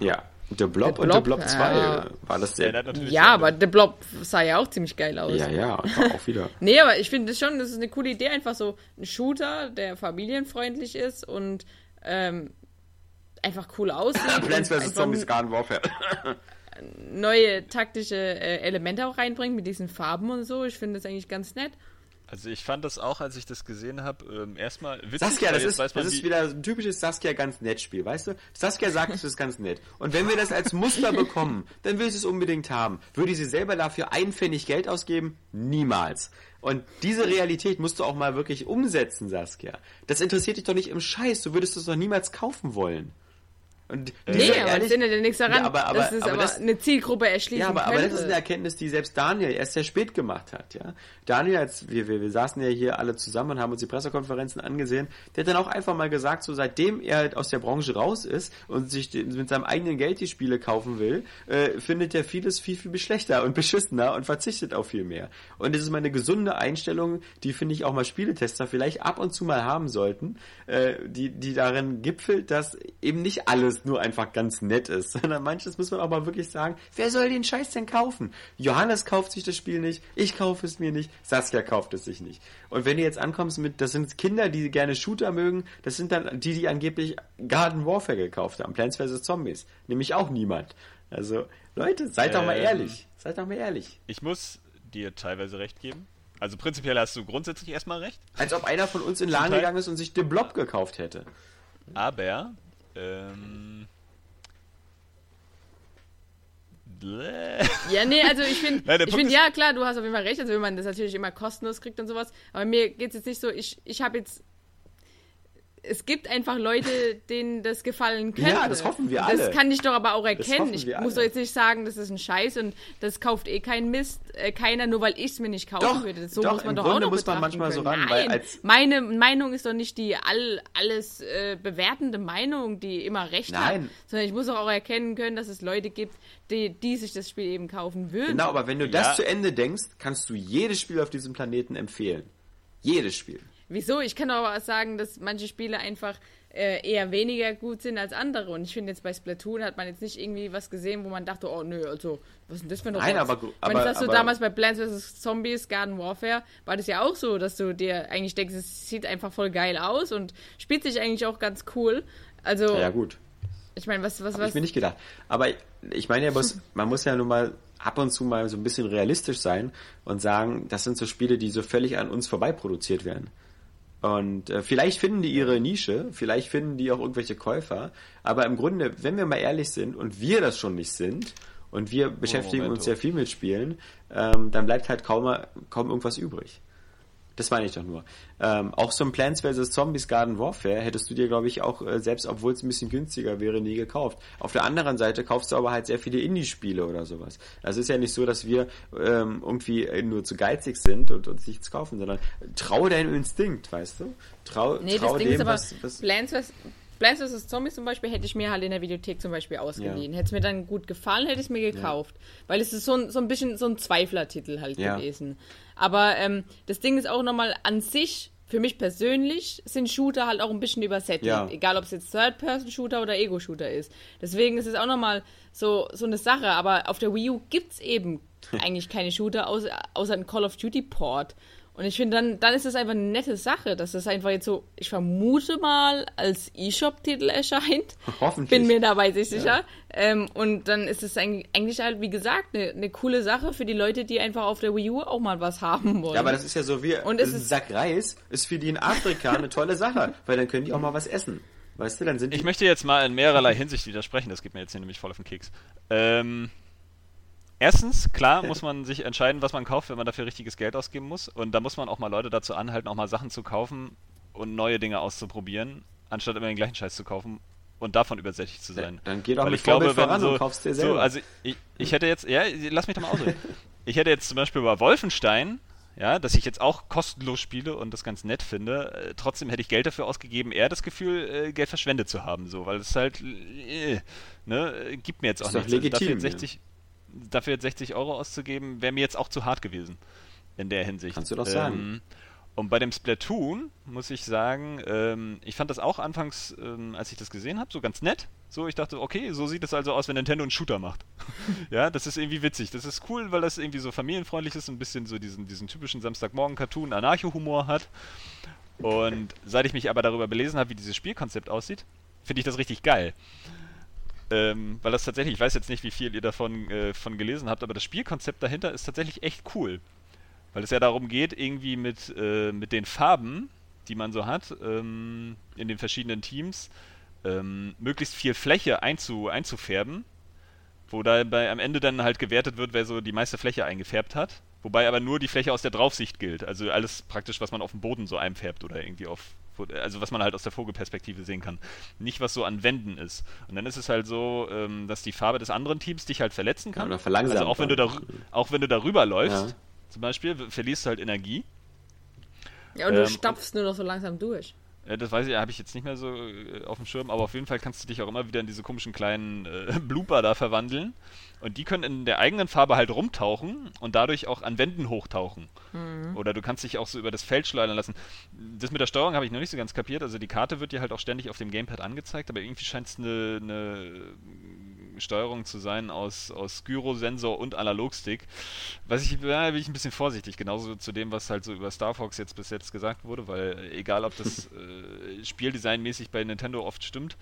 Ja, The Blob, The Blob und The Blob 2 ja. war das der. Ja, ja aber The Blob sah ja auch ziemlich geil aus. Ja, ja, auch wieder. nee, aber ich finde das schon, das ist eine coole Idee, einfach so ein Shooter, der familienfreundlich ist und ähm, einfach cool aussieht. Plants vs. Zombies Garden Warfare. neue taktische äh, Elemente auch reinbringt mit diesen Farben und so. Ich finde das eigentlich ganz nett. Also ich fand das auch, als ich das gesehen habe, ähm, erstmal witzig. Saskia, das ist, das ist wieder ein typisches Saskia ganz nett Spiel, weißt du? Saskia sagt, es ist ganz nett. Und wenn wir das als Muster bekommen, dann will ich es unbedingt haben. Würde sie selber dafür einen Pfennig Geld ausgeben? Niemals. Und diese Realität musst du auch mal wirklich umsetzen, Saskia. Das interessiert dich doch nicht im Scheiß. Du würdest es doch niemals kaufen wollen. Und nee, aber ehrlich, das ändert ja nichts daran, ja, aber, aber, dass es aber, das, eine Zielgruppe erschließen Ja, aber, aber das ist eine Erkenntnis, die selbst Daniel erst sehr spät gemacht hat, ja. Daniel, als wir, wir, wir saßen ja hier alle zusammen und haben uns die Pressekonferenzen angesehen, der hat dann auch einfach mal gesagt, so seitdem er halt aus der Branche raus ist und sich mit seinem eigenen Geld die Spiele kaufen will, äh, findet er vieles viel, viel schlechter und beschissener und verzichtet auf viel mehr. Und das ist mal eine gesunde Einstellung, die finde ich auch mal Spieletester vielleicht ab und zu mal haben sollten, äh, die, die darin gipfelt, dass eben nicht alles alles nur einfach ganz nett ist, sondern manches muss man auch mal wirklich sagen, wer soll den Scheiß denn kaufen? Johannes kauft sich das Spiel nicht, ich kaufe es mir nicht, Saskia kauft es sich nicht. Und wenn du jetzt ankommst mit, das sind Kinder, die gerne Shooter mögen, das sind dann die, die angeblich Garden Warfare gekauft haben, Plants vs. Zombies. Nämlich auch niemand. Also, Leute, seid ähm, doch mal ähm, ehrlich. Seid doch mal ehrlich. Ich muss dir teilweise recht geben. Also prinzipiell hast du grundsätzlich erstmal recht. Als ob einer von uns in Laden gegangen ist und sich den Blob gekauft hätte. Aber ähm. Ja, nee, also ich finde, ich finde, ja klar, du hast auf jeden Fall recht, also wenn man das natürlich immer kostenlos kriegt und sowas, aber mir geht es jetzt nicht so, ich, ich habe jetzt es gibt einfach Leute, denen das gefallen könnte. Ja, das hoffen wir alle. Das kann ich doch aber auch erkennen. Ich muss doch jetzt nicht sagen, das ist ein Scheiß und das kauft eh kein Mist, äh, keiner, nur weil ich es mir nicht kaufen doch, würde. So doch, muss man doch Grunde auch noch muss man manchmal können. so ran, Nein, weil meine Meinung ist doch nicht die all, alles äh, bewertende Meinung, die immer recht Nein. hat, sondern ich muss auch erkennen können, dass es Leute gibt, die, die sich das Spiel eben kaufen würden. Genau, aber wenn du das zu Ende denkst, kannst du jedes Spiel auf diesem Planeten empfehlen. Jedes Spiel. Wieso? Ich kann aber auch sagen, dass manche Spiele einfach äh, eher weniger gut sind als andere. Und ich finde jetzt bei Splatoon hat man jetzt nicht irgendwie was gesehen, wo man dachte, oh nö, also was ist denn das für eine Nein, aber, aber, Wenn das so damals bei Plants vs. Zombies, Garden Warfare, war das ja auch so, dass du dir eigentlich denkst, es sieht einfach voll geil aus und spielt sich eigentlich auch ganz cool. Also. Ja, gut. Ich meine, was, was, Hab was. Ich mir nicht gedacht. Aber ich meine, ja, muss, man muss ja nun mal ab und zu mal so ein bisschen realistisch sein und sagen, das sind so Spiele, die so völlig an uns vorbei produziert werden. Und äh, vielleicht finden die ihre Nische, vielleicht finden die auch irgendwelche Käufer, aber im Grunde, wenn wir mal ehrlich sind und wir das schon nicht sind und wir beschäftigen oh, uns sehr viel mit Spielen, ähm, dann bleibt halt kaum, kaum irgendwas übrig. Das meine ich doch nur. Ähm, auch so ein Plants vs. Zombies Garden Warfare hättest du dir, glaube ich, auch, äh, selbst obwohl es ein bisschen günstiger wäre, nie gekauft. Auf der anderen Seite kaufst du aber halt sehr viele Indie-Spiele oder sowas. Also es ist ja nicht so, dass wir ähm, irgendwie nur zu geizig sind und uns nichts kaufen, sondern trau deinem Instinkt, weißt du? Trau, nee, trau das Ding dem, ist aber, was, was Plants vs. Plants vs. Zombies zum Beispiel hätte ich mir halt in der Videothek zum Beispiel ausgeliehen. Ja. Hätte es mir dann gut gefallen, hätte ich es mir gekauft. Ja. Weil es ist so ein, so ein bisschen so ein Zweiflertitel halt ja. gewesen. Aber ähm, das Ding ist auch nochmal an sich, für mich persönlich, sind Shooter halt auch ein bisschen übersättigt. Ja. Egal, ob es jetzt Third-Person-Shooter oder Ego-Shooter ist. Deswegen ist es auch nochmal so, so eine Sache. Aber auf der Wii U gibt es eben eigentlich keine Shooter, außer, außer ein Call of Duty-Port. Und ich finde, dann, dann ist es einfach eine nette Sache, dass das einfach jetzt so, ich vermute mal, als E-Shop-Titel erscheint. Hoffentlich. Bin mir dabei sich sicher. Ja. Ähm, und dann ist es eigentlich halt, wie gesagt, eine, eine coole Sache für die Leute, die einfach auf der Wii U auch mal was haben wollen. Ja, aber das ist ja so wie und ein Sack Reis ist für die in Afrika eine tolle Sache, weil dann können die auch mal was essen. Weißt du, dann sind Ich möchte jetzt mal in mehrerlei Hinsicht widersprechen, das geht mir jetzt hier nämlich voll auf den Keks. Ähm, Erstens, klar, muss man sich entscheiden, was man kauft, wenn man dafür richtiges Geld ausgeben muss. Und da muss man auch mal Leute dazu anhalten, auch mal Sachen zu kaufen und neue Dinge auszuprobieren, anstatt immer den gleichen Scheiß zu kaufen und davon übersättigt zu sein. Dann geh doch Weil mit ich glaube, voran so, und kaufst dir selber. So, also ich, ich hätte jetzt, ja, lass mich doch mal ausreden. ich hätte jetzt zum Beispiel bei Wolfenstein, ja, dass ich jetzt auch kostenlos spiele und das ganz nett finde, äh, trotzdem hätte ich Geld dafür ausgegeben, eher das Gefühl, äh, Geld verschwendet zu haben, so, weil es halt, äh, ne, gibt mir jetzt auch nichts. Legitim, also dafür 60, ja dafür jetzt 60 Euro auszugeben, wäre mir jetzt auch zu hart gewesen. in der Hinsicht. Kannst du sagen. Ähm, und bei dem Splatoon muss ich sagen, ähm, ich fand das auch anfangs, ähm, als ich das gesehen habe, so ganz nett. So, ich dachte, okay, so sieht es also aus, wenn Nintendo einen Shooter macht. ja, das ist irgendwie witzig. Das ist cool, weil das irgendwie so familienfreundlich ist, ein bisschen so diesen, diesen typischen Samstagmorgen-Cartoon, Anarcho-Humor hat. Und seit ich mich aber darüber belesen habe, wie dieses Spielkonzept aussieht, finde ich das richtig geil. Ähm, weil das tatsächlich, ich weiß jetzt nicht, wie viel ihr davon äh, von gelesen habt, aber das Spielkonzept dahinter ist tatsächlich echt cool. Weil es ja darum geht, irgendwie mit, äh, mit den Farben, die man so hat, ähm, in den verschiedenen Teams, ähm, möglichst viel Fläche einzu, einzufärben. Wo dabei am Ende dann halt gewertet wird, wer so die meiste Fläche eingefärbt hat. Wobei aber nur die Fläche aus der Draufsicht gilt. Also alles praktisch, was man auf dem Boden so einfärbt oder irgendwie auf. Also was man halt aus der Vogelperspektive sehen kann. Nicht, was so an Wänden ist. Und dann ist es halt so, ähm, dass die Farbe des anderen Teams dich halt verletzen kann. Ja, oder verlangsamt. Also auch wenn du, da, auch wenn du darüber läufst, ja zum Beispiel, verlierst du halt Energie. Ja, und du ähm, stapfst nur noch so langsam durch. Ja, das weiß ich, habe ich jetzt nicht mehr so äh, auf dem Schirm, aber auf jeden Fall kannst du dich auch immer wieder in diese komischen kleinen äh, Blooper da verwandeln. Und die können in der eigenen Farbe halt rumtauchen und dadurch auch an Wänden hochtauchen. Mhm. Oder du kannst dich auch so über das Feld schleudern lassen. Das mit der Steuerung habe ich noch nicht so ganz kapiert. Also die Karte wird dir halt auch ständig auf dem Gamepad angezeigt, aber irgendwie scheint es eine, eine Steuerung zu sein aus, aus Gyrosensor und Analogstick. Was ich, da bin ich ein bisschen vorsichtig, genauso zu dem, was halt so über Star Fox jetzt bis jetzt gesagt wurde, weil egal ob das äh, Spieldesignmäßig bei Nintendo oft stimmt,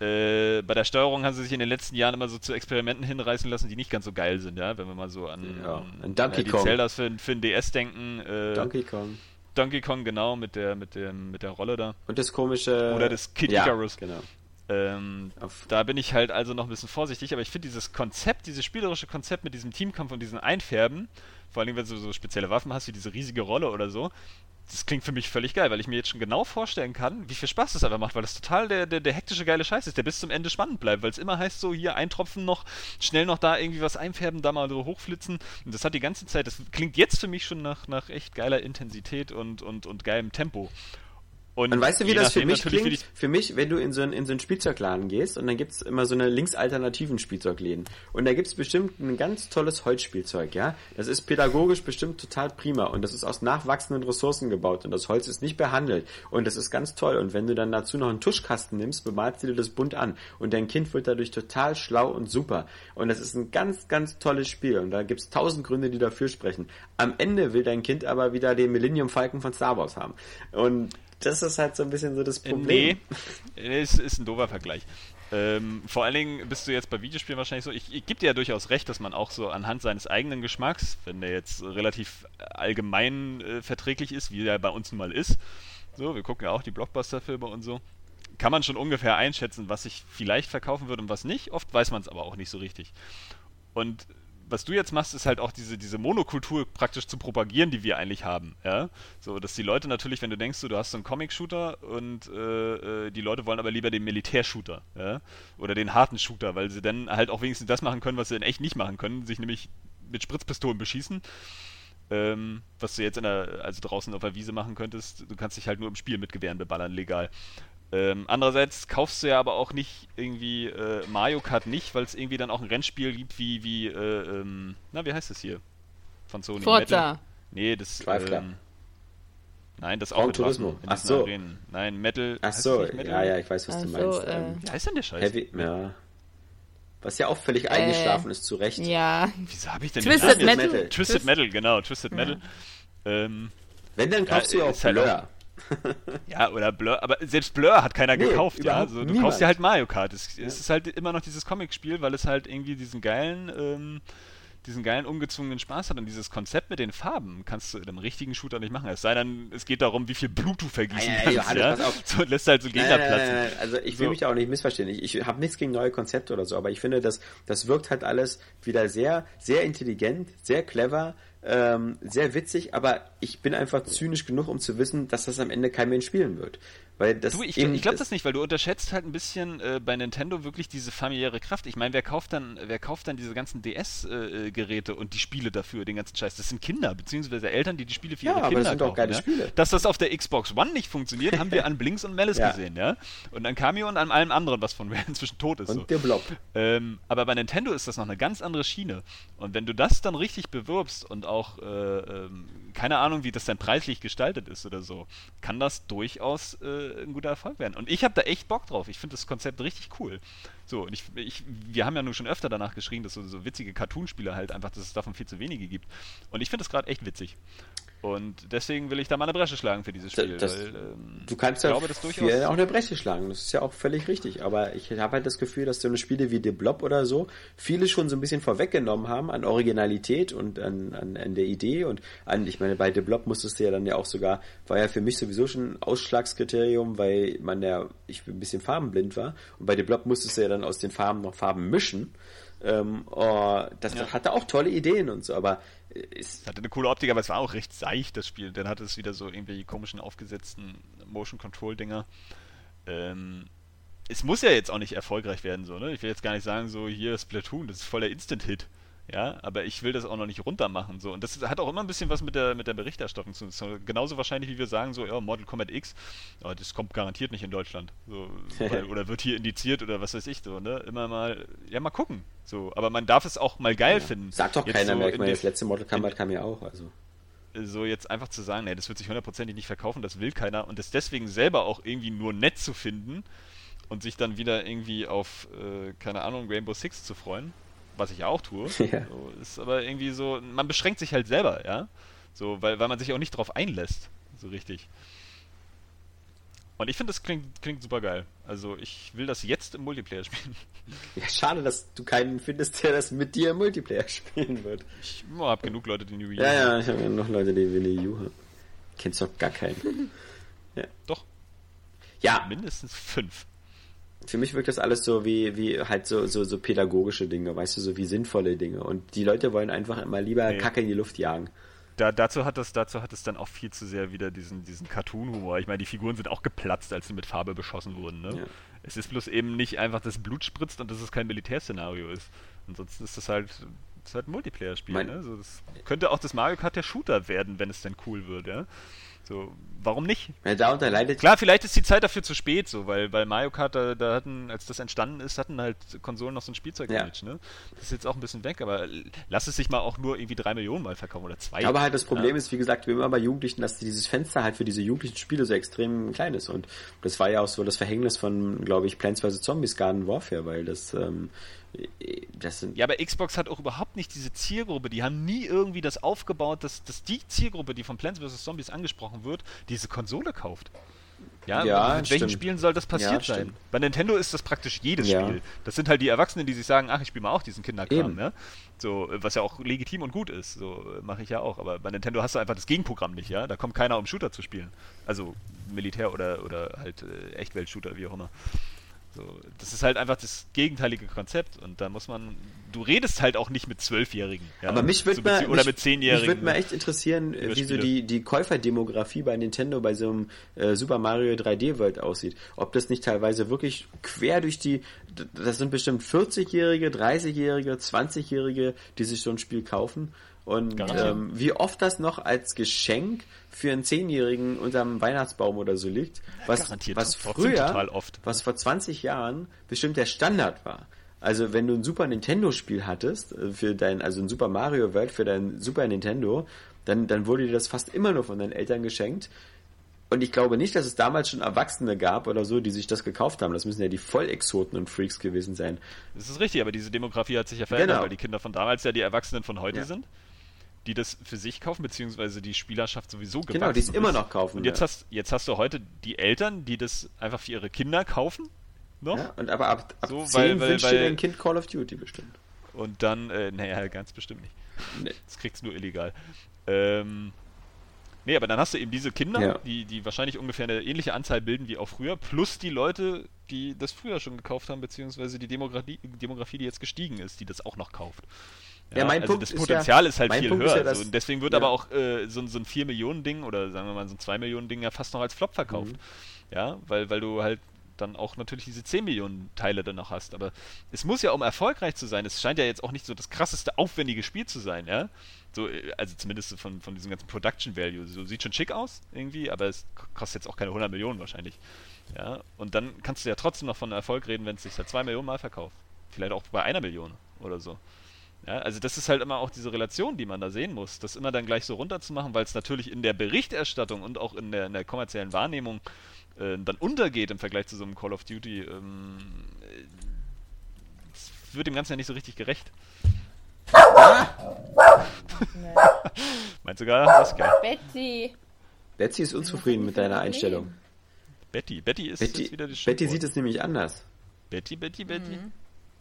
äh, bei der Steuerung haben sie sich in den letzten Jahren immer so zu Experimenten hinreißen lassen, die nicht ganz so geil sind, ja, wenn wir mal so an, ja, an Donkey die Kong. Zeldas für, für den DS denken. Äh, Donkey Kong. Donkey Kong, genau, mit der, mit dem, mit der Rolle da. Und das komische. Oder das Kid ja, Icarus. Genau. Ähm, da bin ich halt also noch ein bisschen vorsichtig, aber ich finde dieses Konzept, dieses spielerische Konzept mit diesem Teamkampf und diesem Einfärben, vor allem wenn du so spezielle Waffen hast, wie diese riesige Rolle oder so, das klingt für mich völlig geil, weil ich mir jetzt schon genau vorstellen kann, wie viel Spaß das einfach macht, weil das total der, der, der hektische geile Scheiß ist, der bis zum Ende spannend bleibt, weil es immer heißt so, hier eintropfen noch, schnell noch da irgendwie was einfärben, da mal so hochflitzen und das hat die ganze Zeit, das klingt jetzt für mich schon nach, nach echt geiler Intensität und, und, und geilem Tempo. Und, und weißt du, wie das für mich klingt? Für, für, mich, wenn du in so, einen, in so einen Spielzeugladen gehst und dann gibt's immer so eine linksalternativen Spielzeugläden. Und da gibt's bestimmt ein ganz tolles Holzspielzeug, ja. Das ist pädagogisch bestimmt total prima und das ist aus nachwachsenden Ressourcen gebaut und das Holz ist nicht behandelt und das ist ganz toll. Und wenn du dann dazu noch einen Tuschkasten nimmst, bemalst du dir das bunt an und dein Kind wird dadurch total schlau und super. Und das ist ein ganz, ganz tolles Spiel und da gibt's tausend Gründe, die dafür sprechen. Am Ende will dein Kind aber wieder den Millennium Falcon von Star Wars haben. Und das ist halt so ein bisschen so das äh, Problem. Nee, ist, ist ein doofer Vergleich. Ähm, vor allen Dingen bist du jetzt bei Videospielen wahrscheinlich so, ich, ich gebe dir ja durchaus recht, dass man auch so anhand seines eigenen Geschmacks, wenn der jetzt relativ allgemein äh, verträglich ist, wie der bei uns nun mal ist, so, wir gucken ja auch die Blockbuster-Filme und so, kann man schon ungefähr einschätzen, was sich vielleicht verkaufen wird und was nicht. Oft weiß man es aber auch nicht so richtig. Und was du jetzt machst, ist halt auch diese, diese Monokultur praktisch zu propagieren, die wir eigentlich haben. Ja? So, dass die Leute natürlich, wenn du denkst, du hast so einen Comic-Shooter und äh, äh, die Leute wollen aber lieber den Militär-Shooter, ja? Oder den harten Shooter, weil sie dann halt auch wenigstens das machen können, was sie dann echt nicht machen können, sich nämlich mit Spritzpistolen beschießen. Ähm, was du jetzt in der, also draußen auf der Wiese machen könntest, du kannst dich halt nur im Spiel mit Gewehren beballern, legal. Ähm, andererseits kaufst du ja aber auch nicht irgendwie äh, Mario Kart nicht, weil es irgendwie dann auch ein Rennspiel gibt wie, wie äh, ähm, na, wie heißt das hier? Von Sony. Forza. Metal. Nee, das. Ähm, nein, das auch mit Turismo. Ach so. Arenen. Nein, Metal. Ach so, ja, ja, ich weiß, was Ach du meinst. So, äh, ähm, wie heißt denn der Scheiß? Heavy, ja. Was ja auch völlig äh, eingeschlafen ist, zu Recht. Ja. Wieso habe ich denn Twisted den Metal. Metal. Twisted Metal, genau, Twisted ja. Metal. Ähm, Wenn, dann kaufst ja, du auch Blur. Halt ja, oder Blur, aber selbst Blur hat keiner nee, gekauft, ja. Also, du niemand. kaufst dir halt Mario Kart. Es, ja. es, ist halt immer noch dieses Comic-Spiel, weil es halt irgendwie diesen geilen, ähm, diesen geilen ungezwungenen Spaß hat und dieses Konzept mit den Farben kannst du in einem richtigen Shooter nicht machen. Es sei denn, es geht darum, wie viel Blut du vergießen ja, kannst. Ja, ja. So, lässt halt so Gegner nein, platzen. Nein, nein, also ich will so. mich da auch nicht missverstehen. Ich, ich habe nichts gegen neue Konzepte oder so, aber ich finde, das, das wirkt halt alles wieder sehr, sehr intelligent, sehr clever ähm, sehr witzig, aber ich bin einfach zynisch genug, um zu wissen, dass das am Ende kein Mensch spielen wird. Weil das du, ich, ich glaube das nicht, weil du unterschätzt halt ein bisschen äh, bei Nintendo wirklich diese familiäre Kraft. Ich meine, wer kauft dann, wer kauft dann diese ganzen DS-Geräte äh, und die Spiele dafür, den ganzen Scheiß? Das sind Kinder, beziehungsweise Eltern, die die Spiele für ja, ihre Kinder aber das sind kaufen. Doch geile ja? Spiele. Dass das auf der Xbox One nicht funktioniert, haben wir an Blinks und Malice ja. gesehen, ja. Und an Cameo und an allem anderen, was von wer inzwischen tot ist. Und so. der Blob. Ähm, aber bei Nintendo ist das noch eine ganz andere Schiene. Und wenn du das dann richtig bewirbst und auch, äh, ähm, keine Ahnung, wie das dann preislich gestaltet ist oder so, kann das durchaus äh, ein guter Erfolg werden. Und ich habe da echt Bock drauf. Ich finde das Konzept richtig cool. So, und ich, ich, wir haben ja nun schon öfter danach geschrien, dass so, so witzige Cartoon-Spiele halt einfach, dass es davon viel zu wenige gibt. Und ich finde das gerade echt witzig. Und deswegen will ich da mal eine Bresche schlagen für dieses Spiel. Das, weil, ähm, du kannst ja glaube, durchaus auch eine Bresche schlagen, das ist ja auch völlig richtig. Aber ich habe halt das Gefühl, dass so eine Spiele wie The Blob oder so viele schon so ein bisschen vorweggenommen haben an Originalität und an, an, an der Idee. Und an, ich meine, bei The Blob musstest du ja dann ja auch sogar, war ja für mich sowieso schon ein Ausschlagskriterium, weil man ja, ich ein bisschen farbenblind war. Und bei The Blob musstest du ja dann aus den Farben noch Farben mischen. Ähm, oh, das ja. hatte auch tolle Ideen und so, aber es hatte eine coole Optik, aber es war auch recht seicht, das Spiel. Dann hatte es wieder so irgendwelche komischen aufgesetzten Motion-Control-Dinger. Ähm, es muss ja jetzt auch nicht erfolgreich werden, so, ne? Ich will jetzt gar nicht sagen, so, hier Splatoon, das ist voll der Instant-Hit. Ja, aber ich will das auch noch nicht runtermachen. So. Und das hat auch immer ein bisschen was mit der, mit der Berichterstattung zu tun. Genauso wahrscheinlich, wie wir sagen, so, ja, Mortal Kombat X, oh, das kommt garantiert nicht in Deutschland. So, weil, oder wird hier indiziert oder was weiß ich so, ne? Immer mal, ja, mal gucken. So, aber man darf es auch mal geil ja. finden. Sagt doch keiner so mehr, ich meine, das letzte Mortal Kombat kam ja auch, also so jetzt einfach zu sagen, nee, das wird sich hundertprozentig nicht verkaufen, das will keiner und das deswegen selber auch irgendwie nur nett zu finden und sich dann wieder irgendwie auf, äh, keine Ahnung, Rainbow Six zu freuen, was ich ja auch tue. Ja. So, ist aber irgendwie so, man beschränkt sich halt selber, ja. So, weil, weil man sich auch nicht drauf einlässt, so richtig. Und ich finde, das klingt, klingt super geil. Also ich will das jetzt im Multiplayer spielen. Ja, schade, dass du keinen findest, der das mit dir im Multiplayer spielen wird. Ich oh, habe genug Leute, die Wii U Ja, ja, ich habe ja noch Leute, die Wii U haben. Kennst doch gar keinen. ja. Doch. Ja. Mindestens fünf für mich wirkt das alles so wie, wie halt so, so, so pädagogische Dinge, weißt du, so wie sinnvolle Dinge. Und die Leute wollen einfach immer lieber nee. Kacke in die Luft jagen. Da, dazu hat es dazu hat es dann auch viel zu sehr wieder diesen, diesen Cartoon-Humor. Ich meine, die Figuren sind auch geplatzt, als sie mit Farbe beschossen wurden. Ne? Ja. Es ist bloß eben nicht einfach, dass Blut spritzt und dass es kein Militärszenario ist. Ansonsten ist das halt, das ist halt ein Multiplayer-Spiel. Ne? Also das könnte auch das Mario Kart der Shooter werden, wenn es denn cool wird. Ja? So, warum nicht? Ja, darunter leidet Klar, vielleicht ist die Zeit dafür zu spät, so, weil bei Mario Kart, da, da, hatten, als das entstanden ist, hatten halt Konsolen noch so ein spielzeug ja. ne? Das ist jetzt auch ein bisschen weg, aber lass es sich mal auch nur irgendwie drei Millionen mal verkaufen oder zwei. Aber halt das Problem ja. ist, wie gesagt, wie immer bei Jugendlichen, dass dieses Fenster halt für diese jugendlichen Spiele so extrem klein ist. Und das war ja auch so das Verhängnis von, glaube ich, Plants vs. Zombies Garden Warfare, weil das ähm, ja, aber Xbox hat auch überhaupt nicht diese Zielgruppe. Die haben nie irgendwie das aufgebaut, dass, dass die Zielgruppe, die von Plants vs. Zombies angesprochen wird, diese Konsole kauft. Ja, ja mit welchen Spielen soll das passiert ja, sein? Bei Nintendo ist das praktisch jedes ja. Spiel. Das sind halt die Erwachsenen, die sich sagen, ach, ich spiele mal auch diesen Kinderkram, ne? So, was ja auch legitim und gut ist. So mache ich ja auch. Aber bei Nintendo hast du einfach das Gegenprogramm nicht, ja? Da kommt keiner, um Shooter zu spielen. Also Militär oder, oder halt äh, Echtwelt-Shooter, wie auch immer. So, das ist halt einfach das gegenteilige Konzept und da muss man, du redest halt auch nicht mit Zwölfjährigen. Ja, Aber mich würde so oder mit Zehnjährigen. Mich würde mal echt interessieren, wie so die, die Käuferdemografie bei Nintendo bei so einem äh, Super Mario 3D World aussieht. Ob das nicht teilweise wirklich quer durch die, das sind bestimmt 40-Jährige, 30-Jährige, 20-Jährige, die sich so ein Spiel kaufen und ähm, wie oft das noch als Geschenk für einen Zehnjährigen unterm Weihnachtsbaum oder so liegt, was, was früher, was vor 20 Jahren bestimmt der Standard war. Also wenn du ein Super Nintendo Spiel hattest, äh, für dein, also ein Super Mario World für dein Super Nintendo, dann, dann wurde dir das fast immer nur von deinen Eltern geschenkt. Und ich glaube nicht, dass es damals schon Erwachsene gab oder so, die sich das gekauft haben. Das müssen ja die Vollexoten und Freaks gewesen sein. Das ist richtig, aber diese Demografie hat sich ja verändert, genau. weil die Kinder von damals ja die Erwachsenen von heute ja. sind die das für sich kaufen, beziehungsweise die Spielerschaft sowieso gewachsen Genau, die es immer noch kaufen. Und jetzt, ja. hast, jetzt hast du heute die Eltern, die das einfach für ihre Kinder kaufen. Noch? Ja, und aber ab, ab so, 10 weil, weil, weil, dir dein Kind Call of Duty bestimmt. Und dann, äh, naja, ganz bestimmt nicht. Nee. Das kriegst du nur illegal. Ähm, nee, aber dann hast du eben diese Kinder, ja. die, die wahrscheinlich ungefähr eine ähnliche Anzahl bilden wie auch früher, plus die Leute, die das früher schon gekauft haben, beziehungsweise die Demografie, Demografie die jetzt gestiegen ist, die das auch noch kauft. Ja, ja mein also Punkt das Potenzial ist, ja, ist halt viel Punkt höher. Ja, so. Und deswegen wird aber auch äh, so, so ein 4 Millionen Ding oder sagen wir mal so ein 2 Millionen Ding ja fast noch als Flop verkauft. Mhm. Ja, weil, weil du halt dann auch natürlich diese 10 Millionen Teile dann noch hast. Aber es muss ja, um erfolgreich zu sein, es scheint ja jetzt auch nicht so das krasseste, aufwendige Spiel zu sein, ja. So, äh, also zumindest von, von diesem ganzen Production Value. So sieht schon schick aus, irgendwie, aber es kostet jetzt auch keine 100 Millionen wahrscheinlich. Ja, und dann kannst du ja trotzdem noch von Erfolg reden, wenn es sich seit 2 Millionen Mal verkauft. Vielleicht auch bei einer Million oder so. Ja, also das ist halt immer auch diese Relation, die man da sehen muss, das immer dann gleich so runterzumachen, weil es natürlich in der Berichterstattung und auch in der, in der kommerziellen Wahrnehmung äh, dann untergeht im Vergleich zu so einem Call of Duty. Ähm, es wird dem Ganzen ja nicht so richtig gerecht. nee. Meinst du gar, Saskia? Betty. Betsy ist unzufrieden mit deiner Einstellung. Betty, Betty ist Betty, wieder die Betty sieht es nämlich anders. Betty, Betty, Betty. Mhm.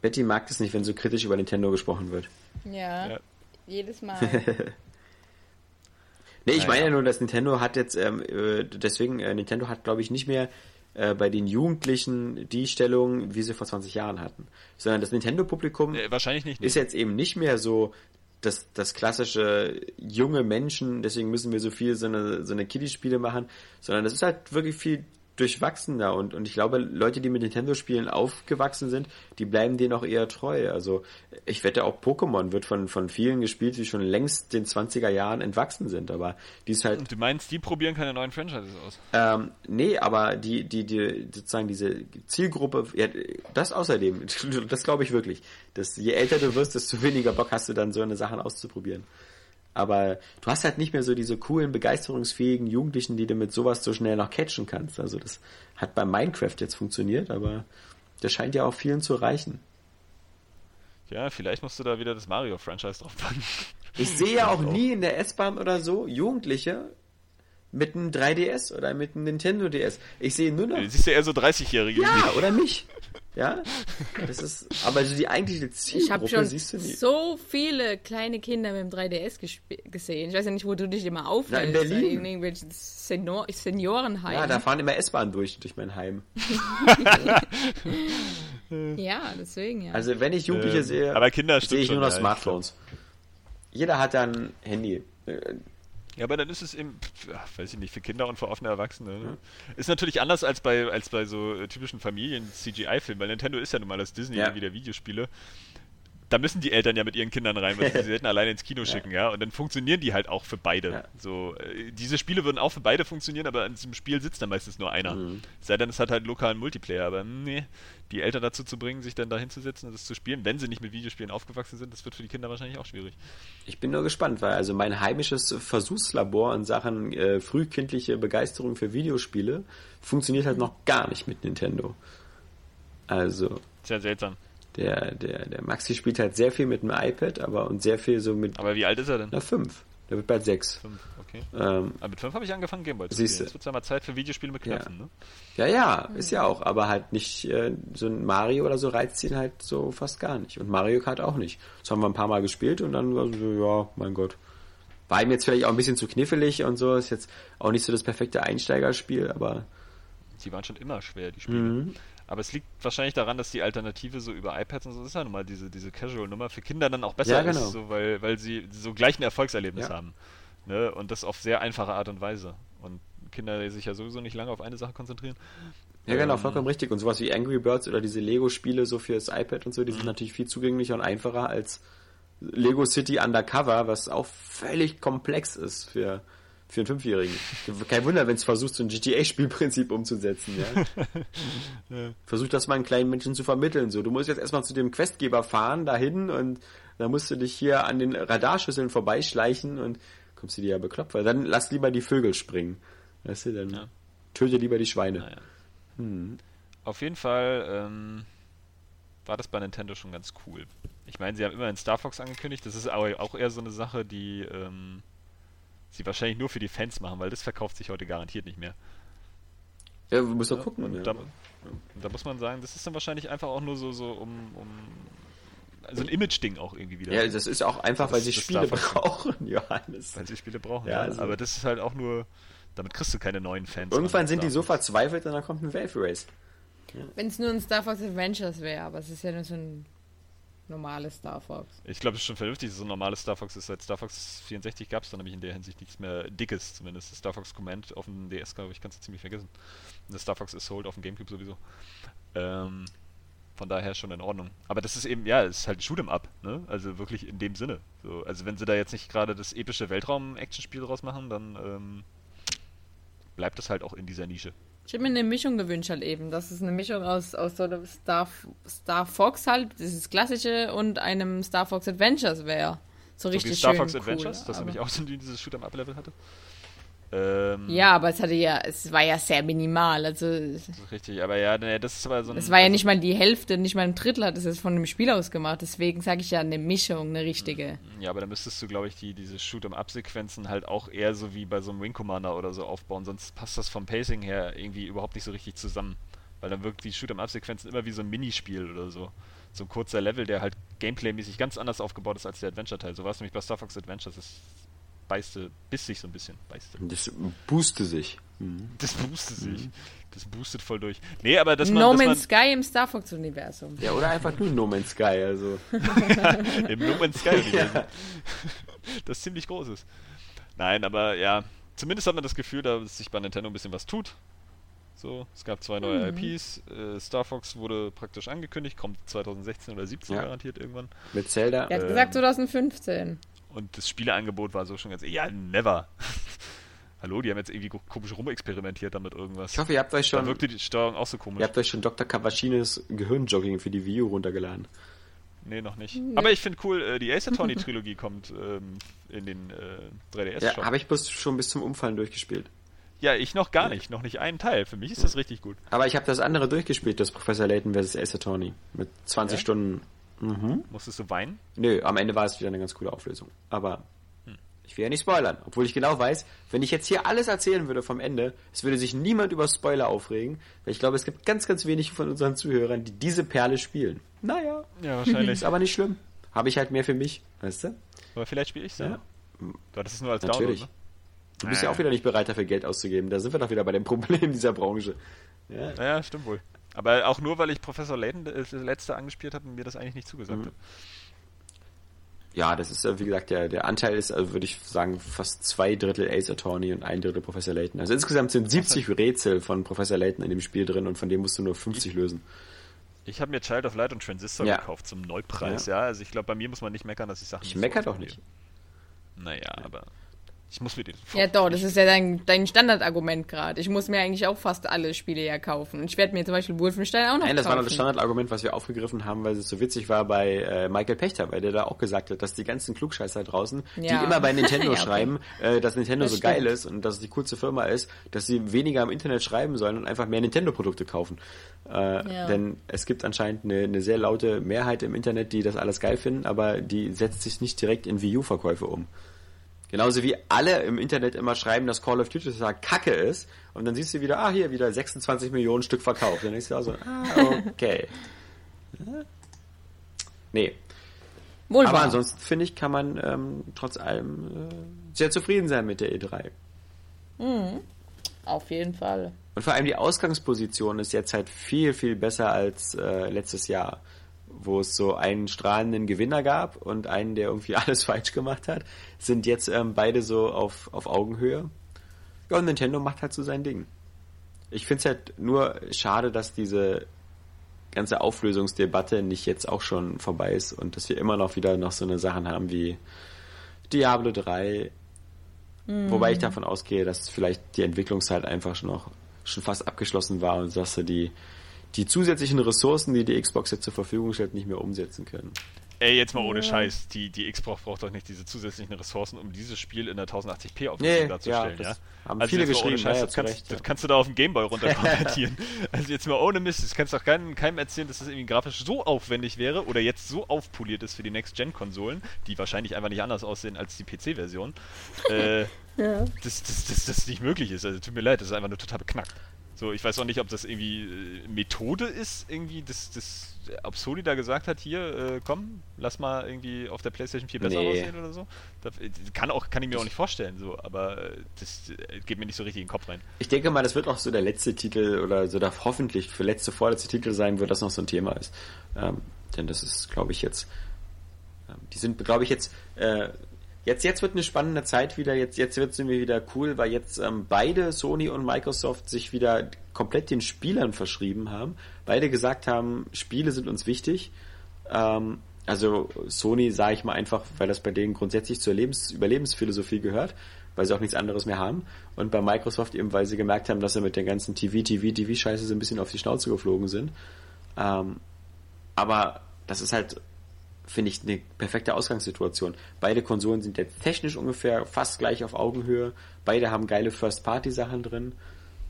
Betty mag es nicht, wenn so kritisch über Nintendo gesprochen wird. Ja, ja. jedes Mal. nee, ich meine ja nur, dass Nintendo hat jetzt, ähm, äh, deswegen, äh, Nintendo hat, glaube ich, nicht mehr äh, bei den Jugendlichen die Stellung, wie sie vor 20 Jahren hatten. Sondern das Nintendo-Publikum äh, wahrscheinlich nicht, ist jetzt eben nicht mehr so das, das klassische junge Menschen, deswegen müssen wir so viel so eine, so eine Kiddie-Spiele machen, sondern das ist halt wirklich viel durchwachsener und, und ich glaube, Leute, die mit Nintendo-Spielen aufgewachsen sind, die bleiben denen auch eher treu. Also ich wette auch Pokémon wird von, von vielen gespielt, die schon längst den 20er Jahren entwachsen sind, aber die ist halt. Und du meinst, die probieren keine neuen Franchises aus? Ähm, nee, aber die, die, die, sozusagen diese Zielgruppe, ja, das außerdem, das glaube ich wirklich, dass je älter du wirst, desto weniger Bock hast du dann so eine Sachen auszuprobieren. Aber du hast halt nicht mehr so diese coolen, begeisterungsfähigen Jugendlichen, die du mit sowas so schnell noch catchen kannst. Also das hat bei Minecraft jetzt funktioniert, aber das scheint ja auch vielen zu reichen. Ja, vielleicht musst du da wieder das Mario-Franchise draufpacken. Ich sehe ja auch nie in der S-Bahn oder so Jugendliche mit einem 3DS oder mit einem Nintendo DS. Ich sehe nur noch. Du siehst ja eher so 30-Jährige. Ja, oder mich. Ja, das ist, aber die eigentliche Zielgruppe ich schon siehst du nie. so viele kleine Kinder mit dem 3DS gesehen. Ich weiß ja nicht, wo du dich immer aufhältst. Na, in Berlin. In irgendwelchen Senior Seniorenheim. Ja, da fahren immer S-Bahnen durch, durch mein Heim. ja, deswegen ja. Also wenn ich Jugendliche ähm, sehe, aber Kinder sehe ich nur noch Smartphones. Jeder hat dann Handy. Ja, aber dann ist es eben, weiß ich nicht, für Kinder und für offene Erwachsene. Ne? Ist natürlich anders als bei, als bei so äh, typischen Familien-CGI-Filmen, weil Nintendo ist ja nun mal das Disney ja. wie der Videospiele da müssen die Eltern ja mit ihren Kindern rein, weil sie sie hätten alleine ins Kino schicken, ja. Und dann funktionieren die halt auch für beide. Ja. So, äh, diese Spiele würden auch für beide funktionieren, aber in diesem Spiel sitzt dann meistens nur einer. Mhm. Sei denn, es hat halt lokalen Multiplayer, aber nee, die Eltern dazu zu bringen, sich dann da hinzusetzen und das zu spielen, wenn sie nicht mit Videospielen aufgewachsen sind, das wird für die Kinder wahrscheinlich auch schwierig. Ich bin nur gespannt, weil also mein heimisches Versuchslabor in Sachen äh, frühkindliche Begeisterung für Videospiele funktioniert halt noch gar nicht mit Nintendo. Also. Sehr seltsam. Der, der, der Maxi spielt halt sehr viel mit dem iPad, aber und sehr viel so mit. Aber wie alt ist er denn? Na, fünf. Der wird bald sechs. Fünf, okay. Ähm, aber mit fünf habe ich angefangen, Gameboy zu spielen. Jetzt wird ja mal Zeit für Videospiele mit Knöpfen, ja. ne? Ja, ja, ist ja auch. Aber halt nicht, äh, so ein Mario oder so reizt ihn halt so fast gar nicht. Und Mario Kart auch nicht. Das haben wir ein paar Mal gespielt und dann war so, ja, mein Gott. War ihm jetzt vielleicht auch ein bisschen zu knifflig und so. Ist jetzt auch nicht so das perfekte Einsteigerspiel, aber. Sie waren schon immer schwer, die Spiele. Mhm. Aber es liegt wahrscheinlich daran, dass die Alternative so über iPads und so ist ja nun mal diese, diese Casual-Nummer für Kinder dann auch besser ja, genau. ist, so, weil, weil sie so gleich ein Erfolgserlebnis ja. haben. Ne? Und das auf sehr einfache Art und Weise. Und Kinder die sich ja sowieso nicht lange auf eine Sache konzentrieren. Ja, genau, ähm, vollkommen richtig. Und sowas wie Angry Birds oder diese Lego-Spiele so fürs iPad und so, die sind mhm. natürlich viel zugänglicher und einfacher als Lego City Undercover, was auch völlig komplex ist für für einen Fünfjährigen. Kein Wunder, wenn es versucht, so ein GTA-Spielprinzip umzusetzen, ja. ja. Versuch das mal einen kleinen Menschen zu vermitteln. So, du musst jetzt erstmal zu dem Questgeber fahren, dahin und dann musst du dich hier an den Radarschüsseln vorbeischleichen und kommst du dir ja bekloppt, weil dann lass lieber die Vögel springen. Weißt du, dann ja. töte lieber die Schweine. Naja. Hm. Auf jeden Fall ähm, war das bei Nintendo schon ganz cool. Ich meine, sie haben immer in Star Fox angekündigt, das ist aber auch eher so eine Sache, die ähm, sie wahrscheinlich nur für die Fans machen, weil das verkauft sich heute garantiert nicht mehr. Ja, wir müssen ja, gucken. Und da, da, muss man sagen, das ist dann wahrscheinlich einfach auch nur so, so um, um also ein Image-Ding auch irgendwie wieder. Ja, das ist auch einfach, das weil sie Spiele brauchen, Johannes. Weil sie Spiele brauchen, ja. ja. Also aber das ist halt auch nur, damit kriegst du keine neuen Fans. Irgendwann sind die so verzweifelt und dann kommt ein Valve Race. Ja. Wenn es nur ein Star Fox Adventures wäre, aber es ist ja nur so ein normale Star Fox. Ich glaube, es ist schon vernünftig, dass es so ein normales Star Fox ist. Seit Star Fox 64 gab es dann nämlich in der Hinsicht nichts mehr Dickes, zumindest. Star Fox Command auf dem DS, glaube ich, kannst du ziemlich vergessen. Und das Star Fox sold auf dem Gamecube sowieso. Ähm, von daher schon in Ordnung. Aber das ist eben, ja, es ist halt ein Shoot'em Up, ne? Also wirklich in dem Sinne. So, also wenn sie da jetzt nicht gerade das epische Weltraum-Action-Spiel draus machen, dann ähm, bleibt das halt auch in dieser Nische. Ich hätte mir eine Mischung gewünscht halt eben. Das ist eine Mischung aus, aus so einem Star, Star Fox halt, dieses klassische, und einem Star Fox Adventures wäre. So, so richtig wie Star Fox cool, Adventures, das nämlich auch so dieses Shoot'em-Up-Level hatte. Ähm, ja, aber es hatte ja, es war ja sehr minimal, also. Richtig, aber ja, das ist aber so ein. Es war ja also nicht mal die Hälfte, nicht mal ein Drittel hat es jetzt von dem Spiel aus gemacht, deswegen sage ich ja eine Mischung, eine richtige. Ja, aber da müsstest du, glaube ich, die, diese Shoot-em-up-Sequenzen halt auch eher so wie bei so einem Wing Commander oder so aufbauen, sonst passt das vom Pacing her irgendwie überhaupt nicht so richtig zusammen. Weil dann wirkt die Shoot-em-up-Sequenzen immer wie so ein Minispiel oder so. So ein kurzer Level, der halt gameplaymäßig ganz anders aufgebaut ist als der Adventure-Teil. So war es nämlich bei Star Fox Adventures. Das beißte, biss sich so ein bisschen. Beißte. Das booste sich. Mhm. Das boostet sich. Mhm. Das boostet voll durch. Nee, aber dass man. No Man's Sky im Star Fox-Universum. Ja, oder einfach nur No Man's Sky, also. Im No Man's Sky-Universum. Ja. Das ziemlich groß ist. Nein, aber ja, zumindest hat man das Gefühl, dass sich bei Nintendo ein bisschen was tut. So, es gab zwei neue mhm. IPs. Äh, Star Fox wurde praktisch angekündigt, kommt 2016 oder 2017 ja. garantiert irgendwann. Mit Zelda. Er hat ähm, gesagt 2015. Und das Spieleangebot war so schon ganz, ja, never. Hallo, die haben jetzt irgendwie komisch rumexperimentiert damit irgendwas. Ich hoffe, ihr habt euch schon. Da wirkte die Steuerung auch so komisch. Ihr habt euch schon Dr. Kawashines Gehirnjogging für die Wii U runtergeladen. Nee, noch nicht. Nee. Aber ich finde cool, äh, die Ace Attorney Trilogie kommt ähm, in den äh, 3DS Ja, habe ich bis, schon bis zum Umfallen durchgespielt. Ja, ich noch gar nicht. Noch nicht einen Teil. Für mich ist das richtig gut. Aber ich habe das andere durchgespielt, das Professor Layton vs. Ace Attorney. Mit 20 ja? Stunden Mhm. Musstest du weinen? Nö, am Ende war es wieder eine ganz coole Auflösung. Aber hm. ich will ja nicht spoilern. Obwohl ich genau weiß, wenn ich jetzt hier alles erzählen würde vom Ende, es würde sich niemand über Spoiler aufregen. Weil ich glaube, es gibt ganz, ganz wenig von unseren Zuhörern, die diese Perle spielen. Naja. Ja, wahrscheinlich. Ist aber nicht schlimm. Habe ich halt mehr für mich, weißt du? Aber vielleicht spiele ich es ja. Du hattest es nur als Natürlich. Download, ne? Du bist ja auch wieder nicht bereit, dafür Geld auszugeben. Da sind wir doch wieder bei dem Problem dieser Branche. Ja, ja stimmt wohl. Aber auch nur, weil ich Professor Layton das letzte angespielt habe und mir das eigentlich nicht zugesagt mhm. hat. Ja, das ist, wie gesagt, der, der Anteil ist, also würde ich sagen, fast zwei Drittel Ace Attorney und ein Drittel Professor Layton. Also insgesamt sind 70 Rätsel von Professor Layton in dem Spiel drin und von dem musst du nur 50 lösen. Ich habe mir Child of Light und Transistor ja. gekauft zum Neupreis, ja. ja. Also ich glaube, bei mir muss man nicht meckern, dass ich Sachen. Ich meckere doch nicht. Naja, aber ich muss mir den. Ja, doch, das ist ja dein, dein Standardargument gerade. Ich muss mir eigentlich auch fast alle Spiele ja kaufen. Und ich werde mir zum Beispiel Wolfenstein auch noch Nein, das kaufen. war das Standardargument, was wir aufgegriffen haben, weil es so witzig war bei äh, Michael Pechter, weil der da auch gesagt hat, dass die ganzen Klugscheißer draußen, ja. die immer bei Nintendo ja, okay. schreiben, äh, dass Nintendo das so stimmt. geil ist und dass es die coolste Firma ist, dass sie weniger im Internet schreiben sollen und einfach mehr Nintendo-Produkte kaufen. Äh, ja. Denn es gibt anscheinend eine, eine sehr laute Mehrheit im Internet, die das alles geil finden, aber die setzt sich nicht direkt in Wii U-Verkäufe um. Genauso wie alle im Internet immer schreiben, dass Call of Duty total kacke ist. Und dann siehst du wieder, ah, hier wieder 26 Millionen Stück verkauft. Dann denkst du also, ah, okay. nee. Wohl Aber ansonsten finde ich, kann man ähm, trotz allem äh, sehr zufrieden sein mit der E3. Mhm. Auf jeden Fall. Und vor allem die Ausgangsposition ist jetzt halt viel, viel besser als äh, letztes Jahr wo es so einen strahlenden Gewinner gab und einen, der irgendwie alles falsch gemacht hat, sind jetzt ähm, beide so auf, auf Augenhöhe. Ja, und Nintendo macht halt so sein Ding. Ich finde es halt nur schade, dass diese ganze Auflösungsdebatte nicht jetzt auch schon vorbei ist und dass wir immer noch wieder noch so eine Sachen haben wie Diablo 3. Mm. Wobei ich davon ausgehe, dass vielleicht die Entwicklungszeit einfach schon noch schon fast abgeschlossen war und dass sie die die zusätzlichen Ressourcen, die die Xbox jetzt zur Verfügung stellt, nicht mehr umsetzen können. Ey, jetzt mal ohne ja. Scheiß, die, die Xbox braucht doch nicht diese zusätzlichen Ressourcen, um dieses Spiel in der 1080p Auflösung nee, darzustellen, ja? Haben also viele geschrieben, Scheiß, ja, das, kannst, recht, das kannst du da auf dem Gameboy runter konvertieren. also jetzt mal ohne Mist, das kannst du doch keinem, keinem erzählen, dass das irgendwie grafisch so aufwendig wäre oder jetzt so aufpoliert ist für die Next-Gen-Konsolen, die wahrscheinlich einfach nicht anders aussehen als die PC-Version, äh, ja. dass das nicht möglich ist. Also tut mir leid, das ist einfach nur total beknackt. So, ich weiß auch nicht, ob das irgendwie äh, Methode ist, irgendwie, das, das, ob Sony da gesagt hat, hier, äh, komm, lass mal irgendwie auf der PlayStation 4 besser nee. aussehen oder so. Das äh, kann, auch, kann ich mir auch nicht vorstellen, so, aber äh, das geht mir nicht so richtig in den Kopf rein. Ich denke mal, das wird auch so der letzte Titel oder so der hoffentlich für letzte, vorletzte Titel sein, wo das noch so ein Thema ist. Ähm, denn das ist, glaube ich, jetzt, ähm, die sind, glaube ich, jetzt, äh, Jetzt, jetzt wird eine spannende Zeit wieder, jetzt, jetzt wird es irgendwie wieder cool, weil jetzt ähm, beide, Sony und Microsoft, sich wieder komplett den Spielern verschrieben haben. Beide gesagt haben, Spiele sind uns wichtig. Ähm, also Sony, sage ich mal einfach, weil das bei denen grundsätzlich zur Lebens Überlebensphilosophie gehört. weil sie auch nichts anderes mehr haben. Und bei Microsoft eben, weil sie gemerkt haben, dass sie mit der ganzen TV, TV, TV-Scheiße so ein bisschen auf die Schnauze geflogen sind. Ähm, aber das ist halt, finde ich, eine perfekte Ausgangssituation. Beide Konsolen sind jetzt technisch ungefähr fast gleich auf Augenhöhe. Beide haben geile First-Party-Sachen drin.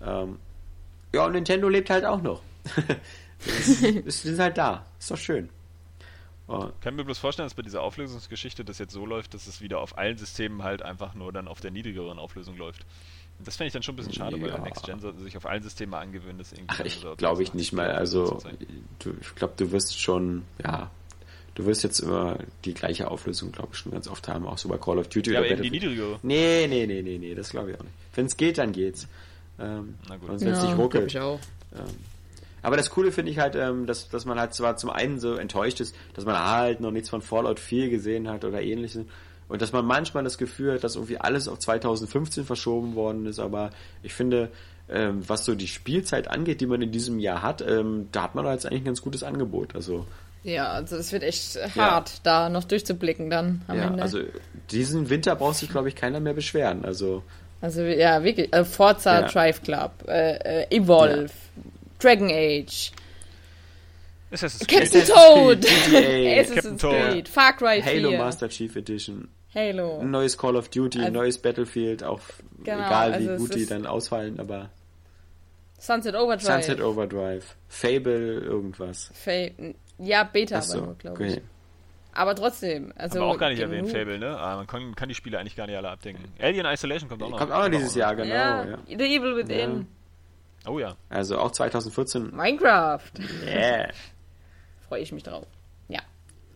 Ähm, ja, und Nintendo lebt halt auch noch. Sie sind halt da. Ist doch schön. Oh. Kann mir bloß vorstellen, dass bei dieser Auflösungsgeschichte das jetzt so läuft, dass es wieder auf allen Systemen halt einfach nur dann auf der niedrigeren Auflösung läuft. Das fände ich dann schon ein bisschen schade, ja. weil der Next Gen sich auf allen Systemen mal angewöhnen, das irgendwie. Ach, ich glaube ich nicht mal. Also, du, ich glaube, du wirst schon, ja, du wirst jetzt immer die gleiche Auflösung, glaube ich, schon ganz oft haben, auch so bei Call of Duty ja, oder aber die niedrigere. Nee, nee, nee, nee, nee, das glaube ich auch nicht. Wenn es geht, dann geht's. Ähm, Na gut. Und wenn es ja, nicht ruckelt. Ich auch. Ähm, aber das Coole finde ich halt, ähm, dass, dass man halt zwar zum einen so enttäuscht ist, dass man halt noch nichts von Fallout 4 gesehen hat oder ähnliches. Und dass man manchmal das Gefühl hat, dass irgendwie alles auf 2015 verschoben worden ist. Aber ich finde, ähm, was so die Spielzeit angeht, die man in diesem Jahr hat, ähm, da hat man jetzt eigentlich ein ganz gutes Angebot. Also ja, also es wird echt hart, ja. da noch durchzublicken dann am ja, Ende. Also diesen Winter braucht sich, glaube ich, keiner mehr beschweren. Also, also ja, wirklich. Äh, Forza ja. Drive Club, äh, äh, Evolve, Dragon Age. Assassin's Creed. Captain Toad! Assassin's Creed, Far Cry 4. Halo Master Chief Edition. Halo. Ein neues Call of Duty, ein neues Battlefield, auch genau, egal wie also gut die dann ausfallen, aber. Sunset Overdrive. Sunset Overdrive. Fable, irgendwas. Fa ja, Beta so, aber nur, glaube ich. Okay. Aber trotzdem, also. Aber auch gar nicht erwähnt, Fable, ne? Aber man kann, kann, die Spiele eigentlich gar nicht alle abdenken. Alien Isolation kommt auch noch. Kommt auch noch dieses Jahr, genau. Ja, ja. The Evil Within. Ja. Oh ja. Also auch 2014. Minecraft. Yeah. Freue ich mich drauf. Ja.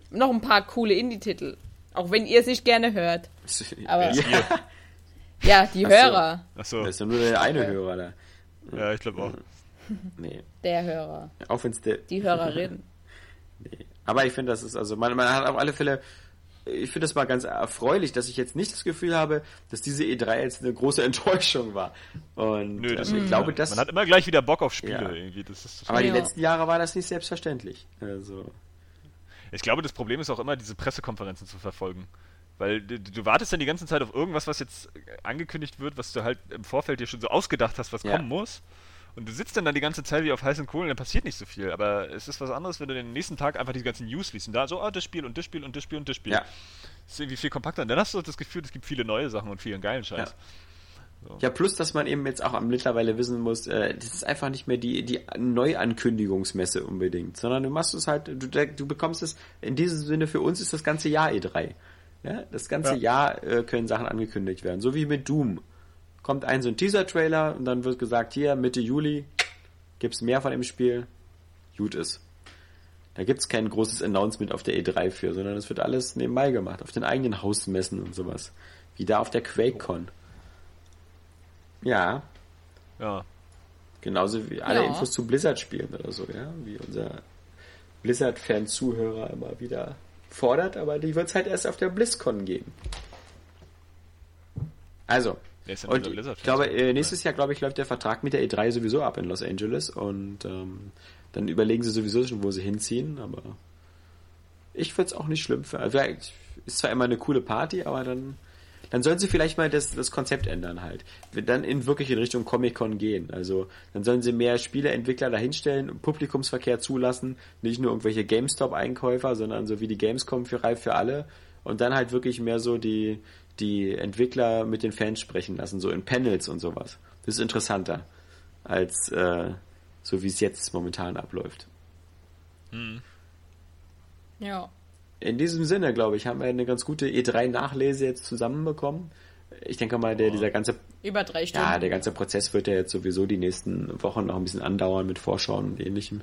Noch ein paar coole Indie-Titel. Auch wenn ihr es nicht gerne hört. Aber ja, ja die Ach Hörer. Ach so. Das ist ja nur der eine Hörer da. Ja, ich glaube auch. Nee. Der Hörer. Auch wenn's der. Die Hörerin. Nee. Aber ich finde, das ist also, man, man hat auf alle Fälle ich finde das mal ganz erfreulich, dass ich jetzt nicht das Gefühl habe, dass diese E3 jetzt eine große Enttäuschung war. Und Nö, das, ich glaube, dass man hat immer gleich wieder Bock auf Spiele ja. irgendwie. Das ist Aber die letzten Jahre war das nicht selbstverständlich. Also ich glaube, das Problem ist auch immer, diese Pressekonferenzen zu verfolgen. Weil du, du, wartest dann die ganze Zeit auf irgendwas, was jetzt angekündigt wird, was du halt im Vorfeld dir schon so ausgedacht hast, was ja. kommen muss. Und du sitzt dann da die ganze Zeit wie auf heißen Kohlen dann passiert nicht so viel. Aber es ist was anderes, wenn du den nächsten Tag einfach die ganzen News liest und da so, ah, das Spiel und das Spiel und das Spiel und das Spiel. Ja. Das ist irgendwie viel kompakter. Und dann hast du das Gefühl, es gibt viele neue Sachen und vielen geilen Scheiß. Ja. So. Ja, plus, dass man eben jetzt auch mittlerweile wissen muss, äh, das ist einfach nicht mehr die, die Neuankündigungsmesse unbedingt, sondern du machst es halt, du, du bekommst es, in diesem Sinne für uns ist das ganze Jahr E3. Ja, das ganze ja. Jahr äh, können Sachen angekündigt werden, so wie mit Doom kommt ein so ein Teaser-Trailer und dann wird gesagt, hier Mitte Juli gibt's mehr von dem Spiel. Gut ist. Da gibt's kein großes Announcement auf der E3 für, sondern es wird alles nebenbei gemacht, auf den eigenen Hausmessen und sowas. Wie da auf der QuakeCon. Ja. Ja. Genauso wie alle ja. Infos zu Blizzard spielen oder so, ja. Wie unser Blizzard-Fan-Zuhörer immer wieder fordert, aber die wird's halt erst auf der BlizzCon geben. Also, und ich glaube, äh, nächstes Jahr, glaube ich, läuft der Vertrag mit der E3 sowieso ab in Los Angeles und ähm, dann überlegen sie sowieso schon, wo sie hinziehen, aber ich würde es auch nicht schlimm finden. Also, ist zwar immer eine coole Party, aber dann, dann sollen sie vielleicht mal das, das Konzept ändern halt. Dann in wirklich in Richtung Comic-Con gehen. Also dann sollen sie mehr Spieleentwickler dahinstellen, Publikumsverkehr zulassen, nicht nur irgendwelche GameStop-Einkäufer, sondern so wie die Gamescom für Reif für alle und dann halt wirklich mehr so die, die Entwickler mit den Fans sprechen lassen, so in Panels und sowas. Das ist interessanter als äh, so wie es jetzt momentan abläuft. Hm. Ja. In diesem Sinne, glaube ich, haben wir eine ganz gute E3-Nachlese jetzt zusammenbekommen. Ich denke mal, der, dieser ganze. Über drei Stunden. Ja, der ganze Prozess wird ja jetzt sowieso die nächsten Wochen noch ein bisschen andauern mit Vorschauen und ähnlichem,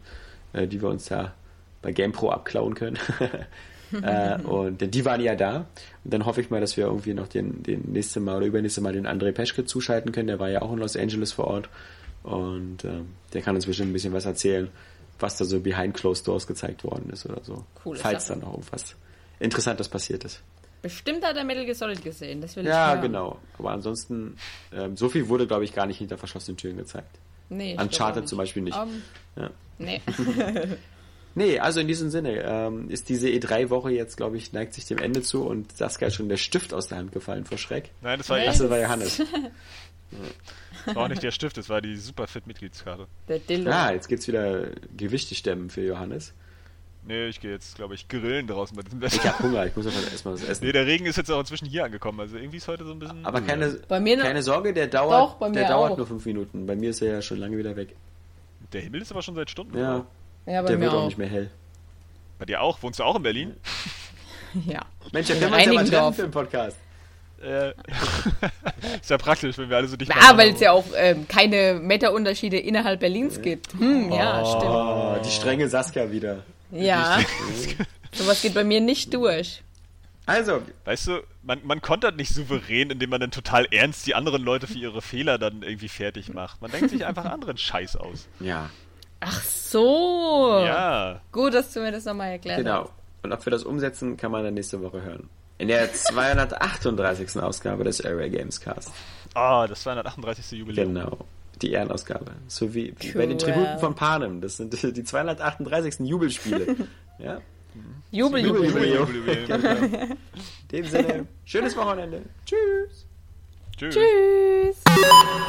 äh, die wir uns ja bei GamePro abklauen können. äh, und denn die waren ja da. Und dann hoffe ich mal, dass wir irgendwie noch den, den nächste Mal oder übernächste Mal den André Peschke zuschalten können. Der war ja auch in Los Angeles vor Ort. Und äh, der kann uns bestimmt ein bisschen was erzählen, was da so behind closed doors gezeigt worden ist oder so. Cool. Falls da noch irgendwas Interessantes passiert ist. Bestimmt hat er Metal Gear Solid gesehen, das will ich Ja, genau. Aber ansonsten, ähm, so viel wurde, glaube ich, gar nicht hinter verschlossenen Türen gezeigt. Nee. Uncharted zum Beispiel nicht. Um, ja. Nee. Nee, also in diesem Sinne ähm, ist diese E3-Woche jetzt, glaube ich, neigt sich dem Ende zu und Saskia ist schon der Stift aus der Hand gefallen vor Schreck. Nein, das war, Ach, das war Johannes. Das war auch nicht der Stift, das war die Superfit-Mitgliedskarte. Der Dildo. Ah, jetzt gibt's wieder Gewichte stemmen für Johannes. Nee, ich gehe jetzt, glaube ich, grillen draußen bei diesem Ich Wetter. habe Hunger, ich muss einfach erstmal was essen. Nee, der Regen ist jetzt auch inzwischen hier angekommen, also irgendwie ist heute so ein bisschen... Aber keine, Bei mir noch- keine Sorge, der dauert, Doch, bei der dauert auch. nur fünf Minuten. Bei mir ist er ja schon lange wieder weg. Der Himmel ist aber schon seit Stunden. Ja, Ja, bei der mir wird auch auch. nicht mehr hell. Bei dir auch? Wohnst du auch in Berlin? Ja. Mensch, wir uns ja mal für den Podcast. Äh, ist ja praktisch, wenn wir alle so dicht Ja, beieinander weil es ja auch ähm, keine Meta-Unterschiede innerhalb Berlins gibt. Hm, ja, stimmt. Oh, die strenge Saskia wieder. Ja, sowas geht bei mir nicht durch. Also, Weißt du, man, man kontert nicht souverän, indem man dann total ernst die anderen Leute für ihre Fehler dann irgendwie fertig macht. Man denkt sich einfach anderen Scheiß aus. ja, Ach so. Ja. Gut, dass du mir das nochmal erklärt genau. hast. Und ob wir das umsetzen, kann man dann nächste Woche hören. In der 238. Ausgabe des Area Games Cast. Ah, das 238. Jubiläum. Genau. Die Ehrenausgabe. So wie, wie bei den Cool. Tributen von Panem. Das sind die 238. Jubelspiele. ja? Jubel, Jubel, Jubel. Jubel. Jubiläum. Genau. In dem Sinne, schönes Wochenende. Tschüss. Tschüss. Tschüss.